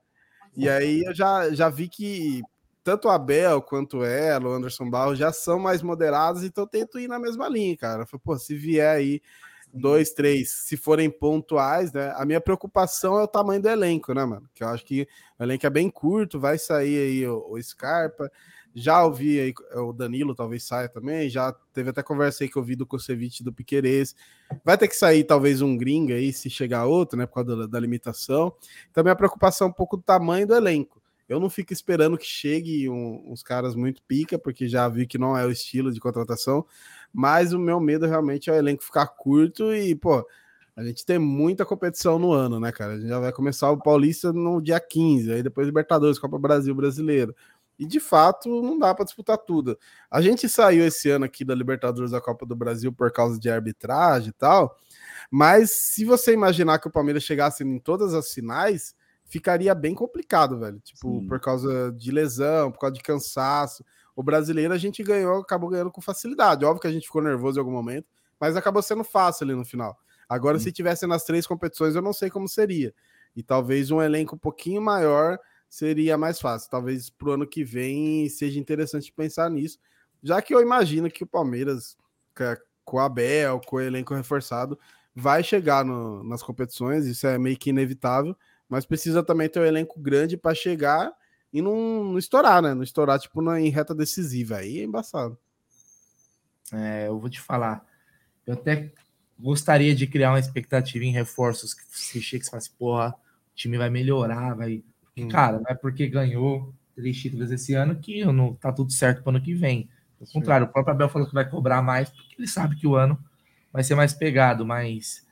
[SPEAKER 21] E aí eu já, já vi que tanto o Abel quanto ela, o Anderson Barros, já são mais moderados, então eu tento ir na mesma linha, cara. Falei, pô, se vier aí dois, três, se forem pontuais, né? A minha preocupação é o tamanho do elenco, né, mano? Que eu acho que o elenco é bem curto, vai sair aí o, o Scarpa. Já ouvi aí, o Danilo talvez saia também. Já teve até conversa aí que eu vi do Kosevic do Piquerez. Vai ter que sair talvez um gringo aí, se chegar outro, né? Por causa da, da limitação. Então, minha preocupação é um pouco do tamanho do elenco. Eu não fico esperando que chegue um, uns caras muito pica, porque já vi que não é o estilo de contratação. Mas o meu medo realmente é o elenco ficar curto e, pô, a gente tem muita competição no ano, né, cara? A gente já vai começar o Paulista no dia 15, aí depois Libertadores, Copa Brasil Brasileiro. E de fato não dá para disputar tudo. A gente saiu esse ano aqui da Libertadores da Copa do Brasil por causa de arbitragem e tal, mas se você imaginar que o Palmeiras chegasse em todas as finais, ficaria bem complicado, velho. Tipo, Sim. por causa de lesão, por causa de cansaço. O brasileiro a gente ganhou, acabou ganhando com facilidade. Óbvio que a gente ficou nervoso em algum momento, mas acabou sendo fácil ali no final. Agora, se tivesse nas três competições, eu não sei como seria. E talvez um elenco um pouquinho maior seria mais fácil. Talvez para o ano que vem seja interessante pensar nisso, já que eu imagino que o Palmeiras, com a Abel, com o elenco reforçado, vai chegar no, nas competições, isso é meio que inevitável, mas precisa também ter um elenco grande para chegar e não, não estourar, né? Não estourar, tipo, na, em reta decisiva. Aí é embaçado.
[SPEAKER 3] É, eu vou te falar. Eu até gostaria de criar uma expectativa em reforços que se chega e falasse, porra, o time vai melhorar, vai. Hum. Cara, não é porque ganhou três títulos esse ano que não tá tudo certo para o ano que vem. Ao contrário, o próprio Abel falou que vai cobrar mais, porque ele sabe que o ano vai ser mais pegado, mas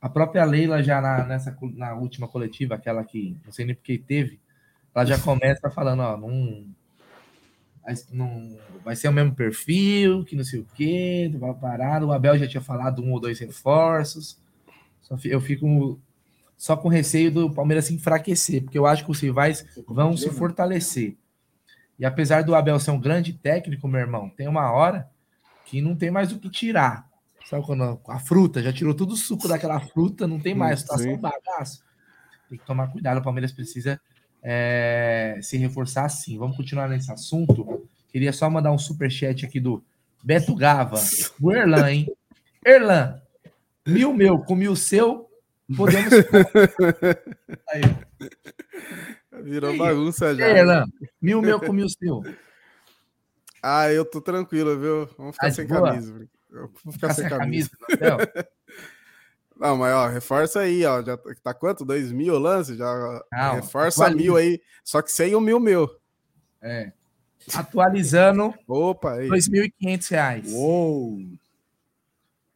[SPEAKER 3] a própria Leila já na, nessa, na última coletiva, aquela que não sei nem porque teve, ela já começa falando, ó, não, não vai ser o mesmo perfil, que não sei o quê, vai parar. O Abel já tinha falado um ou dois reforços. Eu fico só com receio do Palmeiras se enfraquecer, porque eu acho que os rivais vão se fortalecer. E apesar do Abel ser um grande técnico, meu irmão, tem uma hora que não tem mais o que tirar. Sabe quando a fruta já tirou todo o suco daquela fruta, não tem mais, tá só um bagaço. Tem que tomar cuidado, o Palmeiras precisa é, se reforçar sim. Vamos continuar nesse assunto. Queria só mandar um super chat aqui do Beto Gava, o Erlan, hein? Erlan, mil meu com mil seu, podemos.
[SPEAKER 21] Aí. Virou bagunça já.
[SPEAKER 3] Erlan, mil meu com mil seu.
[SPEAKER 21] Ah, eu tô tranquilo, viu? Vamos ficar ah, sem boa. camisa. Eu vou ficar, ficar sem, sem camisa. camisa Não, mas ó, reforça aí, ó. Já tá, tá quanto? Dois mil lance? Já Não, reforça atualiza. mil aí. Só que sem o mil meu.
[SPEAKER 3] É. Atualizando.
[SPEAKER 21] Opa,
[SPEAKER 3] aí. 2.500 reais.
[SPEAKER 21] Uou!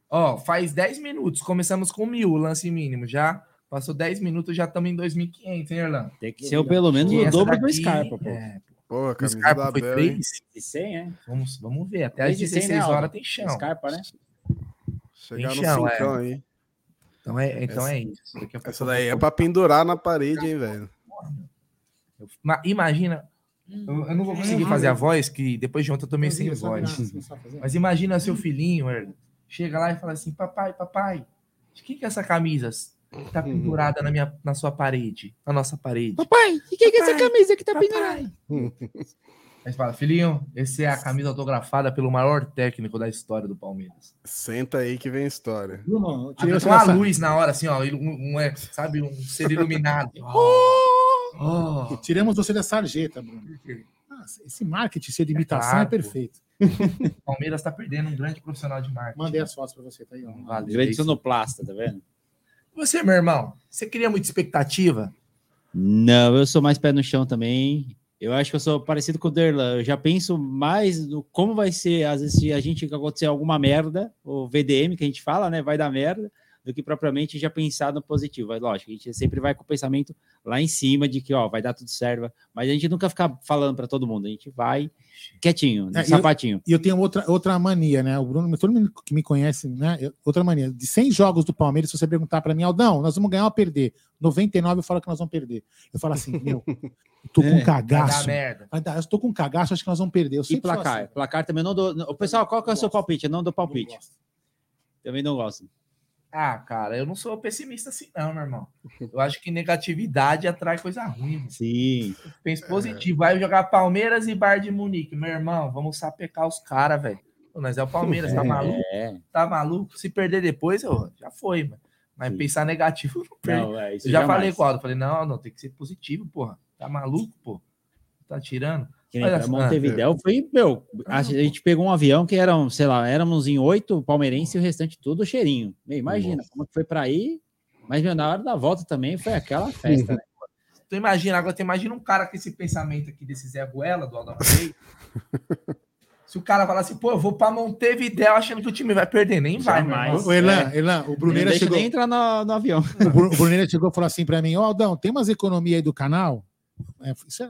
[SPEAKER 3] Ó, faz 10 minutos. Começamos com mil, lance mínimo. Já passou 10 minutos, já estamos em 2.500, hein, Erlan?
[SPEAKER 6] Tem que ser pelo menos o dobro daqui, do Scarpa, pô. É,
[SPEAKER 21] pô, a
[SPEAKER 3] Scarpa foi 3?
[SPEAKER 6] De 100, é?
[SPEAKER 3] Vamos, vamos ver. Até às 16 horas tem chão.
[SPEAKER 6] Scarpa, né?
[SPEAKER 21] Chegar no
[SPEAKER 3] chão, é.
[SPEAKER 21] cincão aí.
[SPEAKER 3] Então é, então
[SPEAKER 21] Essa-
[SPEAKER 3] é isso. Daqui a pouco
[SPEAKER 21] Essa daí
[SPEAKER 3] vou-
[SPEAKER 21] é pra pendurar na parede, hein, velho?
[SPEAKER 3] Ma- Imagina. Eu, eu não vou conseguir fazer a voz, que depois de ontem eu tô meio sem voz. Mas imagina seu filhinho, Erle, chega lá e fala assim: Papai, papai, de quem que é essa camisa que tá pendurada na, minha, na sua parede? Na nossa parede.
[SPEAKER 5] Papai, o que, que é essa camisa que tá pendurada?
[SPEAKER 3] Aí você fala, filhinho, essa é a camisa autografada pelo maior técnico da história do Palmeiras.
[SPEAKER 21] Senta aí que vem história.
[SPEAKER 3] Com uma luz na hora, assim, ó, um, um, é, sabe, um ser iluminado. Oh.
[SPEAKER 2] Tiramos você da sarjeta, Bruno. Nossa, esse marketing ser de imitação
[SPEAKER 3] claro,
[SPEAKER 2] é perfeito.
[SPEAKER 3] O Palmeiras tá perdendo um grande profissional de marketing.
[SPEAKER 2] Mandei as fotos pra você, tá aí, ó.
[SPEAKER 3] Valeu,
[SPEAKER 6] Grande
[SPEAKER 3] é
[SPEAKER 6] sonoplasta, tá vendo?
[SPEAKER 3] Você, meu irmão, você cria muita expectativa?
[SPEAKER 6] Não, eu sou mais pé no chão também. Eu acho que eu sou parecido com o Derlan. Eu já penso mais no como vai ser, às vezes, se a gente acontecer alguma merda, o VDM que a gente fala, né? Vai dar merda, do que propriamente já pensar no positivo. Mas, lógico, a gente sempre vai com o pensamento lá em cima de que, ó, vai dar tudo certo. Mas a gente nunca fica falando para todo mundo. A gente vai quietinho, no
[SPEAKER 2] É, e eu-
[SPEAKER 6] sapatinho.
[SPEAKER 2] E eu, tenho outra, outra mania, né? O Bruno, todo mundo que me conhece, né? eu- outra mania. De 100 jogos do Palmeiras, se você perguntar pra mim, Aldão, nós vamos ganhar ou perder? 99 eu falo que nós vamos perder. Eu falo assim, meu, eu tô com
[SPEAKER 6] É, vai
[SPEAKER 2] cagaço.
[SPEAKER 6] dar merda.
[SPEAKER 2] Vai dar- eu tô com cagaço, acho que nós vamos perder. Eu
[SPEAKER 6] E placar?
[SPEAKER 2] assim.
[SPEAKER 6] Placar também não dou. não- pessoal, qual que é o seu palpite? Eu não dou palpite. Também não gosto.
[SPEAKER 3] Ah, cara, eu não sou pessimista assim, não, meu irmão. Eu acho que negatividade atrai coisa ruim. mano.
[SPEAKER 6] Sim.
[SPEAKER 3] Penso positivo. Vai jogar Palmeiras e Bar de Munique. Meu irmão, vamos sapecar os caras, velho. Nós é o Palmeiras, tá
[SPEAKER 6] É.
[SPEAKER 3] maluco? Tá maluco? Se perder depois, eu, já foi, mano. Mas pensar negativo, não perde.
[SPEAKER 6] Não, é,
[SPEAKER 3] eu já
[SPEAKER 6] jamais.
[SPEAKER 3] falei com o Aldo. Falei, não, não, tem que ser positivo, porra. Tá maluco, pô? Tá tirando?
[SPEAKER 6] Que nem
[SPEAKER 3] Olha só.
[SPEAKER 6] Montevidéu foi, meu, a gente pegou um avião que eram, sei lá, éramos em oito palmeirenses e o restante tudo cheirinho. Meu, imagina como que foi pra ir, mas meu, na hora da volta também foi aquela festa, né?
[SPEAKER 3] Tu imagina, agora tu imagina um cara com esse pensamento aqui desse Zé Ruela, do Aldão Rei. Se o cara falar assim, pô, eu vou pra Montevidéu achando que o time vai perder, nem vai,
[SPEAKER 6] Jamais.
[SPEAKER 2] O Elan, Elan, o Bruneira
[SPEAKER 6] deixa
[SPEAKER 2] chegou.
[SPEAKER 6] nem entrar no, no avião.
[SPEAKER 2] O Bru- o Bruneira chegou e falou assim pra mim: Ô Aldão, tem umas economias aí do canal? É, isso é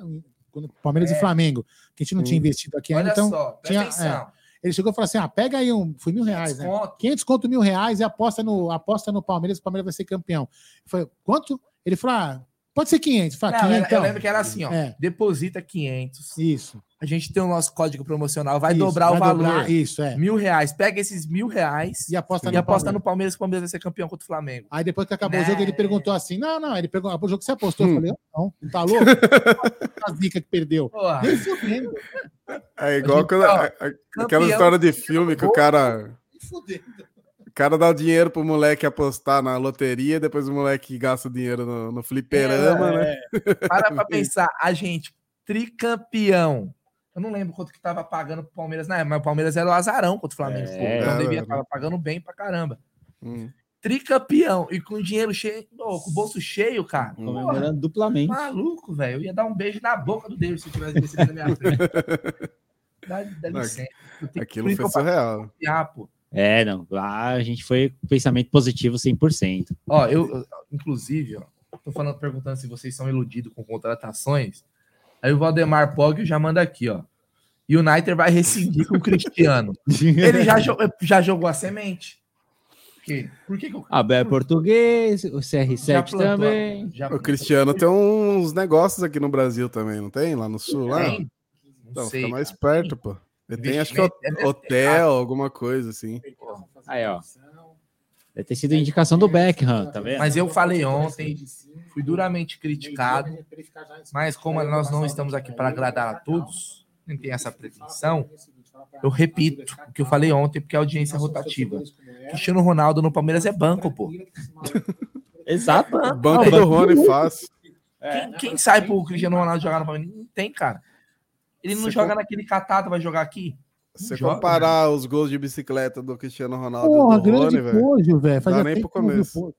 [SPEAKER 2] quando Palmeiras
[SPEAKER 3] É.
[SPEAKER 2] e Flamengo, que a gente não tinha investido aqui ainda. Então,
[SPEAKER 3] só, presta
[SPEAKER 2] tinha,
[SPEAKER 3] atenção.
[SPEAKER 2] é. ele chegou e falou assim: ah, pega aí um. Foi mil reais, né? 500 conto, mil reais e aposta no, aposta no Palmeiras, o Palmeiras vai ser campeão. Eu falei, quanto? Ele falou: ah, pode ser 500. Eu falei,
[SPEAKER 3] Não,
[SPEAKER 2] 500,
[SPEAKER 3] eu, eu
[SPEAKER 2] então.
[SPEAKER 3] lembro que era assim, ó.
[SPEAKER 2] É.
[SPEAKER 3] Deposita 500.
[SPEAKER 2] Isso.
[SPEAKER 3] A gente tem o nosso código promocional, vai
[SPEAKER 2] Isso,
[SPEAKER 3] dobrar
[SPEAKER 2] vai
[SPEAKER 3] o valor.
[SPEAKER 2] dobrar, isso, é.
[SPEAKER 3] Mil reais. Pega esses mil reais
[SPEAKER 2] E aposta
[SPEAKER 3] e
[SPEAKER 2] no
[SPEAKER 3] aposta
[SPEAKER 2] Palmeiras.
[SPEAKER 3] no Palmeiras que o Palmeiras vai ser campeão contra o Flamengo.
[SPEAKER 2] Aí depois que acabou o
[SPEAKER 3] Né?
[SPEAKER 2] jogo, ele perguntou assim: não, não, ele perguntou, o jogo que você apostou.
[SPEAKER 21] Hum.
[SPEAKER 2] Eu falei, não, não tá louco? a zica que perdeu.
[SPEAKER 3] Porra.
[SPEAKER 21] É igual
[SPEAKER 2] gente,
[SPEAKER 21] quando,
[SPEAKER 2] ó,
[SPEAKER 21] a- a- aquela história de filme que o cara. O cara dá o dinheiro pro moleque apostar na loteria, depois o moleque gasta o dinheiro no, no fliperama,
[SPEAKER 3] É,
[SPEAKER 21] né?
[SPEAKER 3] Para pra pensar, a gente, tricampeão. Eu não lembro quanto que tava pagando pro Palmeiras na época, mas o Palmeiras era o azarão contra o Flamengo.
[SPEAKER 21] É,
[SPEAKER 3] então devia
[SPEAKER 21] era.
[SPEAKER 3] tava pagando bem pra caramba.
[SPEAKER 21] Hum.
[SPEAKER 3] Tricampeão e com dinheiro cheio, com o bolso cheio, cara.
[SPEAKER 6] Comemorando
[SPEAKER 3] Porra,
[SPEAKER 6] duplamente.
[SPEAKER 3] maluco, velho. Eu ia dar um beijo na boca do David se eu tivesse recebido na minha frente. Dá, dá
[SPEAKER 21] Não,
[SPEAKER 3] licença.
[SPEAKER 21] Aquilo foi surreal.
[SPEAKER 3] pô.
[SPEAKER 6] É, não. Lá a gente foi com pensamento positivo 100%.
[SPEAKER 3] Ó, eu, eu- inclusive, ó, tô falando, perguntando se vocês são iludidos com contratações. Aí o Valdemar Poggio já manda aqui, ó. United vai rescindir com o Cristiano. Ele já, jo- já jogou a semente. Por quê? Por que, que o
[SPEAKER 6] Abel é português, o CR7
[SPEAKER 3] Já plantou,
[SPEAKER 6] também.
[SPEAKER 3] já
[SPEAKER 21] O Cristiano tem uns negócios aqui no Brasil também, não tem? Lá no sul, lá?
[SPEAKER 3] Tem? Não
[SPEAKER 21] Então,
[SPEAKER 3] sei,
[SPEAKER 21] fica mais perto, pô. Ele tem, acho que
[SPEAKER 3] Investimento, deve ter
[SPEAKER 21] hotel, alguma coisa assim.
[SPEAKER 6] Aí, ó. Deve ter sido indicação do Beckham, tá vendo?
[SPEAKER 3] Mas eu falei ontem, fui duramente criticado, mas como nós não estamos aqui para agradar a todos, nem tem essa pretensão, eu repito o que eu falei ontem, porque a audiência é rotativa. Cristiano Ronaldo no Palmeiras é banco, pô.
[SPEAKER 6] Exato.
[SPEAKER 21] Banco do Rony fácil.
[SPEAKER 3] Quem, quem sai pro Cristiano Ronaldo jogar no Palmeiras? Não tem, cara. Ele não
[SPEAKER 21] Você
[SPEAKER 3] joga naquele catado, vai jogar aqui?
[SPEAKER 21] Se você
[SPEAKER 3] joga,
[SPEAKER 21] comparar os gols de bicicleta do Cristiano Ronaldo
[SPEAKER 2] Porra,
[SPEAKER 21] e do
[SPEAKER 2] grande
[SPEAKER 21] Rony, velho. Não dá nem pro
[SPEAKER 2] não
[SPEAKER 21] começo.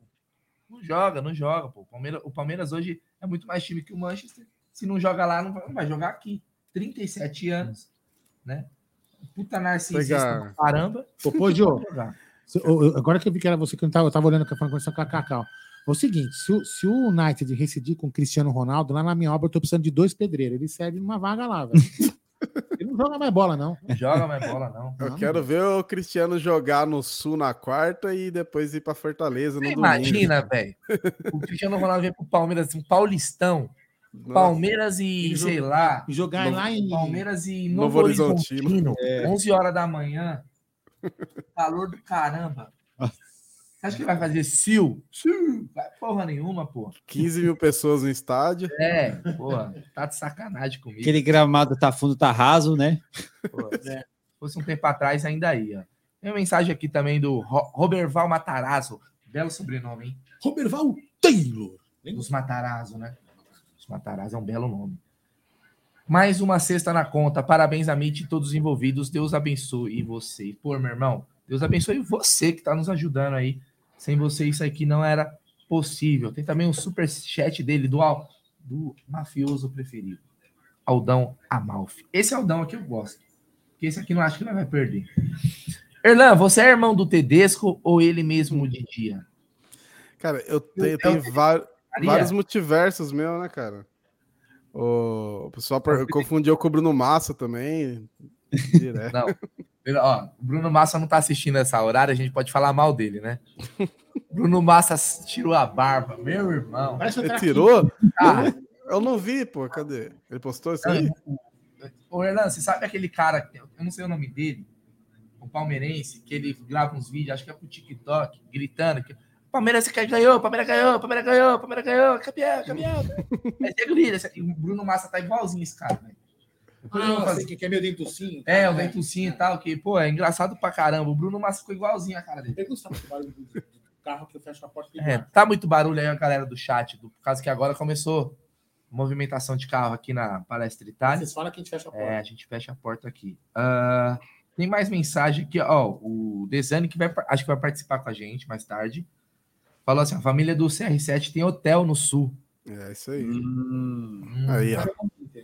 [SPEAKER 3] Não joga, não joga, pô. O Palmeiras, o Palmeiras hoje é muito mais time que o Manchester. Se não joga lá, não vai, não vai jogar aqui. 37 anos, né? Puta narcisista caramba.
[SPEAKER 2] Ô, Pojo,
[SPEAKER 3] Vai jogar.
[SPEAKER 2] se- ô, ô, agora que eu vi que era você que eu tava, eu tava olhando que eu falando com a Cacau. É o seguinte, se o, se o United residir com o Cristiano Ronaldo, lá na minha obra eu tô precisando de dois pedreiros. Ele serve numa vaga lá, velho. Não não joga mais bola, não.
[SPEAKER 3] Joga mais bola, não.
[SPEAKER 21] Eu quero ver o Cristiano jogar no Sul na quarta e depois ir pra Fortaleza no
[SPEAKER 3] imagina, velho. O Cristiano Ronaldo vem pro Palmeiras, um paulistão. Palmeiras e,
[SPEAKER 2] E
[SPEAKER 3] sei lá.
[SPEAKER 2] jogar lá em-
[SPEAKER 3] Palmeiras e
[SPEAKER 21] Novo
[SPEAKER 3] Novo,
[SPEAKER 21] Horizontino.
[SPEAKER 3] Horizontino.
[SPEAKER 21] É.
[SPEAKER 3] 11 horas da manhã. Calor do caramba. Você acha que vai fazer sil? Porra nenhuma, pô.
[SPEAKER 21] 15 mil pessoas no estádio.
[SPEAKER 3] É, porra, tá de sacanagem comigo.
[SPEAKER 6] Aquele gramado tá fundo, tá raso, né?
[SPEAKER 3] Pô, é. Se fosse um tempo atrás, ainda ia. Tem uma mensagem aqui também do Ro- Roberval Matarazzo. Belo sobrenome, hein?
[SPEAKER 2] Roberval Taylor.
[SPEAKER 3] Dos Matarazzo, né? Os Matarazzo é um belo nome. Mais uma sexta na conta. Parabéns a Mitch e todos os envolvidos. Deus abençoe você. Pô, meu irmão, Deus abençoe você que tá nos ajudando aí. Sem você, isso aqui não era possível. Tem também o super chat dele do, Al- do mafioso preferido. Aldão Amalfi. Esse Aldão aqui eu gosto. Porque esse aqui não acho que nós vai perder. Erlan, você é irmão do Tedesco ou ele mesmo de dia?
[SPEAKER 21] Cara, eu tenho, tenho
[SPEAKER 3] eu-
[SPEAKER 21] va-
[SPEAKER 3] Maria.
[SPEAKER 21] vários multiversos meu, né, cara? O, pessoal confundiu com o Bruno Massa também. Direto.
[SPEAKER 3] Não. Ó, o Bruno Massa não tá assistindo essa horária, a gente pode falar mal dele, né? Bruno Massa tirou a barba, meu irmão.
[SPEAKER 21] Ele tirou?
[SPEAKER 3] Ah,
[SPEAKER 21] Eu não vi, pô. Cadê? Ele postou isso aí?
[SPEAKER 3] Ô, Erlan, você sabe aquele cara, eu não sei o nome dele, o palmeirense, que ele grava uns vídeos, acho que é pro TikTok, gritando que Palmeiras ganhou, Palmeiras ganhou, Palmeiras ganhou, Palmeiras ganhou, campeão, campeão. Você grita, esse- o Bruno Massa tá igualzinho esse cara, velho. Depois eu
[SPEAKER 2] Ah,
[SPEAKER 3] fazer-
[SPEAKER 2] sei que que é meio dentucinho.
[SPEAKER 3] É, o dentucinho e tal, que, pô, é engraçado pra caramba. O Bruno Massa ficou igualzinho a cara dele.
[SPEAKER 2] Eu gostava do barulho do do carro que eu fecho a porta
[SPEAKER 3] É, tá muito barulho aí a galera do chat, do, por causa que agora começou movimentação de carro aqui na Palestra Itália.
[SPEAKER 2] Vocês falam que a gente fecha a porta.
[SPEAKER 3] É, a gente fecha a porta aqui. Ah, tem mais mensagem aqui, ó. O Desane, que vai, acho que vai participar com a gente mais tarde, falou assim: a família do CR7 tem hotel no sul.
[SPEAKER 21] É isso aí.
[SPEAKER 3] Hum,
[SPEAKER 21] Aí, ó.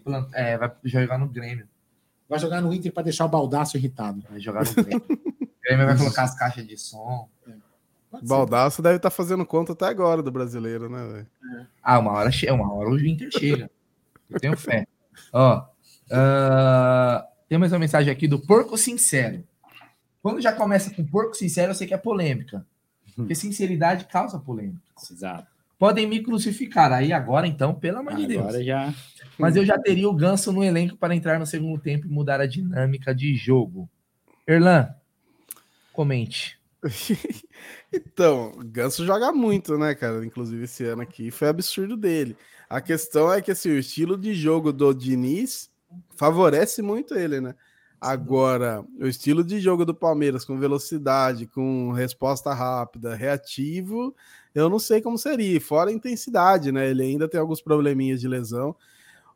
[SPEAKER 3] Plant- É, vai jogar no Grêmio.
[SPEAKER 2] Vai jogar no Inter pra deixar o baldaço irritado.
[SPEAKER 3] Vai jogar no Grêmio. o Grêmio vai colocar as caixas de som.
[SPEAKER 21] Baldaço deve estar fazendo conta até agora do brasileiro, né, velho?
[SPEAKER 3] Ah, uma hora chega, uma hora o Inter chega. Eu tenho fé. Ó, ah, tem mais uma mensagem aqui do Porco Sincero. Quando já começa com Porco Sincero, eu sei que é polêmica. Porque sinceridade causa polêmica.
[SPEAKER 6] Exato.
[SPEAKER 3] Podem me crucificar. Aí agora, então, pelo amor de Deus.
[SPEAKER 6] Agora já.
[SPEAKER 3] Mas eu já teria o Ganso no elenco para entrar no segundo tempo e mudar a dinâmica de jogo. Erlan, comente.
[SPEAKER 21] Então, o Ganso joga muito, né, cara? Inclusive esse ano aqui foi absurdo dele. A questão é que assim, o estilo de jogo do Diniz favorece muito ele, né? Agora, o estilo de jogo do Palmeiras com velocidade, com resposta rápida, reativo, eu não sei como seria. Fora a intensidade, né? Ele ainda tem alguns probleminhas de lesão.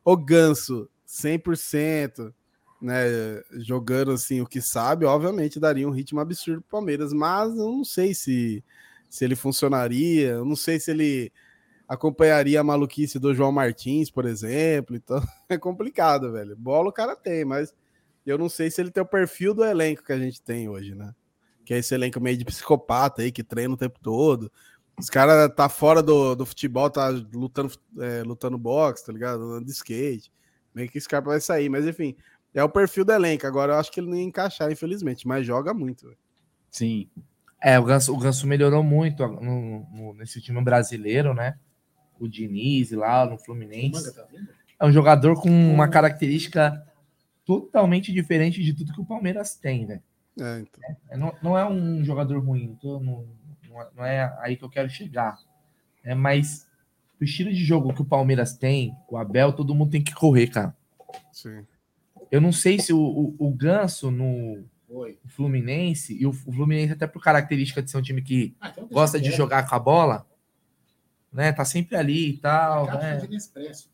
[SPEAKER 21] O Ganso, 100%, né? Jogando assim o que sabe, obviamente daria um ritmo absurdo pro Palmeiras, mas eu não sei se, se ele funcionaria, eu não sei se ele acompanharia a maluquice do João Martins, por exemplo. Então é complicado, velho. Bola o cara tem, mas eu não sei se ele tem o perfil do elenco que a gente tem hoje, né? Que é esse elenco meio de psicopata aí, que treina o tempo todo. Os caras tá fora do, do futebol, tá lutando, é, lutando boxe, tá ligado? Andando de skate. Meio que esse cara vai sair, mas enfim, é o perfil do elenco. Agora eu acho que ele não ia encaixar, infelizmente, mas joga muito. velho.
[SPEAKER 6] Sim.
[SPEAKER 3] É, o Ganso, o Ganso melhorou muito no- no- nesse time brasileiro, né? O Diniz lá no Fluminense. É um jogador com uma característica totalmente diferente de tudo que o Palmeiras tem, velho.
[SPEAKER 21] É, então.
[SPEAKER 3] É, não, não é um jogador ruim, tô- não, não é- não é aí que eu quero chegar. É mais o estilo de jogo que o Palmeiras tem, o Abel, todo mundo tem que correr, cara.
[SPEAKER 21] Sim.
[SPEAKER 3] Eu não sei se o, o, o Ganso no
[SPEAKER 2] Oi.
[SPEAKER 3] Fluminense, e o, o Fluminense, até por característica de ser um time que
[SPEAKER 2] Ah, então
[SPEAKER 3] gosta de jogar com a bola, né? Tá sempre ali e tal,
[SPEAKER 2] Cápsula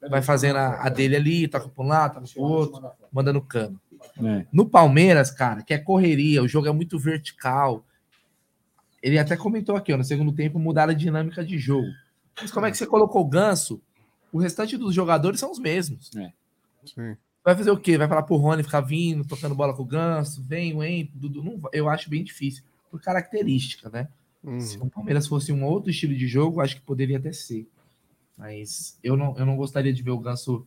[SPEAKER 3] né? Vai fazendo a, a dele ali, toca pra um lado, toca pro
[SPEAKER 2] eu
[SPEAKER 3] outro, mandando cano.
[SPEAKER 6] É.
[SPEAKER 3] No Palmeiras, cara, que é correria, o jogo é muito vertical. Ele até comentou aqui, ó, no segundo tempo mudaram a dinâmica de jogo. Mas como é que você colocou o ganso? O restante dos jogadores são os mesmos.
[SPEAKER 21] Sim.
[SPEAKER 3] Vai fazer o quê? Vai falar pro Rony ficar vindo, tocando bola com o ganso, vem, vem, Dudu. Não, eu acho bem difícil, por característica, né? Se o Palmeiras fosse um outro estilo de jogo, acho que poderia até ser. Mas eu não, eu não gostaria de ver o Ganso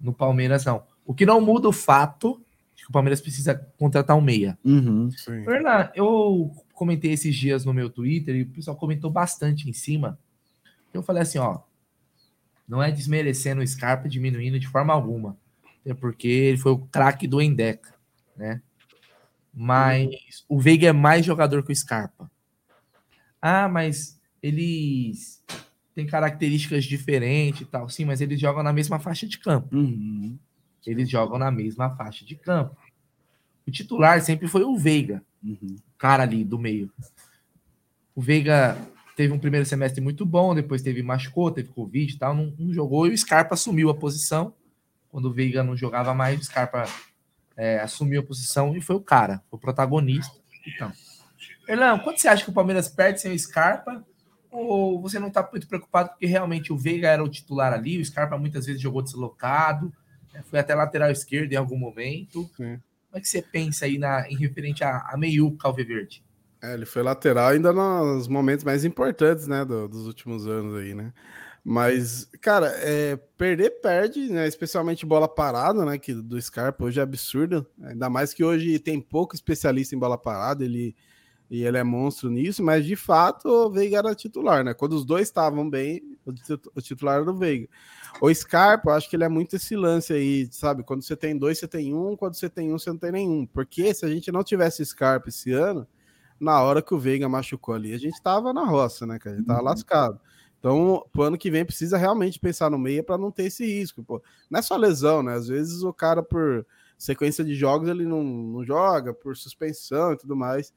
[SPEAKER 3] no Palmeiras, não. O que não muda o fato Acho que o Palmeiras precisa contratar um meia.
[SPEAKER 6] Uhum.
[SPEAKER 3] Fernando, eu comentei esses dias no meu Twitter e o pessoal comentou bastante em cima. Eu falei assim, ó, não é desmerecendo o Scarpa, diminuindo de forma alguma. É porque ele foi o craque do Endeca, né? Mas o Veiga é mais jogador que o Scarpa. Ah, mas eles têm características diferentes e tal. Sim, mas eles jogam na mesma faixa de campo.
[SPEAKER 6] Uhum.
[SPEAKER 3] Eles jogam na mesma faixa de campo. O titular sempre foi o Veiga,
[SPEAKER 6] uhum.
[SPEAKER 3] Cara ali do meio. O Veiga teve um primeiro semestre muito bom, depois teve machucou, teve Covid e tal, não, não jogou, e o Scarpa assumiu a posição. Quando o Veiga não jogava mais, o Scarpa é, assumiu a posição e foi o cara, o protagonista. Então, Erlão, quanto você acha que o Palmeiras perde sem o Scarpa? Ou você não está muito preocupado porque realmente o Veiga era o titular ali, o Scarpa muitas vezes jogou deslocado, né, foi até lateral esquerdo em algum momento. Sim. É que você pensa aí na, em referente a, a Meiuca Alviverde?
[SPEAKER 21] É, ele foi lateral ainda nos momentos mais importantes, né, do, dos últimos anos aí, né? Mas, cara, é, perder perde, né? Especialmente bola parada, né? Que do Scarpa hoje é absurdo. Ainda mais que hoje tem pouco especialista em bola parada, ele e ele é monstro nisso, mas de fato o Veiga era titular, né? Quando os dois estavam bem, o titular era o Veiga. O Scarpa, eu acho que ele é muito esse lance aí, sabe? Quando você tem dois, você tem um, quando você tem um, você não tem nenhum. Porque se a gente não tivesse Scarpa esse ano, na hora que o Veiga machucou ali, a gente tava na roça, né, cara? A gente tava uhum. lascado. Então, pro ano que vem precisa realmente pensar no meia para não ter esse risco, pô. Não é só lesão, né? Às vezes o cara por sequência de jogos ele não, não joga, por suspensão e tudo mais.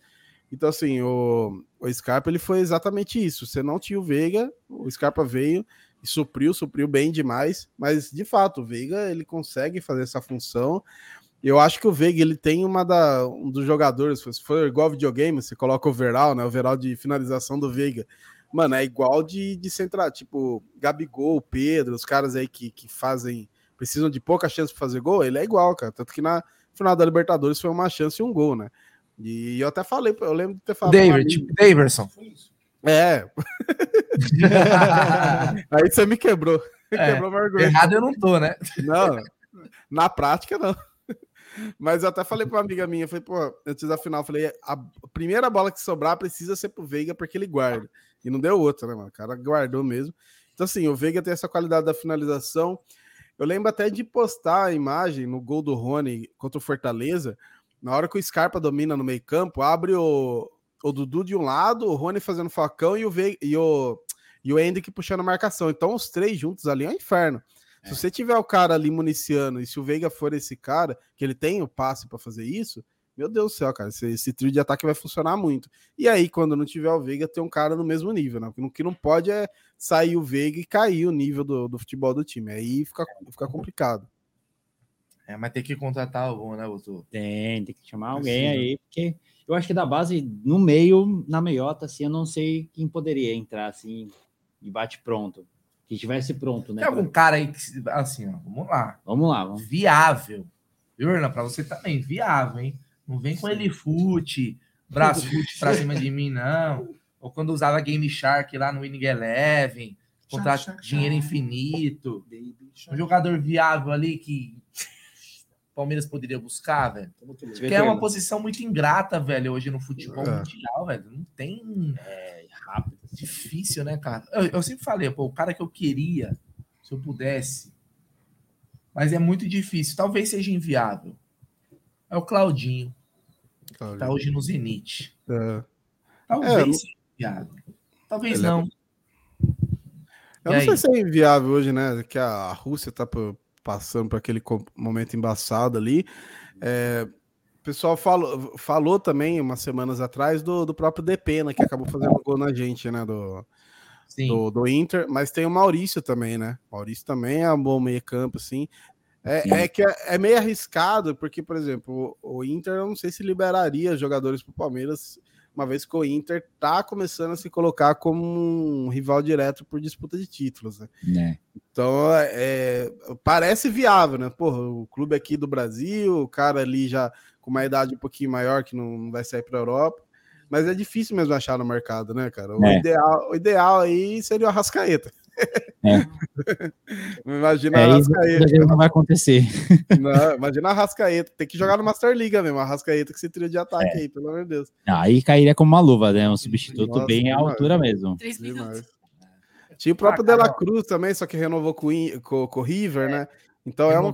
[SPEAKER 21] Então, assim, o, o Scarpa ele foi exatamente isso. Você não tinha o Veiga, o Scarpa veio e supriu, supriu bem demais, mas de fato, o Veiga ele consegue fazer essa função. Eu acho que o Veiga ele tem uma da, um dos jogadores, se for igual videogame, você coloca o overall, né? O overall de finalização do Veiga. Mano, é igual de, de central, tipo, Gabigol, Pedro, os caras aí que, que fazem, precisam de pouca chance para fazer gol, ele é igual, cara. Tanto que na final da Libertadores foi uma chance e um gol, né? E eu até falei, eu lembro de ter falado.
[SPEAKER 3] David, Daverson.
[SPEAKER 21] É. Aí você me quebrou.
[SPEAKER 3] É, quebrou orgulho. Errado eu não tô, né?
[SPEAKER 21] Não, na prática não. Mas eu até falei para uma amiga minha, falei, pô, antes da final, falei, a primeira bola que sobrar precisa ser pro Veiga porque ele guarda. E não deu outra, né, mano? O cara guardou mesmo. Então, assim, o Veiga tem essa qualidade da finalização. Eu lembro até de postar a imagem no gol do Rony contra o Fortaleza. Na hora que o Scarpa domina no meio-campo, abre o, o Dudu de um lado, o Rony fazendo facão e o, Ve e o, e o Hendrick puxando a marcação. Então, os três juntos ali é um inferno. É. Se você tiver o cara ali municiando e se o Veiga for esse cara, que ele tem o passe para fazer isso, meu Deus do céu, cara, esse, esse, trio de ataque vai funcionar muito. E aí, quando não tiver o Veiga, tem um cara no mesmo nível, né? O que não pode é sair o Veiga e cair o nível do, do futebol do time. Aí fica, fica complicado.
[SPEAKER 3] É, mas tem que contratar algum, né, Guto?
[SPEAKER 6] Tem, tem que chamar alguém assim, aí, porque eu acho que da base, no meio, na meiota, assim, eu não sei quem poderia entrar, assim, de bate pronto. Que estivesse pronto, né?
[SPEAKER 3] Tem algum pra... cara aí que, assim, ó, vamos lá.
[SPEAKER 6] Vamos lá, vamos.
[SPEAKER 3] Viável. Viu, Erna? Pra você também, viável, hein? Não vem com ele fute, braço fute pra cima de mim, não. Ou quando usava Game Shark lá no Winning Eleven, contrato dinheiro infinito. Um jogador viável ali que Palmeiras poderia buscar, velho. Que é uma posição muito ingrata, velho, hoje no futebol é. mundial, velho. Não tem. É rápido. Difícil, né, cara? Eu, eu, sempre falei, pô, o cara que eu queria, se eu pudesse. Mas é muito difícil. Talvez seja inviável. É o Claudinho. Claudinho. Tá hoje no Zenit. É. Talvez é, seja inviável. Talvez não.
[SPEAKER 21] Eu não sei se é inviável hoje, né? Que a Rússia tá por passando por aquele momento embaçado ali. É, o pessoal falou, falou também umas semanas atrás do, do próprio Depena, que acabou fazendo gol na gente, né? Do, do, do, Inter, mas tem o Maurício também, né? Maurício também é um bom meio-campo, assim. É, é, que é, é, meio arriscado, porque, por exemplo, o, o Inter, eu não sei se liberaria jogadores para o Palmeiras uma vez que o Inter tá começando a se colocar como um rival direto por disputa de títulos, né?
[SPEAKER 6] É.
[SPEAKER 21] Então, é, parece viável, né? Porra, o clube aqui do Brasil, o cara ali já com uma idade um pouquinho maior que não vai sair para a Europa, mas é difícil mesmo achar no mercado, né, cara? O, é. ideal, o ideal aí seria o Arrascaeta.
[SPEAKER 6] É.
[SPEAKER 21] Imagina
[SPEAKER 6] É,
[SPEAKER 21] a
[SPEAKER 6] isso
[SPEAKER 21] Rascaeta.
[SPEAKER 6] não vai acontecer.
[SPEAKER 21] Não, imagina a Rascaeta. Tem que jogar no Master Liga mesmo. A Rascaeta que se trio de ataque aí, pelo amor de Deus.
[SPEAKER 6] Aí cairia como uma luva, né? Um substituto
[SPEAKER 21] Nossa,
[SPEAKER 6] bem à altura mesmo.
[SPEAKER 21] Tinha o próprio De La Cruz também, só que renovou com, com, com o River, né? Então é uma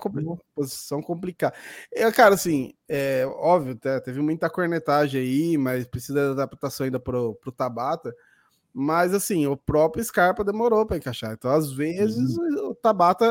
[SPEAKER 21] posição complicada. É, cara, assim, é óbvio, tá, teve muita cornetagem aí, mas precisa de adaptação ainda pro, pro Tabata. Mas, assim, o próprio Scarpa demorou para encaixar. Então, às vezes, o Tabata,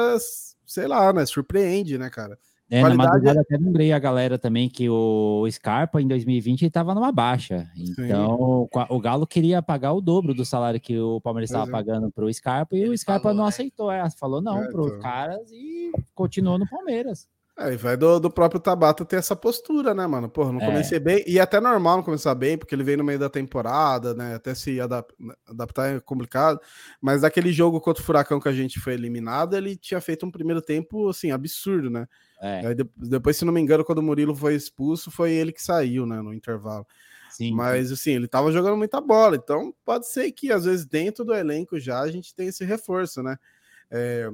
[SPEAKER 21] sei lá, né? Surpreende, né, cara?
[SPEAKER 6] É,
[SPEAKER 21] Qualidade
[SPEAKER 6] na madrugada até lembrei a galera também que o Scarpa em 2020 ele tava numa baixa. Então qua- o Galo queria pagar o dobro do salário que o Palmeiras estava
[SPEAKER 21] é.
[SPEAKER 6] pagando pro Scarpa e o Scarpa não aceitou. É, falou não
[SPEAKER 21] É,
[SPEAKER 6] pros
[SPEAKER 21] então.
[SPEAKER 6] caras e continuou no Palmeiras.
[SPEAKER 21] Aí vai do, do próprio Tabata ter essa postura, né, mano? Porra, não
[SPEAKER 6] É.
[SPEAKER 21] comecei bem. E é até normal não começar bem, porque ele veio no meio da temporada, né? Até se adap- adaptar é complicado. Mas naquele jogo contra o Furacão que a gente foi eliminado, ele tinha feito um primeiro tempo, assim, absurdo, né?
[SPEAKER 6] É.
[SPEAKER 21] Aí de- depois, se não me engano, quando o Murilo foi expulso, foi ele que saiu, né, no intervalo.
[SPEAKER 6] Sim,
[SPEAKER 21] Mas, assim, ele tava jogando muita bola. Então, pode ser que, às vezes, dentro do elenco já a gente tem esse reforço, né? É,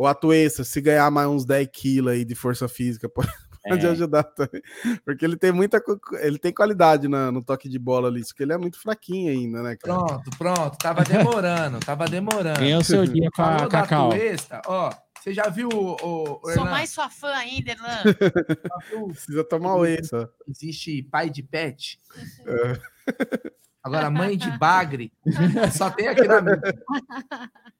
[SPEAKER 21] o Atuesta, se ganhar mais uns 10 quilos aí de força física, pode, pode
[SPEAKER 6] É.
[SPEAKER 21] ajudar também. Porque ele tem muita. Ele tem qualidade na- no toque de bola ali, só que ele é muito fraquinho ainda, né, cara?
[SPEAKER 3] Pronto, pronto. Tava demorando, tava demorando.
[SPEAKER 6] Ganhou seu dia com a Cacau.
[SPEAKER 3] Tuesta, ó, você já viu o. o, o
[SPEAKER 5] Sou
[SPEAKER 3] Hernan?
[SPEAKER 5] mais sua fã ainda, Erlan.
[SPEAKER 21] Precisa tomar whey, só.
[SPEAKER 3] Existe pai de pet.
[SPEAKER 21] É.
[SPEAKER 3] Agora, mãe de bagre, só tem aqui na mídia.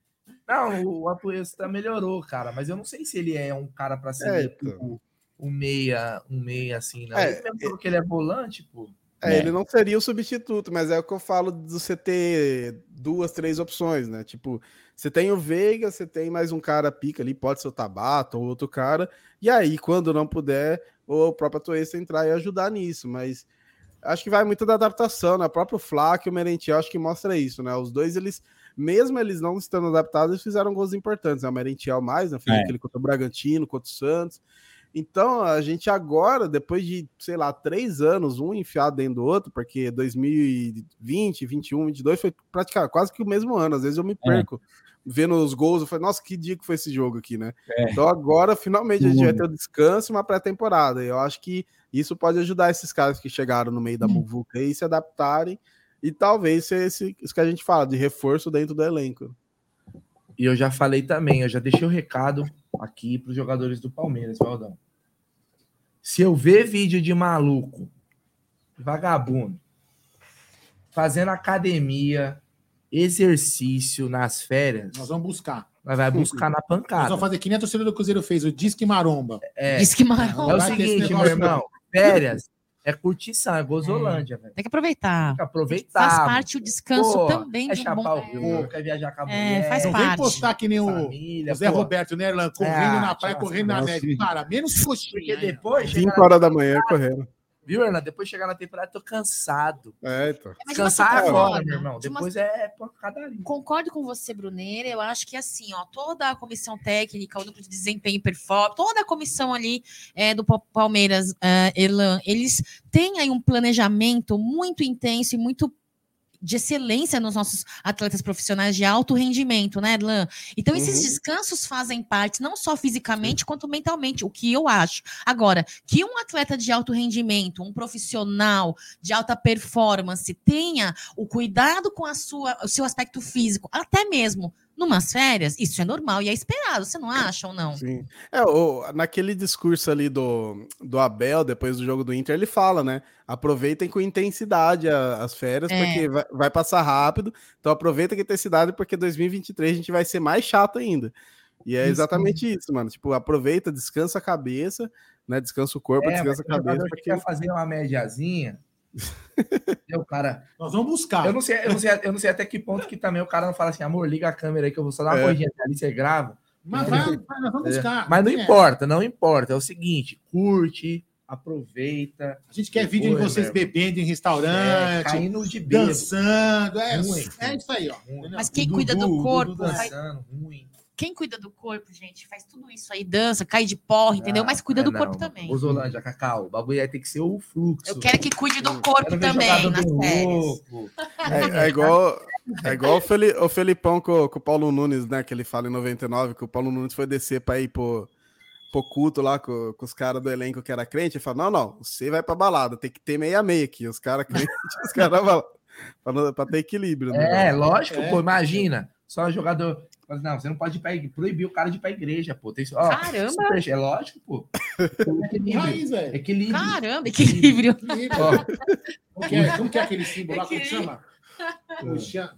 [SPEAKER 3] Não, o Atuesta melhorou, cara, mas eu não sei se ele é um cara pra ser
[SPEAKER 21] É,
[SPEAKER 3] tipo, um meia, um meia assim, não.
[SPEAKER 21] É,
[SPEAKER 3] ele mesmo falou que ele é volante, pô.
[SPEAKER 21] É, ele não seria o substituto, mas é o que eu falo de você ter duas, três opções, né? Tipo, você tem o Veiga, você tem mais um cara pica ali, pode ser o Tabata ou outro cara, e aí, quando não puder, o próprio Atuesta entrar e ajudar nisso, mas acho que vai muito da adaptação, né? O próprio Flá e o Merentiel acho que mostra isso, né? Os dois, eles, mesmo eles não estando adaptados, eles fizeram gols importantes, né? O Merentiel mais, né? Fez
[SPEAKER 6] É.
[SPEAKER 21] aquele contra o Bragantino, contra o Santos, então, a gente agora, depois de, sei lá, três anos, um enfiado dentro do outro, porque 2020, 21, 22 foi praticamente quase que o mesmo ano. Às vezes eu me perco vendo os gols. Eu falei, nossa, que dia que foi esse jogo aqui, né?
[SPEAKER 6] É.
[SPEAKER 21] Então, agora, finalmente, a gente vai ter o descanso e uma pré-temporada. E eu acho que isso pode ajudar esses caras que chegaram no meio da muvuca aí se adaptarem e talvez ser esse, isso que a gente fala, de reforço dentro do elenco.
[SPEAKER 3] E eu já falei também, eu já deixei o recado aqui para os jogadores do Palmeiras, Valdão. Se eu ver vídeo de maluco, vagabundo, fazendo academia, exercício nas férias,
[SPEAKER 2] Nós vamos buscar.
[SPEAKER 3] nós vai buscar na
[SPEAKER 2] Nós
[SPEAKER 3] pancada.
[SPEAKER 2] vamos fazer que nem a torcida do Cruzeiro fez, o Disque Maromba.
[SPEAKER 3] É,
[SPEAKER 5] Disque Maromba.
[SPEAKER 3] é o seguinte, meu irmão, férias é curtição, é gozolândia, velho.
[SPEAKER 5] Tem que aproveitar.
[SPEAKER 3] Tem que aproveitar.
[SPEAKER 5] Faz parte o descanso
[SPEAKER 3] Pô,
[SPEAKER 5] também
[SPEAKER 3] é
[SPEAKER 5] de um
[SPEAKER 3] chapar
[SPEAKER 5] bom...
[SPEAKER 3] o coco, é viajar com a
[SPEAKER 5] É,
[SPEAKER 3] mulher.
[SPEAKER 5] faz
[SPEAKER 2] Não vem
[SPEAKER 5] parte.
[SPEAKER 2] postar que nem o,
[SPEAKER 3] Família,
[SPEAKER 2] o Zé
[SPEAKER 3] pô.
[SPEAKER 2] Roberto, né, Erlan? Correndo
[SPEAKER 3] Ah,
[SPEAKER 2] na praia,
[SPEAKER 3] tira
[SPEAKER 2] correndo na neve. Cara, menos coxinha.
[SPEAKER 3] Porque depois... chega
[SPEAKER 21] 5
[SPEAKER 3] na
[SPEAKER 21] horas da manhã correndo.
[SPEAKER 3] Viu, Erlan? Depois chegar na temporada, tô cansado.
[SPEAKER 21] É, então.
[SPEAKER 5] Você
[SPEAKER 3] agora, meu irmão.
[SPEAKER 5] De uma-
[SPEAKER 3] Depois é pancadaria.
[SPEAKER 5] Concordo com você, Bruneira. Eu acho que assim, ó, toda a comissão técnica, o núcleo de desempenho e performance, toda a comissão ali é, do Pa- Palmeiras, é, Erlan, eles têm aí um planejamento muito intenso e muito de excelência nos nossos atletas profissionais de alto rendimento, né, Erlan? Então, esses
[SPEAKER 22] Uhum.
[SPEAKER 5] descansos fazem parte, não só fisicamente, quanto mentalmente, o que eu acho. Agora, que um atleta de alto rendimento, um profissional de alta performance, tenha o cuidado com a sua, o seu aspecto físico, até mesmo numas férias, isso é normal e é esperado, você não acha ou não?
[SPEAKER 21] Sim. É, o, naquele discurso ali do, do Abel, depois do jogo do Inter, ele fala, né? Aproveitem com intensidade a- as férias,
[SPEAKER 5] É.
[SPEAKER 21] porque vai, vai passar rápido. Então aproveita com intensidade, porque 2023 a gente vai ser mais chato ainda. E é
[SPEAKER 3] Isso.
[SPEAKER 21] exatamente isso, mano. Tipo, aproveita, descansa a cabeça, né? Descansa o corpo,
[SPEAKER 3] É,
[SPEAKER 21] descansa a cabeça.
[SPEAKER 3] que
[SPEAKER 21] Porque...
[SPEAKER 3] quer fazer uma médiazinha. O cara.
[SPEAKER 2] Nós vamos buscar.
[SPEAKER 3] Eu não, sei, eu, não sei, eu não sei até que ponto que também o cara não fala assim, amor, liga a câmera aí que eu vou só dar uma
[SPEAKER 21] É.
[SPEAKER 3] corridinha ali, você grava.
[SPEAKER 2] Mas vai, vai, nós vamos buscar.
[SPEAKER 3] Mas não
[SPEAKER 2] É.
[SPEAKER 3] importa, não importa. É o seguinte, curte, aproveita.
[SPEAKER 2] A gente quer vídeo de vocês
[SPEAKER 3] meu
[SPEAKER 2] bebendo em
[SPEAKER 3] É,
[SPEAKER 2] restaurante,
[SPEAKER 3] caindo de
[SPEAKER 2] dançando. É,
[SPEAKER 3] Ruim.
[SPEAKER 2] é isso aí, ó.
[SPEAKER 5] Mas quem cuida do corpo, vai-
[SPEAKER 3] dançando, ruim.
[SPEAKER 5] Quem cuida do corpo, gente, faz tudo isso aí, dança, cai de porra, entendeu? Mas cuida
[SPEAKER 3] é
[SPEAKER 5] do
[SPEAKER 3] não.
[SPEAKER 5] corpo também.
[SPEAKER 3] Ô, Zolândia, Cacau, o bagulho aí tem que ser o fluxo.
[SPEAKER 5] Eu quero que cuide do corpo também nas.
[SPEAKER 21] É, é igual, é igual o, Feli- o Felipão com, com o Paulo Nunes, né? Que ele fala em 99, que o Paulo Nunes foi descer pra ir pro, pro culto lá com, com os caras do elenco que era crente. Ele fala: Não, não, você vai pra balada, tem que ter meia-meia aqui. Os caras crentes, os caras vão pra, pra ter equilíbrio. né?
[SPEAKER 3] É, lógico, pô, imagina. Só jogador. Mas Não, você não pode ir. Proibir o cara de ir pra igreja, pô. Tem, ó,
[SPEAKER 5] Caramba!
[SPEAKER 3] super- É lógico, pô. Equilíbrio.
[SPEAKER 2] Raiz, velho.
[SPEAKER 3] Equilíbrio.
[SPEAKER 5] Caramba, equilíbrio.
[SPEAKER 3] Ó,
[SPEAKER 2] Como que é, como que é aquele símbolo lá? Como que chama?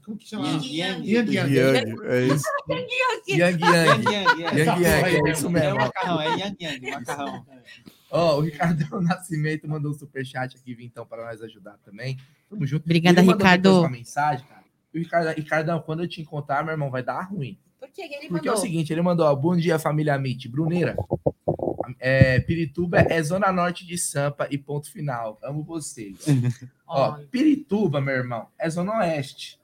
[SPEAKER 2] Como que chama?
[SPEAKER 9] Yang.
[SPEAKER 2] Yang Yang.
[SPEAKER 21] Yang, é isso.
[SPEAKER 3] Yang Yang.
[SPEAKER 9] Yang, Yang,
[SPEAKER 3] é isso
[SPEAKER 9] É
[SPEAKER 3] mesmo.
[SPEAKER 9] o macarrão, é Yang Yang, macarrão.
[SPEAKER 3] Ó, o Ricardo Nascimento mandou um superchat aqui, então, para nós ajudar também. Tamo junto.
[SPEAKER 5] Obrigada, Ricardo.
[SPEAKER 3] Uma mensagem, cara. E o Ricardo, Ricardão, quando eu te encontrar, meu irmão, vai dar ruim.
[SPEAKER 5] Por que ele
[SPEAKER 3] Porque é o
[SPEAKER 5] mandou?
[SPEAKER 3] seguinte, ele mandou, ó, bom dia, família Amit. Bruneira, é, Pirituba é zona norte de Sampa e ponto final. Amo vocês. ó, Pirituba, meu irmão, é zona oeste.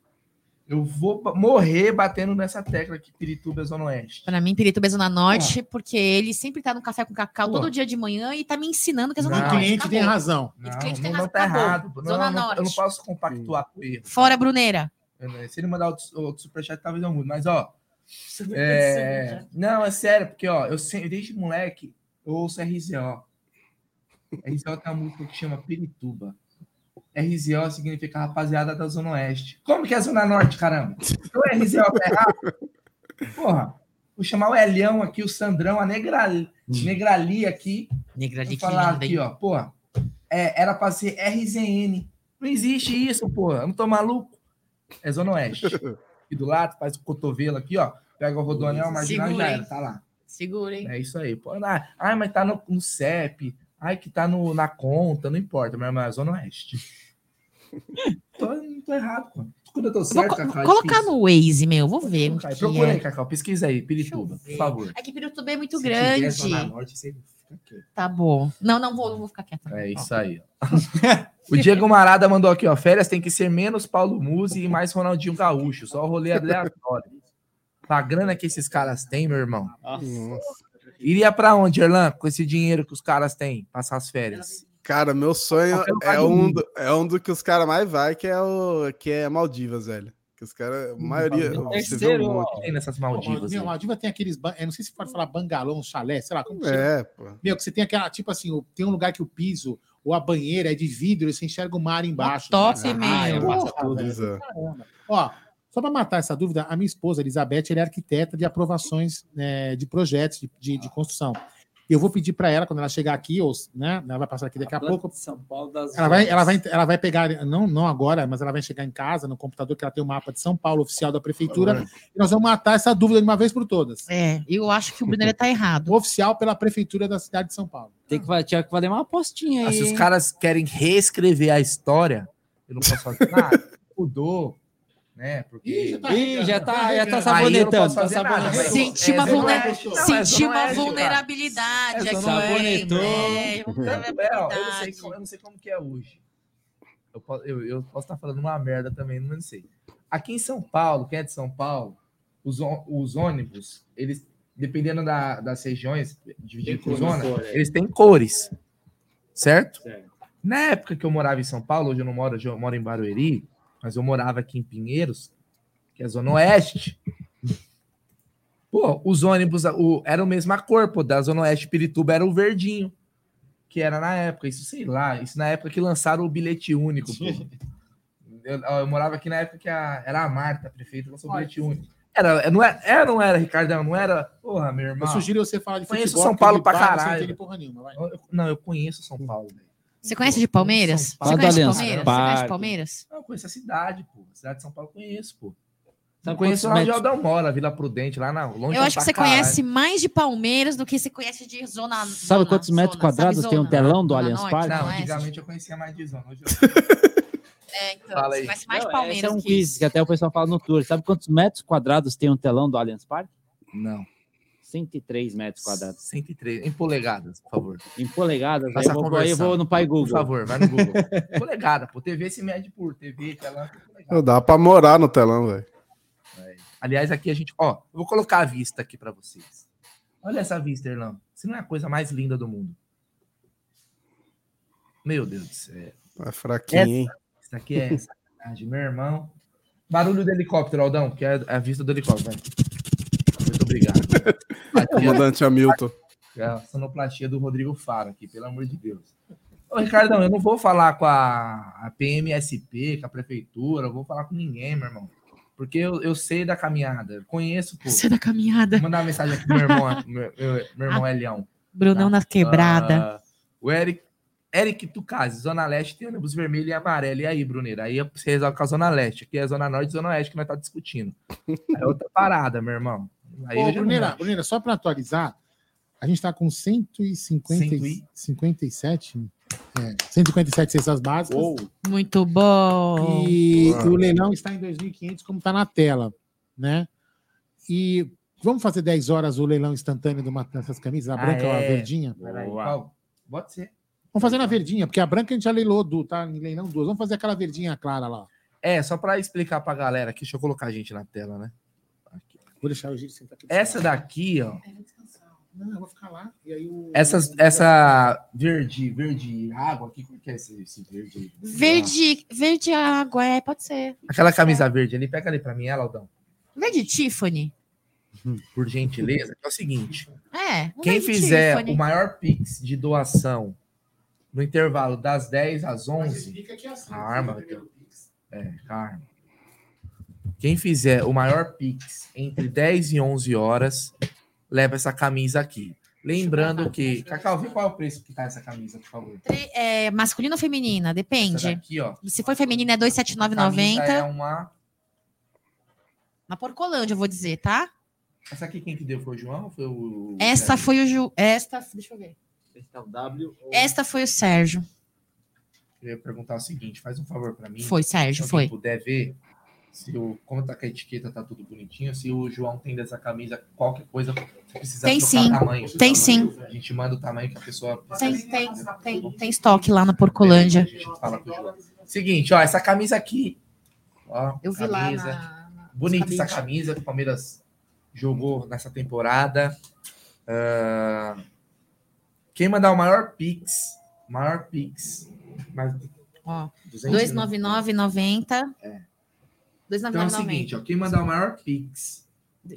[SPEAKER 3] Eu vou morrer batendo nessa tecla que Pirituba é zona oeste.
[SPEAKER 5] Pra mim, Pirituba é Zona Norte, porque ele sempre tá no café com cacau
[SPEAKER 3] Pô.
[SPEAKER 5] todo dia de manhã e tá me ensinando que é Zona
[SPEAKER 2] O
[SPEAKER 5] Norte.
[SPEAKER 2] cliente tem
[SPEAKER 5] acabou.
[SPEAKER 2] razão.
[SPEAKER 3] Não,
[SPEAKER 5] Esse cliente
[SPEAKER 3] não,
[SPEAKER 5] tem
[SPEAKER 3] não
[SPEAKER 5] razão,
[SPEAKER 3] tá
[SPEAKER 5] acabou.
[SPEAKER 3] errado. Não,
[SPEAKER 5] Zona
[SPEAKER 3] não,
[SPEAKER 5] Norte.
[SPEAKER 3] eu não posso compactuar com erro.
[SPEAKER 5] Fora Brunera.
[SPEAKER 3] Se ele mandar outro, outro superchat, talvez eu mude. Mas, ó. é, Não, é sério, porque, ó, eu sempre, desde moleque, eu ouço RZO. RZO tem uma música que chama Pirituba. RZO significa rapaziada da Zona Oeste. Como que é a Zona Norte, caramba? Então é RZO tá errado? Porra, vou chamar o Elião aqui, o Sandrão, a Negrali, Negrali aqui.
[SPEAKER 5] Negrali,
[SPEAKER 3] Vou
[SPEAKER 5] que
[SPEAKER 3] falar aqui, ó, porra. É, era pra ser RZN. Não existe isso, porra. Eu não tô maluco. É Zona Oeste. E do lado, faz o cotovelo aqui, ó. Pega o rodoanel, marginal e já
[SPEAKER 5] Segura,
[SPEAKER 3] era, tá lá.
[SPEAKER 5] Segura, hein?
[SPEAKER 3] É isso aí. Pô, ah, ai, mas tá no, no CEP. Ai, que tá no, na conta, não importa, meu irmão, é Zona Oeste. tô, não tô errado, pô. Quando eu tô
[SPEAKER 5] Vou
[SPEAKER 3] certo,
[SPEAKER 5] co-
[SPEAKER 3] Cacau, é
[SPEAKER 5] colocar no Waze, meu. Vou ver.
[SPEAKER 3] Aí,
[SPEAKER 5] que
[SPEAKER 3] Procura aí,
[SPEAKER 5] é.
[SPEAKER 3] Cacau. Pesquisa aí, Pirituba, por favor.
[SPEAKER 5] É que Pirituba é muito
[SPEAKER 3] Se
[SPEAKER 5] grande.
[SPEAKER 3] Norte, você fica quieto.
[SPEAKER 5] Tá bom. Não, não vou, não vou ficar quieta.
[SPEAKER 3] É isso aí. ó. o Diego Marada mandou aqui, ó. Férias tem que ser menos Paulo Musi e mais Ronaldinho Gaúcho. Só rolê aleatório. A grana que esses caras têm, meu irmão. Iria pra onde, Erlan, com esse dinheiro que os caras têm, passar as férias?
[SPEAKER 21] Cara, meu sonho é um, do, é um do que os caras mais vai, que é o que é Maldivas, velho. Que os caras, a maioria, você vê um monte.
[SPEAKER 3] Tem nessas Maldivas.
[SPEAKER 2] Meu,
[SPEAKER 3] aí.
[SPEAKER 2] Maldiva tem aqueles. Eu não sei se pode falar bangalô, um chalé, sei lá. Como que
[SPEAKER 21] É,
[SPEAKER 2] chama?
[SPEAKER 21] pô.
[SPEAKER 2] Meu, que você tem aquela, tipo assim, tem um lugar que o piso ou a banheira é de vidro e você enxerga o mar embaixo.
[SPEAKER 5] top,
[SPEAKER 2] Ah,
[SPEAKER 21] Pois é.
[SPEAKER 2] Caramba. Ó, só para matar essa dúvida, a minha esposa, Elizabeth, ela é arquiteta de aprovações né, de projetos de, de, de construção. Eu vou pedir para ela, quando ela chegar aqui, ou, né, ela vai passar aqui daqui a pouco.
[SPEAKER 9] São Paulo das
[SPEAKER 2] Ela vai, ela, vai, ela vai pegar, não, não agora, mas ela vai chegar em casa, no computador, que ela tem o mapa de São Paulo, oficial da prefeitura, e nós vamos matar essa dúvida de uma vez por todas.
[SPEAKER 5] É, eu acho que o Brunera tá errado.
[SPEAKER 2] Oficial pela prefeitura da cidade de São Paulo.
[SPEAKER 9] Tem que, tinha que fazer uma apostinha
[SPEAKER 3] Ah,
[SPEAKER 9] aí.
[SPEAKER 3] se os caras querem reescrever a história, eu não posso fazer nada. Mudou, né? Porque.
[SPEAKER 9] Ih, já tá, já tá
[SPEAKER 3] eu não
[SPEAKER 9] sabonetando.
[SPEAKER 3] posso
[SPEAKER 9] Tá
[SPEAKER 3] nada,
[SPEAKER 9] sabonetando.
[SPEAKER 5] Senti uma,
[SPEAKER 3] É Zona
[SPEAKER 5] vulner-
[SPEAKER 3] é
[SPEAKER 5] senti
[SPEAKER 3] Zona
[SPEAKER 5] uma vulnerabilidade
[SPEAKER 3] É
[SPEAKER 5] aqui.
[SPEAKER 3] Oeste.
[SPEAKER 5] É,
[SPEAKER 3] é, eu, não sei, como- eu não sei como que é hoje. Eu, po- eu, eu posso estar falando uma merda também, não sei. Aqui em São Paulo, quem é de São Paulo, os, os ônibus, eles, dependendo da- das regiões, dividido por zona,
[SPEAKER 9] cor, é.
[SPEAKER 3] eles têm cores. Certo?
[SPEAKER 9] Certo.
[SPEAKER 3] Na época que eu morava em São Paulo, hoje eu não moro, hoje eu moro em Barueri, mas eu morava aqui em Pinheiros, que é a Zona Oeste. Pô, os ônibus, o, era a mesma cor, pô, da Zona Oeste Pirituba era o verdinho, que era na época, isso sei lá, isso na época que lançaram o bilhete único. Eu, eu morava aqui na época que a- era a Marta, a prefeita, lançou o bilhete único. Era, não era, era, não era, Ricardão, não era, porra, meu irmão.
[SPEAKER 2] Eu sugiro você falar de
[SPEAKER 3] Conheço
[SPEAKER 2] futebol.
[SPEAKER 3] São
[SPEAKER 2] porque
[SPEAKER 3] Paulo pra
[SPEAKER 2] não
[SPEAKER 3] caralho.
[SPEAKER 2] entende porra nenhuma, vai.
[SPEAKER 3] Eu- não, eu conheço São Paulo, velho.
[SPEAKER 5] Você conhece de Palmeiras? Você
[SPEAKER 3] Paulo.
[SPEAKER 5] conhece de Palmeiras? Você conhece de Palmeiras?
[SPEAKER 3] Não, eu conheço a cidade, pô. A cidade de São Paulo eu conheço, pô. Não
[SPEAKER 9] Sabe
[SPEAKER 3] conheço lá onde o
[SPEAKER 9] metros-
[SPEAKER 3] Aldão mora, Vila Prudente, lá na longe
[SPEAKER 5] Eu acho que você
[SPEAKER 3] caralho.
[SPEAKER 5] conhece mais de Palmeiras do que você conhece de zona.
[SPEAKER 9] Sabe
[SPEAKER 5] zona,
[SPEAKER 9] quantos metros
[SPEAKER 5] zona,
[SPEAKER 9] quadrados
[SPEAKER 5] sabe
[SPEAKER 9] tem um
[SPEAKER 5] zona?
[SPEAKER 9] telão do
[SPEAKER 5] Zona
[SPEAKER 9] Allianz Parque?
[SPEAKER 3] Não,
[SPEAKER 5] Zona
[SPEAKER 3] antigamente eu conhecia mais de zona. Hoje eu...
[SPEAKER 5] É, então,
[SPEAKER 3] Fala
[SPEAKER 5] você
[SPEAKER 3] aí.
[SPEAKER 5] conhece mais de
[SPEAKER 9] Não,
[SPEAKER 5] Palmeiras
[SPEAKER 9] esse é um
[SPEAKER 5] que
[SPEAKER 9] quiz que até o pessoal fala no tour. Sabe quantos metros quadrados tem um telão do Allianz Parque?
[SPEAKER 3] Não.
[SPEAKER 9] 103 metros quadrados.
[SPEAKER 3] 103. Em polegadas, por favor.
[SPEAKER 9] Em polegadas, aí eu,
[SPEAKER 3] a
[SPEAKER 9] vou, aí eu vou no Pai Google.
[SPEAKER 3] Por favor, vai no Google. polegada, pô. TV se mede por TV, telão.
[SPEAKER 21] Não dá pra morar no telão, velho.
[SPEAKER 3] Aliás, aqui a gente, ó, eu vou colocar a vista aqui para vocês. Olha essa vista, Irlão. Isso não é a coisa mais linda do mundo. Meu Deus do céu.
[SPEAKER 21] É fraquinho,
[SPEAKER 3] essa,
[SPEAKER 21] hein?
[SPEAKER 3] Isso aqui é sacanagem, meu irmão. Barulho do helicóptero, Aldão, que é a vista do helicóptero. Vai. Obrigado.
[SPEAKER 21] Comandante Hamilton.
[SPEAKER 3] É a sonoplastia do Rodrigo Faro aqui, pelo amor de Deus. Ô, Ricardão, eu não vou falar com a, a PMSP, com a prefeitura, eu vou falar com ninguém, meu irmão. Porque eu, eu sei da caminhada, conheço. Pô.
[SPEAKER 5] Sei da caminhada.
[SPEAKER 3] Vou mandar uma mensagem aqui pro meu irmão, meu, meu, meu irmão
[SPEAKER 5] Ah,
[SPEAKER 3] Elião.
[SPEAKER 5] Brunão na quebrada.
[SPEAKER 3] Ah, o Eric, Eric Tucasi, Zona Leste tem ônibus vermelho e amarelo. E aí, Bruneira? Aí você resolve com a Zona Leste. Aqui é Zona Norte e Zona Oeste que nós tá discutindo. É outra parada, meu irmão. Aí
[SPEAKER 2] Bruneira,
[SPEAKER 3] acho.
[SPEAKER 2] Bruneira, só para atualizar, a gente está com 150, e 57, é, 157 cestas básicas.
[SPEAKER 5] Muito bom.
[SPEAKER 2] E o leilão está em 2.500, como está na tela, né? E vamos fazer 10 horas o leilão instantâneo de uma dessas camisas, a
[SPEAKER 3] Ah,
[SPEAKER 2] branca ou a
[SPEAKER 3] é?
[SPEAKER 2] verdinha?
[SPEAKER 3] Pode ser.
[SPEAKER 2] Vamos fazer na verdinha, porque a branca a gente já leilou, du, tá? Em leilão duas. Vamos fazer aquela verdinha clara lá.
[SPEAKER 3] É, só para explicar pra galera aqui, deixa eu colocar a gente na tela, né?
[SPEAKER 2] Vou deixar o Gil sentar aqui.
[SPEAKER 3] Essa daqui, ó.
[SPEAKER 2] Não, eu vou ficar lá. E aí o...
[SPEAKER 3] Essas, essa verde, verde água aqui, como que é esse, esse verde?
[SPEAKER 5] Verde, verde água, é, pode ser.
[SPEAKER 3] Aquela camisa verde ali, pega ali pra mim, ela, Aldão.
[SPEAKER 5] Verde Tiffany.
[SPEAKER 3] Por gentileza, é o seguinte.
[SPEAKER 5] É. um
[SPEAKER 3] Quem fizer
[SPEAKER 5] Tiffany.
[SPEAKER 3] o maior pix de doação no intervalo das 10 às 11, a arma vai ter. É, a arma. Quem fizer o maior pix entre 10 e 11 horas, leva essa camisa aqui. Lembrando que. Cacau, vê qual é o preço que tá essa camisa, por favor.
[SPEAKER 5] Tre- É, masculina ou feminina? Depende.
[SPEAKER 3] Daqui, ó.
[SPEAKER 5] Se for feminina é
[SPEAKER 3] A camisa é
[SPEAKER 5] 279,90.
[SPEAKER 3] uma.
[SPEAKER 5] Na Porcolândia, eu vou dizer, tá?
[SPEAKER 3] Essa aqui quem que deu? Foi o João ou foi o.
[SPEAKER 5] Esta foi o Ju. Esta. Deixa eu ver.
[SPEAKER 3] Esse é o W. ou-
[SPEAKER 5] Esta foi o Sérgio.
[SPEAKER 3] Eu ia perguntar o seguinte: faz um favor pra mim.
[SPEAKER 5] Foi, Sérgio,
[SPEAKER 3] Se
[SPEAKER 5] foi.
[SPEAKER 3] puder ver, se o, como tá com a etiqueta, tá tudo bonitinho. Se o João tem dessa camisa, qualquer coisa, se precisar
[SPEAKER 5] Tem
[SPEAKER 3] trocar
[SPEAKER 5] sim,
[SPEAKER 3] tamanho.
[SPEAKER 5] tem sim.
[SPEAKER 3] A gente manda o tamanho que a pessoa
[SPEAKER 5] Tem, tem, tem, tem estoque lá na Porcolândia.
[SPEAKER 3] A gente fala com o João. Seguinte, ó, essa camisa aqui. Ó,
[SPEAKER 5] Eu vi lá
[SPEAKER 3] camisa.
[SPEAKER 5] na-
[SPEAKER 3] Bonita essa camisa que o Palmeiras jogou nessa temporada. Ah, quem mandar o maior Pix, maior Pix, mas,
[SPEAKER 5] Ó,
[SPEAKER 3] 200,
[SPEAKER 5] 299,90.
[SPEAKER 3] É.
[SPEAKER 5] Então
[SPEAKER 3] é o seguinte, ó, quem mandar o maior Pix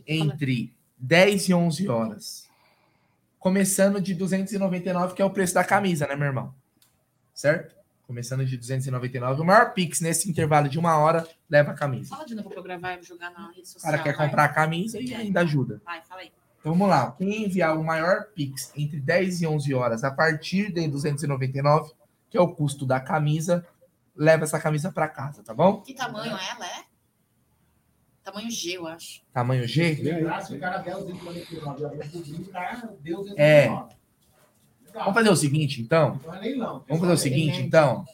[SPEAKER 3] entre 10 e 11 horas, começando de 299, que é o preço da camisa, né, meu irmão? Certo? Começando de 299. O maior Pix nesse intervalo de uma hora leva a camisa.
[SPEAKER 5] Fala de novo pra eu gravar e jogar na rede
[SPEAKER 3] O
[SPEAKER 5] social.
[SPEAKER 3] cara quer
[SPEAKER 5] vai.
[SPEAKER 3] comprar a camisa e ainda ajuda.
[SPEAKER 5] Vai, fala aí.
[SPEAKER 3] Então vamos lá. Quem enviar o maior Pix entre 10 e 11 horas a partir de 299, que é o custo da camisa, leva essa camisa para casa, tá bom?
[SPEAKER 5] Que tamanho ela é? Tamanho G, eu acho.
[SPEAKER 3] Tamanho G? É.
[SPEAKER 2] leilão.
[SPEAKER 3] Vamos fazer o seguinte, então.
[SPEAKER 2] É.
[SPEAKER 3] Vamos fazer o seguinte, então.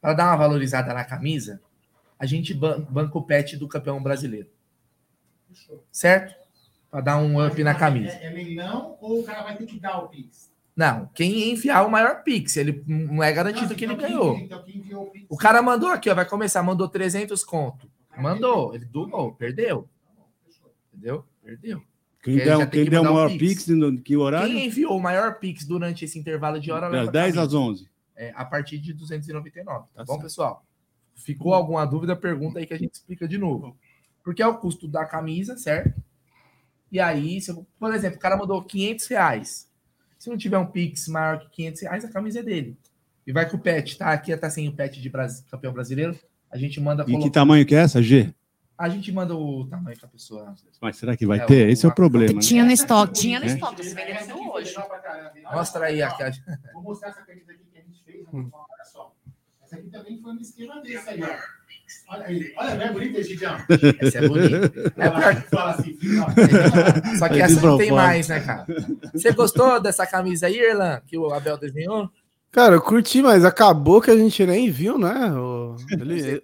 [SPEAKER 3] Para dar uma valorizada na camisa, a gente ban- banca o pet do campeão brasileiro. Certo? Para dar um up na camisa.
[SPEAKER 2] É, é leilão ou o cara vai ter que dar o Pix?
[SPEAKER 3] Não, quem enviar o maior Pix, ele não é garantido que ele
[SPEAKER 2] Então,
[SPEAKER 3] ganhou.
[SPEAKER 2] Então quem enviou o Pix?
[SPEAKER 3] O cara mandou aqui, ó, vai começar, mandou 300 conto. Mandou, ele doou, perdeu. Entendeu? Perdeu.
[SPEAKER 22] Quem
[SPEAKER 3] tem
[SPEAKER 22] quem
[SPEAKER 3] que
[SPEAKER 22] der o maior Pix, no, que horário?
[SPEAKER 3] Quem enviou o maior Pix durante esse intervalo de hora
[SPEAKER 22] Das
[SPEAKER 3] leva a
[SPEAKER 22] 10
[SPEAKER 3] camisa.
[SPEAKER 22] às 11.
[SPEAKER 3] É, a partir de 299, tá,
[SPEAKER 22] Tá
[SPEAKER 3] bom,
[SPEAKER 22] certo.
[SPEAKER 3] pessoal? Ficou alguma dúvida, pergunta aí que a gente explica de novo. Porque é o custo da camisa, certo? E aí, se eu- por exemplo, o cara mandou 500 reais. Se não tiver um Pix maior que 500 reais, a camisa é dele. E vai com o pet, tá? Aqui tá sem o pet de campeão brasileiro. A gente manda
[SPEAKER 22] E que tamanho que é essa, G?
[SPEAKER 3] A gente manda o tamanho que a pessoa.
[SPEAKER 22] Mas será que vai
[SPEAKER 3] É,
[SPEAKER 22] ter?
[SPEAKER 3] o-
[SPEAKER 22] Esse é o problema. né?
[SPEAKER 5] Tinha no estoque, tinha no
[SPEAKER 22] É?
[SPEAKER 5] estoque. Você vendendo hoje.
[SPEAKER 3] Mostra aí a caixa.
[SPEAKER 2] Vou mostrar essa camisa aqui que a gente fez. né? Olha só. Essa aqui também foi no esquema desse aí, ó. Olha aí. Olha, não é bonita, Gidião?
[SPEAKER 3] Essa é bonita. É pior que-
[SPEAKER 2] Fala assim.
[SPEAKER 3] Só que
[SPEAKER 22] É
[SPEAKER 3] essa não tem mais, né, cara? Você gostou dessa camisa aí, Erlan, que o Abel desenhou?
[SPEAKER 21] Cara, eu curti, mas acabou que a gente nem viu, né? O, ele,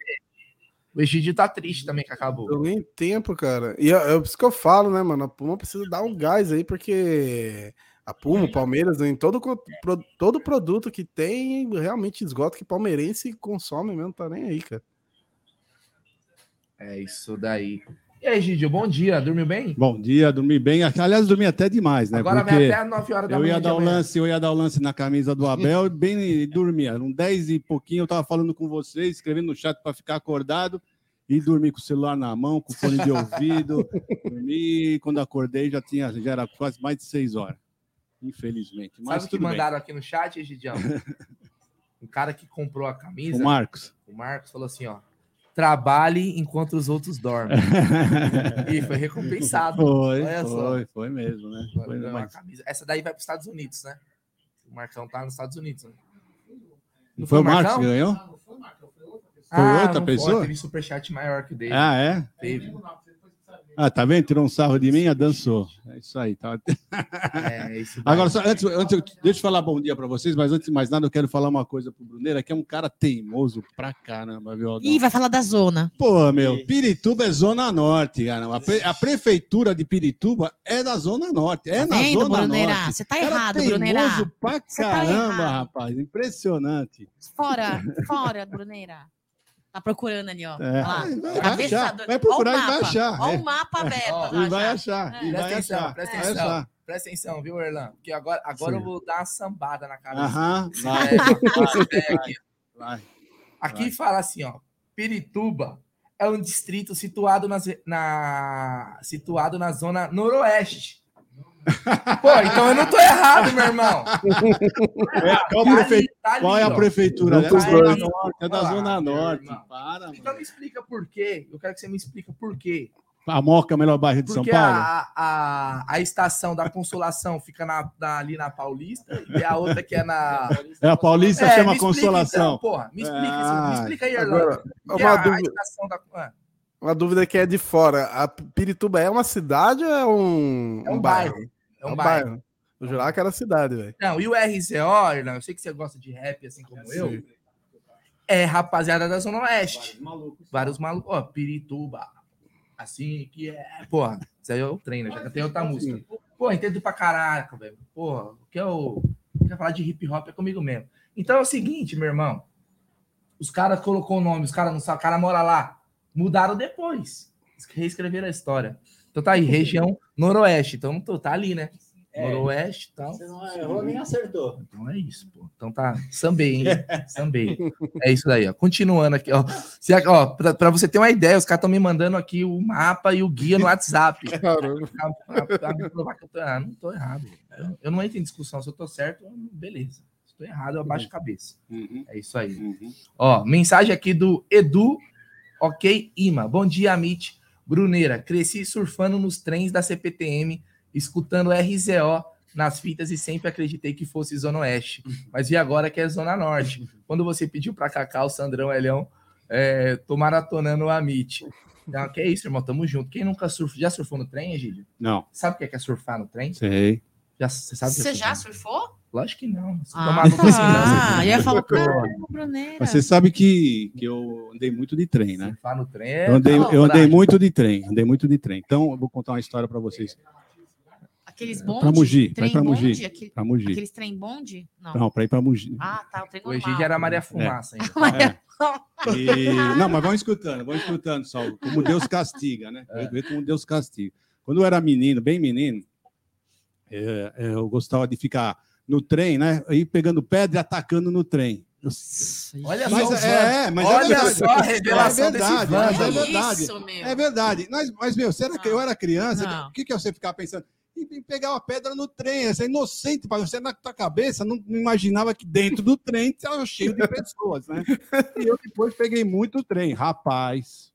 [SPEAKER 3] O Egidio tá triste também que acabou.
[SPEAKER 21] deu nem tempo, cara. E é, é por isso que eu falo, né, mano? A Puma precisa dar um gás aí, porque a Puma, o Palmeiras, em todo, todo produto que tem, realmente esgota que palmeirense consome mesmo, tá nem aí, cara.
[SPEAKER 3] É isso daí. E aí, Gidio, bom dia. Dormiu bem?
[SPEAKER 22] Bom dia, dormi bem. Aliás, dormi até demais, né?
[SPEAKER 3] Agora vai até às 9 horas da
[SPEAKER 22] eu
[SPEAKER 3] manhã
[SPEAKER 22] ia
[SPEAKER 3] de
[SPEAKER 22] dar o
[SPEAKER 3] amanhã.
[SPEAKER 22] lance, eu ia dar o lance na camisa do Abel, bem e dormia. Eram 10 e pouquinho, eu tava falando com vocês, escrevendo no chat para ficar acordado e dormi com o celular na mão, com fone de ouvido. dormi, quando acordei já tinha, já era quase mais de 6 horas. Infelizmente. Mas
[SPEAKER 3] Sabe o que
[SPEAKER 22] tudo bem.
[SPEAKER 3] mandaram aqui no chat, Gidião? um cara que comprou a camisa.
[SPEAKER 22] O Marcos.
[SPEAKER 3] O Marcos falou assim, ó. Trabalhe enquanto os outros dormem. e foi recompensado.
[SPEAKER 22] Foi,
[SPEAKER 3] Olha só.
[SPEAKER 22] foi, foi mesmo, né? Foi.
[SPEAKER 3] Essa daí vai para os Estados Unidos, né? O Marcão tá nos Estados Unidos. Né?
[SPEAKER 22] Não foi o Marcos que ganhou? Foi
[SPEAKER 3] Ah,
[SPEAKER 22] outra
[SPEAKER 3] não
[SPEAKER 22] pessoa?
[SPEAKER 3] Foi, teve superchat maior que o dele.
[SPEAKER 22] Ah, é?
[SPEAKER 3] Teve.
[SPEAKER 22] Ah, tá vendo? Tirou um sarro de mim, dançou. É isso aí. Tá...
[SPEAKER 3] É, isso.
[SPEAKER 22] Agora, só, antes, antes, eu- deixa eu falar bom dia para vocês, mas antes de mais nada, eu quero falar uma coisa pro Bruneira, que é um cara teimoso pra caramba, viu? Aldão?
[SPEAKER 5] Ih, vai falar da zona.
[SPEAKER 22] Pô, meu, Pirituba é Zona Norte, cara. A, pre- a prefeitura de Pirituba é da Zona Norte. É
[SPEAKER 5] Tá
[SPEAKER 22] na
[SPEAKER 5] vendo,
[SPEAKER 22] Zona
[SPEAKER 5] Bruneira?
[SPEAKER 22] Norte.
[SPEAKER 5] Você tá
[SPEAKER 22] Cara
[SPEAKER 5] errado,
[SPEAKER 22] teimoso
[SPEAKER 5] Bruneira.
[SPEAKER 22] pra
[SPEAKER 5] Você tá
[SPEAKER 22] caramba,
[SPEAKER 5] errado.
[SPEAKER 22] rapaz. Impressionante.
[SPEAKER 5] Fora, fora, Bruneira. Tá procurando ali, ó.
[SPEAKER 22] É.
[SPEAKER 5] Olha lá.
[SPEAKER 22] Vai
[SPEAKER 5] Cabeça
[SPEAKER 22] achar,
[SPEAKER 5] do-
[SPEAKER 22] vai procurar
[SPEAKER 5] o
[SPEAKER 22] e vai achar, é.
[SPEAKER 5] o mapa aberto.
[SPEAKER 3] Ó,
[SPEAKER 22] e vai achar,
[SPEAKER 5] É.
[SPEAKER 22] e vai
[SPEAKER 3] Presta atenção,
[SPEAKER 22] achar.
[SPEAKER 3] presta
[SPEAKER 22] vai
[SPEAKER 3] atenção.
[SPEAKER 22] achar.
[SPEAKER 3] Presta atenção, viu, Erlan? Porque agora, agora
[SPEAKER 22] Sim.
[SPEAKER 3] eu vou dar uma sambada na cabeça.
[SPEAKER 22] Aham, vai.
[SPEAKER 3] desse velho aqui.
[SPEAKER 22] Vai.
[SPEAKER 3] Aqui
[SPEAKER 22] Vai.
[SPEAKER 3] fala assim, ó. Pirituba é um distrito situado na, na, situado na zona noroeste. Pô, então eu não tô errado, meu irmão.
[SPEAKER 22] É, qual,
[SPEAKER 3] Tá
[SPEAKER 22] prefe-
[SPEAKER 3] ali, tá ali,
[SPEAKER 22] qual é a prefeitura?
[SPEAKER 3] Não
[SPEAKER 22] É da. Norte. É da Zona Norte. Para,
[SPEAKER 3] Então me explica por quê. Eu quero que você me explique por quê.
[SPEAKER 22] A Moca é o melhor bairro de São
[SPEAKER 3] Porque
[SPEAKER 22] Paulo?
[SPEAKER 3] a, a, a estação da Consolação fica na, na- ali na Paulista e a outra que é na.
[SPEAKER 22] É, a Paulista
[SPEAKER 3] É,
[SPEAKER 22] chama
[SPEAKER 3] me explica,
[SPEAKER 22] Consolação.
[SPEAKER 3] então, porra, me explica, isso,
[SPEAKER 22] Ah,
[SPEAKER 3] me explica aí,
[SPEAKER 21] agora, uma
[SPEAKER 3] Que é a, a
[SPEAKER 21] dúvida.
[SPEAKER 3] estação da. ah,
[SPEAKER 21] Uma dúvida que é de fora. A Pirituba é uma cidade ou é um,
[SPEAKER 3] É um bairro. É um bairro.
[SPEAKER 21] Eu jurava que era cidade, velho.
[SPEAKER 3] Não, e o RZO, Erlando, eu sei que você gosta de rap assim como eu.
[SPEAKER 21] Sim.
[SPEAKER 3] É rapaziada da Zona Oeste. Vários malucos. Ó, Pirituba. Assim que é. Porra, isso aí eu treino, já cantei outra música. Pô, entendo pra caraca, velho. Porra, o que eu quer falar de hip hop é comigo mesmo. Então é o seguinte, meu irmão. Os caras colocou o nome, os caras não sabem, o cara mora lá. Mudaram depois. Reescreveram a história. Então tá aí, região noroeste. Então tô, tá ali, né?
[SPEAKER 23] É.
[SPEAKER 3] Noroeste e tal.
[SPEAKER 23] Você não errou nem acertou.
[SPEAKER 3] Então é isso, pô. Então tá, sambei, hein? Sambei. É isso daí, ó. Continuando aqui, ó. Se, ó pra, pra você ter uma ideia, os caras estão me mandando aqui o mapa e o guia no WhatsApp.
[SPEAKER 21] Caramba.
[SPEAKER 3] Pra, pra- pra me provar que eu tô errado. Não tô errado. Eu, eu não entro em discussão. Se eu tô certo, beleza. Se eu tô errado, eu abaixo a cabeça. É isso aí. Ó, mensagem aqui do Edu, ok, Ima. Bom dia, Amit. Bruneira, cresci surfando nos trens da CPTM, escutando RZO nas fitas e sempre acreditei que fosse Zona Oeste. Mas vi agora que é Zona Norte. Quando você pediu pra Cacá, o Sandrão Elhão, é, tô maratonando o Amit. Então, que é isso, irmão, tamo junto. Quem nunca surfou, já surfou no trem, Egídio?
[SPEAKER 22] Não.
[SPEAKER 3] Sabe o que é, que é surfar no trem?
[SPEAKER 22] Sei.
[SPEAKER 3] Já, você sabe é
[SPEAKER 5] Você já surfou?
[SPEAKER 3] Lógico que não. Você
[SPEAKER 5] Ah, tá. Ah, eu ia falar, caramba, Bruneira.
[SPEAKER 22] Mas você sabe que, que eu andei muito de trem, né?
[SPEAKER 3] Surfar no trem é
[SPEAKER 22] Eu andei,
[SPEAKER 3] da
[SPEAKER 22] eu andei muito de trem, andei muito de trem. Então, eu vou contar uma história para vocês.
[SPEAKER 5] Aqueles bonde?
[SPEAKER 22] Pra Mogi, vai
[SPEAKER 5] trem
[SPEAKER 22] pra
[SPEAKER 5] bonde? Aquele-
[SPEAKER 22] pra Mogi.
[SPEAKER 5] Aqueles trem bonde? Não.
[SPEAKER 22] Não, para ir para Mogi.
[SPEAKER 5] Ah, tá, o trem
[SPEAKER 3] O
[SPEAKER 5] normal.
[SPEAKER 3] Egídio era Maria Fumaça ainda.
[SPEAKER 5] Maria-
[SPEAKER 22] E- Não, mas vão escutando, vão escutando só. Como Deus castiga, né? Eu vejo como Deus castiga. Quando eu era menino, bem menino, é, é, eu gostava de ficar no trem, né? Aí pegando pedra e atacando no trem.
[SPEAKER 3] Olha
[SPEAKER 22] mas
[SPEAKER 3] só,
[SPEAKER 22] é, é, mas
[SPEAKER 3] olha
[SPEAKER 22] é verdade.
[SPEAKER 3] só a revelação
[SPEAKER 22] é verdade, mas é verdade.
[SPEAKER 3] Isso, meu.
[SPEAKER 22] É verdade. Mas, mas meu, será que eu era criança?
[SPEAKER 3] Não.
[SPEAKER 22] O que, que você ficar pensando? Em pegar uma pedra no trem, você é inocente, você na tua cabeça não não imaginava que dentro do trem estava cheio de pessoas, né? E eu depois peguei muito trem. Rapaz,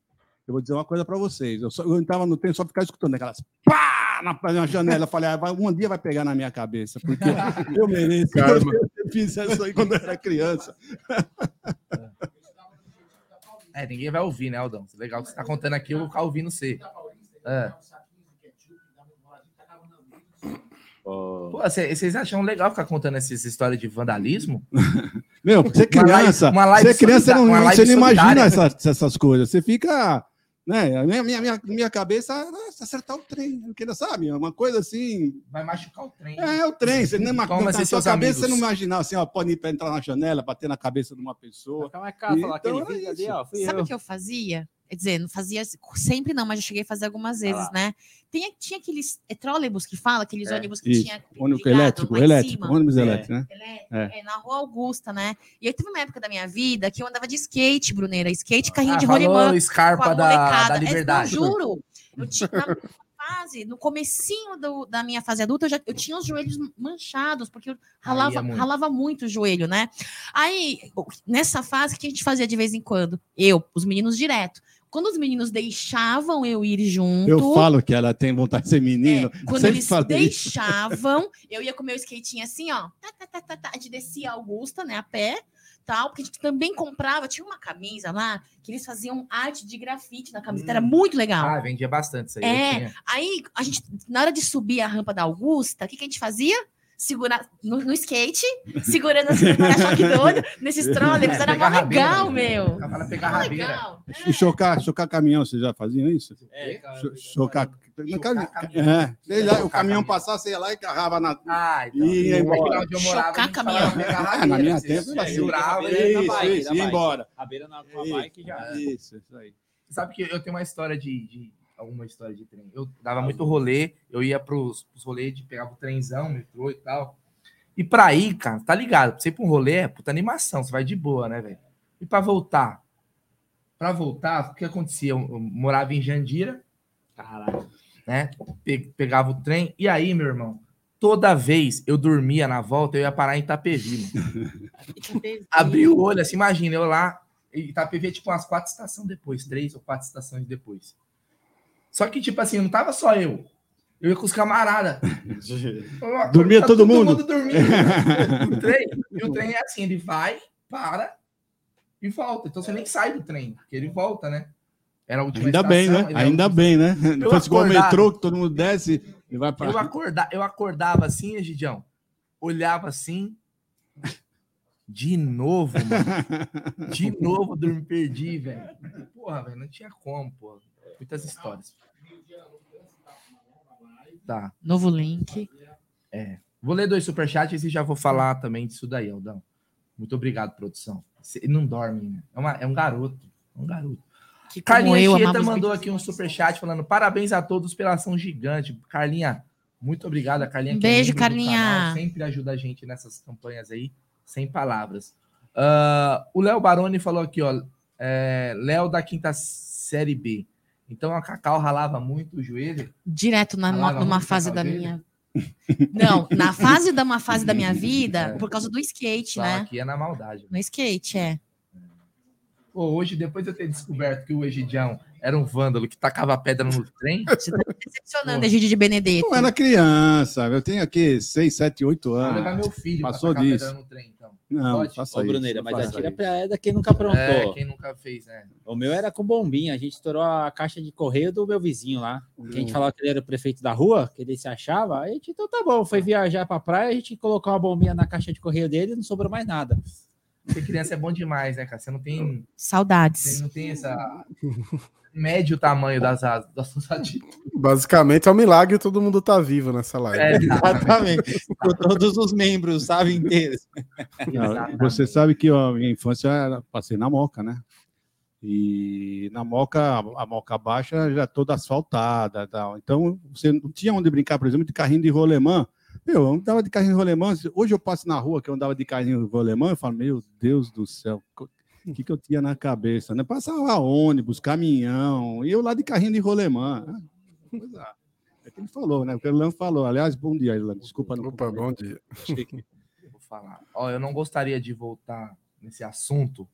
[SPEAKER 22] eu vou dizer uma coisa para vocês. Eu, só, eu entrava no trem só ficava escutando aquelas pá na, na janela. Eu falei, ah, vai- um dia vai pegar na minha cabeça, porque eu mereço.
[SPEAKER 21] Karma.
[SPEAKER 22] Eu fiz isso aí quando eu era criança.
[SPEAKER 3] É, ninguém vai ouvir, né, Aldão? Legal que você tá contando aqui, eu vou ficar ouvindo você. É. Pô, cê- vocês acham legal ficar contando essas histórias de vandalismo?
[SPEAKER 22] Meu, você é
[SPEAKER 3] Uma live-
[SPEAKER 22] criança,
[SPEAKER 3] uma live
[SPEAKER 22] você é criança, você não, você não imagina
[SPEAKER 3] solidária.
[SPEAKER 22] essas, essas coisas. Você fica, né? A minha, minha, minha, minha cabeça é acertar o trem, porque sabe, é uma coisa assim.
[SPEAKER 3] Vai machucar o trem.
[SPEAKER 22] É, o trem. Você, na, na,
[SPEAKER 3] Como
[SPEAKER 22] na
[SPEAKER 3] assim,
[SPEAKER 22] sua cabeça você não imaginava assim, ó, pode ir para entrar na janela, bater na cabeça de uma pessoa.
[SPEAKER 23] Fica mais caro falar
[SPEAKER 22] Então,
[SPEAKER 23] aquele
[SPEAKER 22] é
[SPEAKER 23] vídeo ali, ó. Fui
[SPEAKER 5] Sabe o que eu fazia? Quer dizer, não fazia sempre não, mas eu cheguei a fazer algumas vezes,
[SPEAKER 22] lá.
[SPEAKER 5] né? Tem, tinha aqueles é, trólebus que fala, aqueles
[SPEAKER 22] É,
[SPEAKER 5] ônibus que
[SPEAKER 22] isso.
[SPEAKER 5] tinha
[SPEAKER 22] Ônibus
[SPEAKER 5] ligado
[SPEAKER 22] elétrico,
[SPEAKER 5] lá em
[SPEAKER 22] elétrico,
[SPEAKER 5] cima.
[SPEAKER 22] ônibus
[SPEAKER 5] É.
[SPEAKER 22] elétrico, né? É.
[SPEAKER 5] É, na Rua Augusta, né? E aí teve uma época da minha vida que eu andava de skate, Bruneira. Skate, carrinho
[SPEAKER 3] Ah,
[SPEAKER 5] de rolimã.
[SPEAKER 3] Scarpa
[SPEAKER 5] com a
[SPEAKER 3] da- da
[SPEAKER 5] É, não,
[SPEAKER 3] Liberdade.
[SPEAKER 5] juro. Eu tinha, na fase, no comecinho do- da minha fase adulta, eu, já, eu tinha os joelhos manchados, porque eu ralava,
[SPEAKER 3] é muito.
[SPEAKER 5] ralava muito o joelho, né? Aí, nessa fase, o que a gente fazia de vez em quando? Eu, os meninos direto. Quando os meninos deixavam eu ir junto...
[SPEAKER 22] Eu falo que ela tem vontade de ser menino.
[SPEAKER 5] É, Quando eles
[SPEAKER 22] falei isso.
[SPEAKER 5] deixavam, eu ia com meu skatinho assim, ó. Tá, tá, tá, tá, tá, a gente descia a Augusta, né, a pé, tal, porque a gente também comprava, tinha uma camisa lá, que eles faziam arte de grafite na camiseta, era muito legal.
[SPEAKER 3] Ah, vendia bastante isso aí.
[SPEAKER 5] É, aí a gente, na hora de subir a rampa da Augusta, o que, que a gente fazia? Segurar no, no skate, segurando assim no para-choque do olho, nesses trolleys, era mó legal,
[SPEAKER 22] né?
[SPEAKER 5] meu.
[SPEAKER 3] Pegar
[SPEAKER 5] Mó.
[SPEAKER 22] E chocar, chocar caminhão, vocês já faziam isso?
[SPEAKER 3] É, cara,
[SPEAKER 22] Cho- chocar.
[SPEAKER 3] caminhão.
[SPEAKER 22] É, sei lá, o caminhão passava, ia lá e carrava na.
[SPEAKER 3] Ah,
[SPEAKER 22] então. E ia embora.
[SPEAKER 3] onde eu morava,
[SPEAKER 5] Chocar caminhão.
[SPEAKER 22] Ah, na minha
[SPEAKER 3] assim,
[SPEAKER 22] tempo era assim.
[SPEAKER 3] segurava e
[SPEAKER 22] Isso,
[SPEAKER 3] na bike,
[SPEAKER 22] isso,
[SPEAKER 3] na
[SPEAKER 22] ia
[SPEAKER 3] bike.
[SPEAKER 22] embora.
[SPEAKER 6] Na com a
[SPEAKER 22] Isso,
[SPEAKER 6] bike já.
[SPEAKER 22] Isso, isso aí.
[SPEAKER 3] Sabe que eu tenho uma história de, de- alguma história de trem. Eu dava muito rolê, eu ia pros, pros rolês de pegava o trenzão, metrô e tal. E pra ir, cara, tá ligado? Pra você ir pra um rolê é puta animação, você vai de boa, né, velho? E pra voltar? Pra voltar, o que acontecia? Eu, eu morava em Jandira, caralho, né? Pe- pegava o trem, e aí, meu irmão, toda vez eu dormia na volta, eu ia parar em Itapevi, mano. Abri o olho, assim, imagina, eu lá, e Itapevi é tipo umas quatro estações depois, três ou quatro estações depois. Só que, tipo assim, não tava só eu. Eu ia com os camaradas.
[SPEAKER 22] Dormia
[SPEAKER 3] Tá
[SPEAKER 22] todo mundo?
[SPEAKER 3] dormindo. o trem, e o trem é assim, ele vai, para e volta. Então você nem sai do trem, porque ele volta, né? Era a última
[SPEAKER 22] Ainda bem,
[SPEAKER 3] estação,
[SPEAKER 22] né?
[SPEAKER 3] ele é a
[SPEAKER 22] Ainda
[SPEAKER 3] última-
[SPEAKER 22] bem, né?
[SPEAKER 3] Eu
[SPEAKER 22] Não fosse igual o metrô, que todo mundo desce e vai para.
[SPEAKER 3] Eu, acorda, eu acordava assim, Egidião, olhava assim, de novo, mano. De novo, dormi, perdi, velho. Porra, velho, não tinha como, porra. Muitas histórias. Tá.
[SPEAKER 5] Novo link.
[SPEAKER 3] É. Vou ler dois superchats e já vou falar também disso daí, Aldão. Muito obrigado, produção. Ele não dorme, né? É, uma- é um garoto. É um garoto.
[SPEAKER 5] Que
[SPEAKER 3] Carlinha
[SPEAKER 5] eu, amamos
[SPEAKER 3] mandou aqui um superchat falando parabéns a todos pela ação gigante. Carlinha, muito obrigada, Carlinha.
[SPEAKER 5] Um
[SPEAKER 3] que é
[SPEAKER 5] beijo,
[SPEAKER 3] do
[SPEAKER 5] Carlinha.
[SPEAKER 3] canal, sempre ajuda a gente nessas campanhas aí, sem palavras. Ah, o Léo Baroni falou aqui, ó. é, Léo da quinta série B. Então a Cacau ralava muito o joelho.
[SPEAKER 5] Direto na, numa fase da
[SPEAKER 3] dele?
[SPEAKER 5] minha. Não, na fase da uma fase da minha vida, por causa do skate,
[SPEAKER 3] Só
[SPEAKER 5] né?
[SPEAKER 3] aqui é na maldade.
[SPEAKER 5] No skate, é.
[SPEAKER 3] Pô, hoje, depois de eu ter descoberto que o Egidião era um vândalo que tacava pedra no trem.
[SPEAKER 5] Você tá decepcionando, Egídio de Benedetto.
[SPEAKER 22] Eu era criança, eu tenho aqui 6, 7, 8
[SPEAKER 3] Vou
[SPEAKER 22] anos.
[SPEAKER 3] levar meu filho pra
[SPEAKER 22] Passou
[SPEAKER 3] tacar
[SPEAKER 22] disso.
[SPEAKER 3] pedra no trem.
[SPEAKER 22] Não,
[SPEAKER 3] Pode?
[SPEAKER 22] faça
[SPEAKER 6] Ô,
[SPEAKER 22] isso.
[SPEAKER 6] Bruneira,
[SPEAKER 22] não
[SPEAKER 6] mas
[SPEAKER 22] faça
[SPEAKER 6] atira
[SPEAKER 22] isso.
[SPEAKER 6] pra é da quem nunca aprontou.
[SPEAKER 3] É, quem nunca fez, né?
[SPEAKER 6] O meu era com bombinha. A gente estourou a caixa de correio do meu vizinho lá. Que a gente
[SPEAKER 22] Hum.
[SPEAKER 6] falava que ele era o prefeito da rua, que ele se achava. Aí a gente, então tá bom, foi viajar pra praia, a gente colocou uma bombinha na caixa de correio dele e não sobrou mais nada.
[SPEAKER 3] Ser criança é bom demais, né, cara? Você não tem.
[SPEAKER 5] Saudades.
[SPEAKER 3] Você não tem essa. Mede o tamanho das asas atitudes.
[SPEAKER 21] Basicamente é um milagre todo mundo tá vivo nessa live.
[SPEAKER 3] É,
[SPEAKER 6] Exatamente. Com todos os membros, sabe, inteiros.
[SPEAKER 22] Você sabe que a minha infância era, passei na Moca, né? E na Moca, a Moca Baixa já toda asfaltada tal. Então, você não tinha onde brincar, por exemplo, de carrinho de rolemã. Eu eu andava de carrinho de rolemã. Hoje eu passo na rua que eu andava de carrinho de rolemã, eu falo, meu Deus do céu, o que, que eu tinha na cabeça? Né? Passava ônibus, caminhão, e eu lá de carrinho de rolemã. Coisa- É que ele falou, né? O que o Irlan falou. Aliás, bom dia, Irlan. Desculpa. Não
[SPEAKER 21] Opa, bom dia.
[SPEAKER 3] Vou falar. Ó, eu não gostaria de voltar nesse assunto,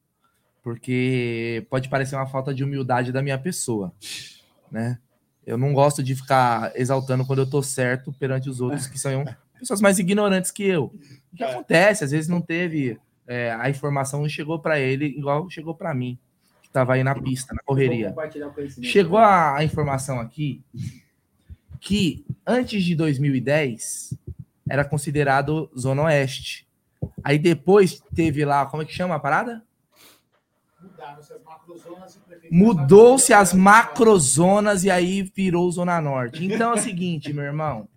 [SPEAKER 3] porque pode parecer uma falta de humildade da minha pessoa, né? Eu não gosto de ficar exaltando quando eu tô certo perante os outros que são pessoas mais ignorantes que eu. O que acontece? Às vezes não teve é, a informação não chegou para ele igual chegou para mim, que tava aí na pista, na correria. Chegou a, a informação aqui que antes de 2010 era considerado Zona Oeste. Aí depois teve lá, como é que chama a parada? Mudou-se as macrozonas e aí virou Zona Norte. Então é o seguinte, meu irmão.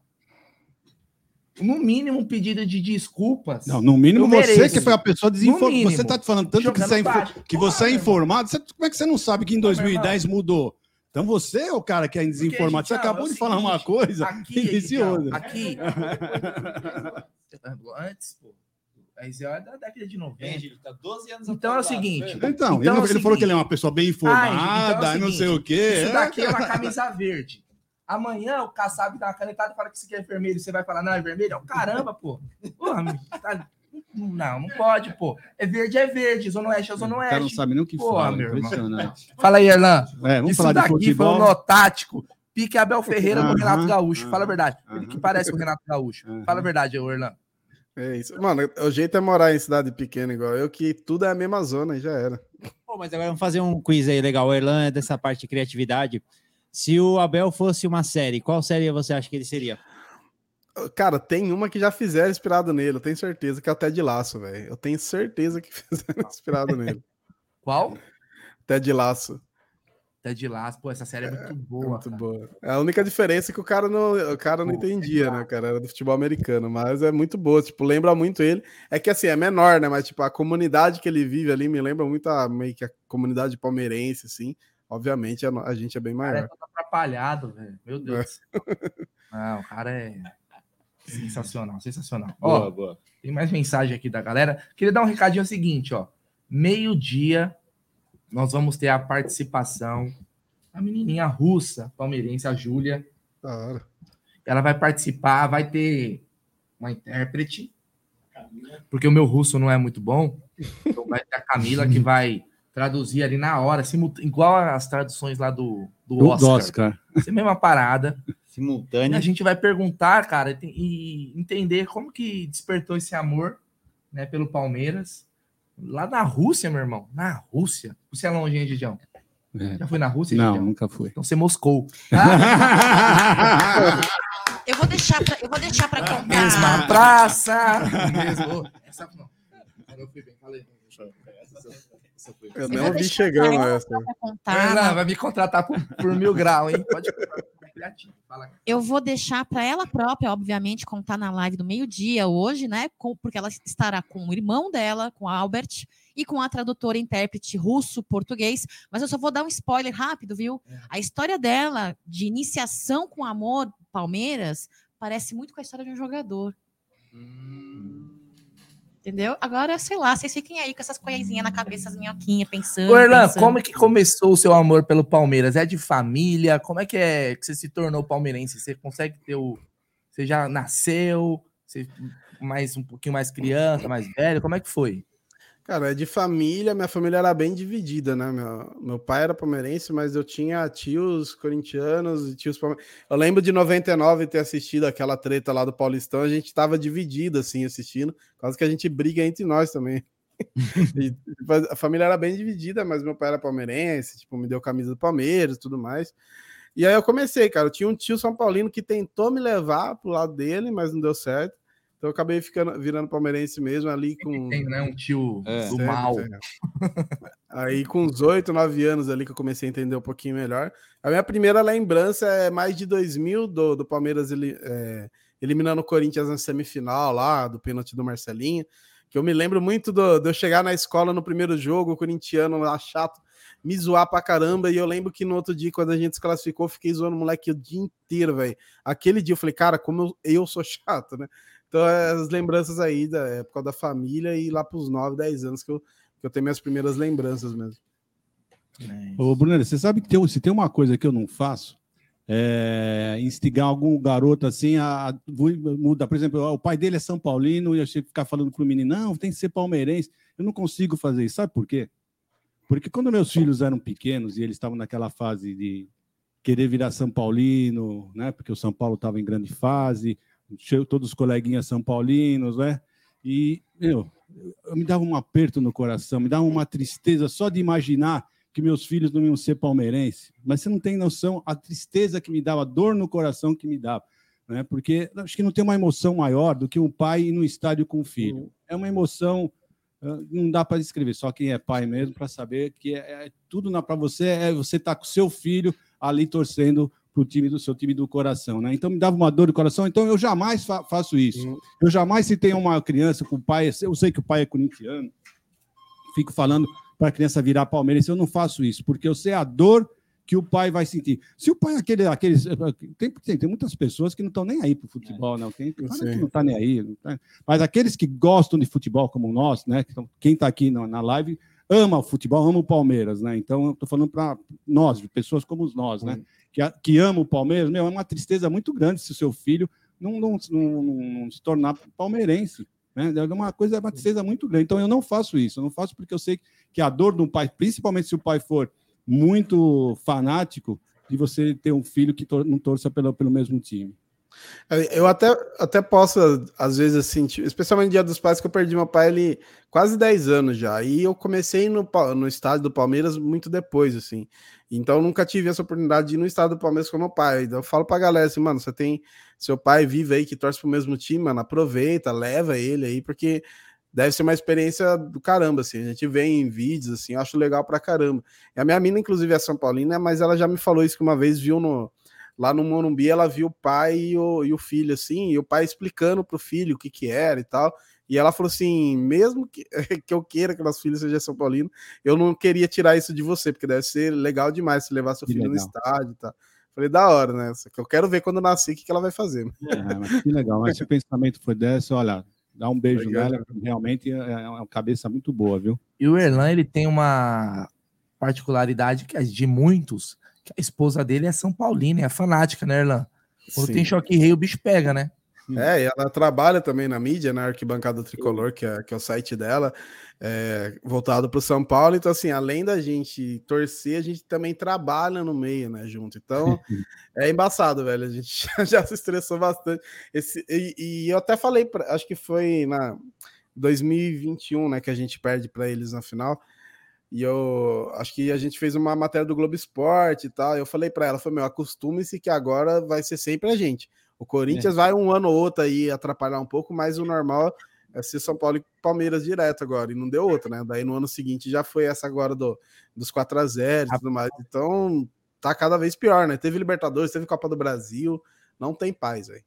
[SPEAKER 3] No mínimo um pedido de desculpas.
[SPEAKER 22] Não, no mínimo
[SPEAKER 3] Eu
[SPEAKER 22] você que foi a pessoa desinformada. Você está falando tanto que você, é,
[SPEAKER 3] baixo.
[SPEAKER 22] que você é informado. Você- como é que você não sabe que em 2010 mudou? Então você é o cara que é desinformado. Você
[SPEAKER 3] Então,
[SPEAKER 22] acabou
[SPEAKER 3] é o
[SPEAKER 22] de falar uma
[SPEAKER 3] seguinte,
[SPEAKER 22] coisa
[SPEAKER 3] aqui,
[SPEAKER 22] e disse
[SPEAKER 3] então,
[SPEAKER 22] outra.
[SPEAKER 3] Aqui. Antes, pô. A Israel é da década de 90.
[SPEAKER 6] tá 12 anos
[SPEAKER 3] Então é o seguinte.
[SPEAKER 22] Então, ele, ele falou que ele é uma pessoa bem
[SPEAKER 3] Ah,
[SPEAKER 22] informada,
[SPEAKER 3] então é o
[SPEAKER 22] não sei o
[SPEAKER 3] seguinte,
[SPEAKER 22] quê.
[SPEAKER 3] Isso daqui é uma camisa verde. Amanhã o Kassab dá uma canetada e fala que isso aqui é vermelho. Você vai falar, não, é vermelho? Caramba, pô. Porra, meu, tá- Não, não pode, pô. É verde, é verde. Zona Oeste é Zona
[SPEAKER 22] O
[SPEAKER 3] Oeste.
[SPEAKER 22] cara não sabe nem o que
[SPEAKER 3] Porra,
[SPEAKER 22] fala.
[SPEAKER 3] meu irmão.
[SPEAKER 22] Impressionante.
[SPEAKER 3] Fala aí, Erlan.
[SPEAKER 22] É, vamos
[SPEAKER 3] Isso
[SPEAKER 22] falar de
[SPEAKER 3] daqui
[SPEAKER 22] futebol.
[SPEAKER 3] foi um nó tático. Pique Abel Ferreira no
[SPEAKER 21] Aham,
[SPEAKER 3] Renato Gaúcho. Fala a verdade. Ele que parece o Renato Gaúcho. Fala a verdade, Erlan.
[SPEAKER 21] É isso. Mano, o jeito é morar em cidade pequena igual eu, que tudo é a mesma zona e já era.
[SPEAKER 6] Pô, mas agora vamos fazer um quiz aí legal. O Erlan é dessa parte de criatividade. Se o Abel fosse uma série, qual série você acha que ele seria?
[SPEAKER 21] Cara, tem uma que já fizeram inspirado nele, eu tenho certeza, que é o Ted Laço, velho. Eu tenho certeza que fizeram inspirado nele.
[SPEAKER 3] Qual?
[SPEAKER 21] Ted Laço.
[SPEAKER 3] Ted Lasso. Pô, essa série é muito boa.
[SPEAKER 21] Muito boa. É a única diferença é que o cara não, o cara não entendia, né, cara? Era do futebol americano, mas é muito boa. Tipo, lembra muito ele. É que assim, é menor, né? Mas, tipo, a comunidade que ele vive ali me lembra muito a meio que a comunidade palmeirense, assim. Obviamente, a, no- a gente é bem
[SPEAKER 3] O cara
[SPEAKER 21] maior.
[SPEAKER 3] é todo atrapalhado, velho. Meu Deus. Não, o cara é sensacional, sensacional.
[SPEAKER 6] Boa,
[SPEAKER 3] ó,
[SPEAKER 6] boa.
[SPEAKER 3] Tem mais mensagem aqui da galera. Queria dar um recadinho ao seguinte, ó. Meio-dia, nós vamos ter a participação da menininha russa, palmeirense, a Júlia.
[SPEAKER 21] Da hora.
[SPEAKER 3] Ela vai participar, vai ter uma intérprete, porque o meu russo não é muito bom. Então vai ter a Camila que vai traduzir ali na hora, igual as traduções lá do, do
[SPEAKER 22] Do
[SPEAKER 3] Oscar.
[SPEAKER 22] Oscar.
[SPEAKER 3] Essa é a mesma parada. E
[SPEAKER 6] Simultâneo.
[SPEAKER 3] a gente vai perguntar, cara, e e entender como que despertou esse amor né, pelo Palmeiras. Lá na Rússia, meu irmão. Na Rússia. Você é longe, hein, Didião?
[SPEAKER 22] É.
[SPEAKER 3] Já foi na Rússia,
[SPEAKER 22] Não,
[SPEAKER 3] Didião?
[SPEAKER 22] nunca fui.
[SPEAKER 3] Então você moscou.
[SPEAKER 5] Eu vou deixar pra, eu vou deixar pra contar.
[SPEAKER 3] Mesma praça. Mesmo... Essa não. Eu fui bem, falei.
[SPEAKER 21] Eu
[SPEAKER 5] Eu
[SPEAKER 21] não
[SPEAKER 5] vou
[SPEAKER 21] vi
[SPEAKER 5] deixar
[SPEAKER 21] chegando essa.
[SPEAKER 3] vai me contratar por, por mil graus, hein? Pode. Fala.
[SPEAKER 5] Eu vou deixar para ela própria, obviamente, contar na live do meio-dia hoje, né? com- porque ela estará com o irmão dela, com a Albert, e com a tradutora e intérprete russo-português. Mas eu só vou dar um spoiler rápido, viu? A história dela, de iniciação com amor, Palmeiras, parece muito com a história de um jogador. Entendeu? Agora, sei lá, vocês fiquem aí com essas coisinhas na cabeça, as minhoquinhas, pensando.
[SPEAKER 3] Ô, Erlan,
[SPEAKER 5] pensando.
[SPEAKER 3] como é que começou o seu amor pelo Palmeiras? É de família? Como é que é que você se tornou palmeirense? Você consegue ter o. Você já nasceu? Você mais um pouquinho mais criança, mais velho? Como é que foi?
[SPEAKER 21] Cara, é de família, minha família era bem dividida, né? Meu, meu pai era palmeirense, mas eu tinha tios corintianos e tios palmeirenses. Eu lembro de 99 ter assistido aquela treta lá do Paulistão, a gente tava dividido, assim, assistindo, quase que a gente briga entre nós também. E, tipo, a família era bem dividida, mas meu pai era palmeirense, tipo, me deu camisa do Palmeiras e tudo mais. E aí eu comecei, cara. Eu tinha um tio São Paulino que tentou me levar pro lado dele, mas não deu certo. Então eu acabei ficando, virando palmeirense mesmo ali com.
[SPEAKER 3] Tem, né? Um tio do
[SPEAKER 21] Sempre
[SPEAKER 3] mal.
[SPEAKER 21] Aí, com uns 8, 9 anos ali que eu comecei a entender um pouquinho melhor. A minha primeira lembrança é mais de 2000 do, do Palmeiras ele, é, eliminando o Corinthians na semifinal lá, do pênalti do Marcelinho. Que eu me lembro muito do- de eu chegar na escola no primeiro jogo, o corintiano lá chato, me zoar pra caramba. E eu lembro que no outro dia, quando a gente se classificou, eu fiquei zoando o moleque o dia inteiro, velho. Aquele dia eu falei, cara, como eu, eu sou chato, né? Então, é as lembranças aí da época da família e lá pros 9, 10 anos que eu, que eu tenho minhas primeiras lembranças mesmo.
[SPEAKER 22] Ô, Brunner, você sabe que tem, se tem uma coisa que eu não faço, é instigar algum garoto assim a, a mudar. Por exemplo, o pai dele é São Paulino e eu ficar falando pro menino, não, tem que ser palmeirense. Eu não consigo fazer isso. Sabe por quê? Porque quando meus filhos eram pequenos e eles estavam naquela fase de querer virar São Paulino, né? Porque o São Paulo estava em grande fase, todos os coleguinhas São Paulinos, né? E, meu, eu me dava um aperto no coração, me dava uma tristeza só de imaginar que meus filhos não iam ser palmeirense. Mas você não tem noção a tristeza que me dava, a dor no coração que me dava. Né? Porque acho que não tem uma emoção maior do que um pai ir no estádio com o filho. É uma emoção, não dá para descrever, só quem é pai mesmo para saber que é, é tudo para você é você estar com seu filho ali torcendo para o time do seu time do coração, né? Então me dava uma dor do coração, então eu jamais fa faço isso.
[SPEAKER 21] Uhum.
[SPEAKER 22] Eu jamais se tem uma criança com o pai, eu sei que o pai é corintiano, fico falando para a criança virar palmeirense, eu não faço isso, porque eu sei a dor que o pai vai sentir. Se o pai é aquele, aqueles. Tem, tem, tem muitas pessoas que não estão nem aí para o futebol, não. Tem cara que não está nem aí. tá- Mas aqueles que gostam de futebol, como nós, né? que tão- Quem está aqui na, na live ama o futebol, ama o Palmeiras, né? Então, eu estou falando para nós, pessoas como nós, né? Que, que ama o Palmeiras, meu, é uma tristeza muito grande se o seu filho não, não, não, não- não se tornar palmeirense. Né? É uma coisa, é uma tristeza muito grande. Então, eu não faço isso. Eu não faço porque eu sei que a dor de um pai, principalmente se o pai for muito fanático, de você ter um filho que tor- não torça pelo, pelo mesmo time.
[SPEAKER 21] Eu até, até posso, às vezes, assim, especialmente no Dia dos Pais, que eu perdi meu pai ele quase 10 anos já. E eu comecei no, no estádio do Palmeiras muito depois, assim. Então nunca tive essa oportunidade de ir no estádio do Palmeiras com meu pai. Então eu falo pra galera assim, mano, você tem seu pai vive aí que torce pro mesmo time, mano, aproveita, leva ele aí, porque deve ser uma experiência do caramba, assim. A gente vê em vídeos, assim, eu acho legal pra caramba. E a minha mina, inclusive, é São Paulina, mas ela já me falou isso que uma vez viu no lá no Morumbi, ela viu o pai e o, e o filho, assim, e o pai explicando pro filho o que que era e tal. E ela falou assim: mesmo que, que eu queira que nosso filho seja São Paulino, eu não queria tirar isso de você, porque deve ser legal demais se levar seu
[SPEAKER 22] Que
[SPEAKER 21] filho no
[SPEAKER 22] legal.
[SPEAKER 21] estádio e tal. Falei, da hora, né? Só que eu quero ver quando nascer o que, que ela vai fazer.
[SPEAKER 22] É, mas que legal. Mas se o pensamento foi dessa, olha, dá um beijo
[SPEAKER 21] Obrigado.
[SPEAKER 22] nela, realmente é é uma cabeça muito boa, viu?
[SPEAKER 3] E o Erlan, ele tem uma particularidade que é de muitos, a esposa dele é São Paulina, é fanática, né, Erlan? Quando
[SPEAKER 21] Sim.
[SPEAKER 3] tem choque rei, o bicho pega, né?
[SPEAKER 21] É, e ela trabalha também na mídia, na Arquibancada Tricolor, que é, que é o site dela, é, voltado para o São Paulo. Então, assim, além da gente torcer, a gente também trabalha no meio, né, junto. Então, é embaçado, velho. A gente já, já se estressou bastante. Esse, e, e eu até falei, pra, acho que foi na 2021, né, que a gente perde para eles na final. E eu acho que a gente fez uma matéria do Globo Esporte e tal. Eu falei para ela, foi meu, acostume-se que agora vai ser sempre a gente. O Corinthians vai um ano ou outro aí atrapalhar um pouco, mas o normal é ser São Paulo e Palmeiras direto agora. E não deu outra, né? Daí no ano seguinte já foi essa agora do, dos 4 a 0 e tudo mais. Então tá cada vez pior, né? Teve Libertadores, teve Copa do Brasil. Não tem paz, velho.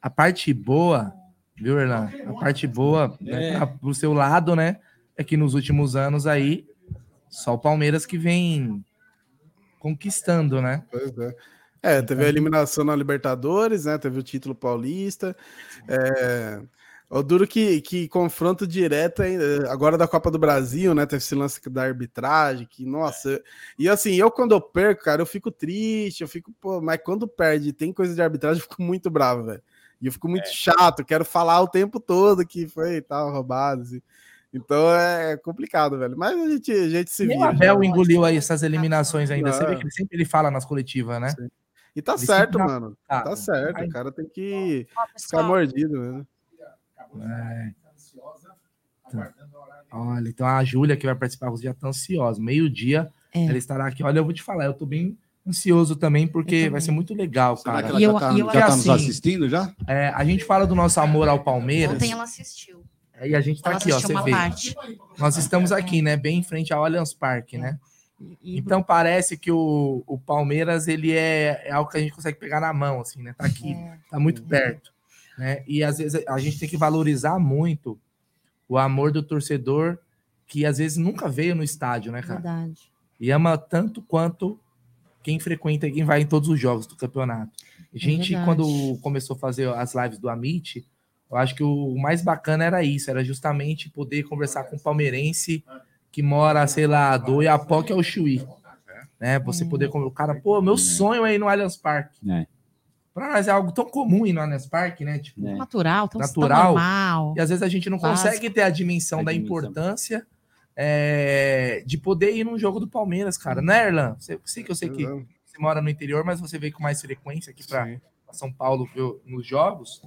[SPEAKER 3] A parte boa, viu, Erlan? A parte boa, né,
[SPEAKER 21] É.
[SPEAKER 3] pra- pro seu lado, né? É que nos últimos anos aí, só o Palmeiras que vem conquistando, né?
[SPEAKER 21] Pois é. É, teve a eliminação na Libertadores, né? Teve o título paulista. É... O duro que, que confronto direto ainda, agora da Copa do Brasil, né? Teve esse lance da arbitragem, que, nossa. eu- E assim, eu quando eu perco, cara, eu fico triste, eu fico, pô, mas quando perde, tem coisa de arbitragem, eu fico muito bravo, velho. E eu fico muito chato, quero falar o tempo todo que foi e tal, roubado, assim. Então é complicado, velho. Mas a gente, a gente se
[SPEAKER 3] Nem o
[SPEAKER 21] vira.
[SPEAKER 3] Abel engoliu aí essas eliminações ainda. Você vê que ele sempre ele fala nas coletivas, né?
[SPEAKER 21] E tá
[SPEAKER 3] Ele
[SPEAKER 21] certo, mano.
[SPEAKER 3] Ah,
[SPEAKER 21] Tá certo. O cara tem que ficar
[SPEAKER 3] pessoal.
[SPEAKER 21] mordido, né?
[SPEAKER 3] É. Olha, então a Júlia que vai participar já tá ansiosa. Meio-dia
[SPEAKER 5] É.
[SPEAKER 3] ela estará aqui. Olha, eu vou te falar, eu tô bem ansioso também, porque vai ser muito legal, cara.
[SPEAKER 22] que ela já tá- já tá nos assistindo já?
[SPEAKER 3] é, a gente fala do nosso amor ao Palmeiras.
[SPEAKER 5] Ontem ela assistiu.
[SPEAKER 3] E a gente tá
[SPEAKER 5] Ela
[SPEAKER 3] aqui, ó, você vê.
[SPEAKER 5] parte.
[SPEAKER 3] Nós estamos aqui, né, bem em frente ao Allianz Parque, né? Então parece que o, o Palmeiras ele é, é algo que a gente consegue pegar na mão, assim, né? Tá aqui, tá muito perto, né? E às vezes a gente tem que valorizar muito o amor do torcedor que às vezes nunca veio no estádio, né, cara?
[SPEAKER 5] Verdade.
[SPEAKER 3] E ama tanto quanto quem frequenta e quem vai em todos os jogos do campeonato. A gente,
[SPEAKER 5] verdade.
[SPEAKER 3] quando começou a fazer as lives do Amit, eu acho que o mais bacana era isso, era justamente poder conversar com o palmeirense que mora, sei lá, do Iapoque ao Chuí. Né? Você poder conversar. O cara, pô, meu sonho é ir no Allianz Parque.
[SPEAKER 22] É.
[SPEAKER 3] Pra nós é algo tão comum ir no Allianz Parque, né? Tipo,
[SPEAKER 5] Natural, tão, tão
[SPEAKER 3] natural.
[SPEAKER 5] normal.
[SPEAKER 3] E às vezes a gente não
[SPEAKER 5] Básico.
[SPEAKER 3] consegue ter a dimensão da importância é, de poder ir num jogo do Palmeiras, cara. Né, Erlan? Você- sei que eu sei que você mora no interior, mas você veio com mais frequência aqui para São Paulo viu, nos jogos.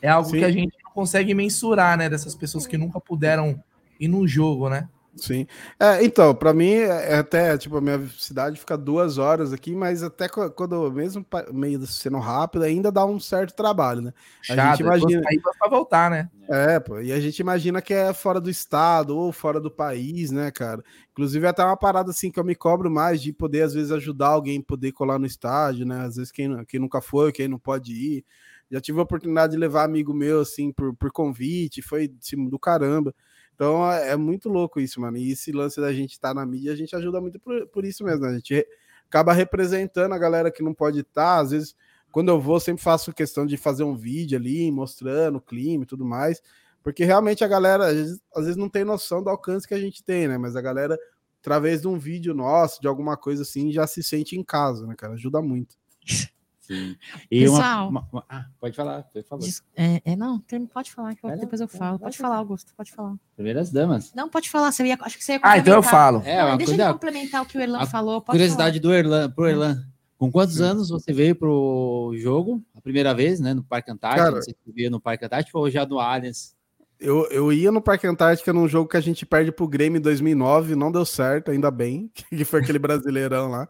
[SPEAKER 3] É algo
[SPEAKER 21] Sim.
[SPEAKER 3] que a gente não consegue mensurar, né? Dessas pessoas que nunca puderam ir num jogo, né?
[SPEAKER 21] Sim. É, então, para mim, é até, tipo, a minha cidade fica duas horas aqui, mas até quando, mesmo meio sendo rápido, ainda dá um certo trabalho, né? A
[SPEAKER 3] Chato,
[SPEAKER 21] gente imagina.
[SPEAKER 3] Aí pra voltar, né?
[SPEAKER 21] É, pô, e a gente imagina que é fora do estado ou fora do país, né, cara? Inclusive, é até uma parada assim que eu me cobro mais de poder, às vezes, ajudar alguém poder colar no estádio, né? Às vezes, quem, quem nunca foi, quem não pode ir. Já tive a oportunidade de levar amigo meu, assim, por, por convite, foi assim, do caramba. Então é, é muito louco isso, mano. E esse lance da gente estar tá na mídia, a gente ajuda muito por, por isso mesmo. Né? A gente acaba representando a galera que não pode estar. Tá. Às vezes, quando eu vou, sempre faço questão de fazer um vídeo ali, mostrando o clima e tudo mais. Porque realmente a galera, às vezes, às vezes não tem noção do alcance que a gente tem, né? Mas a galera, através de um vídeo nosso, de alguma coisa assim, já se sente em casa, né, cara? Ajuda muito.
[SPEAKER 6] Sim. E Pessoal, uma, uma, ah, pode falar, por favor.
[SPEAKER 5] É, é, não, pode falar, que eu, depois eu falo. Pode falar, Augusto, pode falar.
[SPEAKER 6] Primeiras damas.
[SPEAKER 5] Não, pode falar, você ia, acho que você ia
[SPEAKER 3] Ah, então eu falo.
[SPEAKER 5] É, não, deixa eu complementar o que o Erlan falou.
[SPEAKER 6] curiosidade falar. do Erlan, pro Erlan. Com quantos Sim. anos você veio pro jogo? A primeira vez, né, no Parque Antártico? Cara, você veio no Parque Antártico ou já no Allianz?
[SPEAKER 21] Eu, eu ia no Parque Antártica num jogo que a gente perde pro Grêmio em 2009, não deu certo, ainda bem, que foi aquele brasileirão lá.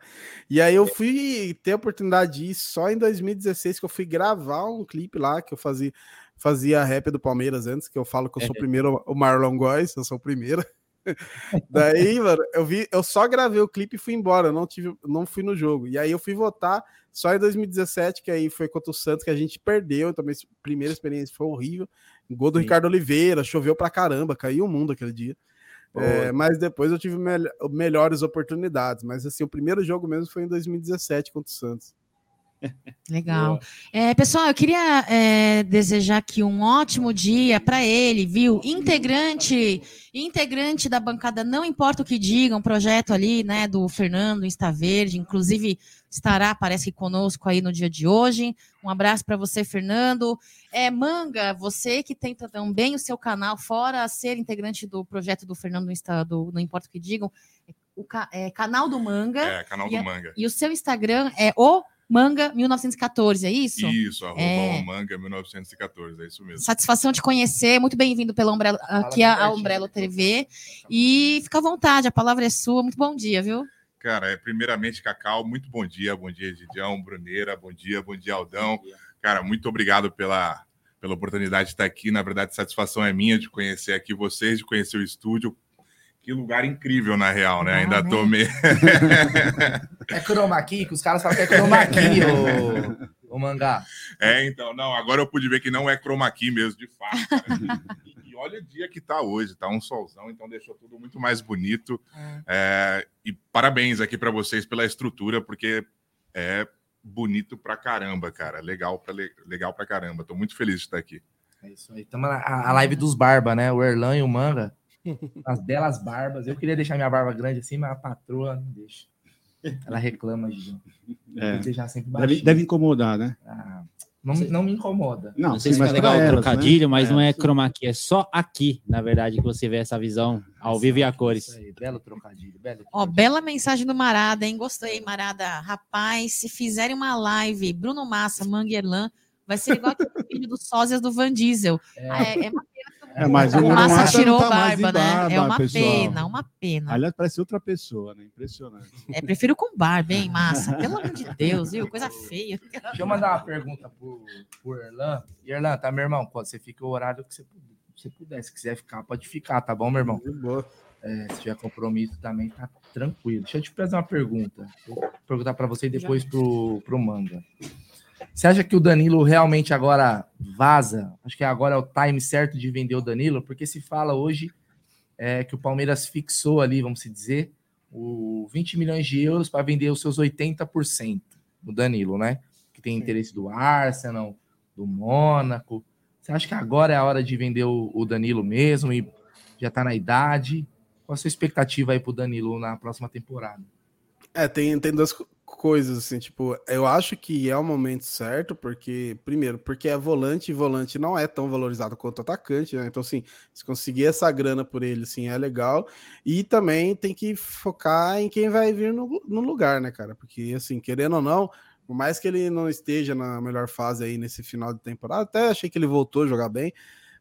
[SPEAKER 21] E aí eu fui ter a oportunidade de ir só em 2016, que eu fui gravar um clipe lá, que eu fazia, fazia rap do Palmeiras antes, que eu falo que eu sou o primeiro, o Marlon Góes, eu sou o primeiro. Daí, mano, eu vi, eu só gravei o clipe e fui embora, não tive, não fui no jogo. E aí eu fui votar só em 2017, que aí foi contra o Santos que a gente perdeu, também a primeira experiência foi horrível. Gol do Sim. Ricardo Oliveira, choveu pra caramba, caiu o mundo aquele dia. É, mas depois eu tive me melhores oportunidades. Mas assim, o primeiro jogo mesmo foi em 2017 contra o Santos.
[SPEAKER 5] Legal. É, pessoal, eu queria é, desejar aqui um ótimo dia para ele, viu? Integrante, integrante da bancada, não importa o que digam, projeto ali, né, do Fernando Insta Verde, inclusive estará, parece que conosco aí no dia de hoje. Um abraço para você, Fernando. É, Manga, você que tenta também o seu canal, fora ser integrante do projeto do Fernando Insta, do Não Importa o que digam, o é, canal do Manga.
[SPEAKER 24] É, canal do Manga.
[SPEAKER 5] E o seu Instagram é o Manga 1914, é isso?
[SPEAKER 24] Isso, arroba é... Manga 1914, é isso mesmo.
[SPEAKER 5] Satisfação de conhecer, muito bem-vindo pela Umbrella, aqui a, Umbrella TV. E fica à vontade, a palavra é sua. Muito bom dia, viu?
[SPEAKER 24] Cara, é primeiramente, Cacau, muito bom dia, bom dia, Didião, Bruneira, bom dia, bom dia, Aldão. Cara, muito obrigado pela, pela oportunidade de estar aqui. Na verdade, satisfação é minha de conhecer aqui vocês, de conhecer o estúdio. Que lugar incrível, na real, né? Ah, Ainda né? tô meio.
[SPEAKER 3] é chroma key, que os caras falam que é chroma key, o, o mangá.
[SPEAKER 24] É, então, não, agora eu pude ver que não é chroma key mesmo, de fato. e, e, olha o dia que tá hoje, tá um solzão, então deixou tudo muito mais bonito. É. É, e parabéns aqui para vocês pela estrutura, porque é bonito pra caramba, cara. Legal pra, legal pra caramba. Tô muito feliz de estar aqui.
[SPEAKER 3] É isso aí. Tamo na a live dos Barba, né? O Erlan e o Manga. As belas barbas. Eu queria deixar minha barba grande assim, mas a patroa não deixa. Ela reclama, Gigi.
[SPEAKER 22] É. Deixar sempre deve, deve, incomodar, né?
[SPEAKER 3] Ah, não, não me incomoda.
[SPEAKER 6] Não, não sei se é legal o trocadilho, né? mas é, não é chroma key, é só aqui, na verdade, que você vê essa visão ao vivo e a cores. Aí,
[SPEAKER 3] belo trocadilho, belo trocadilho.
[SPEAKER 5] Ó, bela mensagem do Marada, hein? Gostei, Marada. Rapaz, se fizerem uma live, Bruno Massa, Manguerlan, vai ser igual aquele vídeo dos sósias do Van Diesel. É, ah, é, é
[SPEAKER 22] é, mas
[SPEAKER 5] o, o Massa tirou tá barba, né? Barba, é uma pessoal. pena, uma pena.
[SPEAKER 22] Aliás, parece outra pessoa, né? Impressionante.
[SPEAKER 5] É, prefiro com barba, hein, Massa? Pelo amor de Deus, viu? Coisa feia.
[SPEAKER 3] Deixa eu mandar uma pergunta pro, pro Erlan. E Erlan, tá, meu irmão? Pode, você fica o horário que você, você puder. Se quiser ficar, pode ficar, tá bom, meu irmão? De boa. É, se tiver compromisso também, tá tranquilo. Deixa eu te fazer uma pergunta. Vou perguntar para você e depois pro, pro Manga. Você acha que o Danilo realmente agora vaza? Acho que agora é o time certo de vender o Danilo, porque se fala hoje é, que o Palmeiras fixou ali, vamos dizer, o 20 milhões de euros para vender os seus 80% do Danilo, né? Que tem interesse do Arsenal, do Mônaco. Você acha que agora é a hora de vender o, o Danilo mesmo e já está na idade? Qual a sua expectativa aí para o Danilo na próxima temporada?
[SPEAKER 21] É, tem, tem duas, coisas, assim, tipo, eu acho que é o momento certo, porque, primeiro, porque é volante, e volante não é tão valorizado quanto atacante, né? Então, assim, se conseguir essa grana por ele, assim, é legal. E também tem que focar em quem vai vir no, no lugar, né, cara? Porque, assim, querendo ou não, por mais que ele não esteja na melhor fase aí nesse final de temporada, até achei que ele voltou a jogar bem,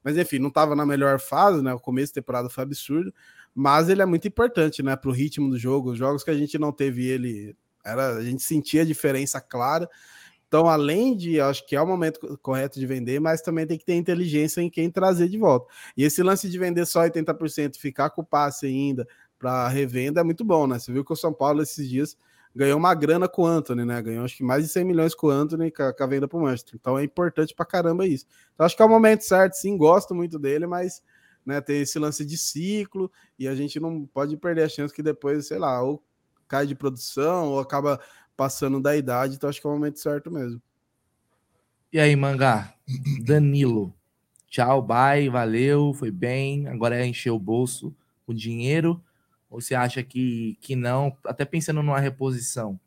[SPEAKER 21] mas enfim, não estava na melhor fase, né? O começo da temporada foi absurdo. mas ele é muito importante, né, para o ritmo do jogo. Os jogos que a gente não teve ele, era, a gente sentia a diferença clara. Então, além de, acho que é o momento correto de vender, mas também tem que ter inteligência em quem trazer de volta. E esse lance de vender só 80%, ficar com o passe ainda para revenda é muito bom, né? Você viu que o São Paulo esses dias ganhou uma grana com o Anthony, né? Ganhou acho que mais de 100 milhões com o Anthony com a, venda para o Manchester. Então é importante para caramba isso. Então acho que é o momento certo, sim, gosto muito dele, mas né, tem esse lance de ciclo e a gente não pode perder a chance que depois, sei lá, ou cai de produção ou acaba passando da idade, então acho que é o momento certo mesmo.
[SPEAKER 3] E aí, Mangá? Danilo. Tchau, bye, valeu, foi bem. Agora é encher o bolso com dinheiro ou você acha que, que não? Até pensando numa reposição.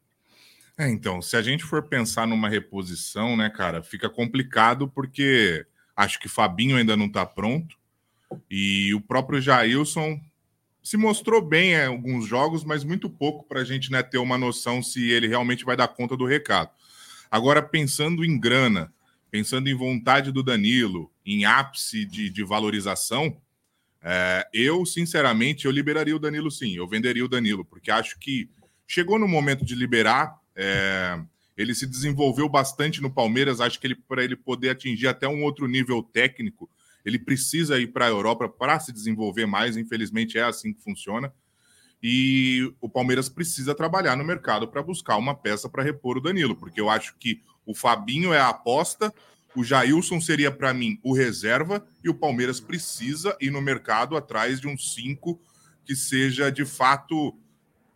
[SPEAKER 24] É, então, se a gente for pensar numa reposição, né, cara, fica complicado porque acho que Fabinho ainda não está pronto e o próprio Jailson se mostrou bem em alguns jogos, mas muito pouco para a gente né, ter uma noção se ele realmente vai dar conta do recado. Agora, pensando em grana, pensando em vontade do Danilo, em ápice de, de valorização, é, eu, sinceramente, eu liberaria o Danilo sim, eu venderia o Danilo, porque acho que chegou no momento de liberar. É, ele se desenvolveu bastante no Palmeiras, acho que ele para ele poder atingir até um outro nível técnico, ele precisa ir para a Europa para se desenvolver mais. Infelizmente, é assim que funciona. E o Palmeiras precisa trabalhar no mercado para buscar uma peça para repor o Danilo, porque eu acho que o Fabinho é a aposta, o Jailson seria para mim o reserva e o Palmeiras precisa ir no mercado atrás de um cinco que seja de fato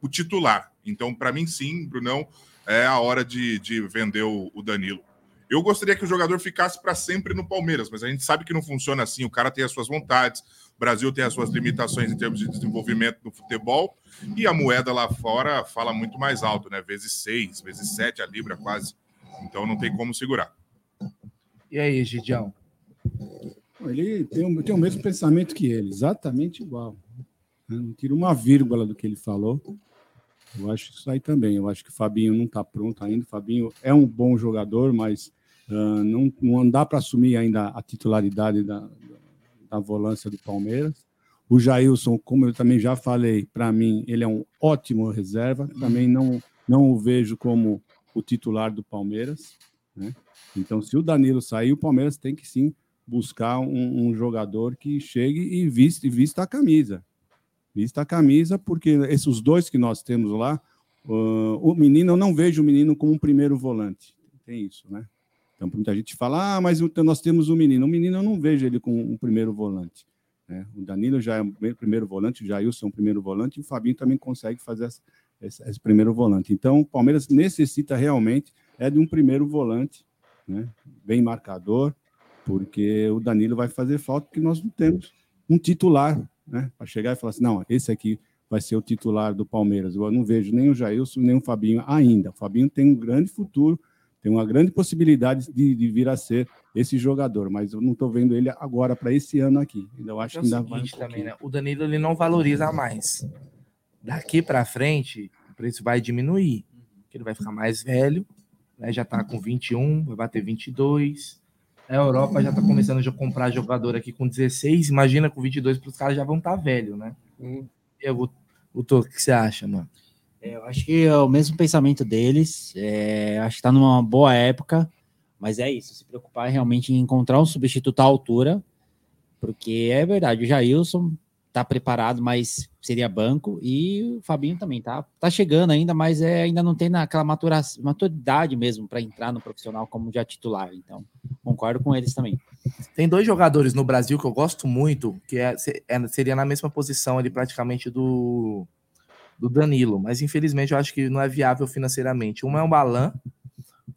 [SPEAKER 24] o titular. Então, para mim, sim, Brunão, é a hora de, de vender o, o Danilo. Eu gostaria que o jogador ficasse para sempre no Palmeiras, mas a gente sabe que não funciona assim. O cara tem as suas vontades, o Brasil tem as suas limitações em termos de desenvolvimento do futebol e a moeda lá fora fala muito mais alto, né? Vezes seis, vezes sete a libra quase. Então não tem como segurar.
[SPEAKER 3] E aí, Gidião?
[SPEAKER 22] Ele tem, tem o mesmo pensamento que ele, exatamente igual. Né? Não tira uma vírgula do que ele falou. Eu acho isso aí também. Eu acho que o Fabinho não está pronto ainda. O Fabinho é um bom jogador, mas Uh, não, não dá para assumir ainda a titularidade da, da volância do Palmeiras. O Jailson, como eu também já falei, para mim, ele é um ótimo reserva. Também não, não o vejo como o titular do Palmeiras. Né? Então, se o Danilo sair, o Palmeiras tem que sim buscar um, um jogador que chegue e vista, vista a camisa. Vista a camisa, porque esses dois que nós temos lá, uh, o menino, eu não vejo o menino como um primeiro volante. Tem isso, né? Então, muita gente fala, ah, mas nós temos um menino. O menino eu não vejo ele com um primeiro volante. Né? O Danilo já é o primeiro volante, o Jailson é o primeiro volante, e o Fabinho também consegue fazer esse, esse, primeiro volante. Então, o Palmeiras necessita realmente é de um primeiro volante, né? bem marcador, porque o Danilo vai fazer falta, porque nós não temos um titular né? para chegar e falar assim, não, esse aqui vai ser o titular do Palmeiras. Eu não vejo nem o Jailson, nem o Fabinho ainda. O Fabinho tem um grande futuro, tem uma grande possibilidade de, de vir a ser esse jogador, mas eu não estou vendo ele agora para esse ano aqui. Eu acho é que ainda
[SPEAKER 3] vai um também, né? O Danilo ele não valoriza mais. Daqui para frente, o preço vai diminuir. Ele vai ficar mais velho, né? já está com 21, vai bater 22. A Europa já está começando a comprar jogador aqui com 16. Imagina com 22, para os caras já vão estar tá velho, né? Hum. Eu, o, o, o que você acha, mano?
[SPEAKER 6] É, eu acho que é o mesmo pensamento deles. É, acho que está numa boa época, mas é isso. Se preocupar realmente em encontrar um substituto à altura, porque é verdade, o Jailson tá preparado, mas seria banco, e o Fabinho também tá, tá chegando ainda, mas é, ainda não tem naquela matura, maturidade mesmo para entrar no profissional como já titular. Então, concordo com eles também.
[SPEAKER 3] Tem dois jogadores no Brasil que eu gosto muito, que é, é seria na mesma posição ali praticamente do do Danilo, mas infelizmente eu acho que não é viável financeiramente. Um é um Balan,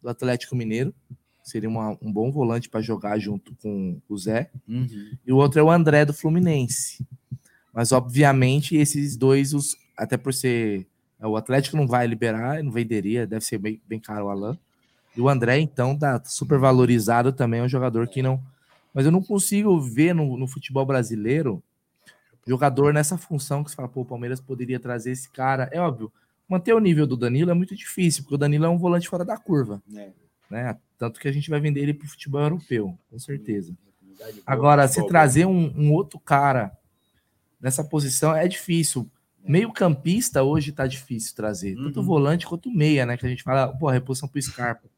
[SPEAKER 3] do Atlético Mineiro, seria uma, um bom volante para jogar junto com o Zé, uhum. e o outro é o André, do Fluminense. Mas, obviamente, esses dois, os, até por ser. O Atlético não vai liberar, não venderia, deve ser bem, bem caro o Alan. E o André, então, tá super valorizado também, é um jogador que não. Mas eu não consigo ver no, no futebol brasileiro jogador nessa função que você fala, pô, o Palmeiras poderia trazer esse cara. É óbvio, manter o nível do Danilo é muito difícil, porque o Danilo é um volante fora da curva. É. Né? Tanto que a gente vai vender ele para o futebol europeu, com certeza. Agora, se trazer um, um, outro cara nessa posição é difícil. Meio campista hoje tá difícil trazer, tanto
[SPEAKER 1] Uhum.
[SPEAKER 3] volante quanto meia, né? Que a gente fala, pô, reposição pro Scarpa.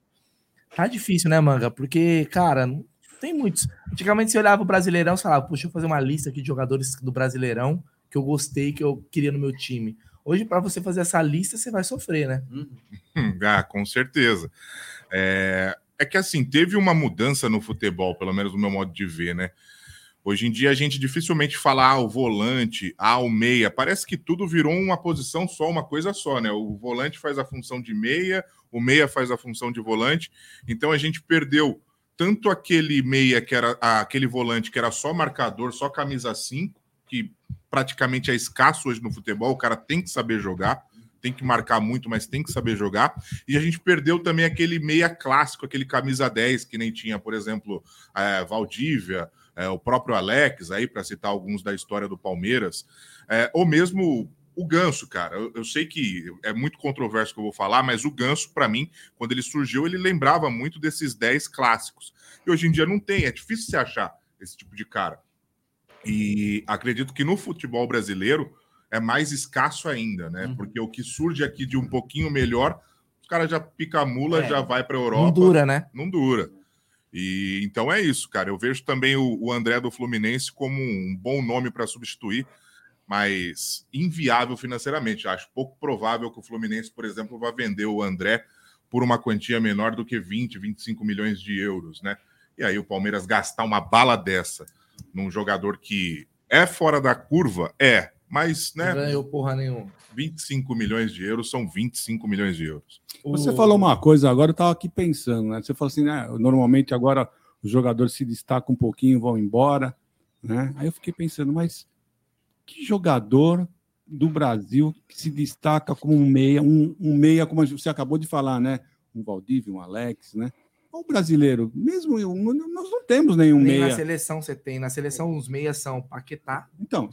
[SPEAKER 3] Tá difícil, né, Manga? Porque, cara, não tem muitos. Antigamente você olhava o Brasileirão e falava, puxa, eu vou fazer uma lista aqui de jogadores do Brasileirão que eu gostei, que eu queria no meu time. Hoje, para você fazer essa lista, você vai sofrer, né?
[SPEAKER 24] Hum, Ah, com certeza. É, é que assim, teve uma mudança no futebol, pelo menos no meu modo de ver, né? Hoje em dia a gente dificilmente fala ah, o volante, ah, o meia. Parece que tudo virou uma posição só, uma coisa só, né? O volante faz a função de meia, o meia faz a função de volante. Então a gente perdeu tanto aquele meia que era aquele volante que era só marcador, só camisa 5, que praticamente é escasso hoje no futebol, o cara tem que saber jogar, tem que marcar muito, mas tem que saber jogar. E a gente perdeu também aquele meia clássico, aquele camisa 10, que nem tinha, por exemplo, eh, Valdívia, eh, o próprio Alex, aí, para citar alguns da história do Palmeiras, eh, ou mesmo o Ganso, cara. Eu, eu sei que é muito controverso que eu vou falar, mas o Ganso, para mim, quando ele surgiu, ele lembrava muito desses 10 clássicos. E hoje em dia não tem, é difícil se achar esse tipo de cara. E acredito que no futebol brasileiro é mais escasso ainda, né? Porque o que surge aqui de um pouquinho melhor, os caras já pica a mula,
[SPEAKER 3] É,
[SPEAKER 24] já vai para Europa.
[SPEAKER 3] não dura, né?
[SPEAKER 24] Não dura. E então é isso, cara. Eu vejo também o, o André do Fluminense como um bom nome para substituir, mas inviável financeiramente. Acho pouco provável que o Fluminense, por exemplo, vá vender o André por uma quantia menor do que 20, 25 milhões de euros, né? E aí o Palmeiras gastar uma bala dessa num jogador que é fora da curva, é, mas, né?
[SPEAKER 3] Não ganhou porra nenhuma.
[SPEAKER 24] 25 milhões de euros são 25 milhões de euros.
[SPEAKER 22] Você falou uma coisa agora, eu estava aqui pensando, né? Você falou assim, né? Normalmente agora os jogadores se destacam um pouquinho, vão embora, né? Aí eu fiquei pensando, mas que jogador do Brasil que se destaca como um meia, um, um meia, como você acabou de falar, né? Um Valdívia, um Alex, né? O brasileiro, mesmo eu- nós não temos nenhum
[SPEAKER 3] Nem
[SPEAKER 22] meia.
[SPEAKER 3] na seleção você tem. Na seleção, os meias são Paquetá.
[SPEAKER 22] Então,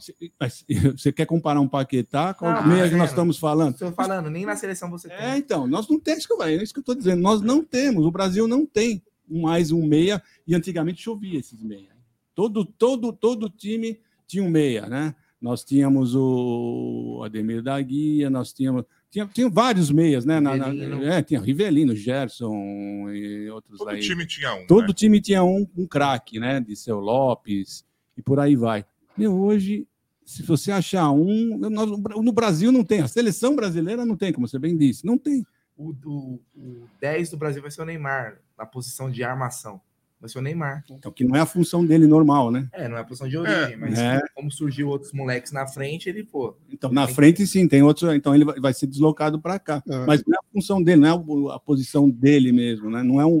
[SPEAKER 22] você quer comparar um Paquetá com
[SPEAKER 3] Ah,
[SPEAKER 22] o meia que nós estamos falando?
[SPEAKER 3] Estou falando, nem na seleção você tem.
[SPEAKER 22] É, então, nós não temos, é isso que eu estou dizendo, nós não temos, o Brasil não tem mais um meia, e antigamente chovia esses meia. Todo, todo, todo time tinha um meia, né? Nós tínhamos o Ademir da Guia, nós tínhamos. Tinha, tinha vários meias, né? Na, na-
[SPEAKER 24] Rivelino.
[SPEAKER 22] é, tinha Rivelino, Gerson e outros
[SPEAKER 24] Todo
[SPEAKER 22] aí.
[SPEAKER 24] time tinha um.
[SPEAKER 22] Todo
[SPEAKER 24] né?
[SPEAKER 22] time tinha um, um craque, né? De seu Lopes e por aí vai. Meu, hoje, se você achar um. nós- no Brasil não tem, a seleção brasileira não tem, como você bem disse, não tem.
[SPEAKER 3] O, o, o 10 do Brasil vai ser o Neymar, na posição de armação. Vai ser o Neymar.
[SPEAKER 22] Então, que não é a função dele normal, né?
[SPEAKER 3] É, não é a posição de origem,
[SPEAKER 22] É.
[SPEAKER 3] mas
[SPEAKER 22] É.
[SPEAKER 3] como surgiu outros moleques na frente, ele, pô.
[SPEAKER 22] Então, na frente, sim, tem outro. Então, ele vai ser deslocado para cá.
[SPEAKER 24] É.
[SPEAKER 22] Mas não é a função dele, não é a posição dele mesmo, né? Não é um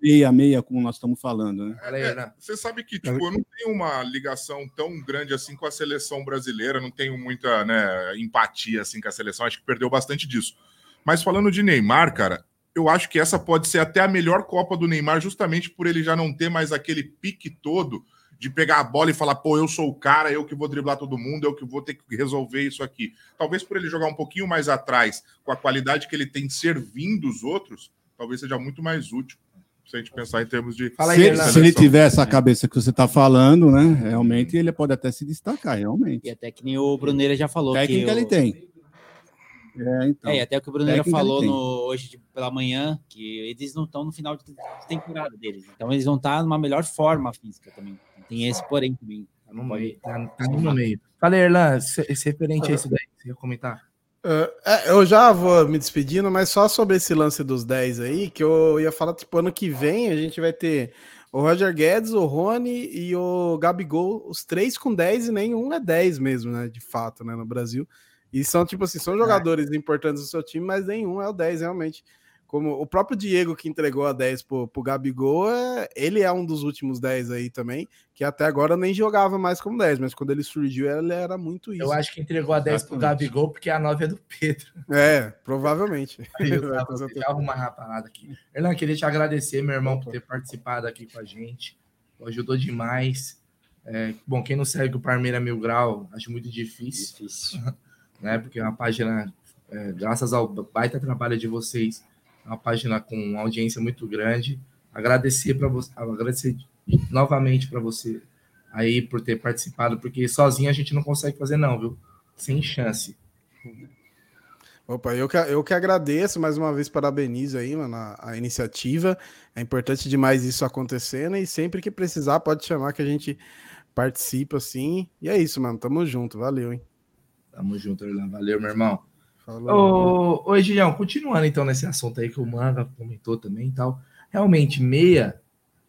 [SPEAKER 22] meia-meia, como nós estamos falando, né?
[SPEAKER 24] É, você sabe que tipo, eu não tenho uma ligação tão grande assim com a seleção brasileira, não tenho muita né, empatia assim com a seleção, acho que perdeu bastante disso. Mas falando de Neymar, cara, eu acho que essa pode ser até a melhor Copa do Neymar, justamente por ele já não ter mais aquele pique todo de pegar a bola e falar, pô, eu sou o cara, eu que vou driblar todo mundo, eu que vou ter que resolver isso aqui. Talvez por ele jogar um pouquinho mais atrás, com a qualidade que ele tem servindo os outros, talvez seja muito mais útil. Se a gente pensar em termos de.
[SPEAKER 22] se, se ele tiver essa cabeça que você está falando, né? Realmente ele pode até se destacar, realmente.
[SPEAKER 23] E até que nem o Bruneira já falou.
[SPEAKER 22] Técnica
[SPEAKER 23] que
[SPEAKER 22] ele
[SPEAKER 23] o-
[SPEAKER 22] tem. É, então.
[SPEAKER 23] É, e até o que o
[SPEAKER 22] ele
[SPEAKER 23] falou no, hoje de- pela manhã, que eles não estão no final de temporada deles. Então eles vão estar numa melhor forma física também. Tem esse porém também.
[SPEAKER 3] No meio, tá, tá no meio. Fala, Erlan, esse referente a isso daí, você ia comentar?
[SPEAKER 21] É, é, eu já vou me despedindo, mas só sobre esse lance dos 10 aí, que eu ia falar, tipo, ano que vem a gente vai ter o Roger Guedes, o Rony e o Gabigol, os três com 10 e nenhum é 10 mesmo, né, de fato, né, no Brasil. E são, tipo assim, são jogadores importantes do seu time, mas nenhum é o 10 realmente. Como o próprio Diego que entregou a 10 pro, pro Gabigol, é, ele é um dos últimos 10 aí também, que até agora nem jogava mais como 10, mas quando ele surgiu, ele era muito isso.
[SPEAKER 3] Eu acho que entregou a 10 pro
[SPEAKER 21] Exatamente.
[SPEAKER 3] Gabigol, porque a 9 é do Pedro.
[SPEAKER 21] É, provavelmente.
[SPEAKER 3] Eu tava, deixa eu arrumar a parada aqui. Erlan, queria te agradecer, meu irmão, por ter participado aqui com a gente. Ajudou demais. É, bom, quem não segue o Parmeira Mil Grau, acho muito difícil.
[SPEAKER 23] Difícil.
[SPEAKER 3] né? Porque é uma página, é, graças ao baita trabalho de vocês, é uma página com uma audiência muito grande. Agradecer para você, agradecer novamente para você aí por ter participado, porque sozinho a gente não consegue fazer, não, viu? Sem chance.
[SPEAKER 21] Opa, eu que, eu que agradeço mais uma vez, parabenizo aí, mano, a, a, iniciativa. É importante demais isso acontecendo e sempre que precisar, pode chamar que a gente participa assim. E é isso, mano. Tamo junto, valeu, hein?
[SPEAKER 3] Tamo junto, Orlando. Valeu, meu irmão. Falou. Ô, ô continuando então nesse assunto aí que o Manga comentou também e tal. Realmente, meia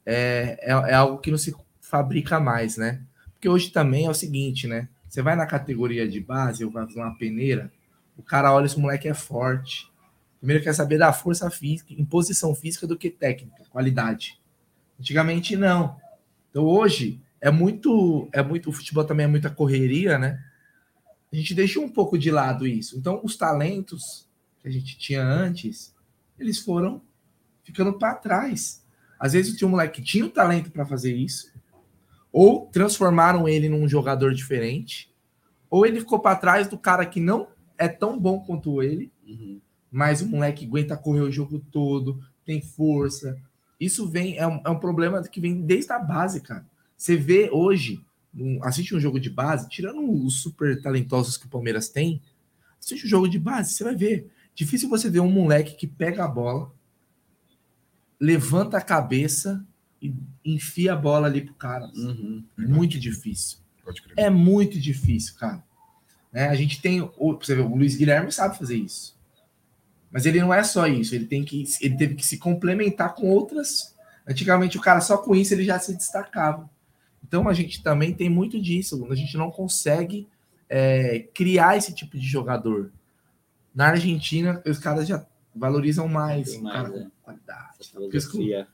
[SPEAKER 3] é, é, é algo que não se fabrica mais, né? Porque hoje também é o seguinte, né? Você vai na categoria de base, ou vai fazer uma peneira o cara olha se o moleque é forte. Primeiro quer saber da força física, imposição física do que técnica, qualidade. Antigamente não. Então hoje é muito, é muito, o futebol também é muita correria, né? A gente deixou um pouco de lado isso. Então os talentos que a gente tinha antes, eles foram ficando para trás. Às vezes tinha um moleque que tinha o talento para fazer isso, ou transformaram ele num jogador diferente, ou ele ficou para trás do cara que não é tão bom quanto ele, uhum. mas o moleque aguenta correr o jogo todo, tem força. Isso vem, é um, é um problema que vem desde a base, cara. Você vê hoje, um, assiste um jogo de base, tirando os super talentosos que o Palmeiras tem, assiste um jogo de base, você vai ver. Difícil você ver um moleque que pega a bola, levanta a cabeça e enfia a bola ali pro cara. Uhum. Muito difícil. É muito difícil, cara. Né? A gente tem, o, você vê, o Luiz Guilherme sabe fazer isso. Mas ele não é só isso, ele tem que ele teve que se complementar com outras. Antigamente o cara só com isso ele já se destacava. Então a gente também tem muito disso, a gente não consegue é, criar esse tipo de jogador. Na Argentina, os caras já valorizam mais, mais cara é. qualidade.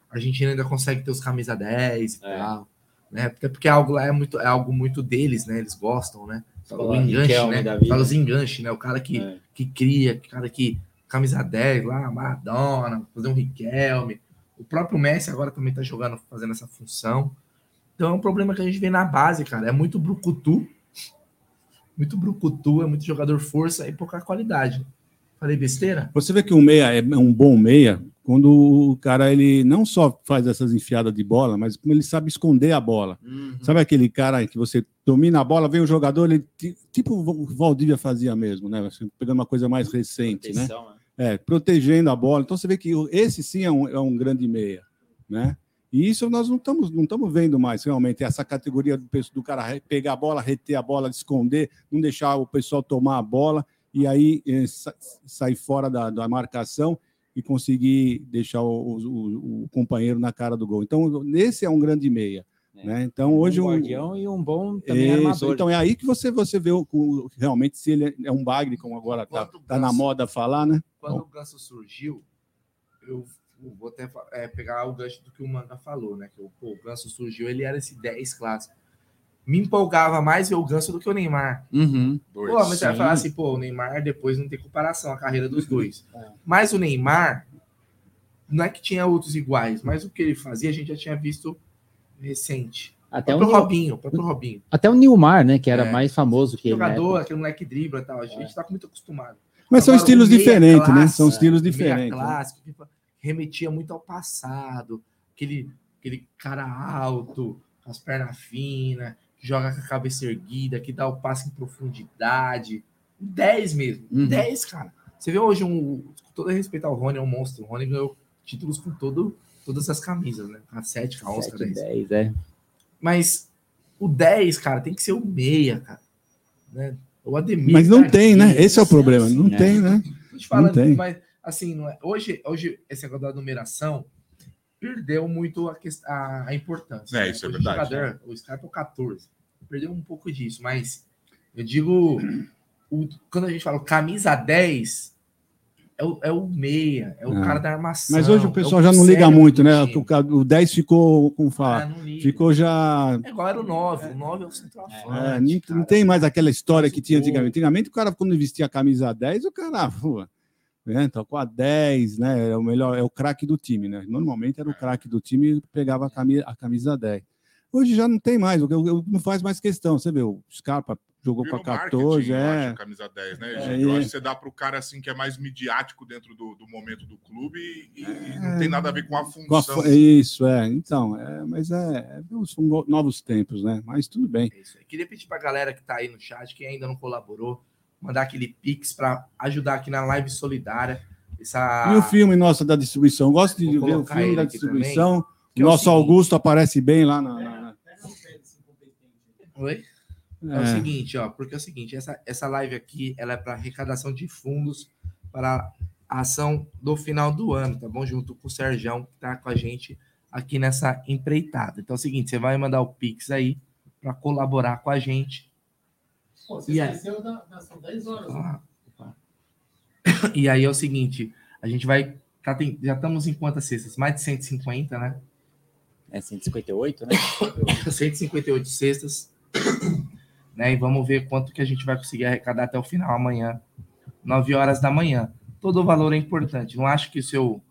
[SPEAKER 3] a Argentina ainda consegue ter os camisa 10 e é. tal. Né? Até porque é algo lá é, muito, é algo muito deles, né? Eles gostam, né? o enganche, né? Fala os enganches, né? O cara que, é. que cria, o cara que camisa 10 lá, Maradona, fazer um Riquelme. O próprio Messi agora também tá jogando, fazendo essa função. Então é um problema que a gente vê na base, cara. É muito brucutu. Muito brucutu, é muito jogador força e pouca qualidade. Falei besteira?
[SPEAKER 22] Você vê que um meia é um bom meia quando o cara ele não só faz essas enfiadas de bola, mas como ele sabe esconder a bola. Uhum. Sabe aquele cara que você domina a bola, vem o jogador, ele tipo o Valdívia fazia mesmo, né? Pegando uma coisa mais recente, né? Proteção, né? É, protegendo a bola. Então você vê que esse sim é um, é um grande meia, né? E isso nós não estamos não estamos vendo mais realmente essa categoria do, do cara pegar a bola, reter a bola, esconder, não deixar o pessoal tomar a bola e aí é, sair fora da, da marcação e conseguir deixar o, o, o, companheiro na cara do gol. Então, esse é um grande meia. É. Né? Então, hoje.
[SPEAKER 23] Um guardião e um bom também Isso. armador.
[SPEAKER 22] Então, é aí que você, você vê o, o realmente se ele é um bagre, como agora está tá na moda falar, né?
[SPEAKER 3] Quando Bom. o Ganso surgiu, eu vou até é, pegar o gancho do que o Manga falou, né? Que o, pô, o Ganso surgiu, ele era esse 10 clássico me empolgava mais ver o Ganso do que o Neymar.
[SPEAKER 22] Uhum.
[SPEAKER 3] Pô, mas você vai falar assim, pô, o Neymar depois não tem comparação a carreira dos dois. É. Mas o Neymar, não é que tinha outros iguais, mas o que ele fazia a gente já tinha visto recente.
[SPEAKER 23] Até
[SPEAKER 3] o,
[SPEAKER 23] o
[SPEAKER 3] Robinho, o Robinho.
[SPEAKER 23] Até o Nilmar, né, que era é. mais famoso que
[SPEAKER 3] ele. Jogador, aquele moleque dribla e tal, a gente é. tá muito acostumado.
[SPEAKER 22] Mas Agora, são estilos diferentes, né? São estilos diferentes.
[SPEAKER 3] Né? Clássico, né? Remetia muito ao passado, aquele, aquele cara alto, as pernas finas, joga com a cabeça erguida, que dá o passe em profundidade. 10 mesmo. Uhum. 10, cara. Você vê hoje um. Com todo respeito ao Rony, é um monstro. O Rony ganhou títulos com todo, todas as camisas, né? A 7, a 11, a 10.
[SPEAKER 23] 10 é.
[SPEAKER 3] Mas o 10, cara, tem que ser o meia, cara. Né? O Ademir.
[SPEAKER 22] Mas não tem, né? Esse é o problema. Não é. tem, né?
[SPEAKER 3] Tô te falando, não tem. mas assim, não é. Hoje, hoje, esse negócio da numeração perdeu muito a, a, a importância.
[SPEAKER 24] É, né? isso é verdade.
[SPEAKER 3] O jogador, o Scarpa é o 14 perdeu um pouco disso, mas eu digo, o, quando a gente fala camisa 10, é o, é o meia, é o é. cara da armação.
[SPEAKER 22] Mas hoje o pessoal é o já não liga muito, né? O, o 10 ficou, como fala, ah, ficou já...
[SPEAKER 3] É igual era o 9, o 9 é o centroavante.
[SPEAKER 22] É, não, não, tem mais aquela história que tinha antigamente. Antigamente o cara, quando vestia a camisa 10, o cara... Pô, né? Então, com a 10, né? É o melhor, é o craque do time, né? Normalmente era o craque do time e pegava a camisa, a camisa 10. Hoje já não tem mais, o- o- não faz mais questão. Você vê, o Scarpa jogou
[SPEAKER 24] Virou
[SPEAKER 22] com a 14,
[SPEAKER 24] marketing, eu
[SPEAKER 22] é.
[SPEAKER 24] acho, camisa 10, né,
[SPEAKER 22] É?
[SPEAKER 24] Eu
[SPEAKER 22] e-
[SPEAKER 24] acho que você dá pro cara assim que é mais midiático dentro do, do momento do clube e, e
[SPEAKER 22] É.
[SPEAKER 24] não tem nada a ver com a
[SPEAKER 22] Com a
[SPEAKER 24] função.
[SPEAKER 22] Isso, é. Então, é, mas é, é, são no- novos tempos, né? Mas tudo bem.
[SPEAKER 3] Queria pedir pra galera que tá aí no chat, que ainda não colaborou, mandar aquele pix para ajudar aqui na live solidária. Essa...
[SPEAKER 22] E o filme nosso da distribuição? Gosto de.
[SPEAKER 3] Vou
[SPEAKER 22] ver o filme da distribuição.
[SPEAKER 3] também, que
[SPEAKER 22] o
[SPEAKER 3] é o
[SPEAKER 22] nosso
[SPEAKER 3] seguinte-
[SPEAKER 22] Augusto aparece bem lá na. na-
[SPEAKER 3] Oi? É. o
[SPEAKER 22] É.
[SPEAKER 3] seguinte, ó, porque é o seguinte, essa, essa live aqui, ela é para arrecadação de fundos para a ação do final do ano, tá bom? Junto com o Serjão, que tá com a gente aqui nessa empreitada. Então é o seguinte, você vai mandar o Pix aí para colaborar com a gente.
[SPEAKER 2] Pô, você
[SPEAKER 3] E aí?
[SPEAKER 2] esqueceu da, da, são 10 horas. né?
[SPEAKER 3] Ah, E aí é o seguinte, a gente vai. Tá, tem- já estamos em quantas cestas? Mais de 150, né?
[SPEAKER 23] É 158, né?
[SPEAKER 3] 158 cestas. Né? E vamos ver quanto que a gente vai conseguir arrecadar até o final, amanhã, 9 horas da manhã. Todo o valor é importante. Não acho que o seu,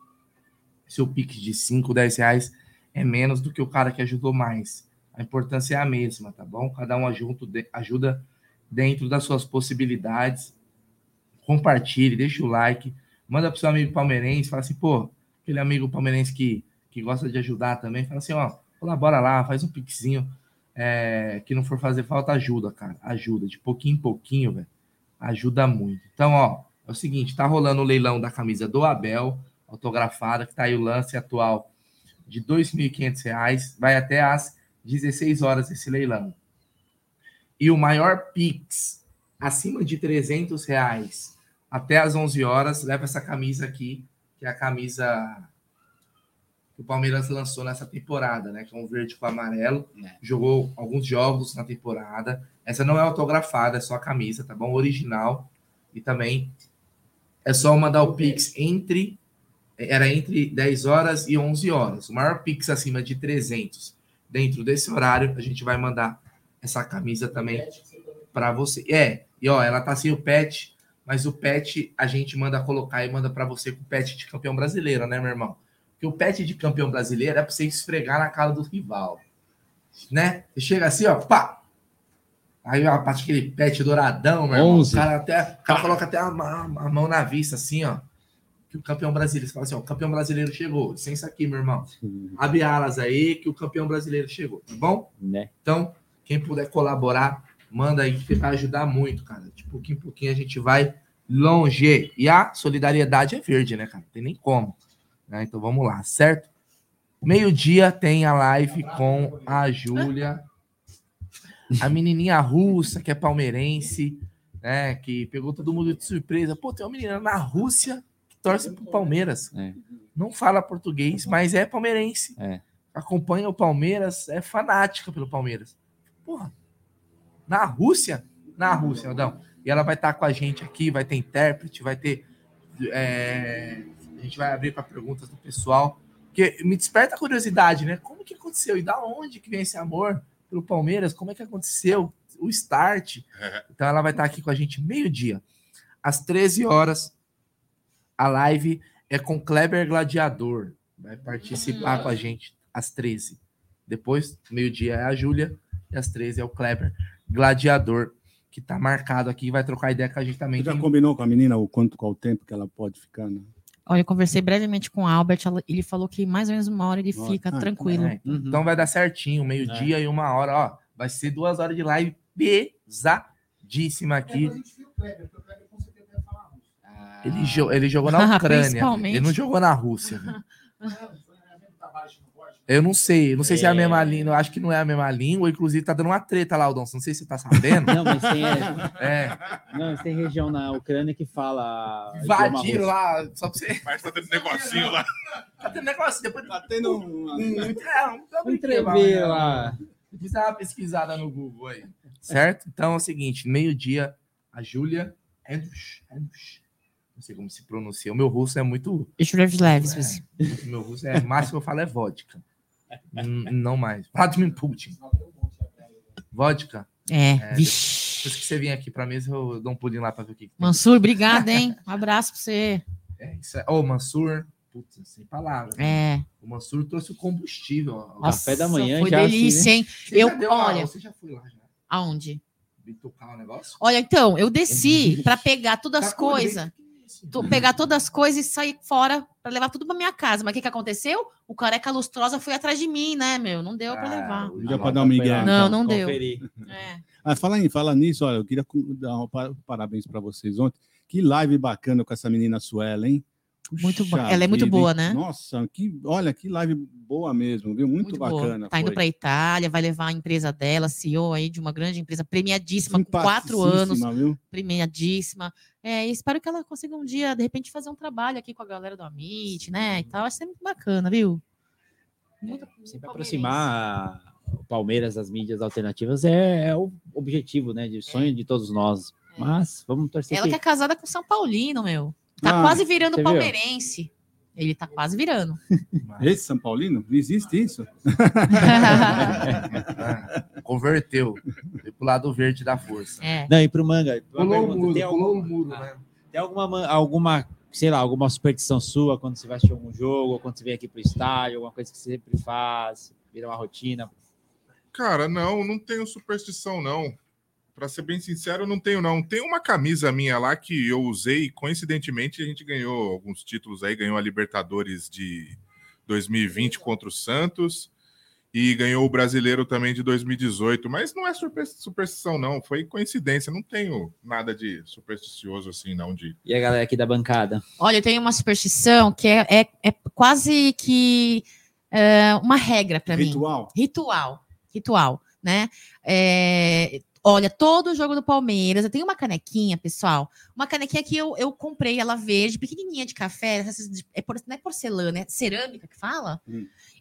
[SPEAKER 3] seu pique de 5, 10 reais é menos do que o cara que ajudou mais. A importância é a mesma, tá bom? Cada um ajuda, ajuda dentro das suas possibilidades. Compartilhe, deixa o like, manda pro seu amigo palmeirense, fala assim, pô, aquele amigo palmeirense que, que gosta de ajudar também, fala assim, ó, colabora lá, faz um pixinho, é, que não for fazer falta, ajuda, cara, ajuda, de pouquinho em pouquinho, velho, ajuda muito. Então, ó, é o seguinte, tá rolando o leilão da camisa do Abel, autografada, que tá aí o lance atual de 2.500 reais, vai até às 16 horas esse leilão. E o maior Pix, acima de 300 reais, até às 11 horas, leva essa camisa aqui, que é a camisa que o Palmeiras lançou nessa temporada, né? Que é um verde com amarelo. Jogou alguns jogos na temporada. Essa não é autografada, é só a camisa, tá bom? Original. E também é só mandar o Pix entre. Era entre 10 horas e 11 horas. O maior Pix acima de 300 dentro desse horário, a gente vai mandar essa camisa também para você. É, e ó, ela tá sem o pet, mas o pet a gente manda colocar e manda para você com o pet de campeão brasileiro, né, meu irmão? Porque o pet de campeão brasileiro é para você esfregar na cara do rival, né? Você chega assim, ó, pá! Aí ó, parte aquele pet douradão, meu irmão. O
[SPEAKER 23] 11.
[SPEAKER 3] cara, até, o cara coloca até a, a- a mão na vista, assim, ó. Que o campeão brasileiro, você fala assim, ó, o campeão brasileiro chegou. Licença aqui, meu irmão. Abre alas aí que o campeão brasileiro chegou, tá bom?
[SPEAKER 23] Né?
[SPEAKER 3] Então, quem puder colaborar, manda aí que vai ajudar muito, cara. De pouquinho em pouquinho a gente vai longe. E a solidariedade é verde, né, cara? Não tem nem como. né? Então vamos lá, certo? Meio-dia tem a live com a Júlia, a menininha russa, que é palmeirense, né? Que pegou todo mundo de surpresa. Pô, tem uma menina na Rússia que torce pro Palmeiras. Não fala português, mas é palmeirense.
[SPEAKER 23] É.
[SPEAKER 3] Acompanha o Palmeiras, é fanática pelo Palmeiras. Porra, na Rússia? Na Rússia, Aldão. E ela vai estar com a gente aqui, vai ter intérprete, vai ter. é, a gente vai abrir para perguntas do pessoal. Porque me desperta a curiosidade, né? Como que aconteceu? E da onde que vem esse amor pelo Palmeiras? Como é que aconteceu? O start. Então ela vai estar aqui com a gente meio-dia. Às 13 horas, a live é com Kleber Gladiador. Vai participar com a gente às 13. Depois, meio-dia é a Júlia e às 13 é o Kleber Gladiador, que tá marcado aqui, vai trocar ideia com a gente também.
[SPEAKER 22] Você já combinou com a menina o quanto, qual o tempo que ela pode ficar? Né?
[SPEAKER 5] Olha, eu conversei brevemente com o Albert, ele falou que mais ou menos uma hora ele
[SPEAKER 22] Olha,
[SPEAKER 5] fica
[SPEAKER 22] ah,
[SPEAKER 5] tranquilo.
[SPEAKER 3] É, Então vai dar certinho, meio-dia e uma hora, ó. Vai ser duas horas de live pesadíssima aqui. Ele, jo- ele jogou na Ucrânia. Ele não jogou na Rússia. velho. Eu não sei, não sei se é a mesma língua, eu acho que não é a mesma língua, inclusive tá dando uma treta lá, Aldon, não sei se você tá sabendo.
[SPEAKER 23] Não, mas tem,
[SPEAKER 3] É.
[SPEAKER 23] não, mas tem região na Ucrânia que fala.
[SPEAKER 3] Invadiram lá, só pra você.
[SPEAKER 24] Mas tá tendo negocinho lá.
[SPEAKER 3] Tá tendo negócio, depois tá
[SPEAKER 22] tendo
[SPEAKER 3] um. É, um
[SPEAKER 23] Um entrever lá.
[SPEAKER 3] Fiz uma pesquisada no Google aí. Certo? Então é o seguinte: meio-dia, a Júlia. Não sei como se pronuncia. O meu russo é muito.
[SPEAKER 5] Shulevs.
[SPEAKER 3] É, o meu russo é. O máximo que eu falo é vodka. Não mais. Vladimir Putin. Vodka?
[SPEAKER 5] É,
[SPEAKER 3] depois
[SPEAKER 5] vixe.
[SPEAKER 3] depois que você vir aqui pra mesa, eu dou um pulinho lá pra ver o que. que.
[SPEAKER 5] Mansur, obrigado, hein? Um abraço pra você.
[SPEAKER 3] É isso. é- Ô, Mansur. Putz, sem palavras.
[SPEAKER 5] É.
[SPEAKER 3] O Mansur trouxe o combustível. ó.
[SPEAKER 5] Nossa,
[SPEAKER 6] Café da manhã
[SPEAKER 5] foi
[SPEAKER 6] já, assim,
[SPEAKER 5] delícia,
[SPEAKER 6] né?
[SPEAKER 5] hein?
[SPEAKER 3] Você
[SPEAKER 5] Eu,
[SPEAKER 3] já deu uma-
[SPEAKER 5] olha,
[SPEAKER 3] Você já foi lá, já?
[SPEAKER 5] aonde?
[SPEAKER 3] Bitucar o negócio?
[SPEAKER 5] Olha, então, eu desci para pegar todas
[SPEAKER 3] Tá
[SPEAKER 5] as coisas. Pegar todas as coisas e sair fora para levar tudo para minha casa. Mas o que, que aconteceu? O careca lustrosa foi atrás de mim, né, meu? Não deu para levar.
[SPEAKER 22] Não deu pra dar um migué.
[SPEAKER 5] Não, não deu. É.
[SPEAKER 22] Ah, fala, em, fala nisso, olha, eu queria dar um pa- parabéns para vocês ontem. Que live bacana com essa menina Suela, hein?
[SPEAKER 5] Muito ela é muito
[SPEAKER 22] vida,
[SPEAKER 5] boa,
[SPEAKER 22] hein?
[SPEAKER 5] né?
[SPEAKER 22] Nossa, que, olha, que live boa mesmo, viu? Muito,
[SPEAKER 5] Muito boa.
[SPEAKER 22] bacana.
[SPEAKER 5] Tá indo para Itália, vai levar a empresa dela, CEO aí de uma grande empresa premiadíssima, com quatro anos.
[SPEAKER 22] Viu?
[SPEAKER 5] Premiadíssima. É, e espero que ela consiga um dia, de repente, fazer um trabalho aqui com a galera do Amit, né? E tal. Acho que é muito bacana, viu? Muito,
[SPEAKER 6] Sempre aproximar o Palmeiras das mídias alternativas é, é o objetivo, né? De sonho de todos nós. Mas vamos torcer
[SPEAKER 5] Ela que é casada com São Paulino, meu. Tá
[SPEAKER 22] Ah,
[SPEAKER 5] quase virando
[SPEAKER 22] você viu?
[SPEAKER 5] palmeirense. Ele tá quase virando.
[SPEAKER 22] Esse São Paulino? Existe isso?
[SPEAKER 3] Converteu. Foi pro lado verde da força.
[SPEAKER 5] É.
[SPEAKER 6] Não, e pro manga. uma
[SPEAKER 3] Pulou o muro,
[SPEAKER 6] tem
[SPEAKER 3] pulou
[SPEAKER 6] algum-
[SPEAKER 3] o muro, né?
[SPEAKER 6] Tem alguma, alguma, sei lá, alguma superstição sua quando você vai assistir algum jogo, ou quando você vem aqui pro estádio, alguma coisa que você sempre faz, vira uma rotina?
[SPEAKER 24] Cara, não, não tenho superstição, não. Pra ser bem sincero, não tenho, não. Tem uma camisa minha lá que eu usei, coincidentemente, a gente ganhou alguns títulos aí, ganhou a Libertadores de 2020 contra o Santos e ganhou o Brasileiro também de 2018, mas não é super- superstição, não. Foi coincidência, não tenho nada de supersticioso assim, não, de
[SPEAKER 6] E a galera aqui da bancada?
[SPEAKER 5] Olha, eu tenho uma superstição que é, é, é quase que é, uma regra para mim.
[SPEAKER 22] Ritual?
[SPEAKER 5] Ritual. Ritual, né? É, olha, todo jogo do Palmeiras, eu tenho uma canequinha, pessoal. Uma canequinha que eu, eu comprei, ela verde, pequenininha de café. essas É, por- não é porcelana, é cerâmica que fala?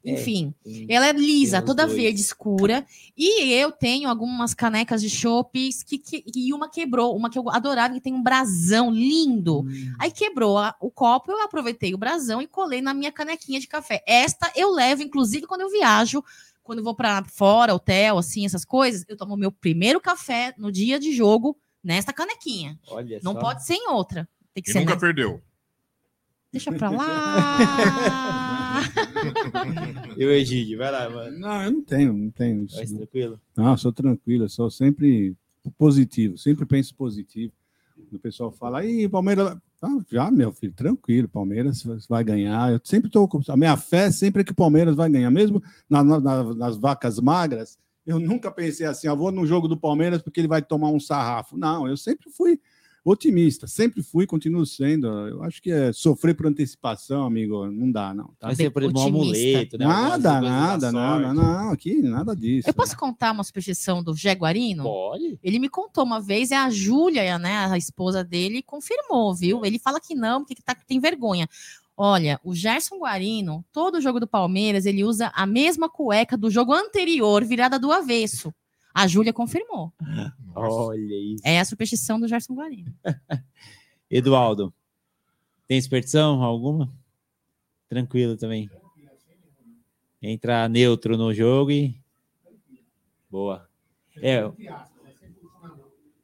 [SPEAKER 5] Enfim,
[SPEAKER 6] tem-
[SPEAKER 5] ela é lisa, toda
[SPEAKER 6] dois.
[SPEAKER 5] verde escura. E eu tenho algumas canecas de chopes que, que, e uma quebrou, uma que eu adorava, que tem um brasão lindo. Aí quebrou a- o copo, eu aproveitei o brasão e colei na minha canequinha de café. Esta eu levo, inclusive, quando eu viajo, quando eu vou para fora, hotel, assim, essas coisas, eu tomo meu primeiro café no dia de jogo nesta canequinha.
[SPEAKER 6] Olha
[SPEAKER 5] Não
[SPEAKER 24] só.
[SPEAKER 5] pode ser em outra. Tem que
[SPEAKER 24] e
[SPEAKER 5] ser
[SPEAKER 24] nunca
[SPEAKER 5] nessa.
[SPEAKER 24] perdeu.
[SPEAKER 5] Deixa pra lá.
[SPEAKER 6] E o Egídio, vai lá, mano.
[SPEAKER 22] Não, eu não tenho, não tenho. isso,
[SPEAKER 6] Mais
[SPEAKER 22] não.
[SPEAKER 6] tranquilo?
[SPEAKER 22] Não, eu sou tranquilo, eu sou sempre positivo, sempre penso positivo. O pessoal fala, aí, Palmeiras. Ah, já, meu filho, tranquilo, Palmeiras vai ganhar. Eu sempre estou. A minha fé sempre é que o Palmeiras vai ganhar, mesmo na- na- na- nas vacas magras. Eu nunca pensei assim, eu vou no jogo do Palmeiras porque ele vai tomar um sarrafo. Não, eu sempre fui otimista, sempre fui, continuo sendo. Eu acho que é sofrer por antecipação, amigo, não dá, não. Tá?
[SPEAKER 6] Vai ser por um amuleto, né?
[SPEAKER 22] Nada, nada, nada, não, aqui nada disso.
[SPEAKER 5] Eu posso contar uma superstição do Jaguarino?
[SPEAKER 6] Pode.
[SPEAKER 5] Ele me contou uma vez, é a Júlia, né, a esposa dele, confirmou, viu? Ele fala que não, porque tá, tem vergonha. Olha, o Gerson Guarino, todo jogo do Palmeiras, ele usa a mesma cueca do jogo anterior, virada do avesso. A Júlia confirmou.
[SPEAKER 6] Olha isso.
[SPEAKER 5] É a superstição do Gerson Guarino.
[SPEAKER 6] Eduardo, tem superstição alguma? Tranquilo também. Entra neutro no jogo e. Boa. É,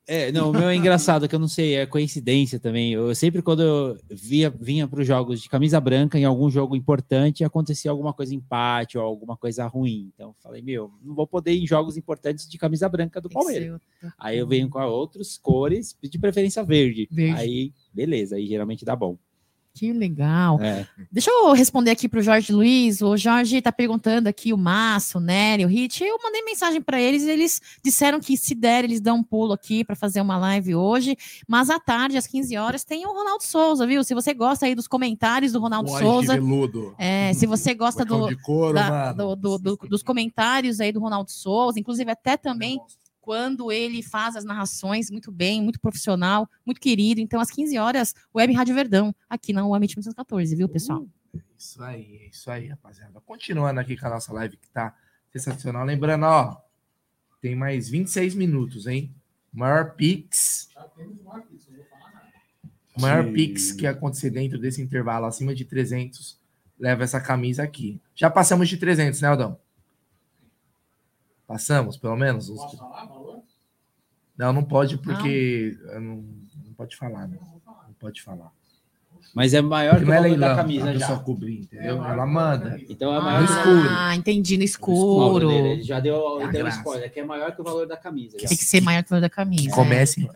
[SPEAKER 6] é, não, o meu é engraçado, que eu não sei, é coincidência também. Eu sempre, quando eu via, vinha para os jogos de camisa branca, em algum jogo importante, acontecia alguma coisa empate ou alguma coisa ruim. Então, falei, meu, não vou poder ir em jogos importantes de camisa branca do Palmeiras. Aí eu venho com outras cores, de preferência verde.
[SPEAKER 5] Verde.
[SPEAKER 6] Aí, beleza, aí geralmente dá bom.
[SPEAKER 5] Que legal.
[SPEAKER 6] É.
[SPEAKER 5] Deixa eu responder aqui para o Jorge Luiz. O Jorge está perguntando aqui o Márcio, o Nery, o Hit. Eu mandei mensagem para eles e eles disseram que se der, eles dão um pulo aqui para fazer uma live hoje. Mas à tarde, às 15 horas, tem o Ronaldo Souza, viu? Se você gosta aí dos comentários do Ronaldo
[SPEAKER 3] de
[SPEAKER 5] Souza.
[SPEAKER 3] veludo.
[SPEAKER 5] É, se você gosta do,
[SPEAKER 3] de couro,
[SPEAKER 5] da- do- do- do- dos comentários aí do Ronaldo Souza, inclusive até também quando ele faz as narrações muito bem, muito profissional, muito querido. Então, às 15 horas, Web Rádio Verdão, aqui na UAM 1914, viu, pessoal?
[SPEAKER 3] Isso aí, isso aí, rapaziada. Continuando aqui com a nossa live que tá sensacional. Lembrando, ó, tem mais 26 minutos, hein? O maior Pix. O maior
[SPEAKER 22] Sim.
[SPEAKER 3] Pix que acontecer dentro desse intervalo, acima de 300, leva essa camisa aqui. Já passamos de 300, né, Aldão? Passamos, pelo menos? Os- Não, não pode, porque. eu Não, não pode falar, né? Não pode falar.
[SPEAKER 23] Mas é maior que
[SPEAKER 3] não
[SPEAKER 23] o
[SPEAKER 3] é
[SPEAKER 23] valor
[SPEAKER 3] leilão,
[SPEAKER 23] da camisa já.
[SPEAKER 3] pessoa cobrir, entendeu? Ela manda.
[SPEAKER 23] Então é maior
[SPEAKER 3] No
[SPEAKER 23] que o
[SPEAKER 3] escuro.
[SPEAKER 5] Ah, entendi, no
[SPEAKER 23] Ó,
[SPEAKER 5] escuro.
[SPEAKER 23] dele, ele já deu,
[SPEAKER 3] É a
[SPEAKER 23] deu um spoiler, que é maior que o valor da camisa. já.
[SPEAKER 5] Tem que ser maior que o valor da camisa.
[SPEAKER 3] Que comecem,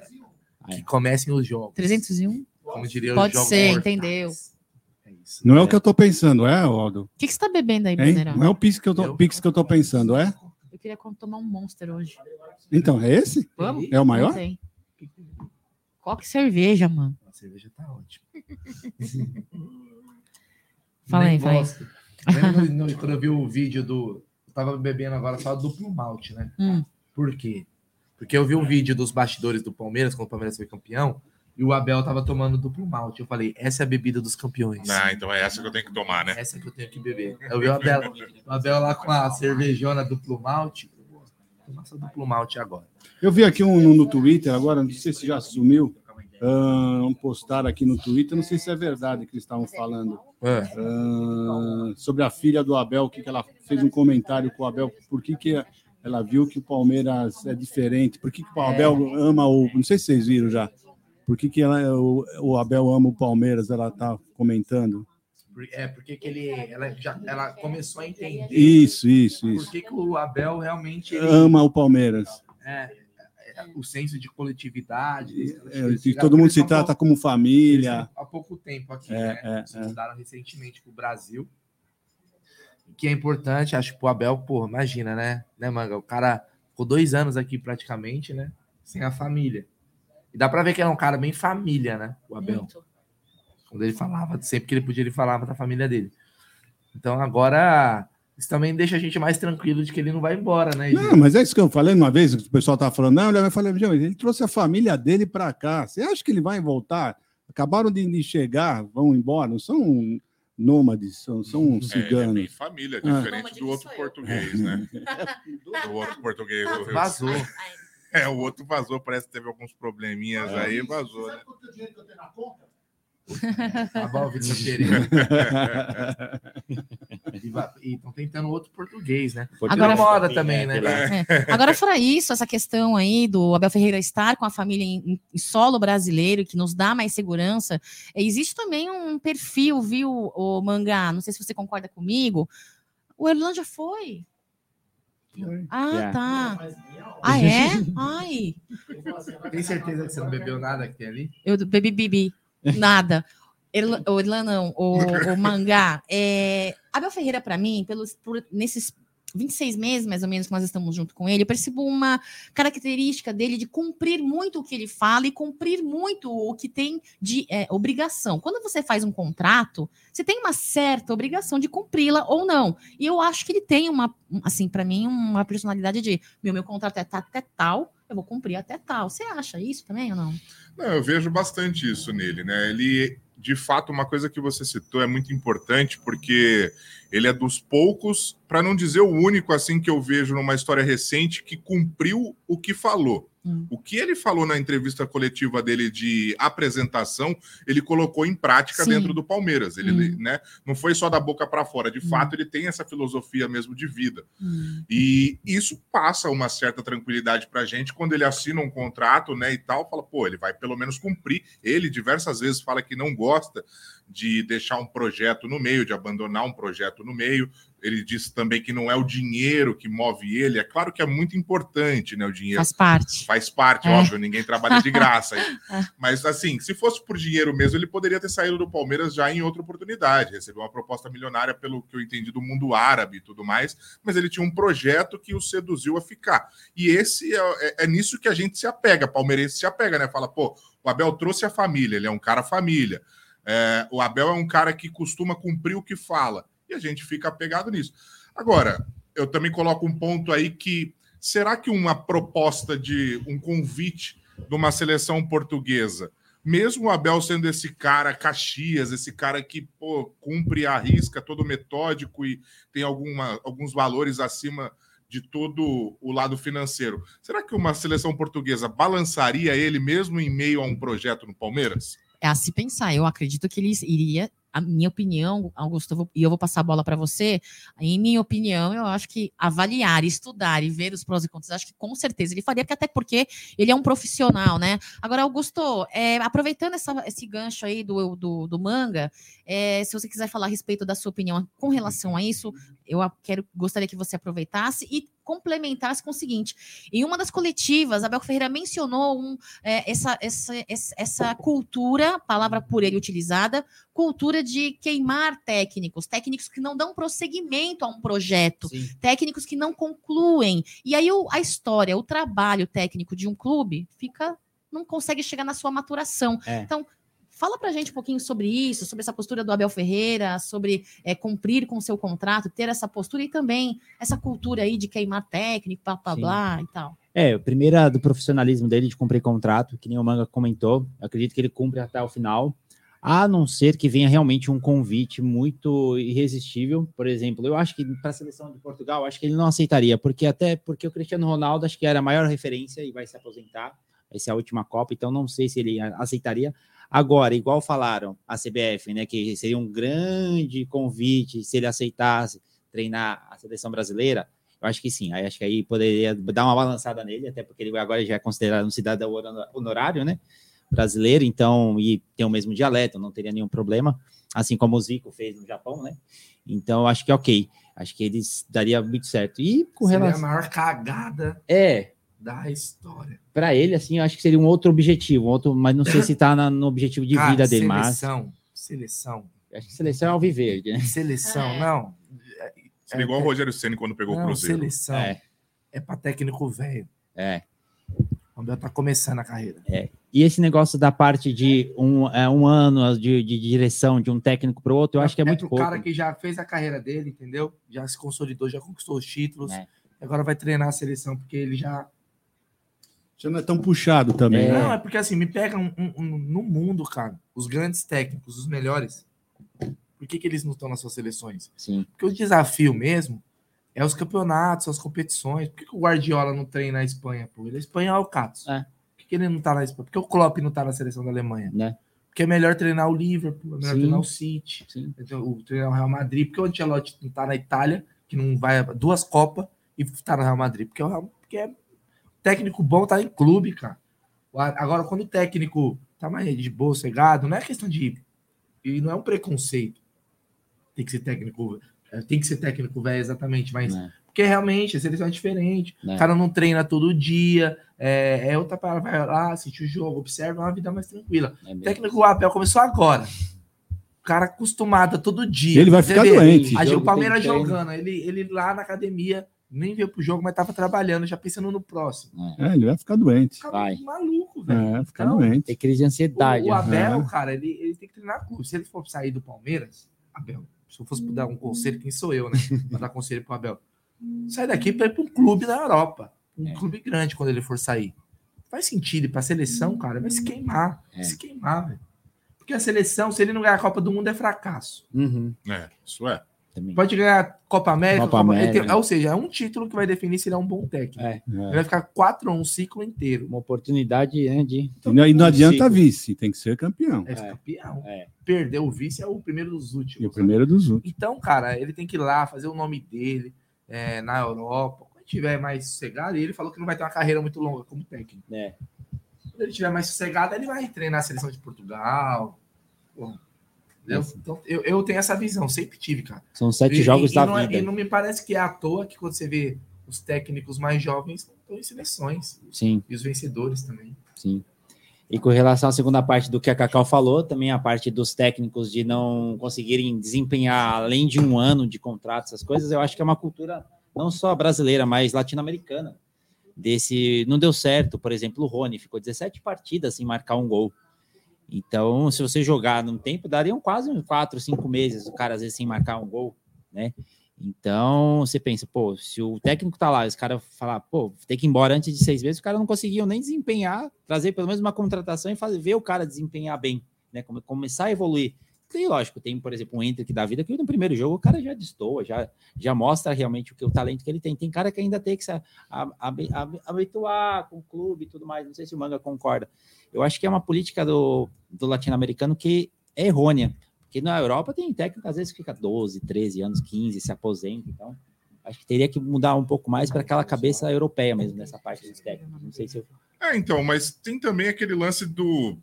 [SPEAKER 23] É.
[SPEAKER 3] que comecem os jogos.
[SPEAKER 5] 301?
[SPEAKER 3] Como diria
[SPEAKER 5] Pode ser,
[SPEAKER 3] mortais.
[SPEAKER 5] entendeu?
[SPEAKER 22] Não é o que eu tô pensando, é, Aldo?
[SPEAKER 5] O que, que você tá bebendo aí,
[SPEAKER 22] Hein?
[SPEAKER 5] Bandeirão?
[SPEAKER 22] Não é o Pix que eu tô, Pix que eu tô pensando, é?
[SPEAKER 5] Eu queria tomar um Monster hoje.
[SPEAKER 22] Então, é esse?
[SPEAKER 5] Vamos?
[SPEAKER 22] É o maior?
[SPEAKER 5] Não. Coque cerveja, mano.
[SPEAKER 3] A cerveja tá ótima.
[SPEAKER 5] Fala aí, fala aí.
[SPEAKER 3] Lembra no- no- quando eu vi o vídeo do. Eu tava bebendo agora só duplo malte, né?
[SPEAKER 5] Hum.
[SPEAKER 3] Por quê? Porque eu vi um vídeo dos bastidores do Palmeiras, quando o Palmeiras foi campeão, e o Abel tava tomando duplo malte. Eu falei, essa é a bebida dos campeões.
[SPEAKER 24] Ah, então é essa que eu tenho que tomar, né?
[SPEAKER 3] Essa que eu tenho que beber. Eu vi o Abel, o Abel lá com a cervejona duplo malte. Tomar essa duplo malte agora.
[SPEAKER 22] Eu vi aqui um no, no Twitter agora, não sei se já sumiu. um postar aqui no Twitter, não sei se é verdade que eles estavam falando. Ah, sobre a filha do Abel, que, que ela fez um comentário com o Abel, por que, que ela viu que o Palmeiras é diferente, por que, que o Abel ama o. Não sei se vocês viram já. Por que, que ela, o, o Abel ama o Palmeiras? Ela tá comentando.
[SPEAKER 3] Por- É, porque que ele, ela, já, ela começou a entender
[SPEAKER 22] Isso, isso,
[SPEAKER 3] por
[SPEAKER 22] isso.
[SPEAKER 3] que, que o Abel realmente ele-
[SPEAKER 22] Ama o Palmeiras.
[SPEAKER 3] é, é, o senso de coletividade.
[SPEAKER 22] É, que todo mundo se trata como família.
[SPEAKER 3] há pouco tempo aqui,
[SPEAKER 22] É,
[SPEAKER 3] né?
[SPEAKER 22] é,
[SPEAKER 3] Se
[SPEAKER 22] é.
[SPEAKER 3] mudaram recentemente para o Brasil. Que é importante, acho que pro Abel, pô, imagina, né? Né, Manga? O cara ficou dois anos aqui praticamente, né? Sem a família. E dá pra ver que é um cara bem família, né? O Abel. Quando ele falava, sempre que ele podia, ele falava da família dele. Então agora, isso também deixa a gente mais tranquilo de que ele não vai embora, né?
[SPEAKER 22] Não, mas é isso que eu falei uma vez, que o pessoal estava falando, não, eu falei, "Gente, ele trouxe a família dele para cá. Você acha que ele vai voltar? Acabaram de, chegar, vão embora, não são nômades, são, são
[SPEAKER 24] É, é
[SPEAKER 22] ciganos.
[SPEAKER 24] bem família,
[SPEAKER 22] Ah.
[SPEAKER 24] diferente do outro português, né? Do outro português. eu-
[SPEAKER 3] Vazou.
[SPEAKER 24] É, o outro vazou, parece que teve alguns probleminhas
[SPEAKER 22] É.
[SPEAKER 24] aí, vazou, né?
[SPEAKER 2] Quanto é o dinheiro que eu tenho na conta?
[SPEAKER 3] A Valverde Pereira. E estão tentando outro português, né?
[SPEAKER 5] Agora-
[SPEAKER 3] moda também, né?
[SPEAKER 5] É. Agora, fora isso, essa questão aí do Abel Ferreira estar com a família em, em solo brasileiro, que nos dá mais segurança, é, existe também um perfil, viu, o Mangá? Não sei se você concorda comigo. O já foi. Ah,
[SPEAKER 3] É.
[SPEAKER 5] tá. Ah, é? Ai,
[SPEAKER 3] Tem certeza que você não bebeu nada que tem ali?
[SPEAKER 5] eu bebi bibi. Nada. O não, o, o Mangá. É, Abel Ferreira, para mim, pelos, por, nesses 26 meses, mais ou menos, que nós estamos junto com ele, eu percebo uma característica dele de cumprir muito o que ele fala e cumprir muito o que tem de é, obrigação. Quando você faz um contrato, você tem uma certa obrigação de cumpri-la ou não. E eu acho que ele tem uma, assim, para mim, uma personalidade de meu, meu contrato é até tal, eu vou cumprir até tal. Você acha isso também ou não?
[SPEAKER 24] Não, eu vejo bastante isso nele, né? Ele, de fato, uma coisa que você citou é muito importante, porque ele é dos poucos, para não dizer o único, assim, que eu vejo numa história recente, que cumpriu o que falou. O que ele falou na entrevista coletiva dele de apresentação, ele colocou em prática
[SPEAKER 25] Sim.
[SPEAKER 24] dentro do Palmeiras. Ele,
[SPEAKER 25] Hum.
[SPEAKER 24] né, não foi só da boca para fora. De fato, ele tem essa filosofia mesmo de vida. E isso passa uma certa tranquilidade para a gente quando ele assina um contrato, né, e tal, fala, pô, ele vai pelo menos cumprir. Ele diversas vezes fala que não gosta de deixar um projeto no meio, de abandonar um projeto no meio. Ele disse também que não é o dinheiro que move ele. É claro que é muito importante, né, o dinheiro.
[SPEAKER 5] Faz parte.
[SPEAKER 24] Faz parte,
[SPEAKER 5] É.
[SPEAKER 24] óbvio, ninguém trabalha de graça. Mas assim, se fosse por dinheiro mesmo, ele poderia ter saído do Palmeiras já em outra oportunidade, recebeu uma proposta milionária, pelo que eu entendi, do mundo árabe e tudo mais, mas ele tinha um projeto que o seduziu a ficar. E esse é, é- é nisso que a gente se apega, palmeirense se apega, né? Fala, pô, o Abel trouxe a família, ele é um cara família. É, o Abel é um cara que costuma cumprir o que fala. A gente fica apegado nisso. Agora, eu também coloco um ponto aí que será que uma proposta de um convite de uma seleção portuguesa, mesmo o Abel sendo esse cara Caxias, esse cara que pô, cumpre a risca, todo metódico e tem alguma, alguns valores acima de todo o lado financeiro, será que uma seleção portuguesa balançaria ele mesmo em meio a um projeto no Palmeiras?
[SPEAKER 5] É a se pensar. Eu acredito que ele iria a minha opinião, Augusto, eu vou, e eu vou passar a bola para você. Em minha opinião, eu acho que avaliar, estudar e ver os prós e contras, acho que com certeza ele faria, até porque ele é um profissional, né? Agora, Augusto, é, aproveitando essa, esse gancho aí do, do, do manga, é, se você quiser falar a respeito da sua opinião com relação a isso, eu quero gostaria que você aproveitasse e complementasse com o seguinte: em uma das coletivas, Abel Ferreira mencionou um, é, essa, essa, essa cultura, palavra por ele utilizada, cultura de queimar técnicos, técnicos que não dão prosseguimento a um projeto, Sim. técnicos que não concluem. E aí o, a história, o trabalho técnico de um clube fica não consegue chegar na sua maturação. É. Então, Fala para a gente um pouquinho sobre isso, sobre essa postura do Abel Ferreira, sobre é, cumprir com o seu contrato, ter essa postura e também essa cultura aí de queimar técnico, blá, blá, blá e tal.
[SPEAKER 6] É, primeira do profissionalismo dele de cumprir contrato, que nem o Manga comentou, eu acredito que ele cumpre até o final, a não ser que venha realmente um convite muito irresistível. Por exemplo, eu acho que para a seleção de Portugal, acho que ele não aceitaria, porque até porque o Cristiano Ronaldo acho que era a maior referência e vai se aposentar. Essa é a última Copa, então não sei se ele aceitaria. Agora, igual falaram a CBF, né, que seria um grande convite se ele aceitasse treinar a seleção brasileira, eu acho que sim. Aí acho que aí poderia dar uma balançada nele, até porque ele agora já é considerado um cidadão honorário, né? Brasileiro, então, e tem o mesmo dialeto, não teria nenhum problema, assim como o Zico fez no Japão, né? Então, acho que é ok. Acho que eles daria muito certo. E com
[SPEAKER 3] Seria
[SPEAKER 6] relação.
[SPEAKER 3] a maior cagada
[SPEAKER 6] É,
[SPEAKER 3] da história.
[SPEAKER 6] para ele, assim, eu acho que seria um outro objetivo, um outro, mas não sei se tá na- no objetivo de
[SPEAKER 3] Cara,
[SPEAKER 6] vida dele, mas.
[SPEAKER 3] seleção, Seleção.
[SPEAKER 6] Acho que seleção é alviverde, né?
[SPEAKER 3] Seleção, não.
[SPEAKER 24] Seria igual o Rogério Ceni quando pegou o
[SPEAKER 3] Não,
[SPEAKER 24] Cruzeiro.
[SPEAKER 3] seleção. É,
[SPEAKER 6] É.
[SPEAKER 3] para técnico velho.
[SPEAKER 6] É.
[SPEAKER 3] O Abel tá começando a carreira.
[SPEAKER 6] É. E esse negócio da parte de um, é, um ano de, de direção de um técnico para o outro, eu acho que é, muito
[SPEAKER 3] pro
[SPEAKER 6] pouco.
[SPEAKER 3] cara que já fez a carreira dele, entendeu? Já se consolidou, já conquistou os títulos.
[SPEAKER 6] É.
[SPEAKER 3] Agora vai treinar a seleção, porque ele já.
[SPEAKER 22] Já não é tão puxado também. né?
[SPEAKER 3] Não, é porque assim, me pega um, um- um- no mundo, cara, os grandes técnicos, os melhores. Por que, que eles não estão nas suas seleções?
[SPEAKER 6] Sim.
[SPEAKER 3] Porque o desafio mesmo é os campeonatos, as competições. Por que, que o Guardiola não treina na Espanha, pô? Ele é espanhol, Catos.
[SPEAKER 6] É.
[SPEAKER 3] Por que, que ele não tá na Espanha? Por que o Klopp não tá na seleção da Alemanha?
[SPEAKER 6] Né?
[SPEAKER 3] Porque é melhor treinar o Liverpool, é melhor
[SPEAKER 6] Sim.
[SPEAKER 3] treinar o City, o treinar o Real Madrid, porque o Ancelotti não tá na Itália, que não vai a duas Copas, e tá no Real Madrid. Porque, o Real- porque é técnico bom tá em clube, cara. Agora, quando o técnico tá mais de boa, cegado, não é questão de. E não é um preconceito. Tem que ser técnico. é, Tem que ser técnico velho, exatamente, mas. Porque realmente a seleção é diferente.
[SPEAKER 6] É.
[SPEAKER 3] O cara não treina todo dia. É, é outra parada. Vai lá, assiste o jogo, observa, é uma vida mais tranquila.
[SPEAKER 6] É
[SPEAKER 3] o técnico Abel começou agora. O cara acostumado a todo dia.
[SPEAKER 22] Ele vai ficar
[SPEAKER 3] vê,
[SPEAKER 22] doente.
[SPEAKER 3] A, o Palmeiras jogando, ele, ele lá na academia, nem veio pro jogo, mas tava trabalhando, já pensando no próximo.
[SPEAKER 22] É, ele vai ficar doente.
[SPEAKER 6] Vai.
[SPEAKER 3] Maluco, velho.
[SPEAKER 22] É, ficar
[SPEAKER 3] Então,
[SPEAKER 22] doente.
[SPEAKER 6] Tem crise de ansiedade.
[SPEAKER 3] O, o Abel,
[SPEAKER 22] É.
[SPEAKER 3] cara, ele, ele tem que treinar clube. Se ele for sair do Palmeiras, Abel, se eu fosse dar um conselho, quem sou eu, né? Pra dar conselho pro Abel. Sai daqui pra ir pra um clube na Europa. Um
[SPEAKER 6] É.
[SPEAKER 3] clube grande quando ele for sair. Faz sentido ir pra seleção, cara, vai se queimar. Vai
[SPEAKER 6] É.
[SPEAKER 3] se queimar, velho. Porque a seleção, se ele não ganhar a Copa do Mundo, é fracasso.
[SPEAKER 6] Uhum.
[SPEAKER 24] É, isso é.
[SPEAKER 3] Pode ganhar Copa América,
[SPEAKER 6] Copa
[SPEAKER 3] Copa-
[SPEAKER 6] América.
[SPEAKER 3] tem- ou seja, é um título que vai definir se ele é um bom técnico.
[SPEAKER 6] É.
[SPEAKER 3] Ele vai ficar 4 a 1 um ciclo inteiro.
[SPEAKER 6] Uma oportunidade né, de.
[SPEAKER 22] E não, e não adianta
[SPEAKER 6] Ciclo.
[SPEAKER 22] vice, tem que ser campeão.
[SPEAKER 3] É campeão.
[SPEAKER 6] É.
[SPEAKER 3] Perder o vice é o primeiro dos
[SPEAKER 22] E
[SPEAKER 3] últimos.
[SPEAKER 22] o primeiro dos últimos.
[SPEAKER 3] Então, cara, ele tem que ir lá fazer o nome dele é, na Europa. Quando tiver mais sossegado, e ele falou que não vai ter uma carreira muito longa como técnico.
[SPEAKER 6] É.
[SPEAKER 3] Quando ele tiver mais sossegado, ele vai treinar a seleção de Portugal. Pô, entendeu? Então, eu, eu tenho essa visão, sempre tive, cara.
[SPEAKER 6] São sete
[SPEAKER 3] E-
[SPEAKER 6] jogos
[SPEAKER 3] e,
[SPEAKER 6] da
[SPEAKER 3] não é-
[SPEAKER 6] vida.
[SPEAKER 3] e não me parece que é à toa que quando você vê os técnicos mais jovens estão em seleções.
[SPEAKER 6] Sim.
[SPEAKER 3] E os vencedores também.
[SPEAKER 6] Sim. E com relação à segunda parte do que a Cacau falou, também a parte dos técnicos de não conseguirem desempenhar além de um ano de contrato, essas coisas, eu acho que é uma cultura não só brasileira, mas latino-americana. Desse não deu certo, por exemplo, o Rony ficou 17 partidas sem marcar um gol. Então, se você jogar num tempo, dariam quase uns 4, 5 meses, o cara às vezes sem marcar um gol, né? Então, você pensa, pô, se o técnico tá lá, os caras falar, pô, tem que ir embora antes de seis meses, o cara não conseguiu nem desempenhar, trazer pelo menos uma contratação e fazer, ver o cara desempenhar bem, né? Come- Começar a evoluir. E lógico, tem, por exemplo, um Hendrick da vida que no primeiro jogo o cara já destoa, já, já mostra realmente o que o talento que ele tem. Tem cara que ainda tem que se habituar com o clube e tudo mais. Não sei se o Manga concorda. Eu acho que é uma política do, do latino-americano que é errônea.
[SPEAKER 23] Porque na Europa tem técnico, às vezes fica 12, 13 anos, 15, se aposenta, então acho que teria que mudar um pouco mais para aquela cabeça europeia mesmo, nessa parte dos técnicos. Não sei se eu...
[SPEAKER 24] É, então, mas tem também aquele lance do.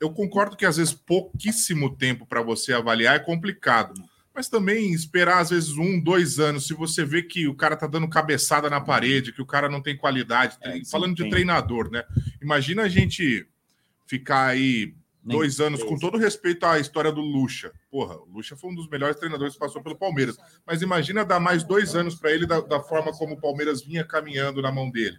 [SPEAKER 24] Eu concordo que às vezes pouquíssimo tempo para você avaliar é complicado. Mas também esperar, às vezes, um, dois anos, se você vê que o cara tá dando cabeçada na parede, que o cara não tem qualidade. É, falando de treinador, né? Imagina a gente ficar aí
[SPEAKER 23] Nem
[SPEAKER 24] dois anos, com todo respeito à história do Lucha. Porra, o Lucha foi um dos melhores treinadores que passou pelo Palmeiras. Mas imagina dar mais dois anos para ele da, da forma como o Palmeiras vinha caminhando na mão dele.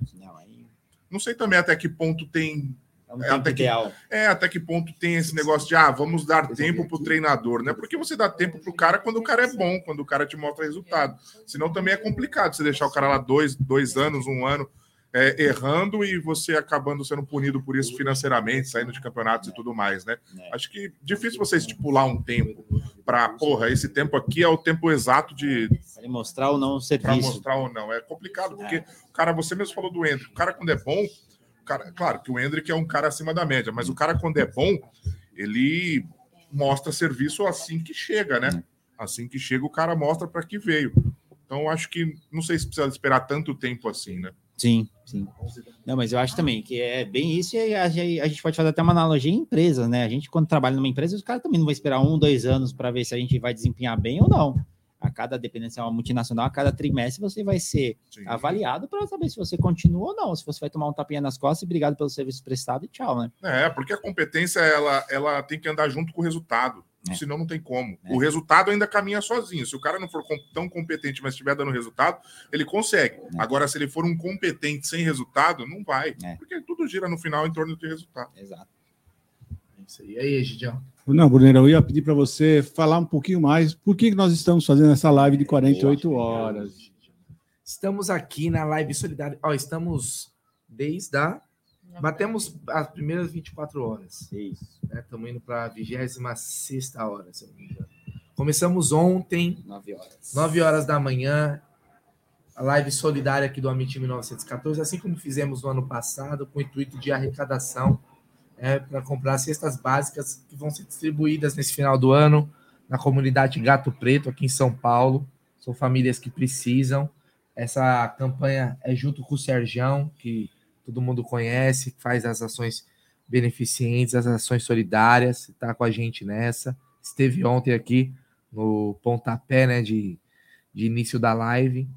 [SPEAKER 24] Não sei também até que ponto tem.
[SPEAKER 23] um
[SPEAKER 24] é, até que,
[SPEAKER 23] ideal.
[SPEAKER 24] é, até que ponto tem esse negócio de ah, vamos dar tempo pro treinador, né? Porque você dá tempo pro cara quando o cara é bom, quando o cara te mostra resultado. Senão também é complicado você deixar o cara lá dois, dois anos, um ano é, errando e você acabando sendo punido por isso financeiramente, saindo de campeonatos e tudo mais, né? Acho que difícil você estipular um tempo para, porra, esse tempo aqui é o tempo exato de
[SPEAKER 23] Para mostrar ou não o
[SPEAKER 24] para
[SPEAKER 23] serviço.
[SPEAKER 24] mostrar ou não. É complicado, porque o cara, você mesmo falou do Hendrick, o cara quando é bom, cara, claro que o Hendrick é um cara acima da média, mas o cara quando é bom, ele mostra serviço assim que chega, né? Assim que chega, o cara mostra para que veio. Então, acho que não sei se precisa esperar tanto tempo assim, né?
[SPEAKER 23] Sim, sim. Não, mas eu acho também que é bem isso e a, gente- a gente pode fazer até uma analogia em empresas, né? A gente, quando trabalha numa empresa, os caras também não vão esperar um, dois anos para ver se a gente vai desempenhar bem ou não. A cada, dependendo se é uma multinacional, a cada trimestre você vai ser avaliado para saber se você continua ou não. Se você vai tomar um tapinha nas costas e obrigado pelo serviço prestado e tchau, né?
[SPEAKER 24] É, porque a competência ela, ela tem que andar junto com o resultado. Senão não tem como. O resultado ainda caminha sozinho. Se o cara não for tão competente, mas estiver dando resultado, ele consegue. Agora, se ele for um competente sem resultado, não vai. Porque tudo gira no final em torno de resultado.
[SPEAKER 23] Exato.
[SPEAKER 3] Isso aí. E aí, Gidião?
[SPEAKER 22] Não, Brunera, eu ia pedir para você falar um pouquinho mais por que que nós estamos fazendo essa live de 48 horas.
[SPEAKER 3] Estamos aqui na live solidária. Ó, estamos desde a. Batemos as primeiras 24 horas.
[SPEAKER 23] Isso.
[SPEAKER 3] Estamos indo para a 26 hora, se eu não me engano. Começamos ontem,
[SPEAKER 23] 9 horas.
[SPEAKER 3] 9 horas da manhã, a live solidária aqui do Amit 1914, assim como fizemos no ano passado, com o intuito de arrecadação é, para comprar cestas básicas que vão ser distribuídas nesse final do ano na comunidade Gato Preto, aqui em São Paulo. São famílias que precisam. Essa campanha é junto com o Serjão, que todo mundo conhece, faz as ações beneficentes, as ações solidárias, está com a gente nessa. Esteve ontem aqui no pontapé né, de, de início da live.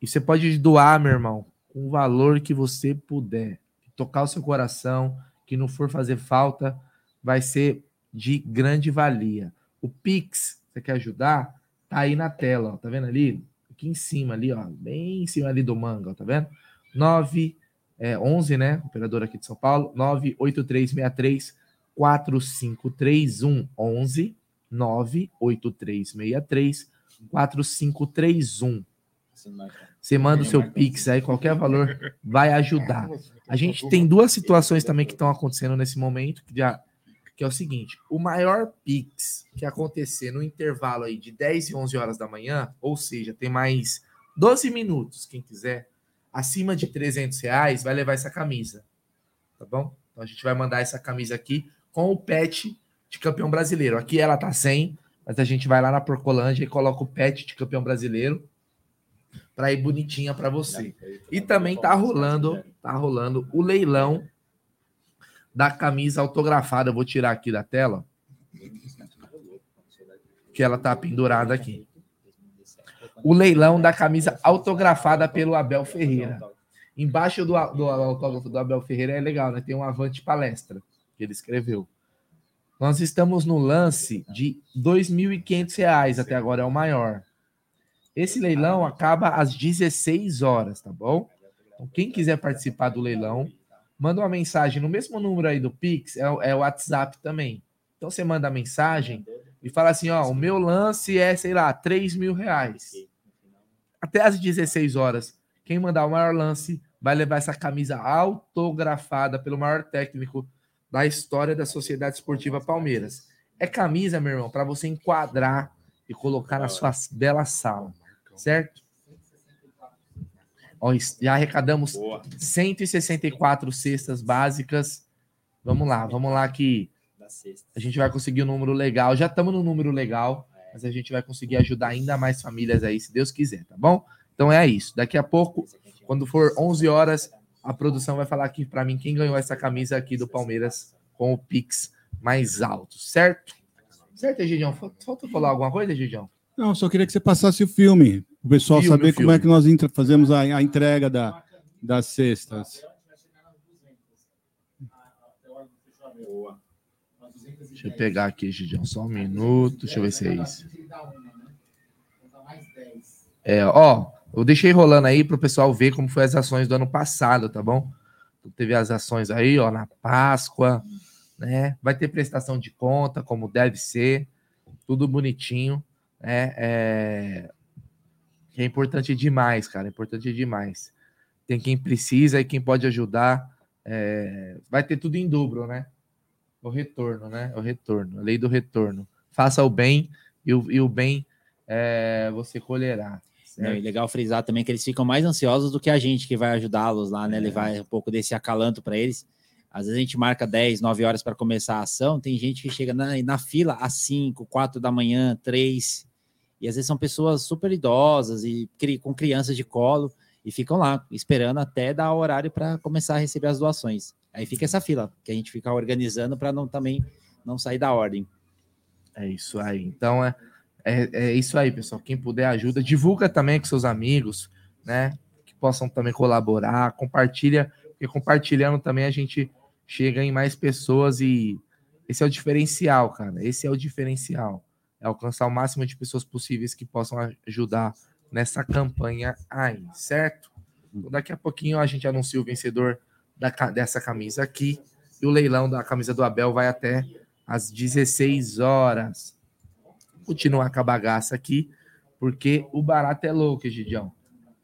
[SPEAKER 3] E você pode doar, meu irmão, com o valor que você puder. Tocar o seu coração, que não for fazer falta, vai ser de grande valia. O Pix, você quer ajudar? Tá aí na tela, ó, tá vendo ali? Aqui em cima ali, ó, bem em cima ali do manga, ó, tá vendo? 9 é, 11, né? Operador aqui de São Paulo, 98363 4531 11 98363 4531. Você manda o seu Pix aí, qualquer valor vai ajudar. A gente tem duas situações também que estão acontecendo nesse momento, que, já, que é o seguinte: o maior Pix que acontecer no intervalo aí de 10 e 11 horas da manhã, ou seja, tem mais 12 minutos, quem quiser, acima de 300 reais, vai levar essa camisa. Tá bom? Então a gente vai mandar essa camisa aqui com o pet de campeão brasileiro. Aqui ela tá sem, mas a gente vai lá na Porcolândia e coloca o pet de campeão brasileiro para ir bonitinha para você. E também tá rolando, tá rolando o leilão da camisa autografada. Eu vou tirar aqui da tela. Que ela tá pendurada aqui. O leilão da camisa autografada pelo Abel Ferreira. Embaixo do, do autógrafo do Abel Ferreira é legal, né? Tem um avante palestra que ele escreveu. Nós estamos no lance de R$ 2.500 até agora, é o maior. Esse leilão acaba às 16 horas, tá bom? Então, quem quiser participar do leilão, manda uma mensagem no mesmo número aí do Pix, é, o- é WhatsApp também. Então você manda a mensagem e fala assim: ó, o meu lance é, sei lá, 3 mil reais. Até às 16 horas, quem mandar o maior lance vai levar essa camisa autografada pelo maior técnico da história da Sociedade Esportiva Palmeiras. É camisa, meu irmão, para você enquadrar e colocar na sua bela sala, certo? Ó, já arrecadamos 164 cestas básicas. Vamos lá, vamos lá que a gente vai conseguir um número legal. Já estamos no número legal, mas a gente vai conseguir ajudar ainda mais famílias aí, se Deus quiser, tá bom? Então é isso. Daqui a pouco, quando for 11 horas, a produção vai falar aqui para mim quem ganhou essa camisa aqui do Palmeiras com o Pix mais alto, certo? Certo, Egidião? Falta falar alguma coisa, Egidião?
[SPEAKER 22] Não, só queria que você passasse o filme, o pessoal
[SPEAKER 3] Filme,
[SPEAKER 22] saber
[SPEAKER 3] o
[SPEAKER 22] como é que nós fazemos a, a entrega da, das cestas.
[SPEAKER 3] Deixa eu pegar aqui, Egidião, só um minuto. Deixa eu ver se é isso. É, ó, eu deixei rolando aí para o pessoal ver como foi as ações do ano passado, tá bom? Então, teve as ações aí, ó, na Páscoa, né? Vai ter prestação de conta, como deve ser, tudo bonitinho, né? É, é importante demais, cara, é importante demais. Tem quem precisa e quem pode ajudar. é, vai ter tudo em dobro, né? O retorno, né? O retorno, a lei do retorno. Faça o bem e o, e o bem é, você colherá. Certo?
[SPEAKER 6] e legal frisar também que eles ficam mais ansiosos do que a gente que vai ajudá-los lá, né? Levar um pouco desse acalanto para eles. Às vezes a gente marca 10, 9 horas para começar a ação, tem gente que chega na, na fila às 5, 4 da manhã, 3, e às vezes são pessoas super idosas e cri- com crianças de colo e ficam lá esperando até dar o horário para começar a receber as doações. Aí fica essa fila que a gente fica organizando para não também não sair da ordem.
[SPEAKER 3] É isso aí. Então é, é, é isso aí, pessoal. Quem puder ajuda, divulga também com seus amigos, né? Que possam também colaborar, compartilha, porque compartilhando também a gente chega em mais pessoas e esse é o diferencial, cara. Esse é o diferencial. É alcançar o máximo de pessoas possíveis que possam ajudar nessa campanha aí, certo? Então, daqui a pouquinho a gente anuncia o vencedor da dessa camisa aqui e o leilão da camisa do Abel vai até às 16 horas. Continuar com a bagaça aqui, porque o barato é louco, Egidião.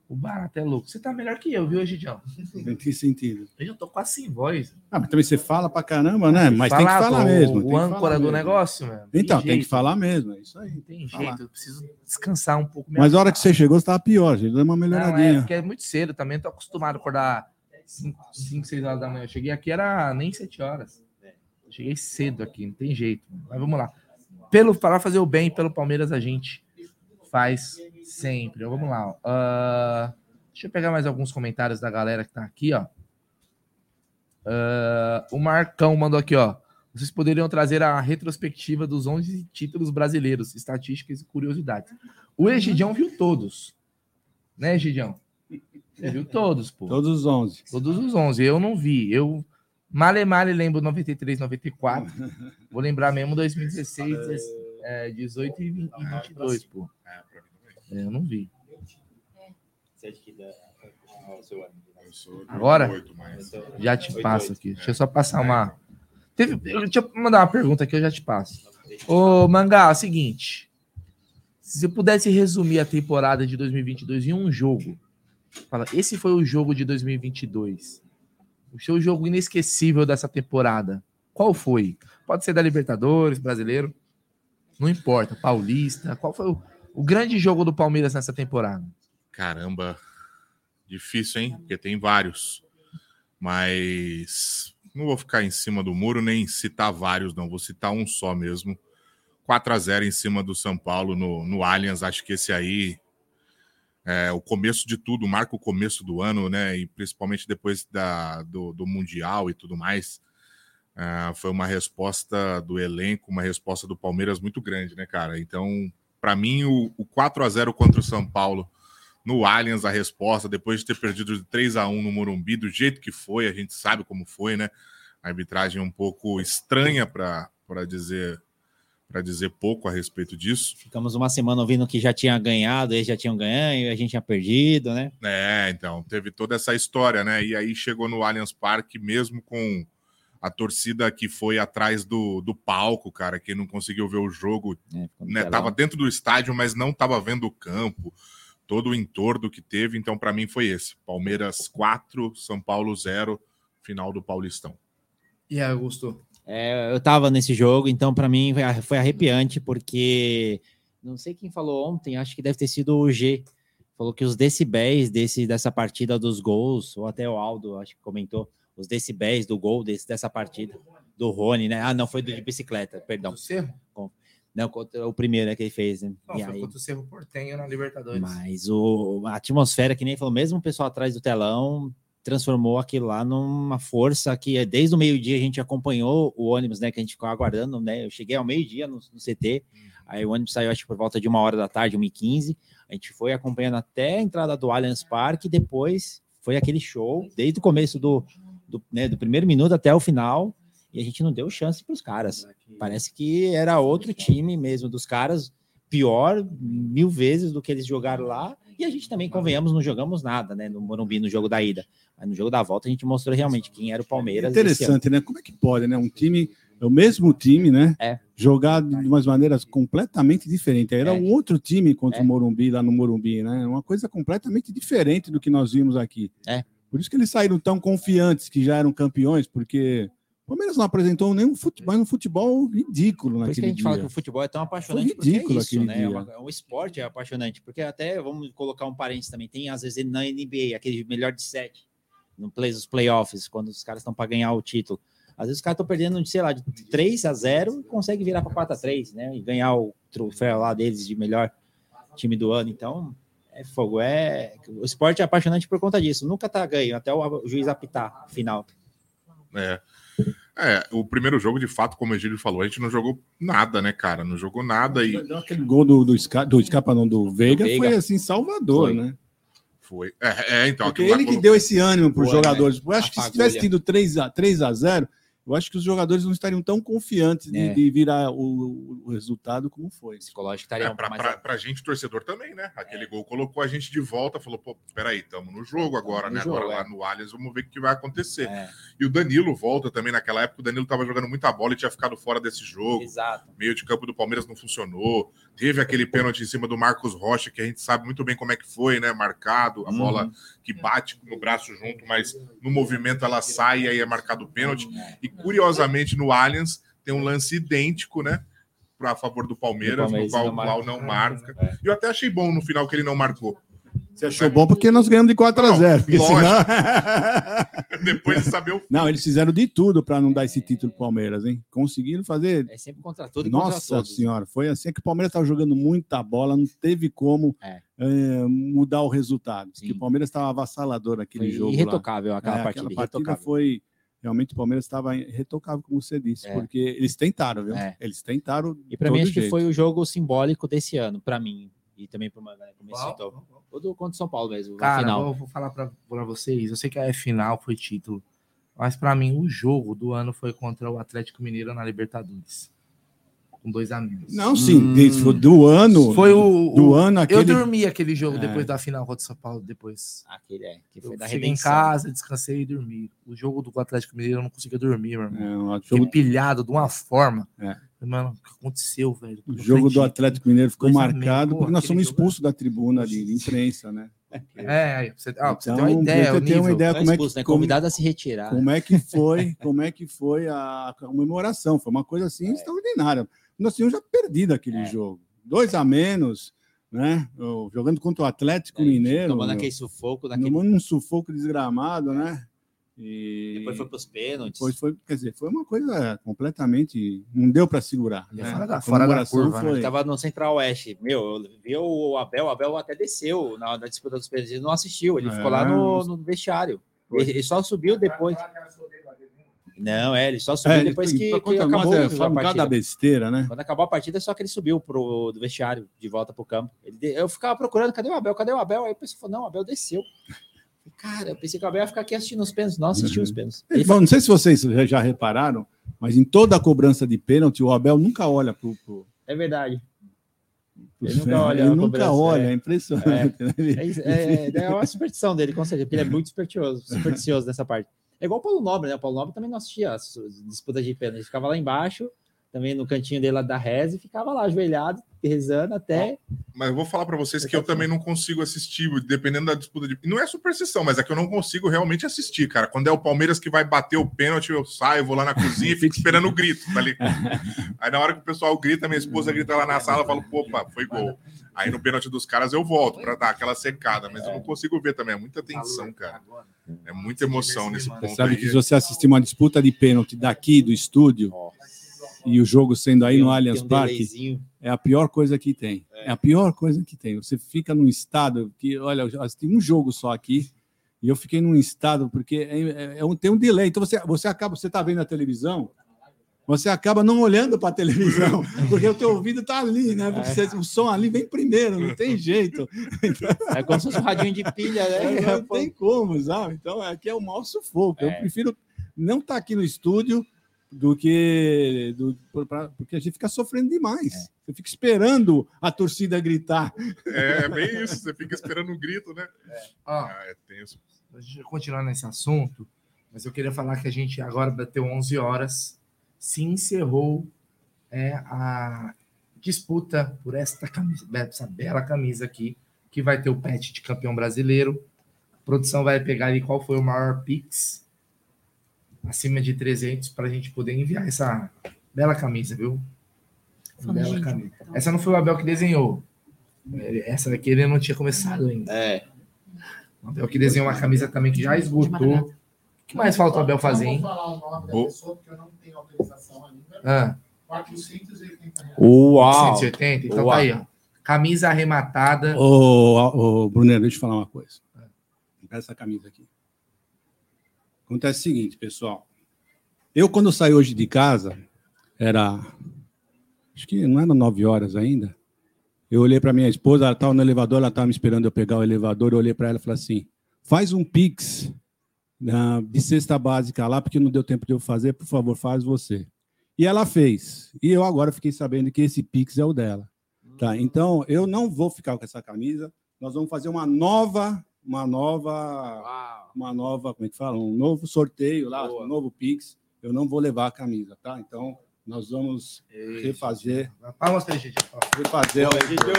[SPEAKER 3] O barato é louco. Você tá melhor que eu, viu, Egidião?
[SPEAKER 22] Em que sentido?
[SPEAKER 3] Eu já tô quase sem voz.
[SPEAKER 22] Ah, mas também você fala pra caramba, né? Mas tem que
[SPEAKER 3] Falar, o-
[SPEAKER 22] mesmo.
[SPEAKER 3] o
[SPEAKER 22] tem
[SPEAKER 3] âncora do
[SPEAKER 22] mesmo.
[SPEAKER 3] negócio, mano.
[SPEAKER 22] Então,
[SPEAKER 3] Tem
[SPEAKER 22] tem que falar mesmo, é isso aí.
[SPEAKER 3] Não tem
[SPEAKER 22] Falar.
[SPEAKER 3] jeito, eu preciso descansar um pouco.
[SPEAKER 22] Mas a hora que você chegou, você estava pior, gente. Deu uma
[SPEAKER 3] Não, é,
[SPEAKER 22] melhoradinha.
[SPEAKER 3] porque é muito cedo também. Tô acostumado a acordar 5, 6 horas da manhã. Eu cheguei aqui, era nem 7 horas. Eu cheguei cedo aqui, não tem jeito. Mas vamos lá. Pelo, para fazer o bem pelo Palmeiras, a gente faz sempre. Vamos lá. Ah, deixa eu pegar mais alguns comentários da galera que tá aqui, ó. Ah, o Marcão mandou aqui, ó. Vocês poderiam trazer a retrospectiva dos 11 títulos brasileiros, estatísticas e curiosidades. O Egidião viu todos. Né, Egidião? Você viu todos, pô.
[SPEAKER 22] Todos os 11.
[SPEAKER 3] Todos os 11. Eu não vi. Eu male male lembro 93, 94. Vou lembrar mesmo 2016, é, 18 e 20 e 22, pô. É, eu não vi. Agora? Já te passo aqui. Deixa eu só passar uma. Teve... eu- Deixa eu mandar uma pergunta aqui, eu já te passo. Ô, Mangá, é o seguinte. Se você pudesse resumir a temporada de 2022 em um jogo, fala, esse foi o jogo de 2022. O seu jogo inesquecível dessa temporada. Qual foi? Pode ser da Libertadores, brasileiro. Não importa, paulista. Qual foi o, o grande jogo do Palmeiras nessa temporada?
[SPEAKER 24] Caramba, difícil, hein? Porque tem vários. Mas não vou ficar em cima do muro nem citar vários, não. Vou citar um só mesmo. 4 a 0 em cima do São Paulo no, no Allianz. Acho que esse aí é o começo de tudo, marca o começo do ano, né? E principalmente depois da, do, do Mundial e tudo mais. Ah, foi uma resposta do elenco, uma resposta do Palmeiras muito grande, né, cara? Então, para mim, o, o 4 a 0 contra o São Paulo no Allianz, a resposta, depois de ter perdido de 3 a 1 no Morumbi, do jeito que foi, a gente sabe como foi, né? A arbitragem um pouco estranha para dizer para dizer pouco a respeito disso.
[SPEAKER 6] Ficamos uma semana ouvindo que já tinha ganhado, eles já tinham ganho, e a gente tinha perdido, né?
[SPEAKER 24] É, então, teve toda essa história, né? E aí chegou no Allianz Parque, mesmo com a torcida que foi atrás do, do palco, cara, que não conseguiu ver o jogo, né?
[SPEAKER 6] telão.
[SPEAKER 24] Tava dentro do estádio, mas não tava vendo o campo, todo o entorno que teve. Então, para mim, foi esse: Palmeiras 4, São Paulo 0, final do Paulistão.
[SPEAKER 3] E aí, Augusto?
[SPEAKER 6] É, eu tava nesse jogo, então para mim foi- arrepiante, porque não sei quem falou ontem, acho que deve ter sido o G. Falou que os decibéis desse, dessa partida dos gols, ou até o Aldo, acho que comentou, os decibéis do gol desse, dessa partida, do Rony, né? Ah, não, foi do de bicicleta, perdão.
[SPEAKER 3] Do Cerro?
[SPEAKER 6] Não, o primeiro né, que ele fez, né?
[SPEAKER 3] Não,
[SPEAKER 6] E
[SPEAKER 3] foi
[SPEAKER 6] aí-
[SPEAKER 3] contra o Cerro Portenho na Libertadores.
[SPEAKER 6] mas o, a atmosfera, que nem falou, mesmo o pessoal atrás do telão transformou aquilo lá numa força que é, desde o meio-dia a gente acompanhou o ônibus, né? Que a gente ficou aguardando, né? Eu cheguei ao meio-dia no, no CT, aí o ônibus saiu acho que por volta de uma hora da tarde, 1h15. A gente foi acompanhando até a entrada do Allianz Parque, depois foi aquele show, desde o começo do, do, né, do primeiro minuto até o final, e a gente não deu chance para os caras. Parece que era outro time mesmo dos caras, pior mil vezes do que eles jogaram lá. E a gente também, convenhamos, não jogamos nada, né? No Morumbi, no jogo da ida. Mas no jogo da volta a gente mostrou realmente quem era o Palmeiras.
[SPEAKER 22] Interessante, né? Como é que pode, né? Um time, é o mesmo time, né?
[SPEAKER 6] É.
[SPEAKER 22] Jogar de umas maneiras completamente diferentes. Era
[SPEAKER 6] É.
[SPEAKER 22] um outro time contra o Morumbi, lá no Morumbi, né? Uma coisa completamente diferente do que nós vimos aqui.
[SPEAKER 6] É.
[SPEAKER 22] Por isso que eles saíram tão confiantes que já eram campeões, porque o Palmeiras não apresentou nenhum futebol, um futebol ridículo
[SPEAKER 6] Por isso que a
[SPEAKER 22] naquele
[SPEAKER 6] gente fala que
[SPEAKER 22] dia.
[SPEAKER 6] o futebol é tão apaixonante,
[SPEAKER 22] Foi
[SPEAKER 6] é
[SPEAKER 22] ridículo
[SPEAKER 6] isso, né? É
[SPEAKER 22] dia.
[SPEAKER 6] uma- o esporte é apaixonante, porque até, vamos colocar um parênteses também, tem às vezes na NBA, aquele melhor de sete, no play, os playoffs, quando os caras estão para ganhar o título. Às vezes os caras estão perdendo, sei lá, de 3 a 0 e consegue virar para 4 a 3 né? E ganhar o troféu lá deles de melhor time do ano. Então, é fogo. É... O esporte é apaixonante por conta disso. Nunca tá ganho, até o juiz apitar final.
[SPEAKER 24] É. É, o primeiro jogo, de fato, como o Egílio falou, a gente não jogou nada, né, cara? Não jogou nada e.
[SPEAKER 22] Aquele gol do, do, Sca, do Scapa, não, do Veiga,
[SPEAKER 24] Veiga.
[SPEAKER 22] foi assim, salvador,
[SPEAKER 24] Foi.
[SPEAKER 22] né?
[SPEAKER 24] Foi. É, é, então.
[SPEAKER 22] Porque ele que deu esse ânimo para os
[SPEAKER 24] né?
[SPEAKER 22] jogadores. Eu acho que se tivesse tido 3 a, 3 a 0 eu acho que os jogadores não estariam tão confiantes de,
[SPEAKER 24] É.
[SPEAKER 22] de virar o, o resultado como foi.
[SPEAKER 6] Psicológico
[SPEAKER 24] É, pra, pra, pra gente, torcedor, também, né?
[SPEAKER 6] É.
[SPEAKER 24] Aquele gol colocou a gente de volta, falou, pô, peraí, estamos no jogo agora,
[SPEAKER 6] no
[SPEAKER 24] né?
[SPEAKER 6] jogo,
[SPEAKER 24] agora
[SPEAKER 6] é.
[SPEAKER 24] lá no Allianz, vamos ver o que vai acontecer. E o Danilo volta também naquela época, o Danilo tava jogando muita bola e tinha ficado fora desse jogo.
[SPEAKER 6] Exato.
[SPEAKER 24] Meio de campo do Palmeiras não funcionou. Teve aquele pênalti em cima do Marcos Rocha, que a gente sabe muito bem como é que foi, né? Marcado, a
[SPEAKER 6] Uhum.
[SPEAKER 24] bola que bate no braço junto, mas no movimento ela sai e aí é marcado o pênalti. E curiosamente no Allianz tem um lance idêntico, né? A favor do Palmeiras,
[SPEAKER 22] Do Palmeiras,
[SPEAKER 24] no qual o. Clau não marca. E eu até achei bom no final que ele não marcou.
[SPEAKER 22] Você achou bom porque nós ganhamos de 4 a 0 porque
[SPEAKER 24] lógico.
[SPEAKER 22] senão...
[SPEAKER 24] Depois de saber o
[SPEAKER 22] Não, eles fizeram de tudo para não dar esse título pro Palmeiras, hein? Conseguiram fazer.
[SPEAKER 6] É sempre contra tudo e contra
[SPEAKER 22] Nossa
[SPEAKER 6] todos.
[SPEAKER 22] senhora, foi assim que o Palmeiras estava jogando muita bola, não teve como
[SPEAKER 6] É.
[SPEAKER 22] eh, mudar o resultado. Porque o Palmeiras estava avassalador naquele
[SPEAKER 6] Foi
[SPEAKER 22] jogo. lá.
[SPEAKER 6] irretocável aquela
[SPEAKER 22] É,
[SPEAKER 6] partida,
[SPEAKER 22] Aquela partida foi. Realmente o Palmeiras estava irretocável, como você disse,
[SPEAKER 6] É.
[SPEAKER 22] porque eles tentaram, viu?
[SPEAKER 6] É.
[SPEAKER 22] Eles tentaram.
[SPEAKER 6] E para mim, acho que foi o jogo simbólico desse ano, para mim. E também para uma galera como
[SPEAKER 3] Qual?
[SPEAKER 6] citou. O do contra o São Paulo mesmo,
[SPEAKER 3] Cara,
[SPEAKER 6] final.
[SPEAKER 3] vou, vou falar pra, pra vocês. Eu sei que a final foi título, mas pra mim o jogo do ano foi contra o Atlético Mineiro na Libertadores. Com dois amigos.
[SPEAKER 22] Não, sim, foi do ano.
[SPEAKER 3] Foi o.
[SPEAKER 22] do
[SPEAKER 3] o-
[SPEAKER 22] ano
[SPEAKER 3] Eu
[SPEAKER 22] aquele.
[SPEAKER 3] dormi aquele jogo
[SPEAKER 22] É.
[SPEAKER 3] depois da final contra o São Paulo. Depois.
[SPEAKER 6] Aquele é, que foi
[SPEAKER 3] eu
[SPEAKER 6] da
[SPEAKER 3] cheguei em
[SPEAKER 6] redenção.
[SPEAKER 3] casa, descansei e dormi. O jogo do Atlético Mineiro eu não conseguia dormir, meu irmão.
[SPEAKER 22] É,
[SPEAKER 3] Fiquei
[SPEAKER 22] jogo-
[SPEAKER 3] pilhado de uma forma.
[SPEAKER 22] É.
[SPEAKER 3] Mano, o que aconteceu, velho?
[SPEAKER 22] O jogo do Atlético Mineiro ficou marcado porque
[SPEAKER 3] pô,
[SPEAKER 22] nós
[SPEAKER 3] jogo-
[SPEAKER 22] expulsos da tribuna de, de imprensa, né?
[SPEAKER 3] É, aí, você, ah, pra você ter
[SPEAKER 22] Então,
[SPEAKER 3] uma ideia.
[SPEAKER 22] pra
[SPEAKER 3] o
[SPEAKER 22] você ter uma ideia
[SPEAKER 6] Não
[SPEAKER 22] como é que
[SPEAKER 6] né?
[SPEAKER 22] como-
[SPEAKER 6] Convidado a se retirar.
[SPEAKER 22] Como é que foi, como é que foi a comemoração? Foi uma coisa
[SPEAKER 6] É.
[SPEAKER 22] assim extraordinária. Nós tínhamos já perdido aquele jogo. Dois a menos, né? Jogando contra o Atlético Mineiro.
[SPEAKER 6] É, Tomando
[SPEAKER 22] meu.
[SPEAKER 6] aquele sufoco, naquele...
[SPEAKER 22] Tomando um sufoco desgramado, né? E
[SPEAKER 6] depois foi pros pênaltis.
[SPEAKER 22] depois foi, quer dizer, foi uma coisa completamente. Não deu para segurar. né?
[SPEAKER 6] Fora da-
[SPEAKER 22] A
[SPEAKER 6] fora da curva, né?
[SPEAKER 22] foi-
[SPEAKER 6] Tava no Central Oeste. Meu, eu vi o Abel, o Abel até desceu na, na disputa dos pênaltis. Ele não assistiu, ele
[SPEAKER 22] É,
[SPEAKER 6] ficou lá no, no vestiário. Ele, ele só subiu depois. Não, é, ele só subiu
[SPEAKER 22] É, ele-
[SPEAKER 6] depois que,
[SPEAKER 22] pra
[SPEAKER 6] que
[SPEAKER 22] conta
[SPEAKER 6] acabou
[SPEAKER 22] é,
[SPEAKER 6] a partida.
[SPEAKER 22] da besteira, né?
[SPEAKER 6] Quando acabou a partida, só que ele subiu pro do vestiário, de volta pro campo. Ele eu ficava procurando, cadê o Abel? Cadê o Abel? Aí o pessoal falou, não, o Abel desceu. Cara, eu pensei que o Abel ia ficar aqui assistindo os pênaltis. Não assistiu os pênaltis. Ele
[SPEAKER 22] Bom, não sei se vocês já- repararam, mas em toda a cobrança de pênalti, o Abel nunca olha pro. pro...
[SPEAKER 6] É verdade. Ele nunca olha
[SPEAKER 22] Ele nunca
[SPEAKER 6] cobrança,
[SPEAKER 22] olha,
[SPEAKER 6] é.
[SPEAKER 22] é impressionante. né?
[SPEAKER 6] É, é, é uma superstição dele, com certeza, porque ele é muito supersticioso, supersticioso nessa parte. É igual o Paulo Nobre, né? O Paulo Nobre também não assistia as disputas de pênalti. Ele ficava lá embaixo, também no cantinho dele lá da reza, e ficava lá ajoelhado, rezando até.
[SPEAKER 24] Mas eu vou falar pra vocês que eu também não consigo assistir, dependendo da disputa de. Não é superstição, mas é que eu não consigo realmente assistir, cara. Quando é o Palmeiras que vai bater o pênalti, eu saio, vou lá na cozinha e fico esperando o grito, tá ligado? Aí na hora que o pessoal grita, minha esposa grita lá na sala, eu falo, opa, foi gol. Aí no pênalti dos caras eu volto pra dar aquela secada, mas eu não consigo ver também, é muita tensão, cara. É muita emoção nesse ponto.
[SPEAKER 22] Você sabe
[SPEAKER 24] aí.
[SPEAKER 22] que se você assistir uma disputa de pênalti daqui do estúdio e o jogo sendo aí
[SPEAKER 23] Tem
[SPEAKER 22] no Allianz
[SPEAKER 23] tem um
[SPEAKER 22] Parque,
[SPEAKER 23] delayzinho.
[SPEAKER 22] é a pior coisa que tem. É. a pior coisa que tem. Você fica num estado que, olha, assisti um jogo só aqui e eu fiquei num estado porque é, é- é um, tem um delay. Então você, você acaba, você está vendo a televisão, você acaba não olhando para a televisão, porque o teu ouvido está ali, né? Porque você- o som ali vem primeiro, não tem jeito.
[SPEAKER 23] É como se fosse um radinho de pilha, né?
[SPEAKER 22] É, não tem como, sabe? Então aqui é o maior sufoco. Eu
[SPEAKER 23] É.
[SPEAKER 22] prefiro não estar aqui no estúdio do que do, pra- porque a gente fica sofrendo demais. Você fica esperando a torcida gritar.
[SPEAKER 24] É, é bem isso, você fica esperando um grito, né?
[SPEAKER 3] Ó,
[SPEAKER 24] Ah, é tenso.
[SPEAKER 3] a gente vai continuar nesse assunto, mas eu queria falar que a gente agora bateu 11 horas, se encerrou é, a disputa por esta camisa, essa bela camisa aqui, que vai ter o pet de campeão brasileiro. A produção vai pegar ali qual foi o maior Pix, acima de 300, para a gente poder enviar essa bela camisa, viu?
[SPEAKER 5] Fala,
[SPEAKER 3] Bela
[SPEAKER 5] gente.
[SPEAKER 3] camisa. Essa não foi o Abel que desenhou. Ele- Essa daqui ele não tinha começado ainda.
[SPEAKER 23] É.
[SPEAKER 3] O Abel que desenhou uma camisa também que já esgotou. O que mais falta o Abel fazer, hein?
[SPEAKER 2] Eu não vou falar o nome da pessoa, porque eu não tenho autorização ainda.
[SPEAKER 3] Ah.
[SPEAKER 2] 480 reais.
[SPEAKER 23] Uau!
[SPEAKER 3] 180, então
[SPEAKER 22] Uau.
[SPEAKER 3] tá aí, ó. Camisa arrematada.
[SPEAKER 22] Ô, ô, Brunero, deixa eu falar uma coisa. Pega essa camisa aqui. Acontece o seguinte, pessoal. Eu, quando saí hoje de casa, era. Acho que não era nove horas ainda. Eu olhei para minha esposa, ela estava no elevador, ela estava me esperando eu pegar o elevador. Eu olhei para ela e falei assim: faz um Pix na- de cesta básica lá, porque não deu tempo de eu fazer, por favor, faz você. E ela fez. E eu agora fiquei sabendo que esse Pix é o dela. Tá? Então, eu não vou ficar com essa camisa. Nós vamos fazer uma nova, uma nova, uma nova, como é que fala? Um novo sorteio lá, um novo Pix. Eu não vou levar a camisa, tá? Então, nós vamos refazer.
[SPEAKER 3] Palmas gente.
[SPEAKER 22] Refazer.
[SPEAKER 3] Boa,
[SPEAKER 22] o-
[SPEAKER 3] Egidio.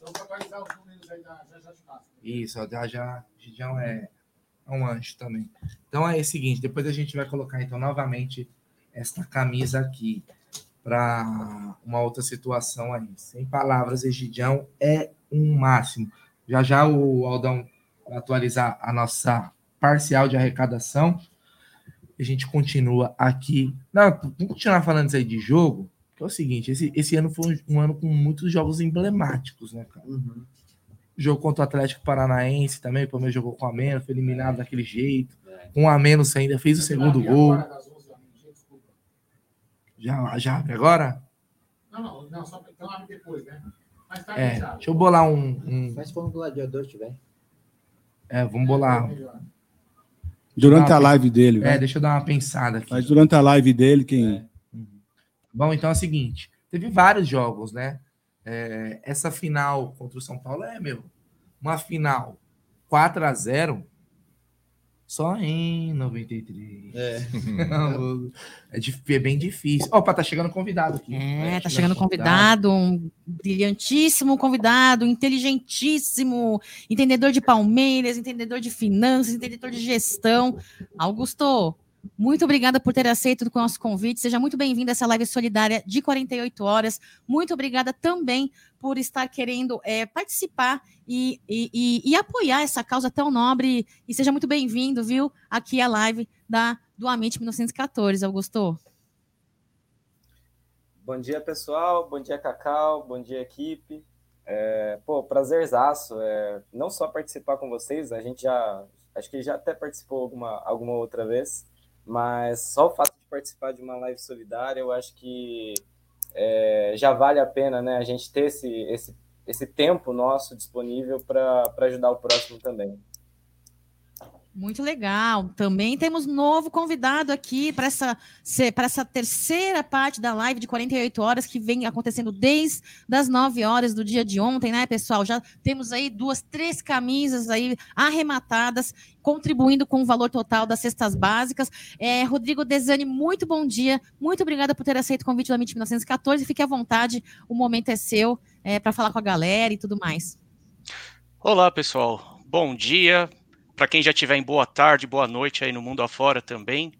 [SPEAKER 22] Vamos
[SPEAKER 2] atualizar os números aí da já já.
[SPEAKER 3] Isso, já, já, Gidião é, é um anjo também. Então é o seguinte, depois a gente vai colocar então novamente esta camisa aqui para uma outra situação aí. Sem palavras, Egidião é um máximo. Já já o Aldão atualizar a nossa parcial de arrecadação. A gente continua aqui. Não, vamos continuar falando isso aí de jogo, que é o seguinte, esse, esse ano foi um, um ano com muitos jogos emblemáticos, né, cara? Jogo contra o Atlético Paranaense também, o Palmeiras jogou com a menos, foi eliminado daquele jeito. Com a menos ainda fez o segundo gol. Já, já abre agora?
[SPEAKER 2] Não, não, não, só então abre depois, né? Mas tá
[SPEAKER 3] É,
[SPEAKER 2] já.
[SPEAKER 3] deixa eu bolar um. um-
[SPEAKER 23] como o gladiador tiver.
[SPEAKER 3] É, vamos bolar.
[SPEAKER 22] Durante a
[SPEAKER 3] uma-
[SPEAKER 22] live dele.
[SPEAKER 3] É,
[SPEAKER 22] vai.
[SPEAKER 3] deixa eu dar uma pensada aqui.
[SPEAKER 22] Mas durante a live dele, quem.
[SPEAKER 3] Bom, então é o seguinte: teve vários jogos, né? É, essa final contra o São Paulo é, meu, uma final 4 a 0 só em 93.
[SPEAKER 23] É.
[SPEAKER 3] é, é bem difícil. Opa, tá chegando convidado aqui.
[SPEAKER 5] É, tá chegando convidado, um brilhantíssimo convidado, inteligentíssimo, entendedor de Palmeiras, entendedor de finanças, entendedor de gestão. Augusto, muito obrigada por ter aceito o nosso convite. Seja muito bem-vindo a essa live solidária de 48 horas. Muito obrigada também por estar querendo é, participar e, e- e- e apoiar essa causa tão nobre. E seja muito bem-vindo, viu? Aqui a live da, do Amit 1914, Augusto.
[SPEAKER 25] Bom dia, pessoal. Bom dia, Cacau. Bom dia, equipe. É, pô, prazerzaço. É, não só participar com vocês, a gente já. Acho que já até participou alguma, alguma outra vez, mas só o fato de participar de uma live solidária, eu acho que é, já vale a pena, né? A gente ter esse, esse, esse tempo nosso disponível para ajudar o próximo também.
[SPEAKER 5] Muito legal. Também temos novo convidado aqui para essa, essa terceira parte da live de 48 horas que vem acontecendo desde as 9 horas do dia de ontem, né, pessoal? Já temos aí duas, três camisas aí arrematadas, contribuindo com o valor total das cestas básicas. É, Rodrigo Desani, muito bom dia. Muito obrigada por ter aceito o convite do Amit 1914. Fique à vontade, o momento é seu para falar com a galera e tudo mais.
[SPEAKER 26] Olá, pessoal. Bom dia. Para quem já estiver em boa tarde, boa noite aí no mundo afora também.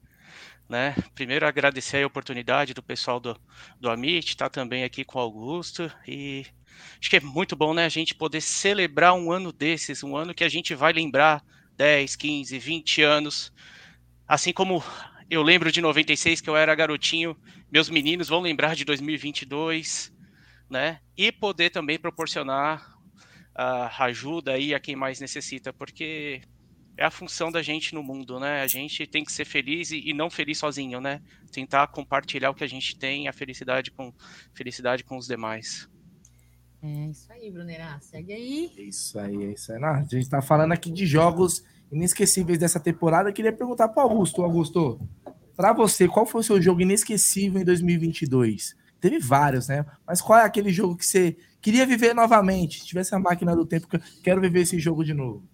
[SPEAKER 26] Né? Primeiro agradecer a oportunidade do pessoal do, do Amit, estar tá também aqui com o Augusto e acho que é muito bom, né, a gente poder celebrar um ano desses, um ano que a gente vai lembrar 10, 15, 20 anos, assim como eu lembro de 96 que eu era garotinho, meus meninos vão lembrar de 2022, né? E poder também proporcionar uh, ajuda aí a quem mais necessita, porque é a função da gente no mundo, né? A gente tem que ser feliz e, e, não feliz sozinho, né? Tentar compartilhar o que a gente tem, a felicidade com felicidade com os demais.
[SPEAKER 4] É isso aí, Brunerá. Segue aí.
[SPEAKER 3] É isso aí, é isso aí. Não, a gente tá falando aqui de jogos inesquecíveis dessa temporada. Eu queria perguntar para Augusto, Augusto, para você, qual foi o seu jogo inesquecível em 2022? Teve vários, né? Mas qual é aquele jogo que você queria viver novamente? Se tivesse a máquina do tempo, quero viver esse jogo de novo.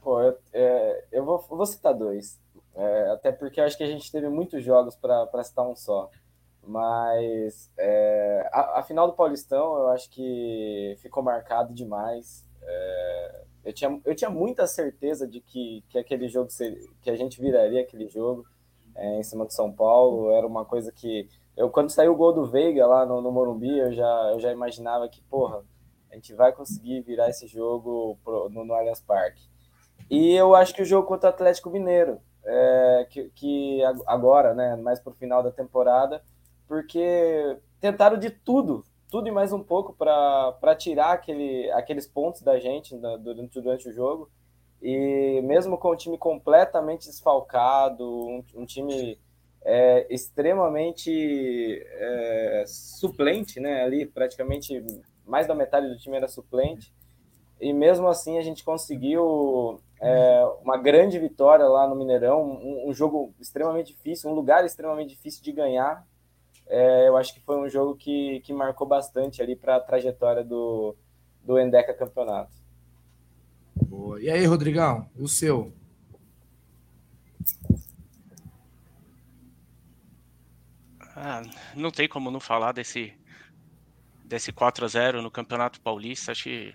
[SPEAKER 25] Pô, eu, é, eu vou, vou citar dois. É, até porque eu acho que a gente teve muitos jogos para citar um só. Mas é, a, a, final do Paulistão eu acho que ficou marcado demais. É, eu, tinha, eu tinha muita certeza de que, que aquele jogo seria, que a gente viraria aquele jogo é, em cima do São Paulo. Era uma coisa que. Eu, quando saiu o gol do Veiga lá no, no Morumbi, eu já, eu já imaginava que, porra, a gente vai conseguir virar esse jogo pro, no, no Allianz Parque. E eu acho que o jogo contra o Atlético Mineiro, é, que, que, agora, né, mais para o final da temporada, porque tentaram de tudo, tudo e mais um pouco para tirar aquele, aqueles pontos da gente durante, durante o jogo. E mesmo com o time completamente desfalcado, um, um time é, extremamente é, suplente, né? Ali praticamente mais da metade do time era suplente e mesmo assim a gente conseguiu é, uma grande vitória lá no Mineirão, um, um, jogo extremamente difícil, um lugar extremamente difícil de ganhar. É, eu acho que foi um jogo que, que marcou bastante ali para a trajetória do, do Endeca Campeonato.
[SPEAKER 3] Boa. E aí, Rodrigão, o seu?
[SPEAKER 26] Ah, não tem como não falar desse, desse 4 a 0 no Campeonato Paulista. Acho que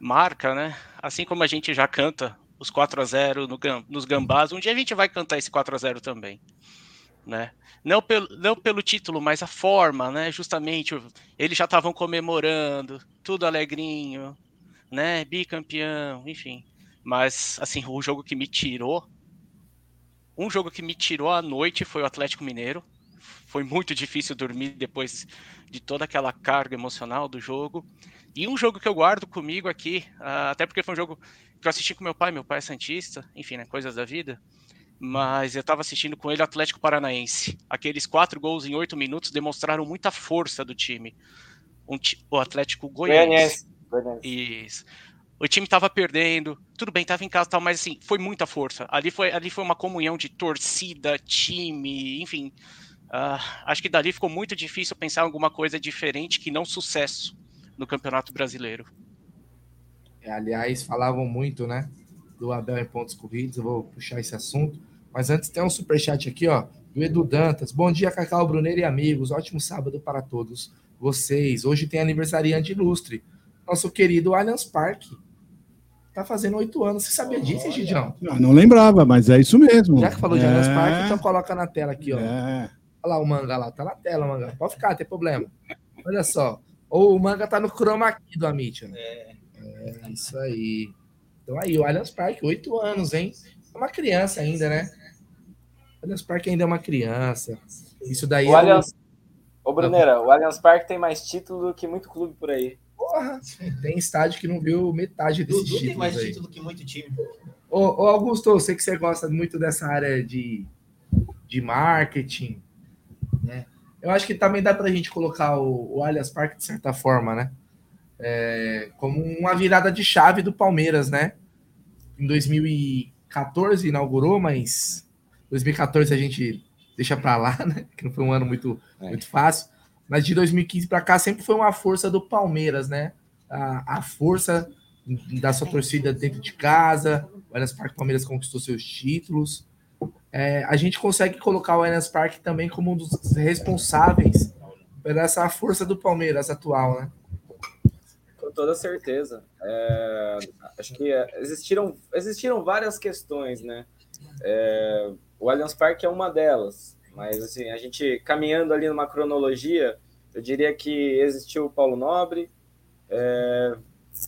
[SPEAKER 26] marca, né? Assim como a gente já canta os 4 a 0 no, nos Gambás, um dia a gente vai cantar esse 4 a 0 também, né? Não pelo, não pelo título, mas a forma, né? Justamente, eles já estavam comemorando, tudo alegrinho, né? Bicampeão, enfim. Mas, assim, o jogo que me tirou, um jogo que me tirou a noite foi o Atlético Mineiro. Foi muito difícil dormir depois de toda aquela carga emocional do jogo. E um jogo que eu guardo comigo aqui, uh, até porque foi um jogo que eu assisti com meu pai, meu pai é Santista, enfim, né, coisas da vida. Mas eu estava assistindo com ele o Atlético Paranaense. Aqueles quatro gols em oito minutos demonstraram muita força do time. Um, o Atlético Goianiense. Isso. O time estava perdendo, tudo bem, estava em casa tal, mas assim, foi muita força. Ali foi, ali foi uma comunhão de torcida, time, enfim. Uh, acho que dali ficou muito difícil pensar em alguma coisa diferente que não sucesso no Campeonato Brasileiro.
[SPEAKER 3] Aliás, falavam muito, né, do Abel em pontos corridos, eu vou puxar esse assunto. Mas antes tem um superchat aqui, ó, do Edu Dantas. Bom dia, Cacau Bruneiro e amigos. Ótimo sábado para todos vocês. Hoje tem aniversariante ilustre. Nosso querido Allianz Parque. Tá fazendo oito anos. Você sabia disso, Gidião?
[SPEAKER 22] Não, não lembrava, mas é isso mesmo.
[SPEAKER 3] Já que falou de é... Allianz Parque, então coloca na tela aqui, ó. É... Olha lá o manga lá. Tá na tela, manga. Pode ficar, não tem problema. Olha só. Ou o manga tá no chroma key do Amit. Né? É. é. isso aí. Então aí, o Allianz Parque, oito anos, hein? É uma criança ainda, né? O Allianz Parque ainda é uma criança. Isso daí
[SPEAKER 25] o é Allianz... O... Ô, Brunera, o Allianz Parque tem mais título do que muito clube por aí.
[SPEAKER 3] Porra, tem estádio que não viu metade desses títulos
[SPEAKER 27] tem mais
[SPEAKER 3] aí.
[SPEAKER 27] título que muito time.
[SPEAKER 3] Ô, ô, Augusto, eu sei que você gosta muito dessa área de, de marketing, né? Eu acho que também dá para a gente colocar o, o Allianz Parque de certa forma, né? É, como uma virada de chave do Palmeiras, né? Em 2014 inaugurou, mas 2014 a gente deixa para lá, né? Que não foi um ano muito, é. muito fácil. Mas de 2015 para cá sempre foi uma força do Palmeiras, né? A, a força da sua torcida dentro de casa. O Allianz Parque Palmeiras conquistou seus títulos é, a gente consegue colocar o Allianz Parque também como um dos responsáveis por essa força do Palmeiras atual, né?
[SPEAKER 25] Com toda certeza. É, acho que existiram, existiram várias questões, né? É, o Allianz Parque é uma delas, mas assim, a gente caminhando ali numa cronologia, eu diria que existiu o Paulo Nobre, é,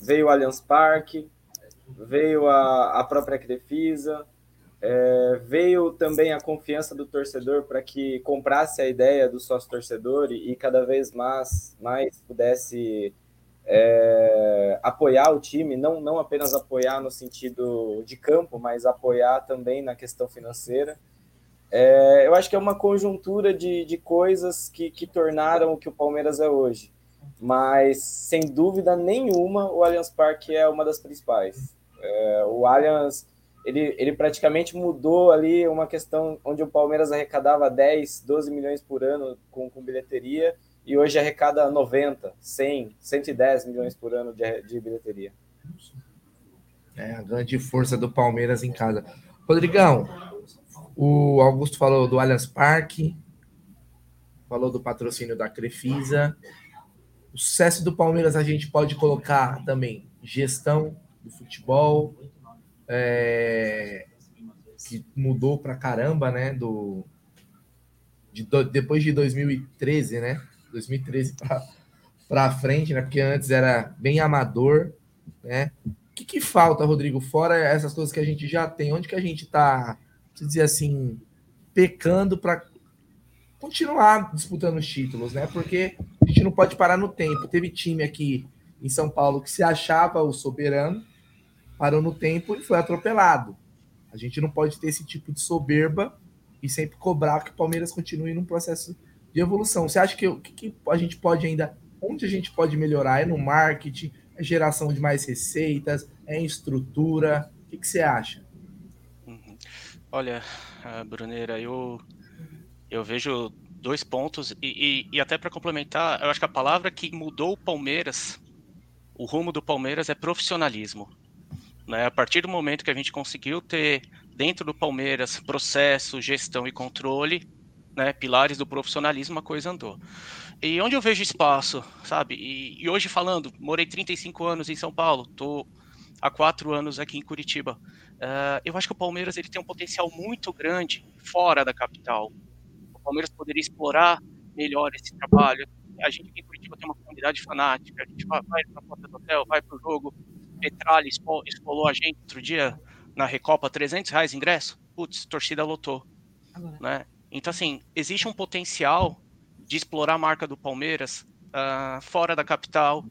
[SPEAKER 25] veio o Allianz Parque, veio a, a própria Crefisa, é, veio também a confiança do torcedor para que comprasse a ideia do sócio torcedor e, e cada vez mais, mais pudesse é, apoiar o time, não, não apenas apoiar no sentido de campo, mas apoiar também na questão financeira. É, eu acho que é uma conjuntura de, de coisas que, que tornaram o que o Palmeiras é hoje. Mas, sem dúvida nenhuma, o Allianz Parque é uma das principais. É, o Allianz, ele, ele praticamente mudou ali uma questão onde o Palmeiras arrecadava 10, 12 milhões por ano com, com bilheteria e hoje arrecada 90, 100, 110 milhões por ano de, de bilheteria.
[SPEAKER 3] É a grande força do Palmeiras em casa. Rodrigão, o Augusto falou do Allianz Parque, falou do patrocínio da Crefisa. O sucesso do Palmeiras a gente pode colocar também gestão do futebol, é, que mudou pra caramba, né? Do, de, depois de 2013, né? 2013 para frente, né? Porque antes era bem amador, né? O que, que falta, Rodrigo? Fora essas coisas que a gente já tem, onde que a gente está, se dizer assim, pecando para continuar disputando os títulos, né? Porque a gente não pode parar no tempo. Teve time aqui em São Paulo que se achava o soberano, parou no tempo e foi atropelado. A gente não pode ter esse tipo de soberba e sempre cobrar que o Palmeiras continue num processo de evolução. Você acha que o que, que, a gente pode ainda, onde a gente pode melhorar? É no marketing, é geração de mais receitas, é em estrutura? O que, que você acha?
[SPEAKER 26] Uhum. Olha, Bruneira, eu, eu vejo dois pontos e, e, e até para complementar, eu acho que a palavra que mudou o Palmeiras, o rumo do Palmeiras é profissionalismo. Né? A partir do momento que a gente conseguiu ter dentro do Palmeiras processo, gestão e controle, né, pilares do profissionalismo, a coisa andou. E onde eu vejo espaço, sabe? E, e, hoje falando, morei 35 anos em São Paulo, tô há quatro anos aqui em Curitiba. Uh, eu acho que o Palmeiras ele tem um potencial muito grande fora da capital. O Palmeiras poderia explorar melhor esse trabalho. A gente aqui em Curitiba tem uma comunidade fanática. A gente vai, vai para a porta do hotel, vai para o jogo. Petralha expoliou a gente outro dia na Recopa, 300 reais ingresso. Putz, torcida lotou. Né? Então, assim, existe um potencial de explorar a marca do Palmeiras uh, fora da capital,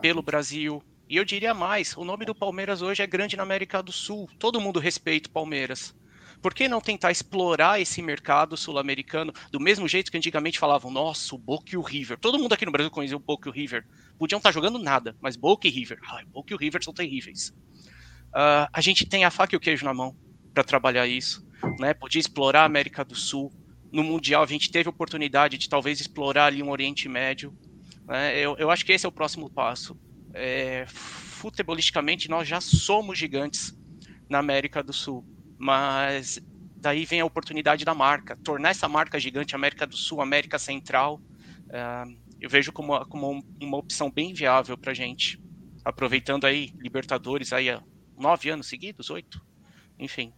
[SPEAKER 26] pelo Brasil. E eu diria mais: o nome do Palmeiras hoje é grande na América do Sul. Todo mundo respeita o Palmeiras. Por que não tentar explorar esse mercado sul-americano do mesmo jeito que antigamente falavam, nossa, o Boca e o River. Todo mundo aqui no Brasil conhecia o Boca e o River. Podiam estar jogando nada, mas Boca e River. Ai, Boca e o River são terríveis. Uh, a gente tem a faca e o queijo na mão para trabalhar isso. Né? Podia explorar a América do Sul, no Mundial a gente teve oportunidade de talvez explorar ali um Oriente Médio. Né? Eu, eu acho que esse é o próximo passo. É, futebolisticamente, nós já somos gigantes na América do Sul, mas daí vem a oportunidade da marca, tornar essa marca gigante América do Sul, América Central, uh, eu vejo como, como uma opção bem viável para a gente, aproveitando aí Libertadores aí há nove anos seguidos, oito, enfim.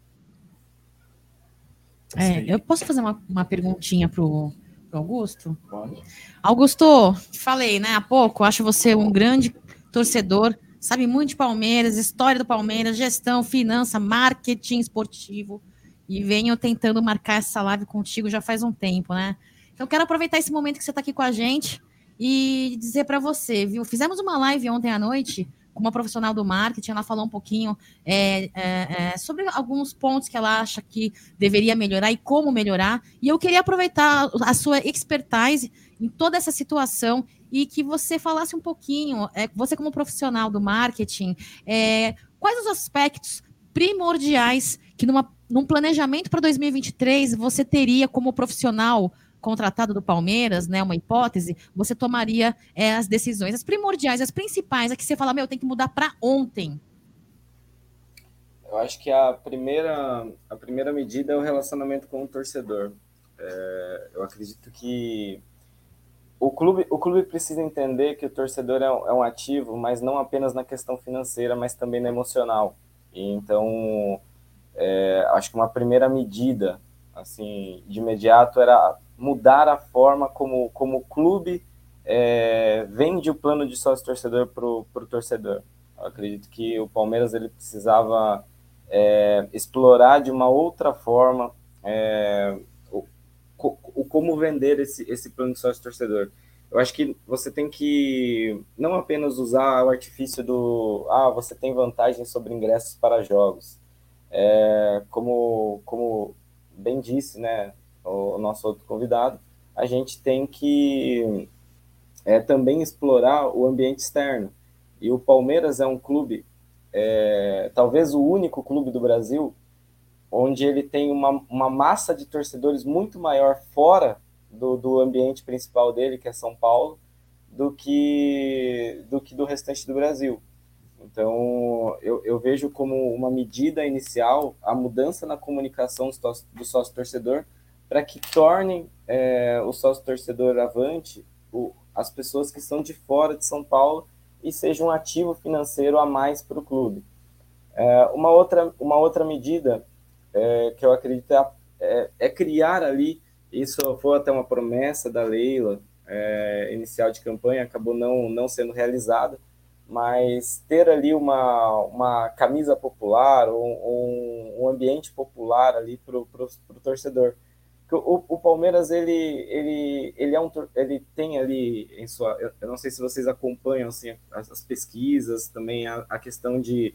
[SPEAKER 5] É, eu posso fazer uma, uma perguntinha pro, pro Augusto? Pode. Augusto, falei, né, há pouco, acho você um grande torcedor, sabe muito de Palmeiras, história do Palmeiras, gestão, finança, marketing esportivo, e venho tentando marcar essa live contigo já faz um tempo, né? Então, quero aproveitar esse momento que você está aqui com a gente e dizer para você, viu? Fizemos uma live ontem à noite uma profissional do marketing, ela falou um pouquinho é, é, é, sobre alguns pontos que ela acha que deveria melhorar e como melhorar. E eu queria aproveitar a sua expertise em toda essa situação e que você falasse um pouquinho, é, você como profissional do marketing, é, quais os aspectos primordiais que numa, num planejamento para 2023 você teria como profissional contratado do Palmeiras, né, uma hipótese, você tomaria é, as decisões, as primordiais, as principais, a que você fala, meu, tem que mudar para ontem.
[SPEAKER 25] Eu acho que a primeira, a primeira medida é o relacionamento com o torcedor. É, eu acredito que o clube, o clube precisa entender que o torcedor é um, é um ativo, mas não apenas na questão financeira, mas também na emocional. E então, é, acho que uma primeira medida assim, de imediato, era mudar a forma como, como o clube é, vende o plano de sócio-torcedor para o torcedor. Eu acredito que o Palmeiras ele precisava é, explorar de uma outra forma é, o, o, como vender esse, esse plano de sócio-torcedor. Eu acho que você tem que não apenas usar o artifício do ah, você tem vantagem sobre ingressos para jogos. É, como, como bem disse né, o, nosso outro convidado, a gente tem que é, também explorar o ambiente externo. E o Palmeiras é um clube, é, talvez o único clube do Brasil, onde ele tem uma, uma massa de torcedores muito maior fora do, do ambiente principal dele, que é São Paulo, do que do, que do restante do Brasil. Então, eu, eu vejo como uma medida inicial a mudança na comunicação do sócio-torcedor para que tornem é, o sócio-torcedor avante o, as pessoas que estão de fora de São Paulo e seja um ativo financeiro a mais para o clube. É, uma, outra, uma outra medida é, que eu acredito é, é, é, criar ali, isso foi até uma promessa da Leila, é, inicial de campanha, acabou não, não sendo realizada, mas ter ali uma, uma camisa popular, um ambiente popular ali para o torcedor. O, o, Palmeiras ele ele ele é um ele tem ali em sua eu, eu não sei se vocês acompanham assim as, as pesquisas também a, a questão de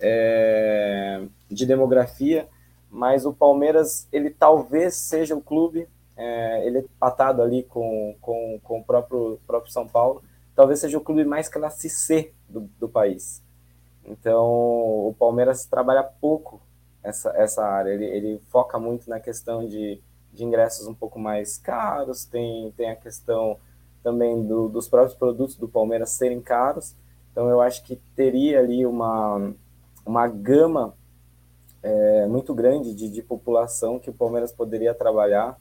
[SPEAKER 25] é, de demografia mas o Palmeiras ele talvez seja o clube é, ele é patado ali com, com, com o próprio próprio São Paulo talvez seja o clube mais classe C do, do país. Então o Palmeiras trabalha pouco essa, essa área ele, ele foca muito na questão de de ingressos um pouco mais caros, tem, tem a questão também do, dos próprios produtos do Palmeiras serem caros. Então, eu acho que teria ali uma, uma gama é, muito grande de, de população que o Palmeiras poderia trabalhar,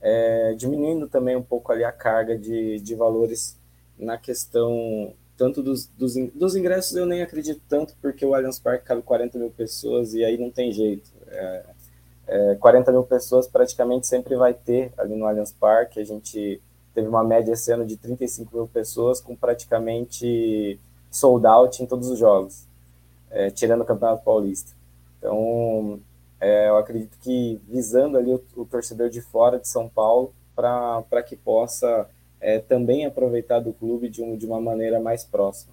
[SPEAKER 25] é, diminuindo também um pouco ali a carga de, de valores na questão tanto dos, dos, dos ingressos eu nem acredito tanto, porque o Allianz Parque cabe 40 mil pessoas e aí não tem jeito. É, é, 40 mil pessoas praticamente sempre vai ter ali no Allianz Parque. A gente teve uma média esse ano de 35 mil pessoas, com praticamente sold out em todos os jogos, é, tirando o Campeonato Paulista. Então, é, eu acredito que visando ali o, o, torcedor de fora de São Paulo, para que possa é, também aproveitar do clube de, um, de uma maneira mais próxima.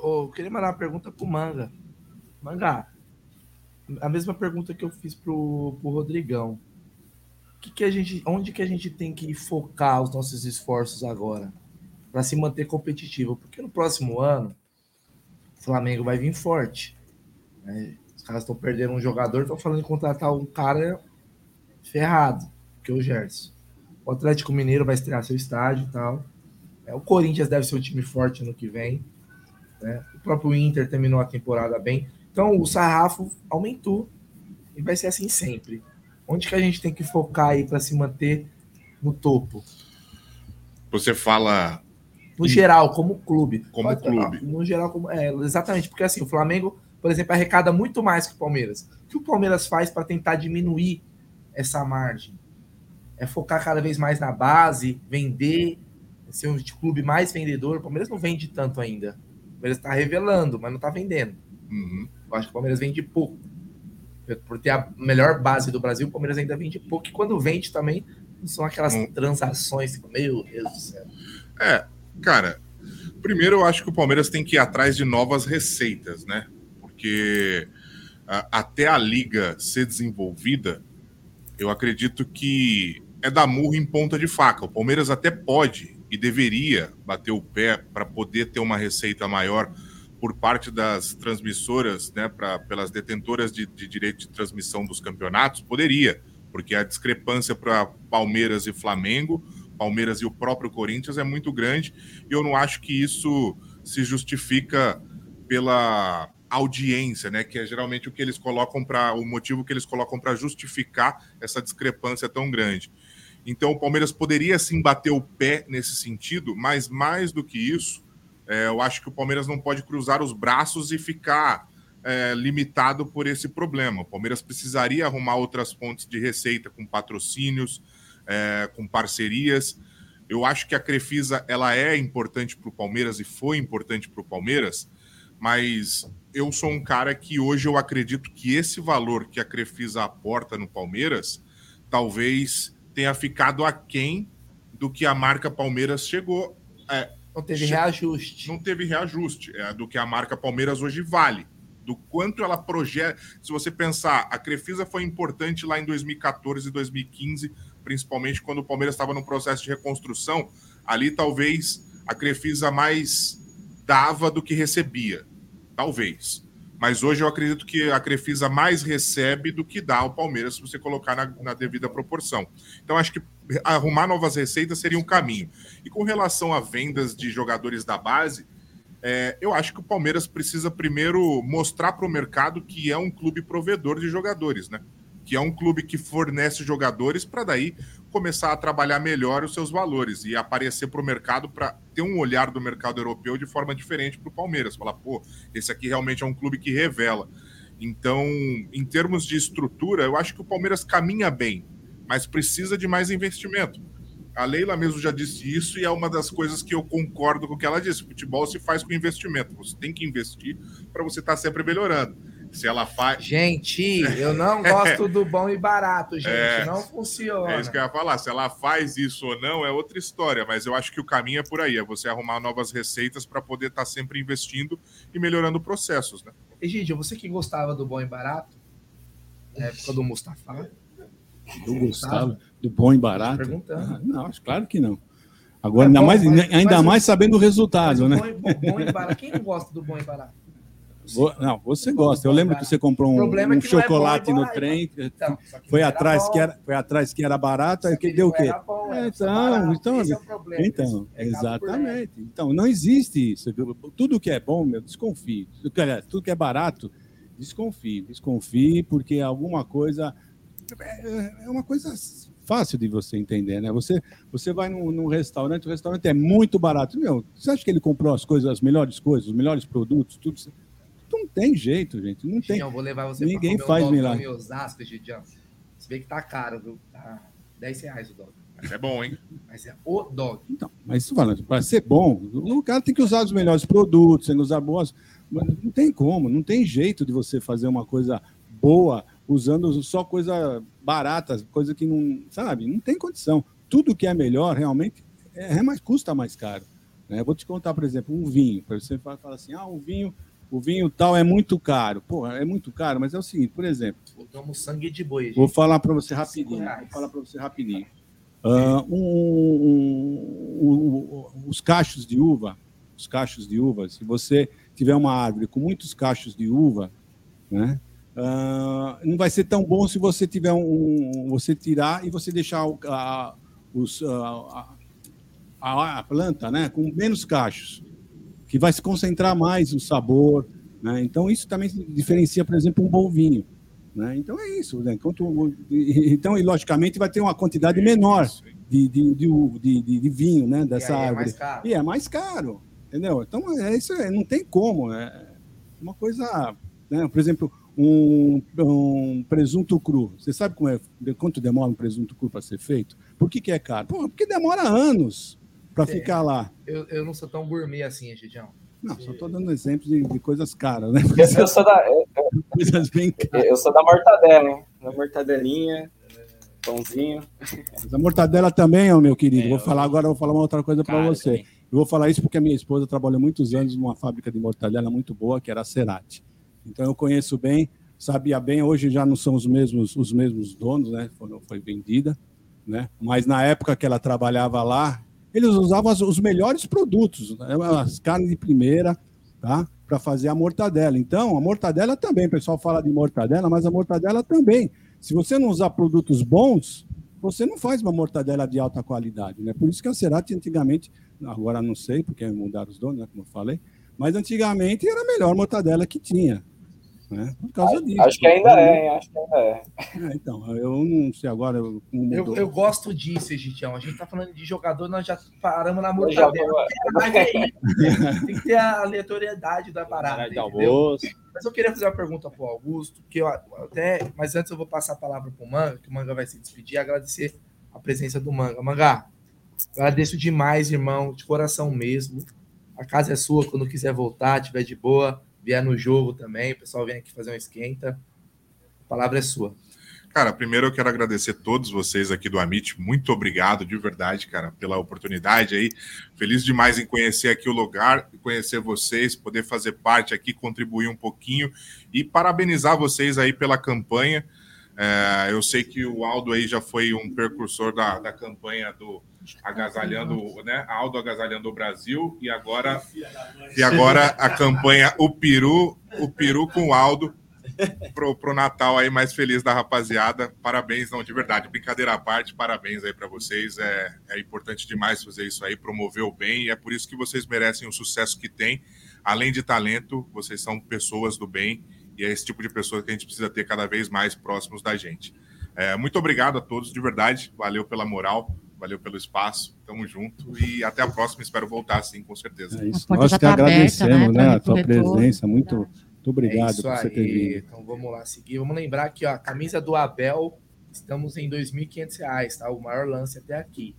[SPEAKER 3] Oh, eu queria mandar uma pergunta para o Manga. Manga, a mesma pergunta que eu fiz pro, pro Rodrigão. Que que a gente, onde que a gente tem que focar os nossos esforços agora para se manter competitivo? Porque no próximo ano o Flamengo vai vir forte. Né? Os caras estão perdendo um jogador, estão falando em contratar um cara ferrado, que é o Gerson. O Atlético Mineiro vai estrear seu estádio e tal. É, o Corinthians deve ser um time forte no que vem. Né? O próprio Inter terminou a temporada bem. Então o sarrafo aumentou e vai ser assim sempre. Onde que a gente tem que focar aí para se manter no topo?
[SPEAKER 24] Você fala
[SPEAKER 3] no geral, como clube.
[SPEAKER 24] Como Pode, clube.
[SPEAKER 3] No geral, como, é, exatamente, porque assim, o Flamengo, por exemplo, arrecada muito mais que o Palmeiras. O que o Palmeiras faz para tentar diminuir essa margem? É focar cada vez mais na base, vender, ser um clube mais vendedor. O Palmeiras não vende tanto ainda. O Palmeiras está revelando, mas não está vendendo.
[SPEAKER 24] Uhum.
[SPEAKER 3] Eu acho que o Palmeiras vende pouco. Por ter a melhor base do Brasil, o Palmeiras ainda vende pouco. E quando vende também, são aquelas hum. transações, tipo, meu Deus do céu.
[SPEAKER 24] É, cara, primeiro eu acho que o Palmeiras tem que ir atrás de novas receitas, né? Porque até a liga ser desenvolvida, eu acredito que é dar murro em ponta de faca. O Palmeiras até pode e deveria bater o pé para poder ter uma receita maior por parte das transmissoras, né, pra, pelas detentoras de, de direito de transmissão dos campeonatos, poderia, porque a discrepância para Palmeiras e Flamengo, Palmeiras e o próprio Corinthians é muito grande, e eu não acho que isso se justifica pela audiência, né, que é geralmente o que eles colocam para o motivo que eles colocam para justificar essa discrepância tão grande. Então o Palmeiras poderia sim bater o pé nesse sentido, mas mais do que isso, é, eu acho que o Palmeiras não pode cruzar os braços e ficar é, limitado por esse problema. O Palmeiras precisaria arrumar outras fontes de receita com patrocínios, é, com parcerias. Eu acho que a Crefisa ela é importante para o Palmeiras e foi importante para o Palmeiras, mas eu sou um cara que hoje eu acredito que esse valor que a Crefisa aporta no Palmeiras talvez tenha ficado aquém do que a marca Palmeiras chegou. É,
[SPEAKER 3] não teve reajuste.
[SPEAKER 24] Não teve reajuste é, do que a marca Palmeiras hoje vale. Do quanto ela projeta. Se você pensar, a Crefisa foi importante lá em 2014 e 2015, principalmente quando o Palmeiras estava no processo de reconstrução. Ali talvez a Crefisa mais dava do que recebia. Talvez. Mas hoje eu acredito que a Crefisa mais recebe do que dá ao Palmeiras, se você colocar na, na devida proporção. Então, acho que arrumar novas receitas seria um caminho. E com relação a vendas de jogadores da base, é, eu acho que o Palmeiras precisa primeiro mostrar para o mercado que é um clube provedor de jogadores, né? Que é um clube que fornece jogadores para daí começar a trabalhar melhor os seus valores e aparecer para o mercado para ter um olhar do mercado europeu de forma diferente para o Palmeiras. Falar, pô, esse aqui realmente é um clube que revela. Então, em termos de estrutura, eu acho que o Palmeiras caminha bem, mas precisa de mais investimento. A Leila mesmo já disse isso e é uma das coisas que eu concordo com o que ela disse. Futebol se faz com investimento. Você tem que investir para você estar tá sempre melhorando. Se ela faz.
[SPEAKER 3] Gente, eu não gosto do bom e barato, gente. É, não funciona.
[SPEAKER 24] É isso que eu ia falar. Se ela faz isso ou não é outra história, mas eu acho que o caminho é por aí. É você arrumar novas receitas para poder estar tá sempre investindo e melhorando processos, né?
[SPEAKER 3] E, gente, você que gostava do bom e barato, na época do Mustafa.
[SPEAKER 22] Do Gustavo, do bom e barato? Ah, não, acho claro que não. Agora, é ainda, bom, mais, mas, ainda mas, mais sabendo o resultado, né?
[SPEAKER 3] Bom, bom e barato. Quem não gosta do bom e barato?
[SPEAKER 22] Não, você gosta. Eu lembro que você comprou um, um é chocolate é no trem. Então, foi atrás que era, foi atrás que era barato, aí que deu o quê? Bom, é, então, barato, então, é então, exatamente. Então, não existe isso. Tudo que é bom, meu, desconfie. Tudo que é barato, desconfie. Desconfie, porque alguma coisa é uma coisa fácil de você entender, né? Você, você vai num, num, restaurante, o restaurante é muito barato. Meu, você acha que ele comprou as coisas, as melhores coisas, os melhores produtos, tudo? Não tem jeito, gente. Não tem.
[SPEAKER 3] Vou levar você
[SPEAKER 22] Ninguém faz um milagre.
[SPEAKER 3] Osasco, Gidião. Você vê que tá caro, viu? Tá 10 reais o dog.
[SPEAKER 24] Mas é bom, hein?
[SPEAKER 3] Mas é o dog.
[SPEAKER 22] Então, mas falando, para ser bom, o cara tem que usar os melhores produtos, tem que usar boas. Mas não tem como, não tem jeito de você fazer uma coisa boa usando só coisa barata, coisa que não, sabe, não tem condição. Tudo que é melhor realmente é, é mais custa mais caro. Né? Vou te contar, por exemplo, um vinho. Você fala assim, ah, um vinho o vinho tal é muito caro. Pô, é muito caro, mas é o seguinte, por exemplo.
[SPEAKER 3] Botamos sangue de boi. Gente.
[SPEAKER 22] Vou falar para você rapidinho. Vou falar para você rapidinho. Uh, um, um, um, os cachos de uva, os cachos de uva, se você tiver uma árvore com muitos cachos de uva, né? Uh, não vai ser tão bom se você tiver um, você tirar e você deixar o, a, os, a, a, a, planta, né, com menos cachos que vai se concentrar mais o sabor. Né? Então, isso também diferencia, por exemplo, um bom vinho. Né? Então, é isso. Né? Enquanto, então, e logicamente, vai ter uma quantidade menor de, de, de, de, de vinho né? dessa é árvore. É e é mais caro. Entendeu? Então, é isso é, não tem como. É uma coisa. Né? Por exemplo, um, um, presunto cru. Você sabe como é, quanto demora um presunto cru para ser feito? Por que, que é caro? Pô, porque demora anos para ficar lá.
[SPEAKER 3] Eu, eu não sou tão gourmet assim, Gidião.
[SPEAKER 22] Não, só estou dando exemplos de, de, coisas caras, né?
[SPEAKER 25] Eu, sou da, eu, coisas bem caras. Eu sou da mortadela, hein? Da mortadelinha, pãozinho.
[SPEAKER 22] Mas a mortadela também, ó, meu querido. É, vou falar agora, vou falar uma outra coisa para você. Também. Eu vou falar isso porque a minha esposa trabalhou muitos anos numa fábrica de mortadela muito boa, que era a Cerati. Então eu conheço bem, sabia bem. Hoje já não são os mesmos os mesmos donos, né? Foi, foi vendida, né? Mas na época que ela trabalhava lá, eles usavam os melhores produtos, né? as carnes de primeira, tá? Para fazer a mortadela. Então, a mortadela também, o pessoal fala de mortadela, mas a mortadela também. Se você não usar produtos bons, você não faz uma mortadela de alta qualidade, né? Por isso que a Cerati antigamente, agora não sei, porque mudaram os donos, né, como eu falei, mas antigamente era a melhor mortadela que tinha. Né? Por causa
[SPEAKER 25] Acho-
[SPEAKER 22] disso.
[SPEAKER 25] acho que ainda é, hein? Acho que ainda é.
[SPEAKER 22] É, então, eu não sei agora. Eu,
[SPEAKER 3] Eu, eu gosto disso, Egitião. A gente tá falando de jogador, nós já paramos na mortadela. é. Tem que ter a aleatoriedade da parada.
[SPEAKER 23] de almoço.
[SPEAKER 3] Mas eu queria fazer uma pergunta pro Augusto, que eu até. Mas antes eu vou passar a palavra pro Manga, que o Manga vai se despedir e agradecer a presença do Manga. Manga, agradeço demais, irmão, de coração mesmo. A casa é sua quando quiser voltar, tiver de boa, vier no jogo também. O pessoal vem aqui fazer um esquenta. A palavra é sua.
[SPEAKER 24] Cara, primeiro eu quero agradecer todos vocês aqui do Amit. Muito obrigado, de verdade, cara, pela oportunidade aí. Feliz demais em conhecer aqui o lugar, conhecer vocês, poder fazer parte aqui, contribuir um pouquinho e parabenizar vocês aí pela campanha. É, eu sei que o Aldo aí já foi um precursor da, da campanha do Agasalhando, né? Aldo Agasalhando o Brasil e agora e agora a campanha O Peru, o Peru com o Aldo pro, pro Natal aí mais feliz da rapaziada. Parabéns, não, de verdade, brincadeira à parte, parabéns aí para vocês. É, é importante demais fazer isso aí, promover o bem, e é por isso que vocês merecem o sucesso que têm. Além de talento, vocês são pessoas do bem, e é esse tipo de pessoa que a gente precisa ter cada vez mais próximos da gente. É, muito obrigado a todos, de verdade. Valeu pela moral, valeu pelo espaço. Tamo junto e até a próxima. Espero voltar sim, com certeza.
[SPEAKER 22] É isso. Nós que agradecemos né, a tua presença. Muito, muito obrigado
[SPEAKER 3] É
[SPEAKER 22] por você ter
[SPEAKER 3] aí.
[SPEAKER 22] vindo.
[SPEAKER 3] Então vamos lá seguir. Vamos lembrar que ó, a camisa do Abel, estamos em 2.500 reais, tá? O maior lance até aqui.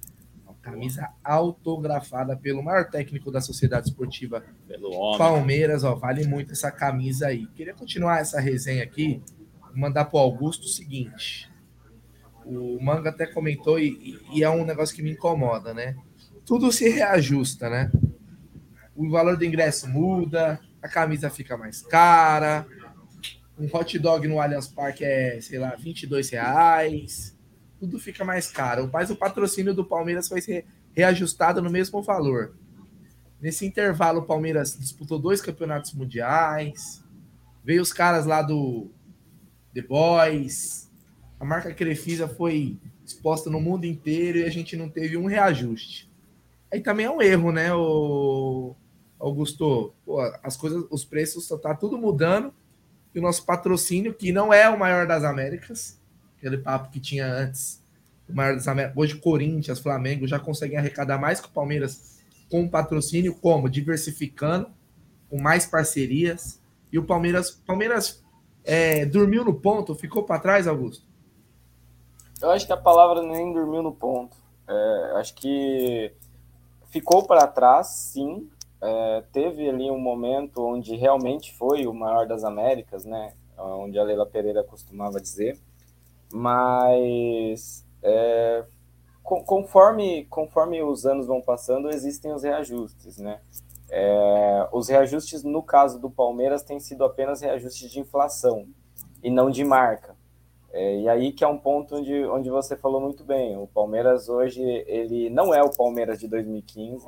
[SPEAKER 3] Camisa autografada pelo maior técnico da Sociedade Esportiva. Palmeiras, ó, vale muito essa camisa aí. Queria continuar essa resenha aqui, mandar pro Augusto o seguinte. O Manga até comentou e, e é um negócio que me incomoda, né? Tudo se reajusta, né? O valor do ingresso muda, a camisa fica mais cara, um hot dog no Allianz Parque é, sei lá, 22 reais, tudo fica mais caro. Mas o patrocínio do Palmeiras foi ser reajustado no mesmo valor. Nesse intervalo, o Palmeiras disputou dois campeonatos mundiais, veio os caras lá do The Boys, a marca Crefisa foi exposta no mundo inteiro e a gente não teve um reajuste. Aí também é um erro, né, o Augusto? Pô, as coisas, os preços tá tudo mudando e o nosso patrocínio, que não é o maior das Américas, aquele papo que tinha antes, o maior das hoje Corinthians, Flamengo já conseguem arrecadar mais que o Palmeiras com patrocínio, como diversificando, com mais parcerias. E o Palmeiras, Palmeiras é, dormiu no ponto, ficou para trás, Augusto?
[SPEAKER 25] Eu acho que a palavra nem dormiu no ponto. É, acho que ficou para trás, sim. É, teve ali um momento onde realmente foi o maior das Américas, né? Onde a Leila Pereira costumava dizer. Mas é, co- conforme, conforme os anos vão passando, existem os reajustes, né? É, os reajustes, no caso do Palmeiras, têm sido apenas reajustes de inflação e não de marca. É, e aí que é um ponto onde, onde você falou muito bem. O Palmeiras hoje, ele não é o Palmeiras de 2015,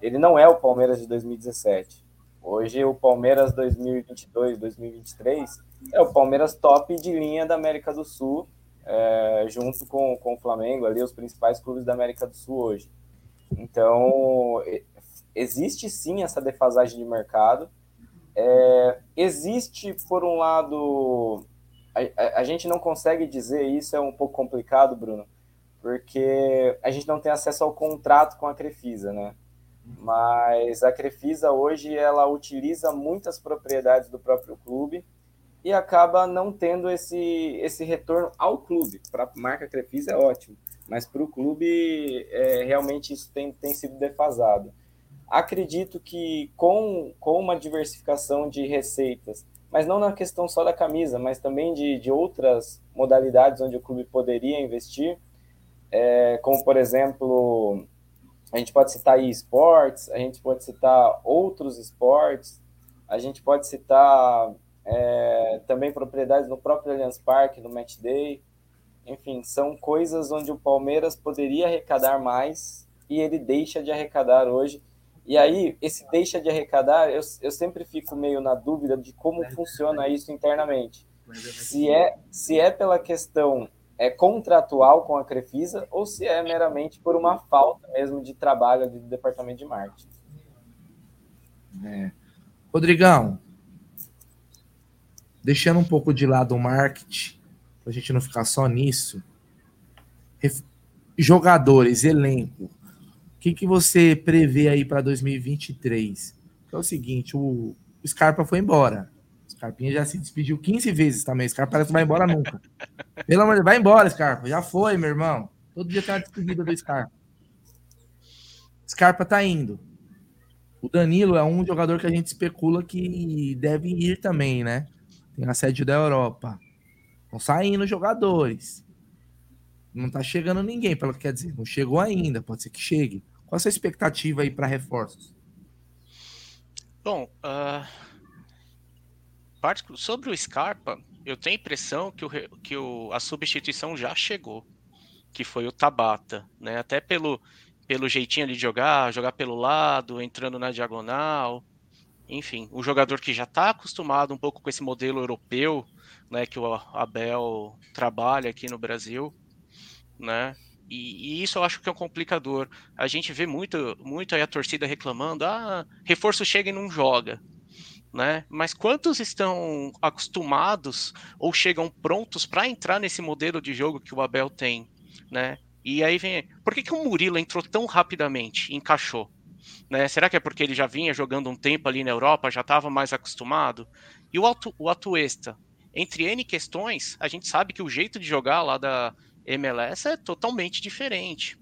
[SPEAKER 25] ele não é o Palmeiras de 2017. Hoje, o Palmeiras 2022, 2023 é o Palmeiras top de linha da América do Sul, é, junto com, com o Flamengo, ali, os principais clubes da América do Sul hoje. Então, existe sim essa defasagem de mercado. É, existe, por um lado, a, a- a gente não consegue dizer isso, é um pouco complicado, Bruno, porque a gente não tem acesso ao contrato com a Crefisa, né? Mas a Crefisa hoje ela utiliza muitas propriedades do próprio clube e acaba não tendo esse, esse retorno ao clube. Para a marca Crefisa é ótimo, mas para o clube é, realmente isso tem, tem sido defasado. Acredito que com, com uma diversificação de receitas, mas não na questão só da camisa, mas também de, de outras modalidades onde o clube poderia investir, é, como por exemplo, a gente pode citar esportes, a gente pode citar outros esportes, a gente pode citar é, também propriedades no próprio Allianz Parque, no Match Day. Enfim, são coisas onde o Palmeiras poderia arrecadar mais e ele deixa de arrecadar hoje. E aí, esse deixa de arrecadar, eu, eu sempre fico meio na dúvida de como funciona isso internamente. Se é, se é pela questão é contratual com a Crefisa ou se é meramente por uma falta mesmo de trabalho do departamento de marketing.
[SPEAKER 3] É. Rodrigão, deixando um pouco de lado o marketing, para a gente não ficar só nisso, jogadores, elenco, o que, que você prevê aí para 2023? É o seguinte, o Scarpa foi embora. O Scarpinha já se despediu 15 vezes também. O Scarpa parece que vai embora nunca. Pelo amor de Deus, vai embora, Scarpa. Já foi, meu irmão. Todo dia tem uma despedida do Scarpa. Scarpa tá indo. O Danilo é um jogador que a gente especula que deve ir também, né? Tem a sede da Europa. Estão saindo jogadores. Não tá chegando ninguém, pelo que quer dizer. Não chegou ainda, pode ser que chegue. Qual a sua expectativa aí para reforços?
[SPEAKER 26] Bom, uh, sobre o Scarpa, eu tenho a impressão que, o, que o, a substituição já chegou, que foi o Tabata, né? Até pelo, pelo jeitinho de jogar, jogar pelo lado, entrando na diagonal. Enfim, um jogador que já está acostumado um pouco com esse modelo europeu, né, que o Abel trabalha aqui no Brasil, né? E, e, isso eu acho que é um complicador. A gente vê muito, muito aí a torcida reclamando: ah, reforço chega e não joga. Né? Mas quantos estão acostumados ou chegam prontos para entrar nesse modelo de jogo que o Abel tem, né? E aí vem, por que, que o Murilo entrou tão rapidamente, encaixou? Né? Será que é porque ele já vinha jogando um tempo ali na Europa, já estava mais acostumado? E o, Atu, o Atuesta, entre N questões, a gente sabe que o jeito de jogar lá da MLS é totalmente diferente.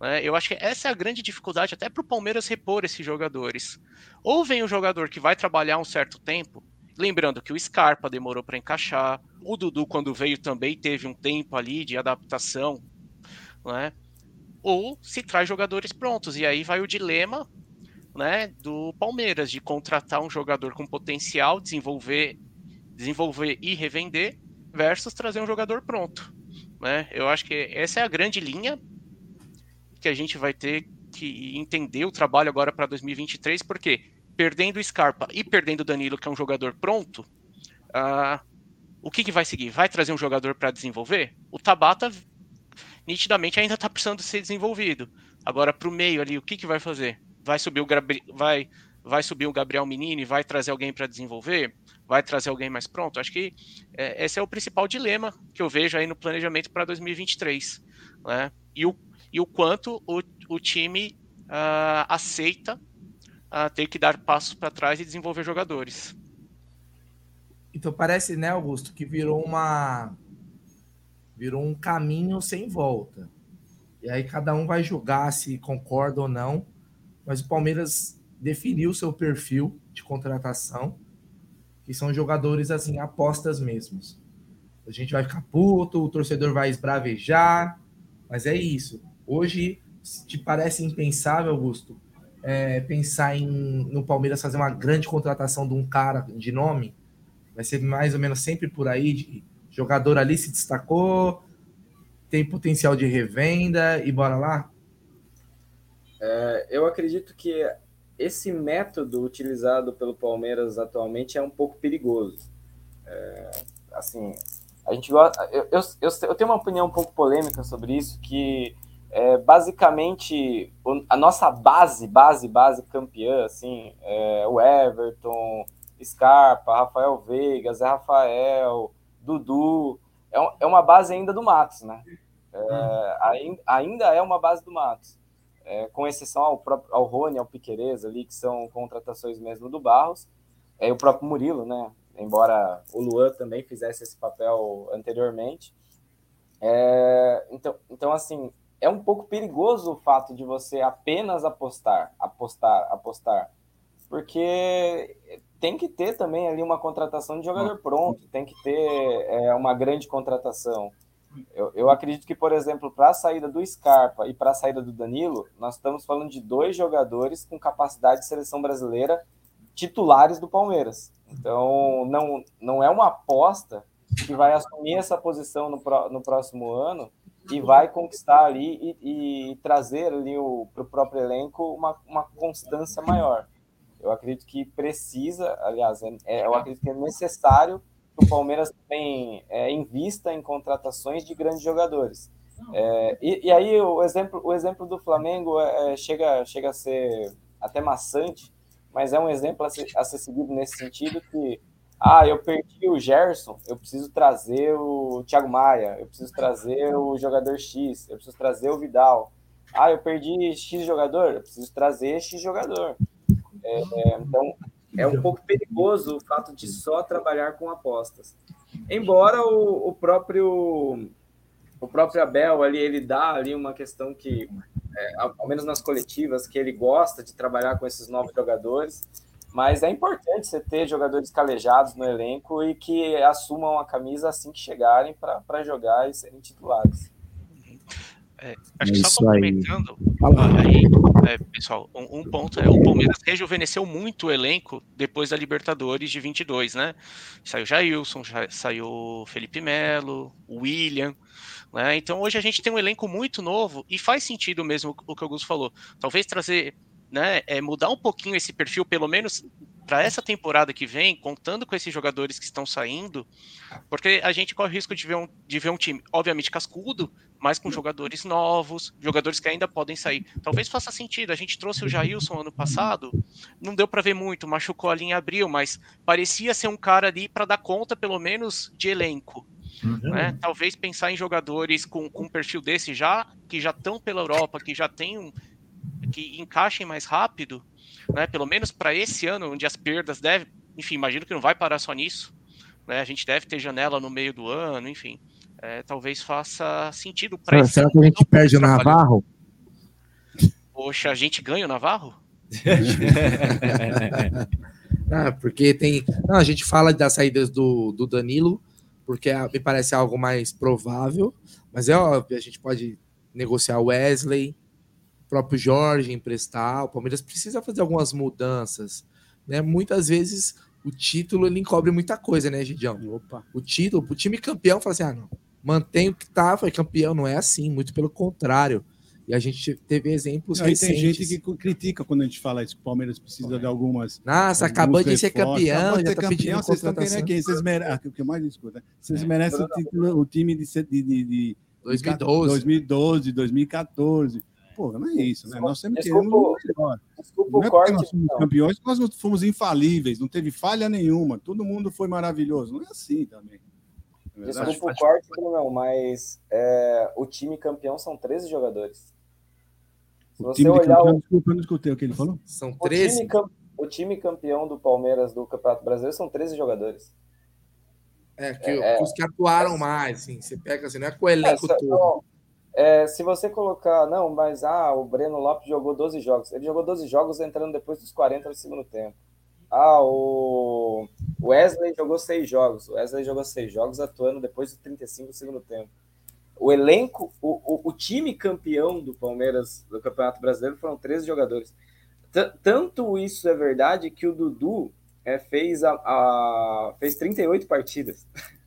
[SPEAKER 26] Né? Eu acho que essa é a grande dificuldade até para o Palmeiras repor esses jogadores. Ou vem um jogador que vai trabalhar um certo tempo, lembrando que o Scarpa demorou para encaixar, o Dudu, quando veio, também teve um tempo ali de adaptação né? Ou se traz jogadores prontos. E aí vai o dilema né, do Palmeiras de contratar um jogador com potencial, desenvolver, desenvolver e revender, versus trazer um jogador pronto. Né? Eu acho que essa é a grande linha que a gente vai ter que entender o trabalho agora para 2023, porque perdendo o Scarpa e perdendo o Danilo, que é um jogador pronto, uh, o que, que vai seguir? Vai trazer um jogador para desenvolver? O Tabata nitidamente ainda está precisando ser desenvolvido. Agora, para o meio ali, o que, que vai fazer? Vai subir o, vai, vai subir o Gabriel Menini? Vai trazer alguém para desenvolver? Vai trazer alguém mais pronto? Acho que é, esse é o principal dilema que eu vejo aí no planejamento para 2023. Né? E, o, e o quanto o, o time uh, aceita uh, ter que dar passos para trás e desenvolver jogadores.
[SPEAKER 3] Então parece, né, Augusto, que virou uma virou um caminho sem volta. E aí cada um vai julgar se concorda ou não, mas o Palmeiras definiu seu perfil de contratação, que são jogadores assim, apostas mesmos. A gente vai ficar puto, o torcedor vai esbravejar, mas é isso. Hoje, te parece impensável, Augusto, é, pensar em no Palmeiras fazer uma grande contratação de um cara de nome? Vai ser mais ou menos sempre por aí, de jogador ali se destacou, tem potencial de revenda e bora lá?
[SPEAKER 25] É, eu acredito que esse método utilizado pelo Palmeiras atualmente é um pouco perigoso. É, assim, a gente eu, eu, eu, eu, tenho uma opinião um pouco polêmica sobre isso, que é, basicamente a nossa base, base, base campeã, assim, é, o Everton, Scarpa, Rafael Veiga, Zé Rafael, Dudu, é, é uma base ainda do Matos, né? É, hum. ainda é uma base do Matos, é, com exceção ao, próprio, ao Rony, ao Piquerez ali, que são contratações mesmo do Barros, é o próprio Murilo, né? Embora o Luan também fizesse esse papel anteriormente. É, então, então, assim, é um pouco perigoso o fato de você apenas apostar, apostar, apostar, porque tem que ter também ali uma contratação de jogador pronto, tem que ter é, uma grande contratação. Eu, eu acredito que, por exemplo, para a saída do Scarpa e para a saída do Danilo, nós estamos falando de dois jogadores com capacidade de seleção brasileira titulares do Palmeiras. Então, não, não é uma aposta que vai assumir essa posição no, no próximo ano e vai conquistar ali e, e trazer ali para o próprio elenco uma, uma constância maior. Eu acredito que precisa, aliás, é, é, eu acredito que é necessário que o Palmeiras também é, invista em contratações de grandes jogadores. É, e, e, aí o exemplo, o exemplo do Flamengo é, é, chega, chega a ser até maçante, mas é um exemplo a ser, a ser seguido nesse sentido que Ah, eu perdi o Gerson, eu preciso trazer o Thiago Maia, eu preciso trazer o jogador X, eu preciso trazer o Vidal. Ah, eu perdi X jogador, eu preciso trazer X jogador. É, é, então, é um pouco perigoso o fato de só trabalhar com apostas. Embora o, o próprio o próprio Abel ali ele dá ali uma questão que é, ao menos nas coletivas que ele gosta de trabalhar com esses novos jogadores, mas é importante você ter jogadores calejados no elenco e que assumam a camisa assim que chegarem para jogar e serem titulares.
[SPEAKER 26] É, acho que só complementando aí, é, pessoal, um, um, ponto é o Palmeiras rejuvenesceu muito o elenco depois da Libertadores de 22, né? Saiu Jailson, saiu Felipe Melo, William, né? Então hoje a gente tem um elenco muito novo e faz sentido mesmo o que o Augusto falou. Talvez trazer, né, é, mudar um pouquinho esse perfil, pelo menos para essa temporada que vem, contando com esses jogadores que estão saindo, porque a gente corre o risco de ver um, de ver um time, obviamente, cascudo, mas com jogadores novos, jogadores que ainda podem sair. Talvez faça sentido. A gente trouxe o Jailson ano passado, não deu para ver muito, machucou ali em abril, mas parecia ser um cara ali para dar conta, pelo menos, de elenco. Uhum. Né? Talvez pensar em jogadores com, com um perfil desse já, que já estão pela Europa, que já tem um, que encaixem mais rápido, né? Pelo menos para esse ano, onde as perdas devem, enfim, imagino que não vai parar só nisso, né? A gente deve ter janela no meio do ano, enfim, é, talvez faça sentido
[SPEAKER 3] para esse. Será que a gente perde o Navarro?
[SPEAKER 26] Poxa, a gente ganha o Navarro?
[SPEAKER 3] ah, porque tem. Não, a gente fala das saídas do, do Danilo, porque é, me parece algo mais provável, mas é óbvio, a gente pode negociar Wesley, próprio Jorge emprestar. O Palmeiras precisa fazer algumas mudanças. Né? Muitas vezes o título ele encobre muita coisa, né, Gidião? Opa. O título, o time campeão fala assim: ah, não, mantém o que tá, foi campeão. Não é assim, muito pelo contrário. E a gente teve exemplos
[SPEAKER 22] Aí recentes. Tem gente que critica quando a gente fala isso, que o Palmeiras precisa é. de algumas.
[SPEAKER 3] Nossa, acabou de ser campeão, já tá
[SPEAKER 22] campeão, vocês estão aqui. Vocês merecem, ah, o que mais escuto, né? Vocês é. merecem o, título, o time de, de, de, de
[SPEAKER 3] 2012.
[SPEAKER 22] 2012, 2014. Pô, não é isso, né? Nós sempre queremos o melhor. Desculpa não é o corte. Nós somos não. campeões, nós fomos infalíveis, não teve falha nenhuma, todo mundo foi maravilhoso. Não é assim também.
[SPEAKER 25] É Desculpa o corte, não, mas é, o time campeão são 13 jogadores.
[SPEAKER 22] Se o time olhar campeão, o... Desculpa, eu não escutei o que ele falou.
[SPEAKER 3] São 13?
[SPEAKER 25] O time, o time campeão do Palmeiras do Campeonato Brasileiro são 13 jogadores.
[SPEAKER 3] É, que, é, os que atuaram mais, assim, você pega assim, não é com o elenco
[SPEAKER 25] todo. É, se você colocar, não, mas ah, o Breno Lopes jogou 12 jogos. Ele jogou 12 jogos entrando depois dos 40 do segundo tempo. Ah, o Wesley jogou 6 jogos. O Wesley jogou 6 jogos atuando depois dos 35 do segundo tempo. O elenco, o, o, o, time campeão do Palmeiras do Campeonato Brasileiro foram 13 jogadores. T tanto isso é verdade que o Dudu é, fez, a, a, fez 38 partidas.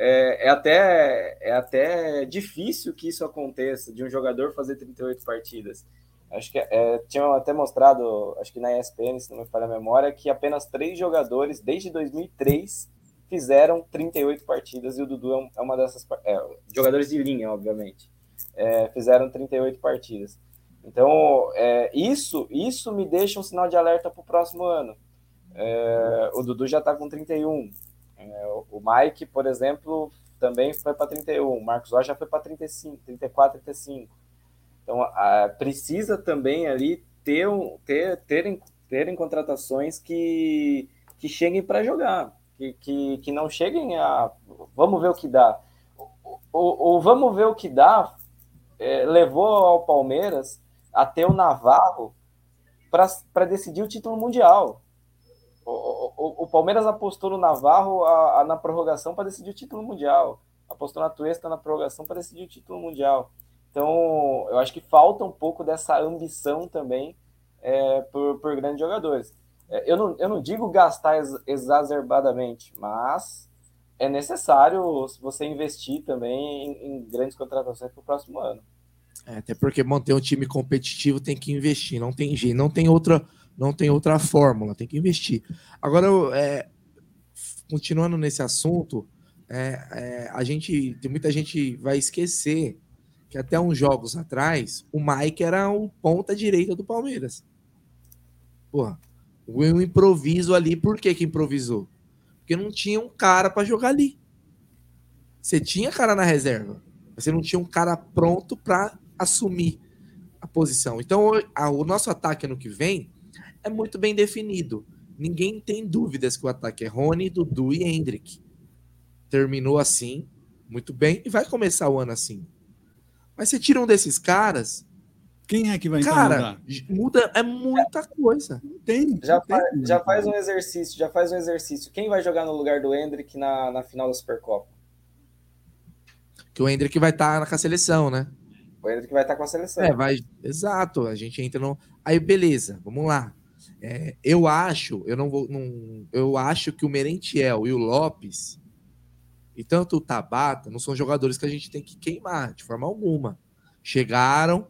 [SPEAKER 25] é, é, até, é até difícil que isso aconteça, de um jogador fazer 38 partidas. Acho que é, tinham até mostrado, acho que na ESPN, se não me falha a memória, que apenas três jogadores, desde 2003, fizeram 38 partidas, e o Dudu é, é uma dessas. É, jogadores de linha, obviamente. É, fizeram 38 partidas. Então, é, isso, isso me deixa um sinal de alerta para o próximo ano. É, o Dudu já está com 31. É, o Mike, por exemplo, também foi para 31. O Marcos Rocha já foi para 35, 34, 35. Então, a, precisa também ali ter, ter, terem, terem contratações que, que cheguem para jogar, que, que, que não cheguem a. Vamos ver o que dá. O, vamos ver o que dá é, levou ao Palmeiras a ter o Navarro para decidir o título mundial. O, o, o, Palmeiras apostou no Navarro a, a, na prorrogação para decidir o título mundial. Apostou na Tuesta na prorrogação para decidir o título mundial. Então, eu acho que falta um pouco dessa ambição também é, por, por grandes jogadores. É, eu, não, eu não digo gastar ex, exacerbadamente, mas é necessário você investir também em, em grandes contratações para o próximo ano.
[SPEAKER 3] É, até porque manter um time competitivo tem que investir, não tem jeito, não tem outra não tem outra fórmula, tem que investir. Agora, é, continuando nesse assunto, é, é, a gente tem muita gente vai esquecer que até uns jogos atrás o Mike era o ponta direita do Palmeiras. Porra, o improviso ali, por que que improvisou? Porque não tinha um cara para jogar ali. Você tinha cara na reserva, você não tinha um cara pronto para assumir a posição. Então, o nosso ataque ano que vem é muito bem definido. Ninguém tem dúvidas que o ataque é Rony, Dudu e Hendrick. Terminou assim, muito bem, e vai começar o ano assim. Mas você tira um desses caras.
[SPEAKER 22] Quem é que vai entrar
[SPEAKER 3] Cara, muda é muita coisa.
[SPEAKER 22] Não tem.
[SPEAKER 25] Já, fa já faz um exercício, já faz um exercício. Quem vai jogar no lugar do Hendrick na, na final da Supercopa?
[SPEAKER 3] Que o Hendrick vai estar tá com a seleção, né?
[SPEAKER 25] O Hendrick vai estar tá com a seleção.
[SPEAKER 3] É, vai. Exato. A gente entra no. Aí, beleza, vamos lá. É, eu acho, eu não vou. Não, eu acho que o Merentiel e o Lopes, e tanto o Tabata, não são jogadores que a gente tem que queimar, de forma alguma. Chegaram,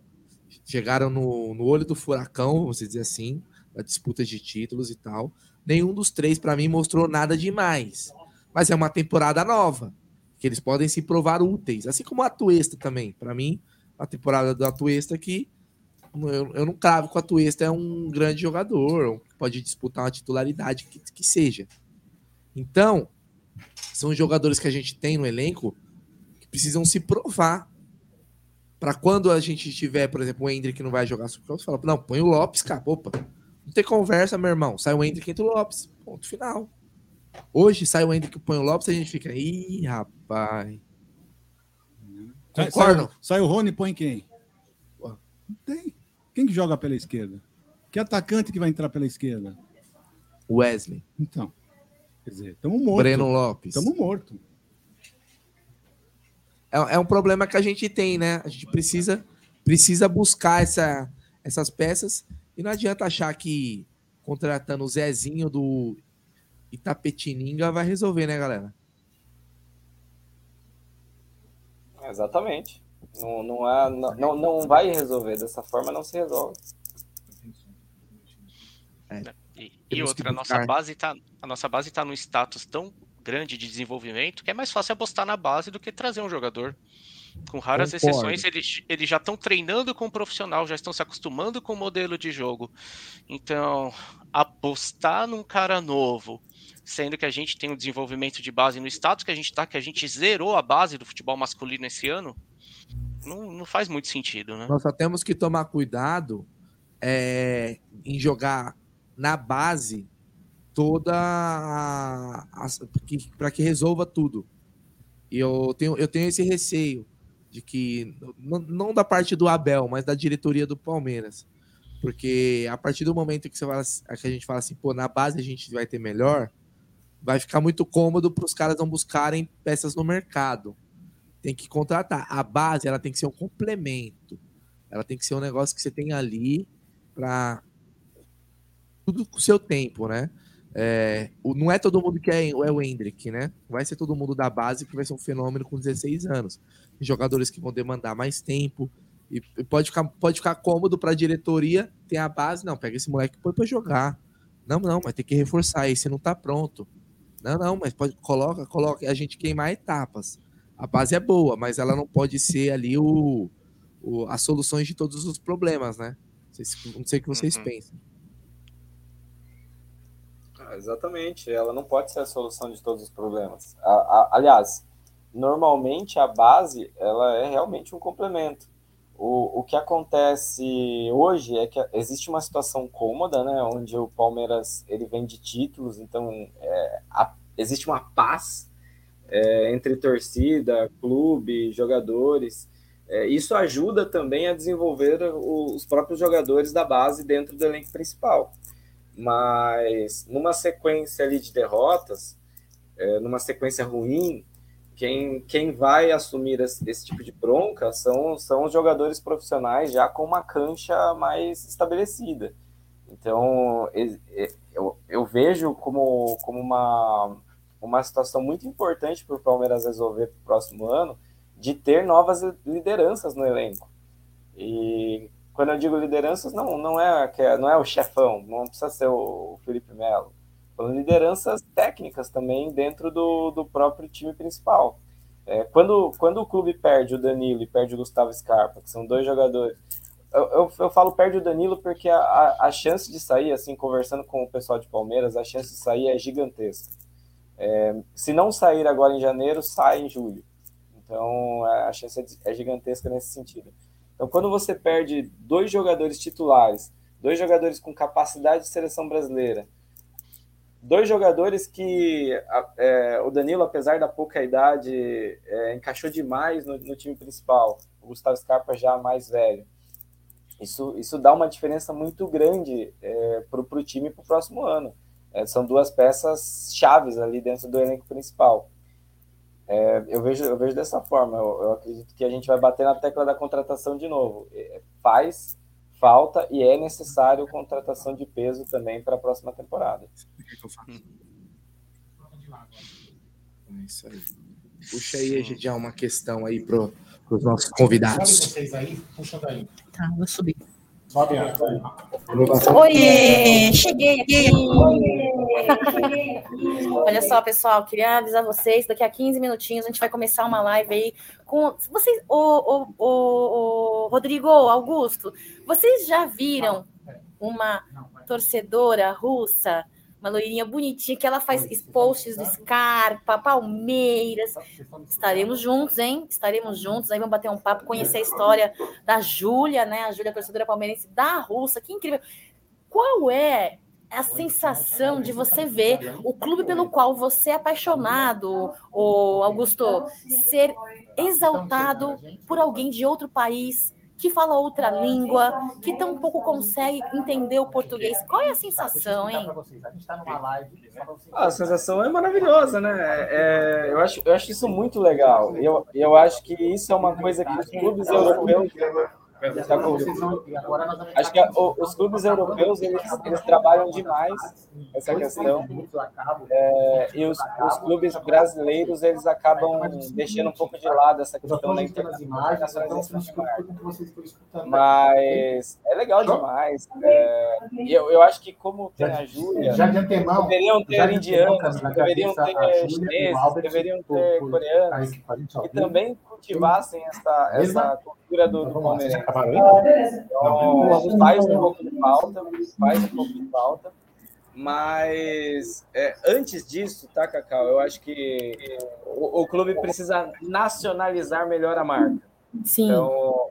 [SPEAKER 3] chegaram no, no olho do furacão, vamos dizer assim, da disputa de títulos e tal. Nenhum dos três, para mim, mostrou nada demais. Mas é uma temporada nova, que eles podem se provar úteis. Assim como a Tuesta também. Para mim, a temporada do Atuesta que eu, eu não cravo que o Atuesta é um grande jogador, pode disputar uma titularidade que, que seja. Então, são jogadores que a gente tem no elenco que precisam se provar. Para quando a gente tiver, por exemplo, o Hendrick que não vai jogar Supercopa, fala, não, põe o Lopes, cara, opa. Não tem conversa, meu irmão. Sai o Hendrick entra o Lopes. Ponto final. Hoje sai o Hendrick e põe o Lopes, a gente fica, ih, rapaz.
[SPEAKER 22] Concordam? Sai, sai, o Rony põe quem? Não tem. Quem que joga pela esquerda? Que atacante que vai entrar pela esquerda?
[SPEAKER 3] Wesley.
[SPEAKER 22] Então. Quer dizer, estamos mortos.
[SPEAKER 3] Breno Lopes.
[SPEAKER 22] Estamos mortos.
[SPEAKER 3] É, é, um problema que a gente tem, né? A gente precisa, precisa buscar essa, essas peças e não adianta achar que contratando o Zezinho do Itapetininga vai resolver, né, galera?
[SPEAKER 25] Exatamente. Não, não, é, não, não vai resolver. Dessa forma não se resolve.
[SPEAKER 26] É. E, e outra, a nossa base tá, a nossa base está num status tão grande de desenvolvimento que é mais fácil apostar na base do que trazer um jogador. Com raras Concordo. exceções, eles, eles já estão treinando com o profissional, já estão se acostumando com o modelo de jogo. Então, apostar num cara novo, sendo que a gente tem um desenvolvimento de base no status que a gente está, que a gente zerou a base do futebol masculino esse ano, não, não faz muito sentido, né?
[SPEAKER 3] Nós só temos que tomar cuidado é, em jogar na base toda para que resolva tudo. E eu tenho, eu tenho esse receio de que, não, não da parte do Abel, mas da diretoria do Palmeiras. Porque a partir do momento que, você fala, que a gente fala assim, pô, na base a gente vai ter melhor, vai ficar muito cômodo para os caras não buscarem peças no mercado. Tem que contratar. A base ela tem que ser um complemento. Ela tem que ser um negócio que você tem ali para tudo com o seu tempo, né? É, não é todo mundo que é, é o Hendrick, né? Vai ser todo mundo da base que vai ser um fenômeno com 16 anos. Jogadores que vão demandar mais tempo. E pode ficar, pode ficar cômodo para a diretoria ter a base. Não, pega esse moleque e põe para jogar. Não, não, mas tem que reforçar. Esse não tá pronto. Não, não, mas pode coloca, coloca. A gente queimar etapas. A base é boa, mas ela não pode ser ali o, o as soluções de todos os problemas, né? Não sei, não sei o que vocês uhum. pensam.
[SPEAKER 25] Ah, exatamente, ela não pode ser a solução de todos os problemas. A, a, aliás, normalmente a base ela é realmente um complemento. O, o que acontece hoje é que existe uma situação cômoda, né, onde o Palmeiras ele vem de títulos, então é, a, existe uma paz é, entre torcida, clube, jogadores. É, isso ajuda também a desenvolver os próprios jogadores da base dentro do elenco principal. Mas numa sequência ali de derrotas, é, numa sequência ruim, quem, quem vai assumir esse, esse, tipo de bronca são, são os jogadores profissionais já com uma cancha mais estabelecida. Então, eu, eu vejo como, como uma, uma situação muito importante para o Palmeiras resolver para o próximo ano de ter novas lideranças no elenco. E quando eu digo lideranças, não, não, é, não é o chefão, não precisa ser o Felipe Melo lideranças técnicas também dentro do, do próprio time principal. É, quando, quando o clube perde o Danilo e perde o Gustavo Scarpa, que são dois jogadores, eu, eu, eu falo perde o Danilo porque a, a, a, chance de sair, assim, conversando com o pessoal de Palmeiras, a chance de sair é gigantesca. É, se não sair agora em janeiro, sai em julho. Então, a chance é gigantesca nesse sentido. Então, quando você perde dois jogadores titulares, dois jogadores com capacidade de seleção brasileira, dois jogadores que é, o Danilo, apesar da pouca idade, é, encaixou demais no, no, time principal, o Gustavo Scarpa já mais velho. Isso, isso dá uma diferença muito grande é, para o time para o próximo ano. É, são duas peças chaves ali dentro do elenco principal. É, eu, vejo, eu vejo dessa forma. Eu, eu, acredito que a gente vai bater na tecla da contratação de novo. É, faz falta e é necessário contratação de peso também para a próxima temporada.
[SPEAKER 3] É isso aí. Puxa aí, já uma questão aí para os nossos convidados.
[SPEAKER 2] Vocês aí, puxa daí.
[SPEAKER 5] Tá, vou subir.
[SPEAKER 27] Oi, cheguei aqui. Olha só, pessoal, queria avisar vocês, daqui a 15 minutinhos a gente vai começar uma live aí com vocês, o, o, o, o Rodrigo Augusto, vocês já viram uma torcedora russa uma loirinha bonitinha, que ela faz posts do Scarpa, Palmeiras. Estaremos juntos, hein? Estaremos juntos, aí vamos bater um papo, conhecer a história da Júlia, né? A Júlia, torcedora palmeirense da Russa, que incrível. Qual é a sensação de você ver o clube pelo qual você é apaixonado, o Augusto, ser exaltado por alguém de outro país, que fala outra língua, que tão pouco consegue entender o português. Qual é a sensação, hein?
[SPEAKER 25] Ah, a sensação é maravilhosa, né? É, eu, acho, eu acho isso muito legal. Eu, eu acho que isso é uma coisa que os clubes europeus Acho que os clubes europeus eles, eles trabalham demais essa questão. é, e os, os, clubes brasileiros eles acabam deixando um pouco de lado essa questão da internacionalização Mas é legal demais. É, e eu, eu acho que como tem a Júlia, deveriam ter indianos, deveriam ter chineses, deveriam ter coreanos que também cultivassem essa, essa cultura do, do Palmeiras. Então, faz um pouco de falta, faz um pouco de falta. Mas é, antes disso, tá, Cacau? Eu acho que o, o, clube precisa nacionalizar melhor a marca.
[SPEAKER 27] Sim.
[SPEAKER 25] Então,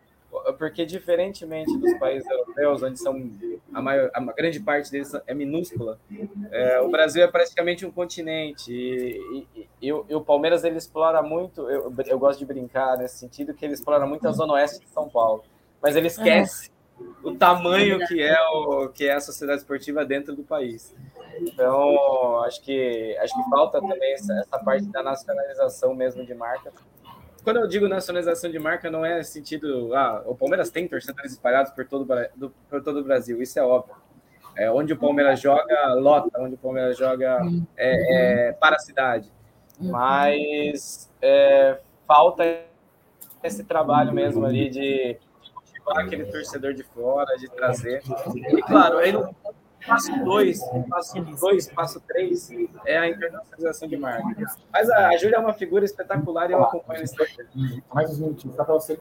[SPEAKER 25] porque diferentemente dos países europeus, onde são a, maior, a grande parte deles é minúscula, é, o Brasil é praticamente um continente e, e, e, e, o Palmeiras ele explora muito, eu, eu gosto de brincar nesse sentido, que ele explora muito a zona oeste de São Paulo mas ele esquece o tamanho que é o que é a sociedade esportiva dentro do país. Então, acho que acho que falta também essa, essa parte da nacionalização mesmo de marca. Quando eu digo nacionalização de marca, não é sentido, ah, o Palmeiras tem torcedores espalhados por todo, do, por todo o Brasil, isso é óbvio. É, onde o Palmeiras joga, lota, onde o Palmeiras joga é, é, para a cidade. Mas é, falta esse trabalho mesmo ali de aquele torcedor de fora, de trazer. E claro, aí no passo dois, passo dois, passo três é a internacionalização de marca. Mas a, a Júlia é uma figura espetacular e eu acompanho esse
[SPEAKER 2] Mais uns minutinhos, para você.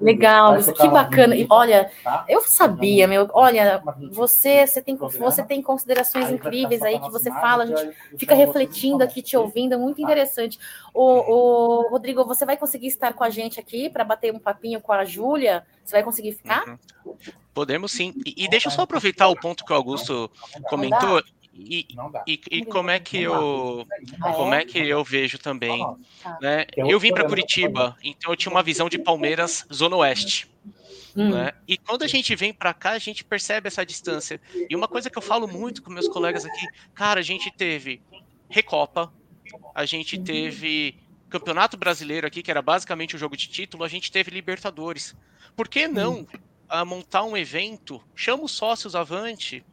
[SPEAKER 27] Legal, que bacana. E olha, eu sabia, meu, olha, você, você tem, você tem considerações incríveis aí que você fala, a gente fica refletindo aqui, te ouvindo, é muito interessante. O, o Rodrigo, você vai conseguir estar com a gente aqui para bater um papinho com a Júlia? Você vai conseguir ficar? Uhum.
[SPEAKER 26] Podemos sim. E, e, deixa eu só aproveitar o ponto que o Augusto comentou e, e, e como é que eu como é que eu vejo também, né? Eu vim para Curitiba, então eu tinha uma visão de Palmeiras Zona Oeste. Hum. Né? E quando a gente vem para cá, a gente percebe essa distância. E uma coisa que eu falo muito com meus colegas aqui, cara, a gente teve Recopa, a gente teve Campeonato Brasileiro aqui, que era basicamente o jogo de título, a gente teve Libertadores. Por que não a montar um evento? Chama os sócios avante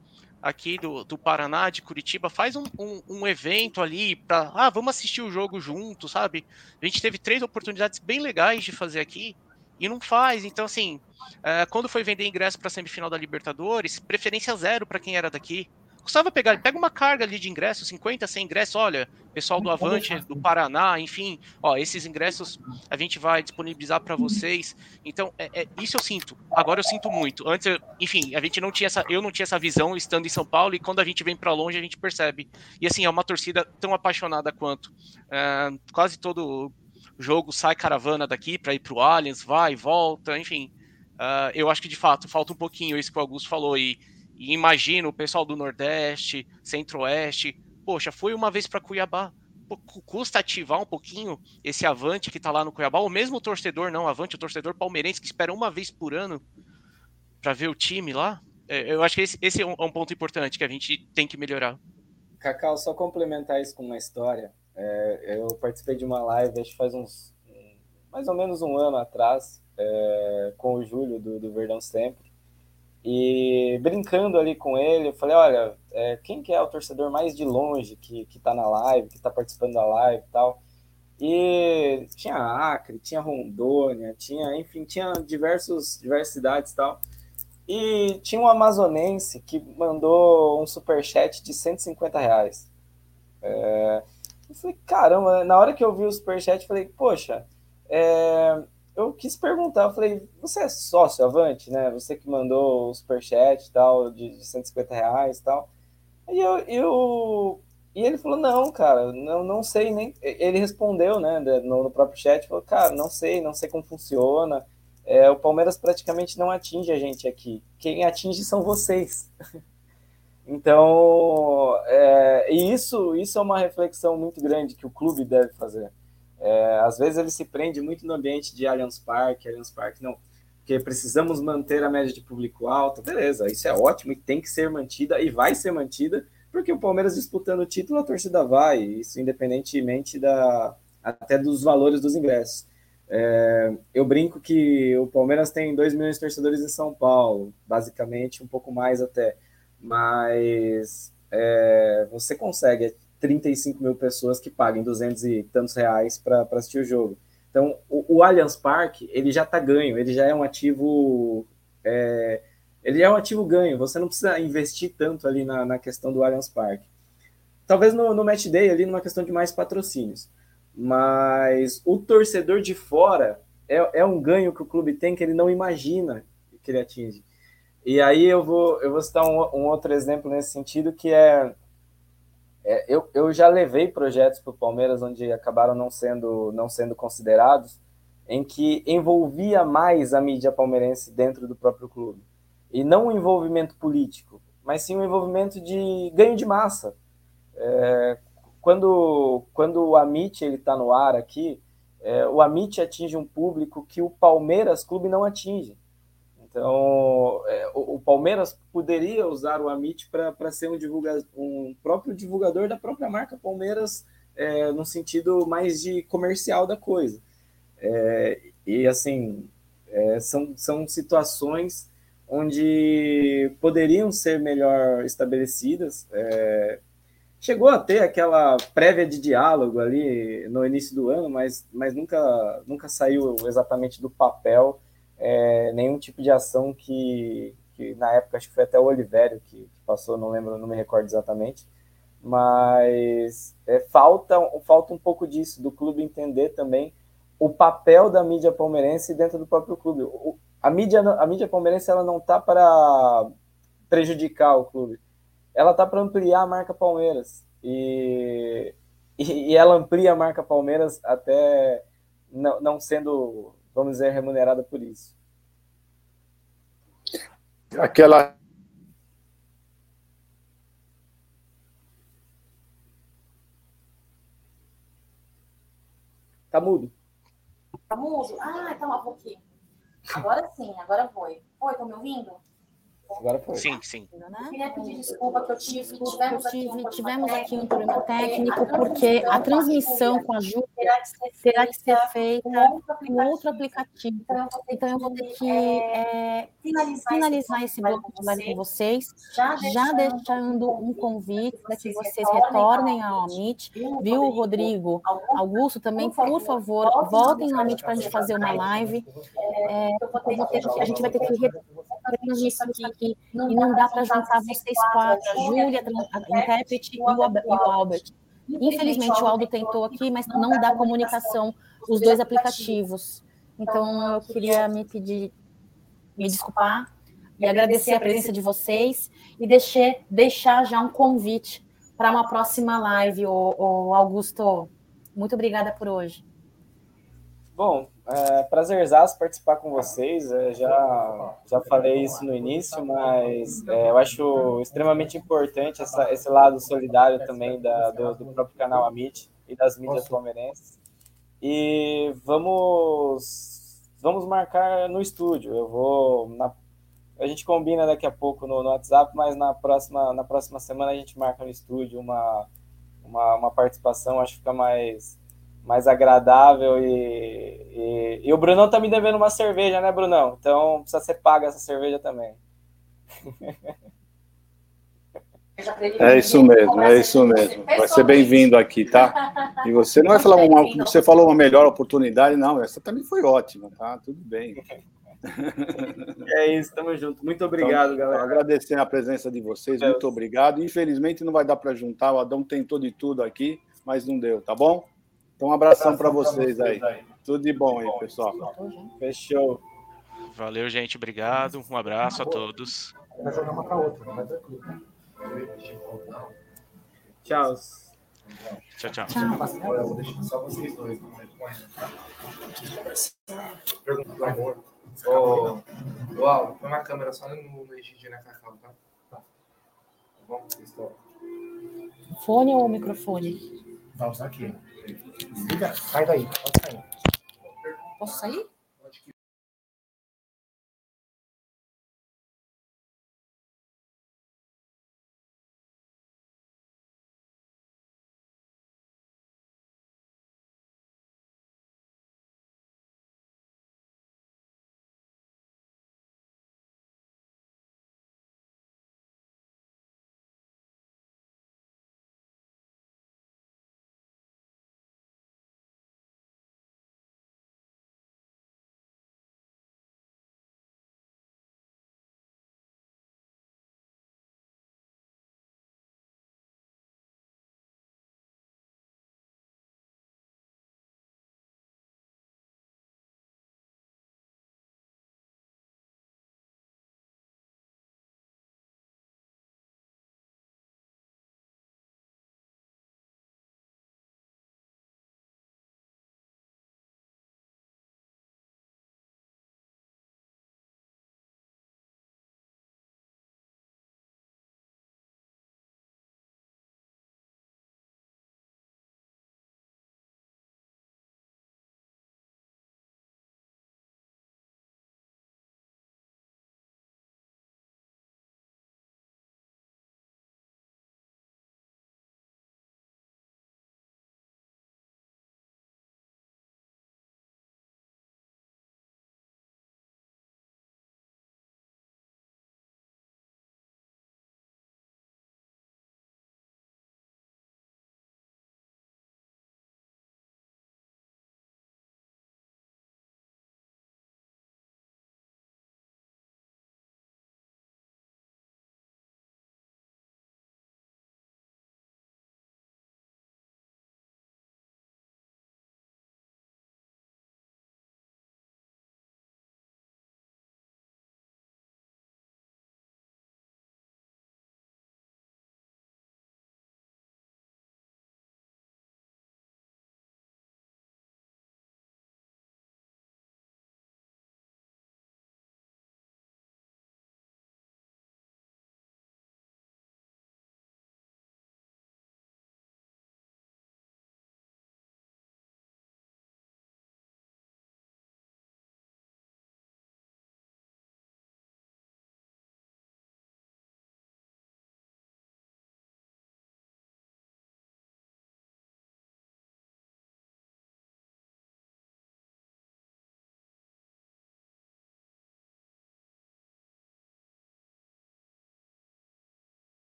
[SPEAKER 26] aqui do, do Paraná, de Curitiba, faz um, um, um evento ali para, ah, vamos assistir o jogo junto, sabe? A gente teve três oportunidades bem legais de fazer aqui e não faz. Então, assim, é, quando foi vender ingresso para a semifinal da Libertadores, preferência zero para quem era daqui. Custava pegar, pega uma carga ali de ingressos, 50, 100 ingressos, olha, pessoal do Avante, do Paraná, enfim, ó, esses ingressos a gente vai disponibilizar para vocês. Então, é, é, isso eu sinto. Agora eu sinto muito. Antes, eu, enfim, a gente não tinha essa, eu não tinha essa visão estando em São Paulo e quando a gente vem para longe a gente percebe. E assim, é uma torcida tão apaixonada quanto. É, quase todo jogo sai caravana daqui para ir para o Allianz, vai, volta, enfim. Uh, eu acho que de fato falta um pouquinho isso que o Augusto falou e, e imagino o pessoal do Nordeste, Centro-Oeste, poxa, foi uma vez para Cuiabá, custa ativar um pouquinho esse avante que está lá no Cuiabá, ou mesmo o torcedor não avante, o torcedor palmeirense que espera uma vez por ano para ver o time lá. É, eu acho que esse, esse é, um, é um ponto importante que a gente tem que melhorar.
[SPEAKER 25] Cacau, só complementar isso com uma história. É, eu participei de uma live, acho que faz uns mais ou menos um ano atrás, é, com o Júlio do, do Verdão Sempre. E brincando ali com ele, eu falei, olha, é, quem que é o torcedor mais de longe que, que tá na live, que tá participando da live e tal? E tinha Acre, tinha Rondônia, tinha, enfim, tinha diversos, diversas cidades e tal. E tinha um amazonense que mandou um superchat de 150 reais. É, eu falei, caramba, na hora que eu vi o superchat, falei, poxa, é, eu quis perguntar, eu falei, você é sócio Avante, né? Você que mandou o superchat e tal, de, de 150 reais e tal. E eu, eu, e ele falou, não, cara, não, não sei nem. Ele respondeu, né, no, no próprio chat, falou, cara, não sei, não sei como funciona. É, o Palmeiras praticamente não atinge a gente aqui. Quem atinge são vocês. Então, é, e isso, isso é uma reflexão muito grande que o clube deve fazer. É, às vezes ele se prende muito no ambiente de Allianz Parque, Allianz Parque não, porque precisamos manter a média de público alta, beleza, isso é ótimo e tem que ser mantida e vai ser mantida, porque o Palmeiras disputando o título, a torcida vai, isso independentemente da, até dos valores dos ingressos. É, eu brinco que o Palmeiras tem 2 milhões de torcedores em São Paulo, basicamente, um pouco mais até mas é, você consegue 35 mil pessoas que paguem 200 e tantos reais para assistir o jogo. Então, o, o Allianz Parque, ele já está ganho, ele já é um ativo... É, ele é um ativo ganho, você não precisa investir tanto ali na, na questão do Allianz Parque. Talvez no, no Match Day, ali, numa questão de mais patrocínios. Mas o torcedor de fora é, é um ganho que o clube tem que ele não imagina que ele atinge. E aí eu vou, eu vou citar um, um outro exemplo nesse sentido, que é, é eu, eu já levei projetos para o Palmeiras onde acabaram não sendo, não sendo considerados, em que envolvia mais a mídia palmeirense dentro do próprio clube. E não um envolvimento político, mas sim um envolvimento de ganho de massa. É, quando, quando o Amit está no ar aqui, é, o Amit atinge um público que o Palmeiras Clube não atinge. Então, o, Palmeiras poderia usar o Amit para ser um, divulga, um próprio divulgador da própria marca Palmeiras, é, no sentido mais de comercial da coisa. É, e, assim, é, são, são situações onde poderiam ser melhor estabelecidas. É, chegou a ter aquela prévia de diálogo ali no início do ano, mas, mas nunca, nunca saiu exatamente do papel é, nenhum tipo de ação que, que, na época, acho que foi até o Olivério que, que passou, não lembro, não me recordo exatamente, mas é, falta, falta um pouco disso, do clube entender também o papel da mídia palmeirense dentro do próprio clube. O, a, mídia, a mídia palmeirense ela não está para prejudicar o clube, ela está para ampliar a marca Palmeiras. E, e, e, ela amplia a marca Palmeiras até não, não sendo vamos dizer, remunerada por isso.
[SPEAKER 21] Aquela.
[SPEAKER 25] Tá mudo.
[SPEAKER 27] Tá mudo? Ah, então eu vou aqui. Agora sim, agora foi. Oi, estão me ouvindo?
[SPEAKER 25] Agora foi.
[SPEAKER 26] Sim, sim.
[SPEAKER 27] Eu queria pedir desculpa que eu tive, tivemos,
[SPEAKER 5] tive, tivemos aqui um problema técnico, porque a transmissão com a Ju terá que ser feita com outro aplicativo. Então, eu vou ter que é, finalizar esse bloco de trabalho com vocês, já deixando um convite para que vocês retornem ao Amit. Viu, Rodrigo? Augusto também, por favor, voltem ao Amit para a gente fazer uma live. É, a gente vai ter que
[SPEAKER 28] disso aqui, e não dá para juntar vocês quatro, a Júlia, a intérprete e o Albert. Infelizmente, o Aldo tentou aqui, mas não dá comunicação os dois aplicativos. Então, eu queria me pedir, me desculpar e agradecer a presença de vocês e deixar, deixar já um convite para uma próxima live, o Augusto. Muito obrigada por hoje.
[SPEAKER 25] Bom, é prazerzaço participar com vocês. Eu já, já falei isso no início, mas é, eu acho extremamente importante essa, esse lado solidário também da, do, do próprio canal Amit e das mídias palmeirenses. E vamos, vamos marcar no estúdio. Eu vou. Na, a gente combina daqui a pouco no, no, WhatsApp, mas na próxima, na próxima semana a gente marca no estúdio uma, uma, uma participação. Acho que fica mais mais agradável e, e, e, o Brunão tá me devendo uma cerveja, né, Brunão? Então precisa ser paga essa cerveja também.
[SPEAKER 29] É isso mesmo, é isso mesmo. Vai ser bem-vindo aqui, tá? E você não vai falar uma, você falou uma melhor oportunidade, não. Essa também foi ótima, tá? Tudo bem.
[SPEAKER 25] É isso, tamo junto. Muito obrigado, então, galera.
[SPEAKER 29] Agradecer a presença de vocês, muito obrigado. Infelizmente não vai dar para juntar, o Adão tentou de tudo aqui, mas não deu, tá bom? Então, um abração, para vocês, vocês, aí. aí. Tudo de bom aí, pessoal.
[SPEAKER 25] Fechou.
[SPEAKER 26] Valeu, gente. Obrigado. Um abraço a todos. Vai jogar uma para outra, vai tranquilo.
[SPEAKER 25] Tchau.
[SPEAKER 26] Tchau, tchau.
[SPEAKER 30] Eu vou deixar só vocês dois. Pergunta do amor.
[SPEAKER 3] Ô, Aldo, põe uma câmera só no, EGG na Cacau, tá? Tá.
[SPEAKER 28] Bom, Fone ou microfone?
[SPEAKER 2] Vai usar aqui. Liga, sai daí, pode sair.
[SPEAKER 28] Posso sair?